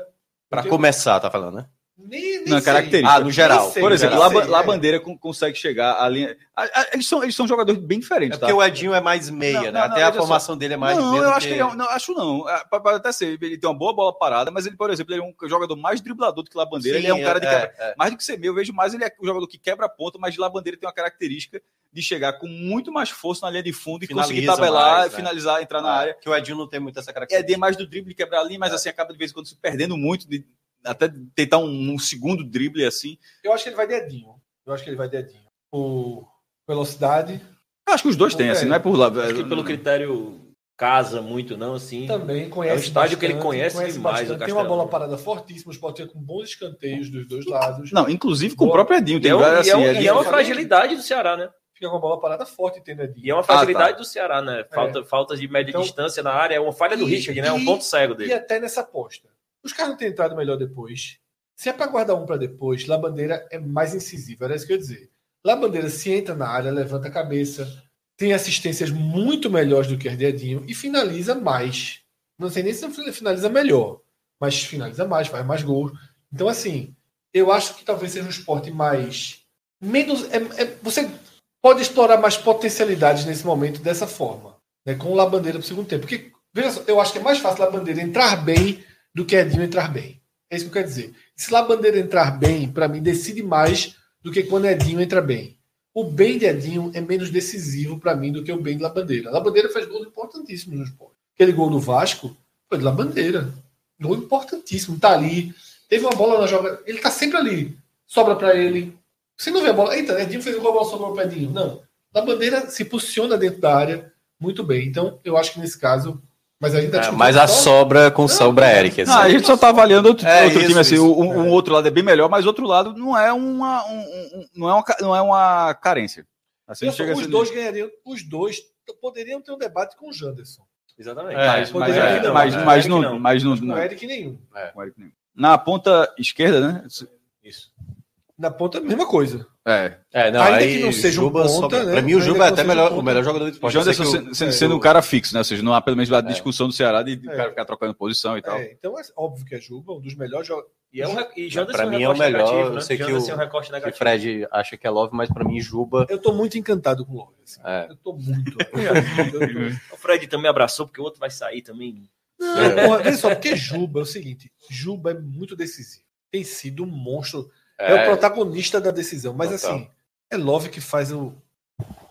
Pra porque- começar, tá falando, né? Nem, nem Não, sei. característica. Ah, no geral. Sei, Por exemplo, lá, sei, lá é. Bandeira con- consegue chegar ali. a- a- Eles são, eles são jogadores bem É diferentes, porque tá? o Edinho é mais meia, Não, né? não, não, Até a veja só. formação dele é mais não, meia eu do acho que ele é não, acho não. Ah, Pode pode até ser. Ele tem uma boa bola parada, mas ele, por exemplo, ele é um jogador mais driblador do que lá Bandeira. ele é um cara de quebra. é, é. Mais do que ser meu, eu vejo mais ele é um jogador que quebra a ponta, mas lá Bandeira tem uma característica de chegar com muito mais força na linha de fundo e Finaliza conseguir tabelar, mais, né? finalizar, entrar na É, área. Que o Edinho não tem muito essa É característica. de mais do drible quebrar a linha, mas assim acaba de vez em quando se perdendo muito, de- até tentar um, um segundo drible assim. Eu acho que ele vai dedinho. Eu acho que ele vai de Edinho. O velocidade Eu acho que os dois têm, assim, não é por lá. Acho que pelo critério casa muito, não, assim. também conhece. É um estádio que ele conhece demais, o bastante. Tem uma bola parada fortíssima, os Sport com bons escanteios dos dois lados. Não, inclusive com o próprio Edinho. E Tem é, um- várias, e é assim, e é uma fragilidade do Ceará, né? Fica com a bola parada forte, tendo Edinho. E é uma Ah, tá. fragilidade do Ceará, né? Falta, falta de média Então- distância na área, é uma falha do E- Richard, né? É um e- ponto cego E dele. até nessa aposta. Os caras não têm entrado melhor depois. Se é para guardar um para depois, Labandeira é mais incisivo. Era isso que eu ia dizer. Labandeira se entra na área, levanta a cabeça, tem assistências muito melhores do que Herdedinho e finaliza mais. Não sei nem se finaliza melhor, mas finaliza mais, faz mais gols. Então, assim, eu acho que talvez seja um esporte mais. menos. é- é- você pode explorar mais potencialidades nesse momento dessa forma, né, com o Labandeira para o segundo tempo. Porque, veja só, eu acho que é mais fácil Labandeira entrar bem do que Edinho entrar bem. É isso que eu quero dizer. Se Labandeira entrar bem, para mim, decide mais do que quando Edinho entra bem. O bem de Edinho é menos decisivo para mim do que o bem de Labandeira. Labandeira faz gols importantíssimos no esporte. Aquele gol do Vasco foi de Labandeira. Gol importantíssimo. Tá ali. Teve uma bola na jogada. Ele tá sempre ali. Sobra para ele. Você não vê a bola. Eita, Edinho fez um gol, a bola sobrou para Edinho. Não. Labandeira se posiciona dentro da área muito bem. Então, eu acho que nesse caso. Mas a gente tá É, mas a sobra com sobra não, Eric. assim. Não, a gente só tá avaliando outro, É, outro isso, time, assim, isso. um, um outro lado é bem melhor, mas outro lado não é uma, um- um- não é uma, não é uma carência. Assim, Eu sou- chega a os ser- dois ganhariam. Os dois poderiam ter um debate com o Janderson. Exatamente. É, mas, mas, é, não, mas, né? mas não, não. mas não, Com não, o Eric nenhum. com Eric nenhum. Na ponta esquerda, né? Na ponta, a mesma coisa. É. É, não, Ainda aí que não seja um Juba ponta, sobra. né? Pra mim, o Juba é até um melhor, ponta. o melhor jogador do O esporte. Eu Janderson sendo, o- sendo, é, sendo o- um cara fixo, né? Ou seja, não há pelo menos a É. discussão do Ceará de, É. o cara ficar trocando posição e tal. É, então é óbvio que é Juba, um dos melhores jogadores. E, é um, e Janderson Pra um mim é o melhor, negativo, eu né? sei que o- é um recorte que. Fred acha que é love, mas pra mim, Juba. Eu tô muito encantado com o Love. assim. É. Eu tô muito. O Fred também abraçou, porque o outro vai sair também. Não, porra, veja só, porque Juba é o seguinte: Juba é muito decisivo. Tem sido um monstro. É, o protagonista da decisão. Mas Total. assim, é Love que faz o.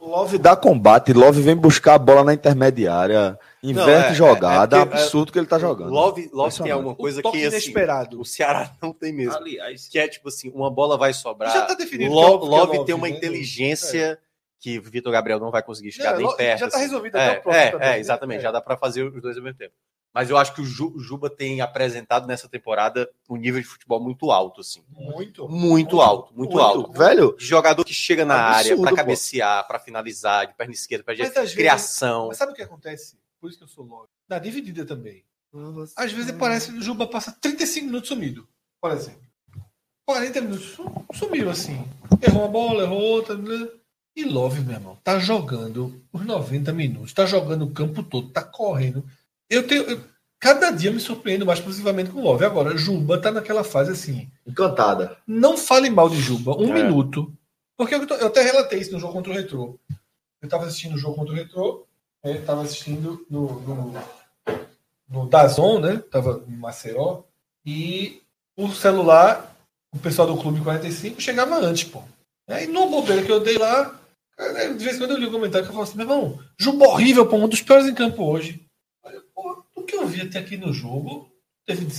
Love dá combate, Love vem buscar a bola na intermediária, inverte é, jogada, é é, porque, absurdo que ele tá jogando. Love, Love tem alguma coisa que assim, inesperado. o Ceará não tem mesmo. Aliás, Que é tipo assim, uma bola vai sobrar. Já tá definido é é Love, Love, tem uma né? inteligência que o Vitor Gabriel não vai conseguir chegar Não, nem perto. já tá assim. resolvido até É, o próximo é, também, é, né? exatamente. É. Já dá pra fazer os dois ao mesmo tempo. Mas eu acho que o Ju- o Juba tem apresentado nessa temporada um nível de futebol muito alto, assim. Muito. Muito alto, muito, alto. Velho, De jogador que chega na área Absurdo, pra pô. cabecear, pra finalizar, de perna esquerda, pra Mas às vezes- criação. Mas sabe o que acontece? Por isso que eu sou Love. Na dividida também. Às vezes parece que o Juba passa 35 minutos sumido, por exemplo. 40 minutos su- sumiu assim. Errou uma bola, errou outra. né? E Love, meu irmão, tá jogando os 90 minutos, tá jogando o campo todo, tá correndo. Eu tenho. eu- cada dia me surpreendo mais positivamente com o Love. Agora, Juba tá naquela fase assim. encantada. Não fale mal de Juba, um É. minuto. Porque eu, eu até relatei isso no jogo contra o Retrô. Eu tava assistindo o jogo contra o Retrô, é, tava assistindo no, no, no Dazon, né? Tava no Maceió. E o celular, o pessoal do Clube 45 chegava antes, pô. Aí numa bobeira que eu dei lá, cara, de vez em quando eu li um comentário que eu falo assim, meu irmão, Juba horrível, pô, um dos piores em campo hoje. O que eu vi até aqui no jogo,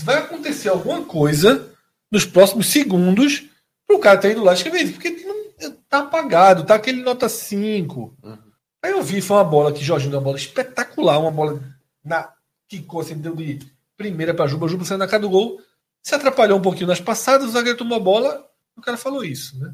vai acontecer alguma coisa nos próximos segundos pro cara ter ido lá escrever isso, porque não- tá apagado, tá aquele nota 5. Uhum. Aí eu vi, foi uma bola que Jorginho deu uma bola espetacular, uma bola na que assim, deu de primeira para Juba, Juba saiu na cara do gol, se atrapalhou um pouquinho nas passadas, o zagueiro tomou a bola, o cara falou isso, né?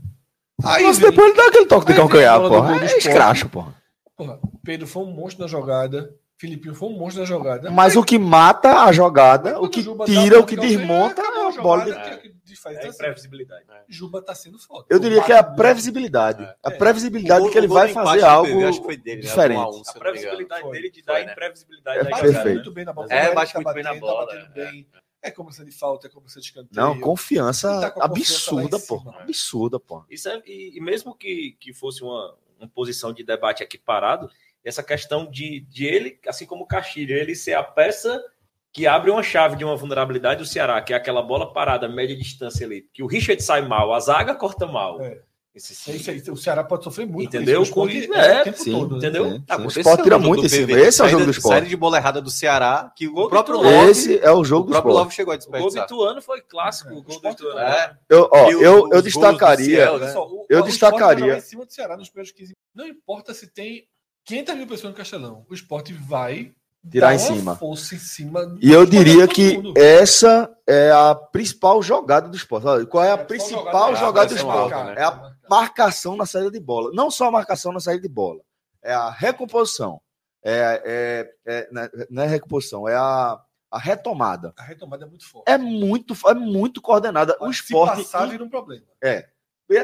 Aí Mas veio- depois ele dá aquele toque de vem calcanhar, porra. É escracho, porra. porra, Pedro foi um monstro na jogada, Filipinho foi um monstro na jogada. Mas o que mata a jogada, o que Juba tira, dá o que desmonta é a a bola. de- que- que faz é assim. imprevisibilidade. Juba tá sendo foda. Eu diria que é a previsibilidade. A É. previsibilidade O que ele vai fazer algo PV, acho que foi dele, né? diferente. A um, se A previsibilidade Foi. dele de Foi, dar né? imprevisibilidade É da perfeito. muito bem na bola. É, Ele bate muito bem na bola, é. É cobrança de falta, é cobrança de escanteio. Não, confiança Ele tá a absurda, pô. Absurda, pô. Isso é, e, e mesmo que, que fosse uma, uma posição de debate aqui parado, essa questão de, de ele, assim como o Castilho, ele ser a peça que abre uma chave de uma vulnerabilidade do Ceará, que é aquela bola parada, média distância ali, que o Richard sai mal, a zaga corta mal. É. Esse É isso aí, o Ceará pode sofrer muito. com Entendeu? isso, o esporte Com- é, é, o tempo sim, todo. né? entendeu? Sim, Ah, sim. O esse esporte é tira muito em cima. PV. Esse é o jogo do esporte. Saída de bola errada do Ceará, que Gol o do próprio. Love, Esse é o jogo o do próprio esporte. Love chegou a O gol do desperdiçar. Ituano foi clássico. É, o o gol do Ituano. É. Eu, ó, eu, eu destacaria. Ciel, Olha né? só, o- Eu o destacaria- vai jogar em cima do Ceará nos primeiros 15 Não importa se tem 500 mil pessoas no Castelão. O esporte vai Tirar dar em uma cima. força em cima. E eu diria que mundo. essa é a principal jogada do esporte. Olha, Qual é a principal é jogada do esporte? alta, né? É a marcação na saída de bola. Não só a marcação na saída de bola. É a recomposição. É, é, é- não é- não é recomposição, é a, a retomada. A retomada é muito forte. É muito, é muito coordenada. O Se esporte. passar, vira um problema. É,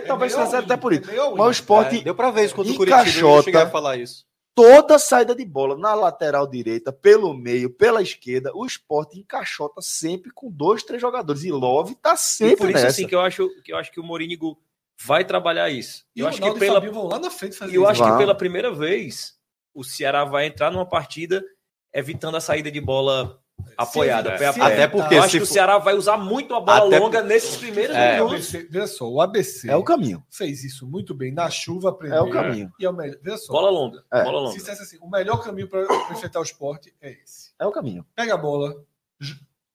talvez meio seja all-in, até por isso. é. Mas o esporte, É, deu pra ver isso contra o Curitiba, cheguei a falar isso. Toda saída de bola, na lateral direita, pelo meio, pela esquerda, o esporte encaixota sempre com dois, três jogadores. E Love tá E sempre por isso, nessa. assim, que eu acho que eu acho que o Morínigo vai trabalhar isso. E Eu o acho que Ronaldo e pela vão lá na frente fazer E eu isso. acho que pela primeira vez o Ceará vai entrar numa partida evitando a saída de bola apoiada. Se- pé a se pé. Até porque eu acho se que o Ceará vai usar muito a bola Até longa nesses primeiros É. Minutos. ABC, veja só, o ABC É o caminho. fez isso muito bem na chuva É primeiro. o caminho. E é o melhor. Veja só, Bola longa. É. Bola se longa. dissesse assim, o melhor caminho para enfrentar o esporte é esse. É o caminho. Pega a bola,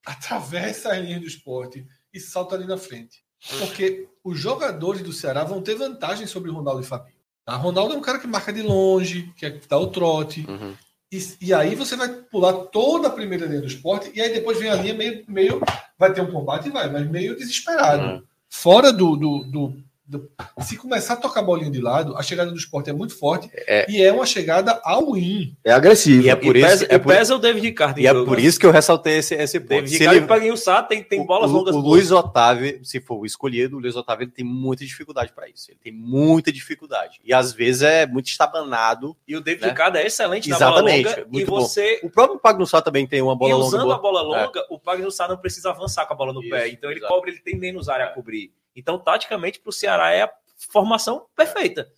atravessa a linha do esporte e salta ali na frente. Porque os jogadores do Ceará vão ter vantagem sobre o Ronaldo e Fabinho. Tá? Ronaldo é um cara que marca de longe, que é que dá o trote. Uhum. E, e aí você vai pular toda a primeira linha do esporte e aí depois vem a linha meio, meio vai ter um combate e vai, mas meio desesperado. Uhum. Fora do, do, do- do- Se começar a tocar a bolinha de lado, a chegada do esporte é muito forte É. e é uma chegada ao win. É agressivo. E é por e isso, pesa, é e por, pesa o David Ricardo. e é por né? isso que eu ressaltei esse, esse ponto. David Se Ricardo ele- e Paguinho Sá tem, tem bolas o, longas. O boas. Luiz Otávio, se for o escolhido, o Luiz Otávio ele tem muita dificuldade para isso. Ele tem muita dificuldade. E às vezes é muito estabanado. E o David né? Ricardo é excelente na Exatamente, bola longa. E muito bom. você, O próprio Pagnussá também tem uma bola e longa. usando boa. a bola longa, o Pagno Sá não precisa avançar com a bola no Isso, pé. Então ele exato. cobre, ele tem menos área a cobrir. Então, taticamente, para o Ceará é a formação perfeita.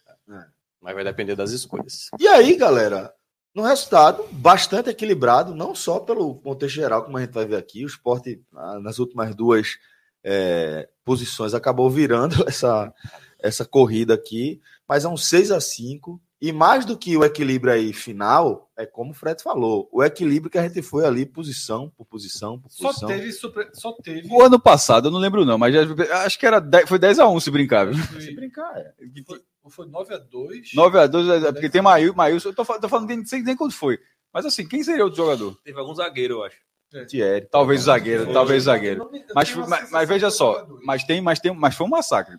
Mas vai depender das escolhas. E aí, galera, no resultado, bastante equilibrado, não só pelo contexto geral, como a gente vai ver aqui, o esporte, ah, nas últimas duas é, posições, acabou virando essa, essa corrida aqui, mas é um 6 a 5 e mais do que o equilíbrio aí final, é como o Fred falou, o equilíbrio que a gente foi ali, posição por posição, por Só posição. teve, surpre- só teve O ano passado, eu não lembro não, mas já- acho que era 10, foi 10x1 se brincar. viu? Se brincar, é. Foi, foi 9 a 2 9x2, é, porque tem Maíl, Maílson, eu tô, tô falando, nem sei nem quando foi. Mas assim, quem seria outro jogador? Teve algum zagueiro, eu acho. Thierry. Talvez o zagueiro, talvez o zagueiro. Eu Mas, mas, mas veja só, foi 9 a 2. mas tem, mas tem, mas foi um massacre.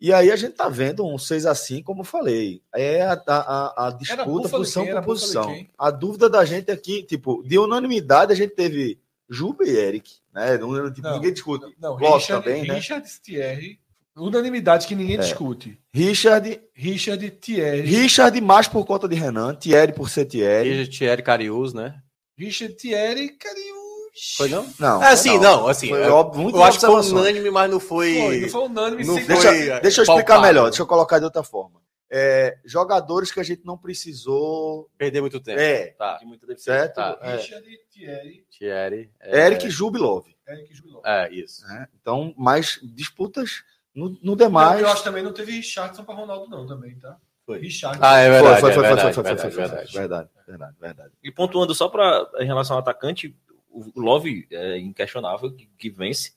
E aí a gente tá vendo um 6 a 5 como eu falei. É a, a, a- disputa posição quem? por posição. A dúvida da gente aqui, tipo, de unanimidade, a gente teve Juba e Eric. Né? Não, tipo, Não, ninguém discute. Não, Richard, também, né? Richard Thierry, unanimidade que ninguém É. discute. Richard, Richard Thierry, Richard mais por conta de Renan, Thierry por ser Thierry. E Thierry Carius, né? Richard Thierry, Cariús. Foi não? Não, É, assim, não, assim. Foi eu, óbvio, muito eu acho que foi unânime, mas não foi. Foi, não foi unânime. Não sem- foi- Deixa, deixa eu explicar palpável. melhor, deixa eu colocar de outra forma. É, jogadores que a gente não precisou. Perder muito tempo. É, Tá. De muita deficiência. certo? Tá. É. Richard Thierry, Thierry. é, Eric, Juba Love. Eric Jubiló. É, isso. né? Então, mais disputas no, no demais. Eu acho que também não teve Richardson para Ronaldo, não, também, tá? Foi. Richard. Ah, é Foi, verdade. foi, é foi, foi, verdade, foi, foi, verdade, foi, foi, verdade. verdade, verdade, verdade. E pontuando só para em relação ao atacante, o Love é inquestionável que, que vence,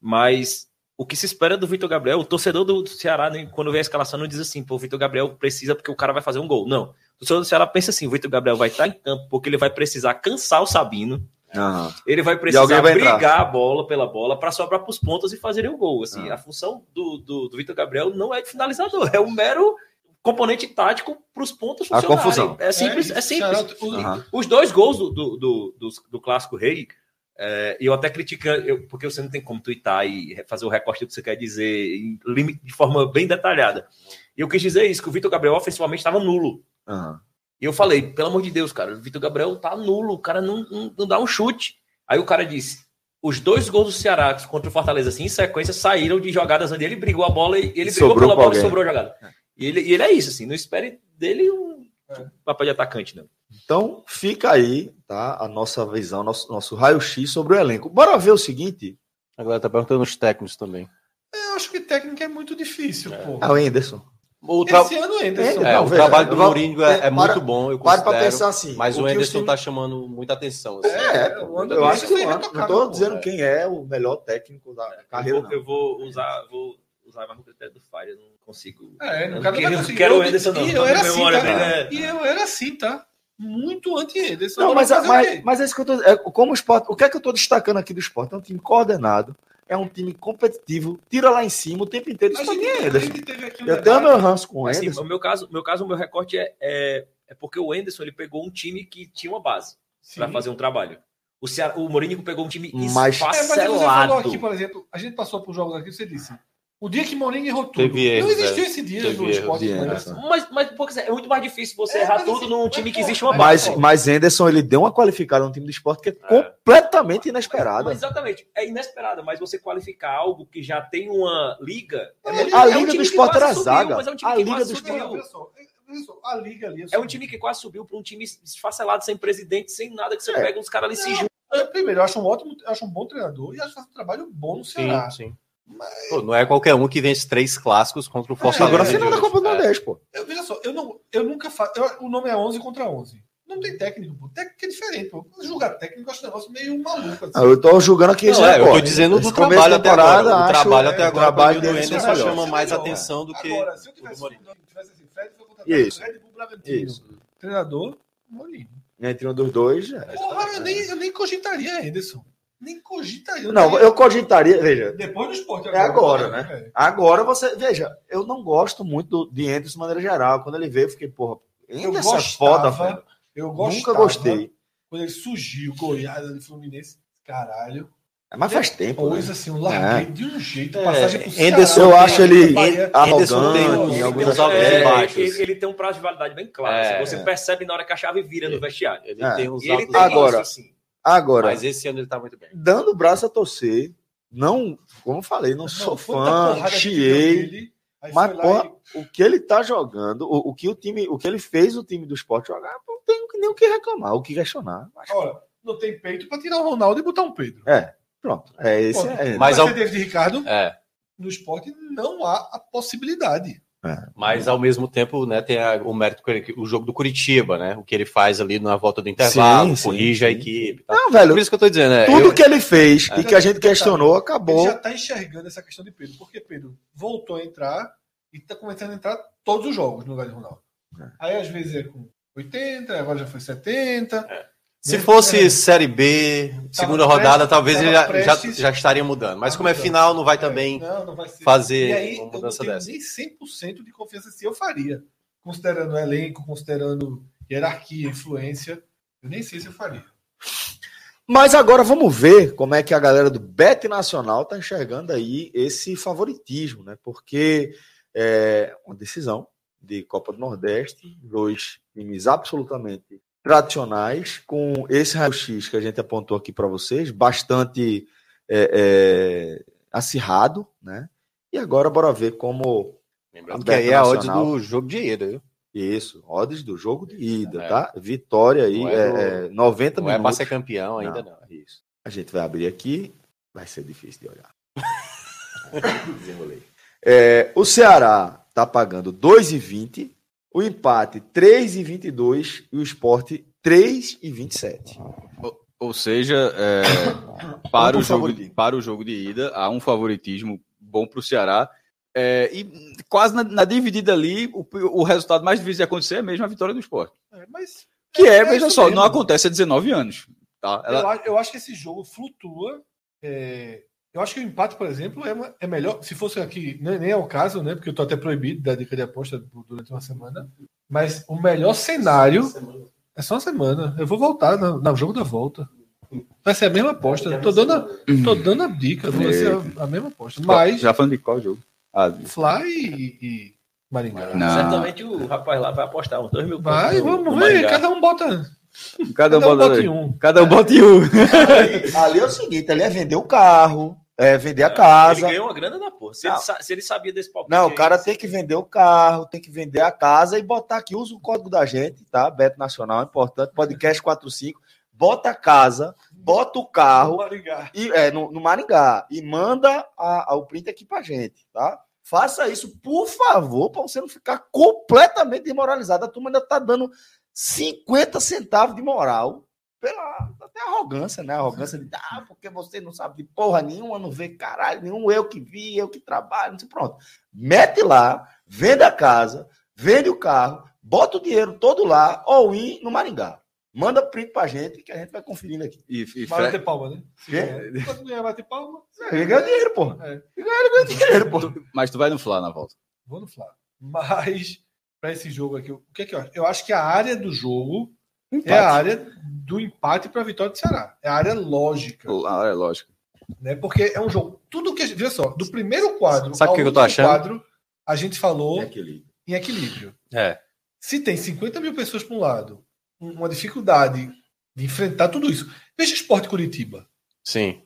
mas o que se espera do Vitor Gabriel, o torcedor do Ceará, né, quando vê a escalação, não diz assim, pô, o Vitor Gabriel precisa porque o cara vai fazer um gol. Não. O torcedor do Ceará pensa assim, o Vitor Gabriel vai estar em campo porque ele vai precisar cansar o Sabino, Aham. ele vai precisar vai entrar. brigar a bola pela bola para sobrar para os pontos e fazerem o gol. Assim, Ah. A função do, do, do Vitor Gabriel não é de finalizador, é um mero componente tático para os pontos A funcionarem. confusão. É simples, é, simples. Ceará, o- Aham. Os dois gols do, do, do, do, do clássico rei, é, eu até critico, eu, porque você não tem como twittar e fazer o recorte do que você quer dizer em limite- de forma bem detalhada. E eu quis dizer isso, que o Vitor Gabriel ofensivamente estava nulo. Aham. E eu falei, pelo amor de Deus, cara, o Vitor Gabriel tá nulo, o cara não, não, não dá um chute. Aí o cara disse: os dois gols do Ceará contra o Fortaleza, assim, em sequência, saíram de jogadas onde ele brigou a bola e ele brigou Sobrou pela bola e alguém. sobrou a jogada. E ele, e ele é isso, assim, não espere dele um É. papel de atacante, não. Então, fica aí, tá? A nossa visão, nosso, nosso raio-x sobre o elenco. Bora ver o seguinte. Agora tá perguntando os técnicos também. Eu acho que técnica é muito difícil, pô. Ah, o Enderson. O, tra- Esse ano, Anderson. É, é, não, o veja, trabalho do Mourinho é, é para- muito bom, eu considero. pensar assim. Mas o, os Anderson times- tá chamando muita atenção. assim. É, É, pô, o Anderson eu acho que o Anderson- retocado, não tô pô. dizendo quem é o melhor técnico da Eu carreira. vou, não. eu vou usar, vou usar mais o critério do Fire, eu não consigo. É, no Eu caso quero- conseguir. quero o Eu- Anderson, não. E eu era assim, tá? dele é- E eu era assim, tá? Muito anti-Anderson. Não, mas, o mas, mas é isso que eu tô é, Como o esporte. O que é que eu tô destacando aqui do esporte? É um time coordenado, é um time competitivo, tira lá em cima o tempo inteiro. Isso gente, é um Eu tenho meu ranço com o Assim, Anderson. no meu caso, meu caso, o meu recorte é, é, é porque o Anderson ele pegou um time que tinha uma base para fazer um trabalho. O, Ceará, o Mourinho pegou um time Mas- É, mas você falou esfacelado. aqui, por exemplo, a gente passou por jogos aqui, você disse. O dia que Mourinho errou tudo. Teve não existiu é. esse dia Teve no esporte. de né? Mas, mas porque é muito mais difícil você É, errar mas tudo assim, num mas, time que pô, existe uma Mas, base. mas Anderson, ele deu uma qualificada no time do esporte que é, completamente inesperada. Mas, exatamente, é inesperada, mas você qualificar algo que já tem uma liga. A é a um liga time do esporte era subiu, zaga. Mas é um time A que liga quase do só, a liga ali. É um time que quase subiu para um time esfacelado, sem presidente, sem nada, que você É. pega uns caras ali se juntam. Eu, primeiro, eu acho um ótimo, eu acho um bom treinador e acho que faz um trabalho bom no Ceará. Sim, sim. Pô, não é qualquer um que vence três clássicos contra o Fortaleza. Agora a É, final da Copa do É. Nordeste, pô. Eu, veja só, eu, não, eu nunca faço. eu- o nome é 11 contra 11. Não tem técnico, pô. Técnico é diferente, pô. Julgar técnico, eu acho um negócio meio maluco. Assim. Ah, Eu tô julgando aqui Não, é, eu tô dizendo do trabalho até agora. O acho, trabalho é, até o agora trabalho do Anderson é melhor. chama mais atenção do que Agora, se eu o tivesse, do Mourinho. tivesse assim, Fred foi contratado Isso. Red Bull Bragantino. Isso. Treinador, Mourinho. Entre um dos dois. é. Porra, eu nem, eu nem cogitaria Anderson. Nem cogitaria. Não, eu cogitaria, veja, Depois do esporte. É agora, né? É. agora você, veja, eu não gosto muito do, de Anderson de maneira geral. Quando ele veio, eu fiquei, porra, Eu Anderson é foda, velho. eu Nunca gostava gostei. Quando ele surgiu, Goiás, ali, Fluminense. Caralho. Mas faz tempo. né? Pois assim, um larguei de um jeito. É, Passagem pro Anderson, eu acho ele arrogante uns- em alguns tem uns aspectos. altos e É, baixos. ele, tem um prazo de validade bem claro. É, assim, você é. percebe na hora que a chave vira no vestiário. Ele É. tem uns E ele tem e Agora, assim. Agora, Mas esse ano ele tá muito bem. dando o braço a torcer, não, como eu falei, não, Não, sou fã, chiei, mas, porra, e- o que ele tá jogando, o, o que o time, o que ele fez o time do esporte jogar, não tem nem o que reclamar, o que questionar. Acho- Olha, não tem peito pra tirar o Ronaldo e botar um Pedro. Pronto, é esse. Pô, É, Mas Mas ao- ao... David Ricardo, É. no esporte, não há a possibilidade. Mas ao mesmo tempo, né, tem a- o mérito que o jogo do Curitiba, né? O que ele faz ali na volta do intervalo, Sim, sim, corrige a sim. equipe. Tá? Não, velho, Por isso que eu tô dizendo, é. tudo eu- que ele fez É. e que a gente questionou Ele acabou. já tá enxergando essa questão de Pedro, porque Pedro voltou a entrar e tá começando a entrar todos os jogos no lugar de Ronaldo. É. Aí às vezes é com 80, agora já foi 70. Se É. fosse Série B, segunda rodada, prestes- talvez ele já, já, prestes- já estaria mudando. Mas Tá como é final, não vai É, também não, não vai fazer E aí, uma eu não mudança tenho dessa. nem 100% de confiança se eu faria. Considerando o elenco, considerando hierarquia, influência, eu nem sei se eu faria. Mas agora vamos ver como é que a galera do Bet Nacional tá enxergando aí esse favoritismo, né? Porque é uma decisão de Copa do Nordeste, dois times absolutamente tradicionais, com esse raio-x que a gente apontou aqui para vocês, bastante é, é, acirrado, né? E agora bora ver como Lembrando que aí é a odds do jogo de ida, viu? isso, odds do jogo de ida, É. tá? Vitória aí, Não é, é do- é, 90 Não é para minutos. ser campeão ainda, não. Isso. A gente vai abrir aqui, vai ser difícil de olhar. Desenrolei. É, o Ceará tá pagando 2,20, o empate 3,22 e o esporte 3,27. Ou seja, é, para, Um o jogo, favoritismo. para o jogo de ida, há um favoritismo bom para o Ceará. É, e quase na, na dividida ali, o, o resultado mais difícil de acontecer é mesmo a vitória do esporte. É, mas Que é, é veja isso só, mesmo. não acontece há 19 anos. Tá? Ela- eu, eu acho que esse jogo flutua. Eu acho que o empate, por exemplo, é, uma- é melhor. Se fosse aqui, nem, nem é o caso, né? Porque eu tô até proibido da dica de aposta durante uma semana. Mas o melhor cenário é só uma semana. Eu vou voltar no, no jogo da volta. Vai ser a mesma aposta. Tô dando a, tô dando a dica. Vai ser a, a mesma aposta. Mas Já falando de qual jogo? Ah, Fly e, e Maringá. Não. Certamente o rapaz lá vai apostar uns 2 mil Vai, no- vamos no ver. Maringá. Cada um bota. cada Cada um um bota, bota em um. cada um bota em um. Ali é o seguinte, ali é vender o carro, é vender a casa. Ele ganhou uma grana da porra. Se, ele, se ele sabia desse palpite. Não, o aí, cara tem que vender o carro, tem que vender a casa e botar aqui, usa o código da gente, tá? Beto Nacional, é importante, podcast 45. bota a casa, bota o carro e, é, no, no Maringá e manda a, a, o print aqui pra gente, tá? Faça isso, por favor, para você não ficar completamente desmoralizado. A turma ainda tá dando 50 centavos de moral pela até arrogância, né? Arrogância de ah, porque você não sabe de porra nenhuma, não vê caralho nenhum, eu que vi, eu que trabalho, não sei, pronto. Mete lá, vende a casa, vende o carro, bota o dinheiro todo lá, ou in no Maringá. Manda print pra gente que a gente vai conferindo aqui. E, e Vai bater palma, né? Se é. Quando ganhar bater palma, ele ganha dinheiro, pô. É. Ele ganha dinheiro, pô. Mas tu vai no Fla na volta. Vou no Fla. Mas, para esse jogo aqui, o que é que eu acho? Eu acho que a área do jogo empate. é a área do empate para a vitória do Ceará. É a área lógica. A área lógica. Né? Porque é um jogo. Tudo que a gente. Veja só, do primeiro quadro Sabe o que eu tô achando? quadro, a gente falou em equilíbrio. Em equilíbrio. É. Se tem 50 mil pessoas para um lado, uma dificuldade de enfrentar tudo isso. Veja o Esporte Curitiba. Sim.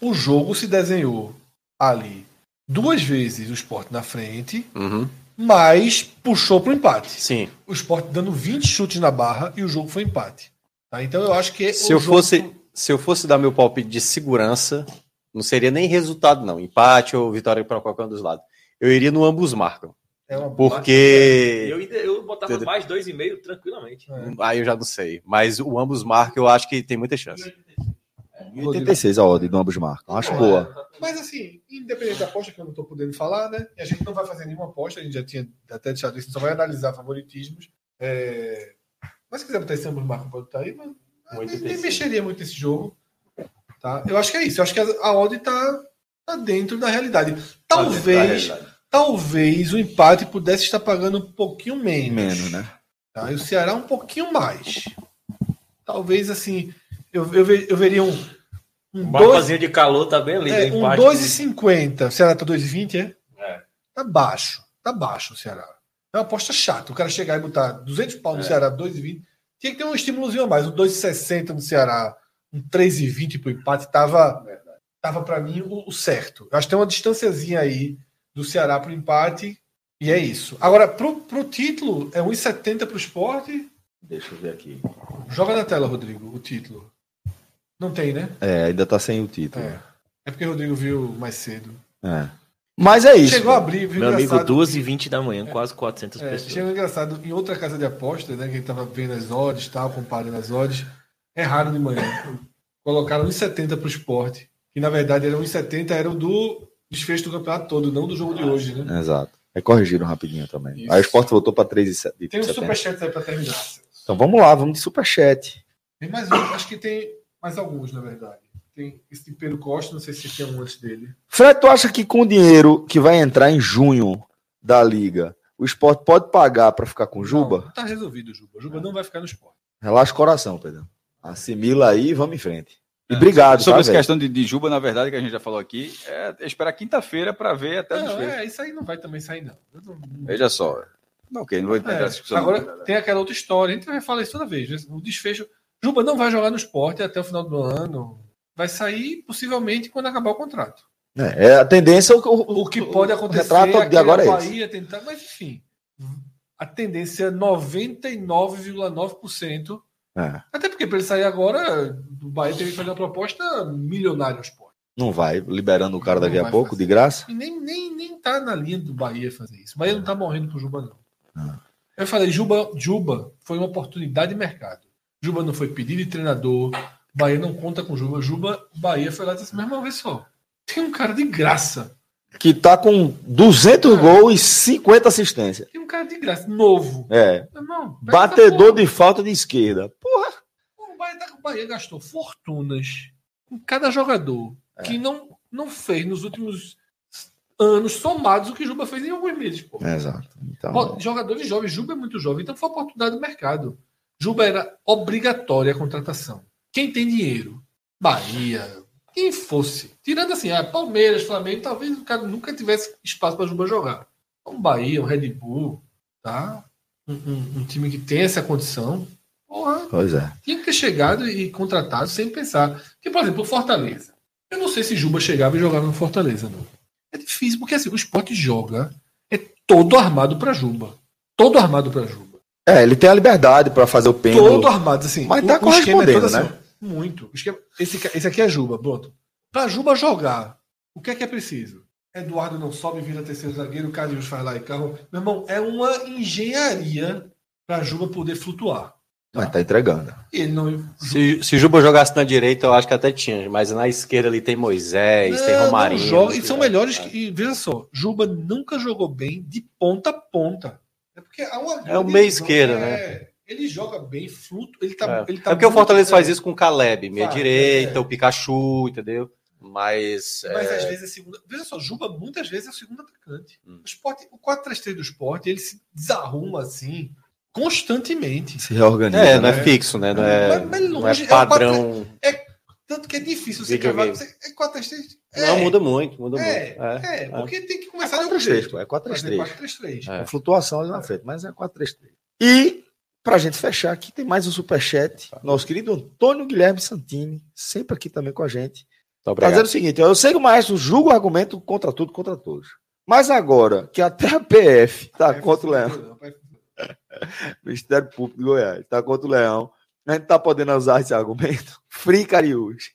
O jogo se desenhou ali duas vezes o esporte na frente, uhum. Mas puxou para o empate. Sim. O esporte dando 20 chutes na barra e o jogo foi empate. Tá? Então eu acho que. Se eu, jogo... fosse, se eu fosse dar meu palpite de segurança, não seria nem resultado, não. Empate ou vitória para qualquer um dos lados. Eu iria no ambos marcam. É porque. Eu, eu botava Entendeu? mais dois e meio tranquilamente. É. Aí eu já não sei. Mas o ambos marcam, eu acho que tem muita chance. 86 a odd do ambos marcam. Acho é. boa. Mas assim, independente da aposta, que eu não estou podendo falar, né? E a gente não vai fazer nenhuma aposta, a gente já tinha até deixado isso, só vai analisar favoritismos. É... Mas se quiser botar esse ambos marcam, pode estar aí, mas nem, nem mexeria muito esse jogo. Tá? Eu acho que é isso. Eu acho que a odd está tá dentro da realidade. Talvez talvez o empate pudesse estar pagando um pouquinho menos. Menos, né? Tá? E o Ceará um pouquinho mais. Talvez assim, eu, eu, ver, eu veria um. Um mapazinho de calor tá bem ali. É, um 2,50. O Ceará tá 2,20, é? É. Tá baixo. Tá baixo o Ceará. É uma aposta chata. O cara chegar e botar 200 pau no é. Ceará, 2,20. Tinha que ter um estímulozinho a mais. Um 2,60 no Ceará, um 3,20 pro empate. Tava, tava para mim o, o, certo. Eu acho que tem uma distânciazinha aí do Ceará para o empate. E é isso. Agora, pro, pro título, é 1,70 pro esporte. Deixa eu ver aqui. Joga na tela, Rodrigo, o título. Não tem, né? É, ainda tá sem o título. É, é porque o Rodrigo viu mais cedo. É. Mas é isso. Chegou a abrir, viu? Meu amigo, 2 e 20 da manhã, é, quase 400 é, pessoas. Chegou engraçado, em outra casa de aposta, né, que a gente tava vendo as odds, tal, comparando as odds, erraram de manhã. Colocaram 1,70 pro esporte, que na verdade era 1,70, era o do desfecho do campeonato todo, não do jogo de hoje, né? Exato. É corrigiram rapidinho também. Isso. Aí o Sport voltou para 3,70. Tem um superchat aí para terminar. Então vamos lá, vamos de superchat. Tem mais um, acho que tem mais alguns, na verdade. Tem esse de Pedro Costa, não sei se tem um antes dele. Fred, tu acha que com o dinheiro que vai entrar em junho da Liga, o esporte pode pagar para ficar com o Juba? Não, tá resolvido o Juba. O Juba é. não vai ficar no esporte. Relaxa o coração, Pedro. Assimila aí e vamos em frente. E obrigado. Sobre tá, essa questão de, de, Juba, na verdade, que a gente já falou aqui, é esperar quinta-feira para ver até não, É, isso aí não vai também sair, não. não, não... Veja só. Não, ok, não vou entender é, essa discussão. Agora, tem aquela outra história, a gente vai falar isso toda vez. Né? O desfecho. Juba não vai jogar no esporte até o final do ano. Vai sair possivelmente quando acabar o contrato. É, é a tendência. O, o, o que pode acontecer. O retrato de agora é Bahia tentar, mas enfim. A tendência é 99,9% é. Até porque para ele sair agora, o Bahia teria que fazer uma proposta milionária ao esporte. Não vai, liberando o cara daqui a pouco, de graça? E nem, nem, nem tá na linha do Bahia fazer isso. O Bahia não tá morrendo pro Juba, não. Ah. Eu falei, Juba, Juba foi uma oportunidade de mercado. Juba não foi pedido de treinador. Bahia não conta com Juba. Juba, Bahia foi lá e disse: mesmo uma vez só. Tem um cara de graça que tá com 200 é. gols e 50 assistências. Tem um cara de graça, novo. É. Irmão, Batedor de falta de esquerda. Porra. O Bahia, tá o Bahia gastou fortunas com cada jogador é. que não, não fez nos últimos anos somados o que Juba fez em alguns meses. Pô. É, exato. Então... Jogadores jovens, Juba é muito jovem, então foi oportunidade do mercado. Juba era obrigatória a contratação. Quem tem dinheiro? Bahia, quem fosse. Tirando assim, ah, Palmeiras, Flamengo, talvez o cara nunca tivesse espaço para Juba jogar. Um Bahia, um Red Bull, tá? Um, um, um, time que tem essa condição. Porra, pois é. Tinha que ter chegado e contratado sem pensar. Porque, por exemplo, o Fortaleza. Eu não sei se Juba chegava e jogava no Fortaleza, não. É difícil, porque assim, o esporte joga, é todo armado para Juba. Todo armado para Juba. É, ele tem a liberdade pra fazer o pêndulo. Todo armado, assim. Mas o- tá o esquema é correspondendo, todo né? assim, Muito. Esse, ca- esse aqui é Juba, pronto. Pra Juba jogar, o que é que é preciso? Eduardo não sobe, vira terceiro zagueiro, o Carius faz lá e carro. Meu irmão, é uma engenharia pra Juba poder flutuar. Mas tá entregando. E ele não. Se, se Juba jogasse na direita, eu acho que até tinha, mas na esquerda ali tem Moisés, tem Não, Romarinho. não joga, e são é, melhores é. que. E veja só, Juba nunca jogou bem de ponta a ponta. É porque há uma É o meio esquerda, é, Ele joga bem, fluto. Ele tá, É, ele tá é porque o Fortaleza faz é. isso com o Caleb, meia direita, é. o Pikachu, entendeu? Mas. Mas é, às vezes é segunda. Veja só, Juba muitas vezes é o segundo atacante. Hum. O, o 4-3-3 do Sport, ele se desarruma assim constantemente. Se reorganiza. é, não é né? fixo, né? Não é, Mas- mas não longe, é é o padrão. Tanto que é difícil você cravar. Você, é 4-3-3. Não, muda muito, muda É, muito. é, porque tem que começar de algum 4-3-3, jeito. pô, é Fazer 4-3-3. 4-3-3. É. Flutuação ali na frente, mas é 4-3-3. E, pra gente fechar aqui, tem mais um superchat. Nosso querido Antônio Guilherme Santini, sempre aqui também com a gente. Tá, dizendo o seguinte: eu sei que o maestro julga o argumento contra tudo, contra todos. Mas agora que até a PF tá contra o Leão, Ministério Público de Goiás, tá contra o Leão, a gente tá podendo usar esse argumento. Free Cariús.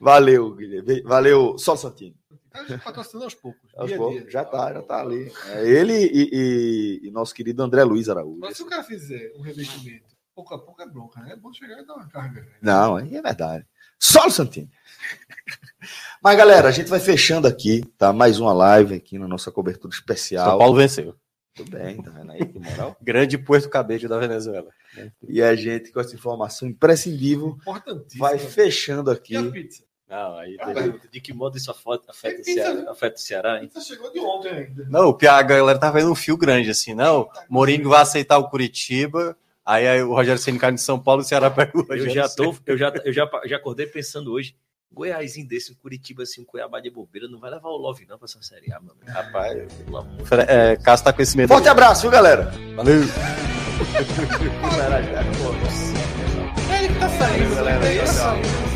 Valeu, Guilherme. Valeu, Sol Santini. Tá patrocinando aos poucos. Aos poucos, dia. já tá, já tá ali. É ele e, e- e nosso querido André Luiz Araújo. Mas se o cara fizer um revestimento, pouco a pouco é bronca, né? É bom chegar e dar uma carga. né? Não, aí é verdade. Só o Santini. Mas, galera, a gente vai fechando aqui, tá? Mais uma live aqui na nossa cobertura especial. São Paulo venceu. Tudo bem, tá vendo aí? Que moral. Grande Puerto Cabello da Venezuela. E a gente, com essa informação imprescindível, vai fechando E aqui. a pizza? Não, aí. Ah, deixa- De que modo isso afeta, afeta, o Pizza, Ceará, né? afeta o Ceará, hein? chegou de ontem ainda. Não, o Pia- a galera tá vendo um fio grande assim, não. Mourinho vai aceitar o Curitiba. Aí, aí o Rogério Ceni cai de São Paulo e o Ceará pega o Eu Rogério já Ceni. tô, eu já, eu já, já acordei pensando hoje. Goiásinho desse, um Curitiba assim, um Cuiabá de bobeira, não vai levar o Love não pra essa série A, mano. Rapaz, Pelo amor Fre- é, Cássio tá com esse medo. Forte abraço, viu, galera? Valeu. Ele que tá saindo, galera. Tá saindo.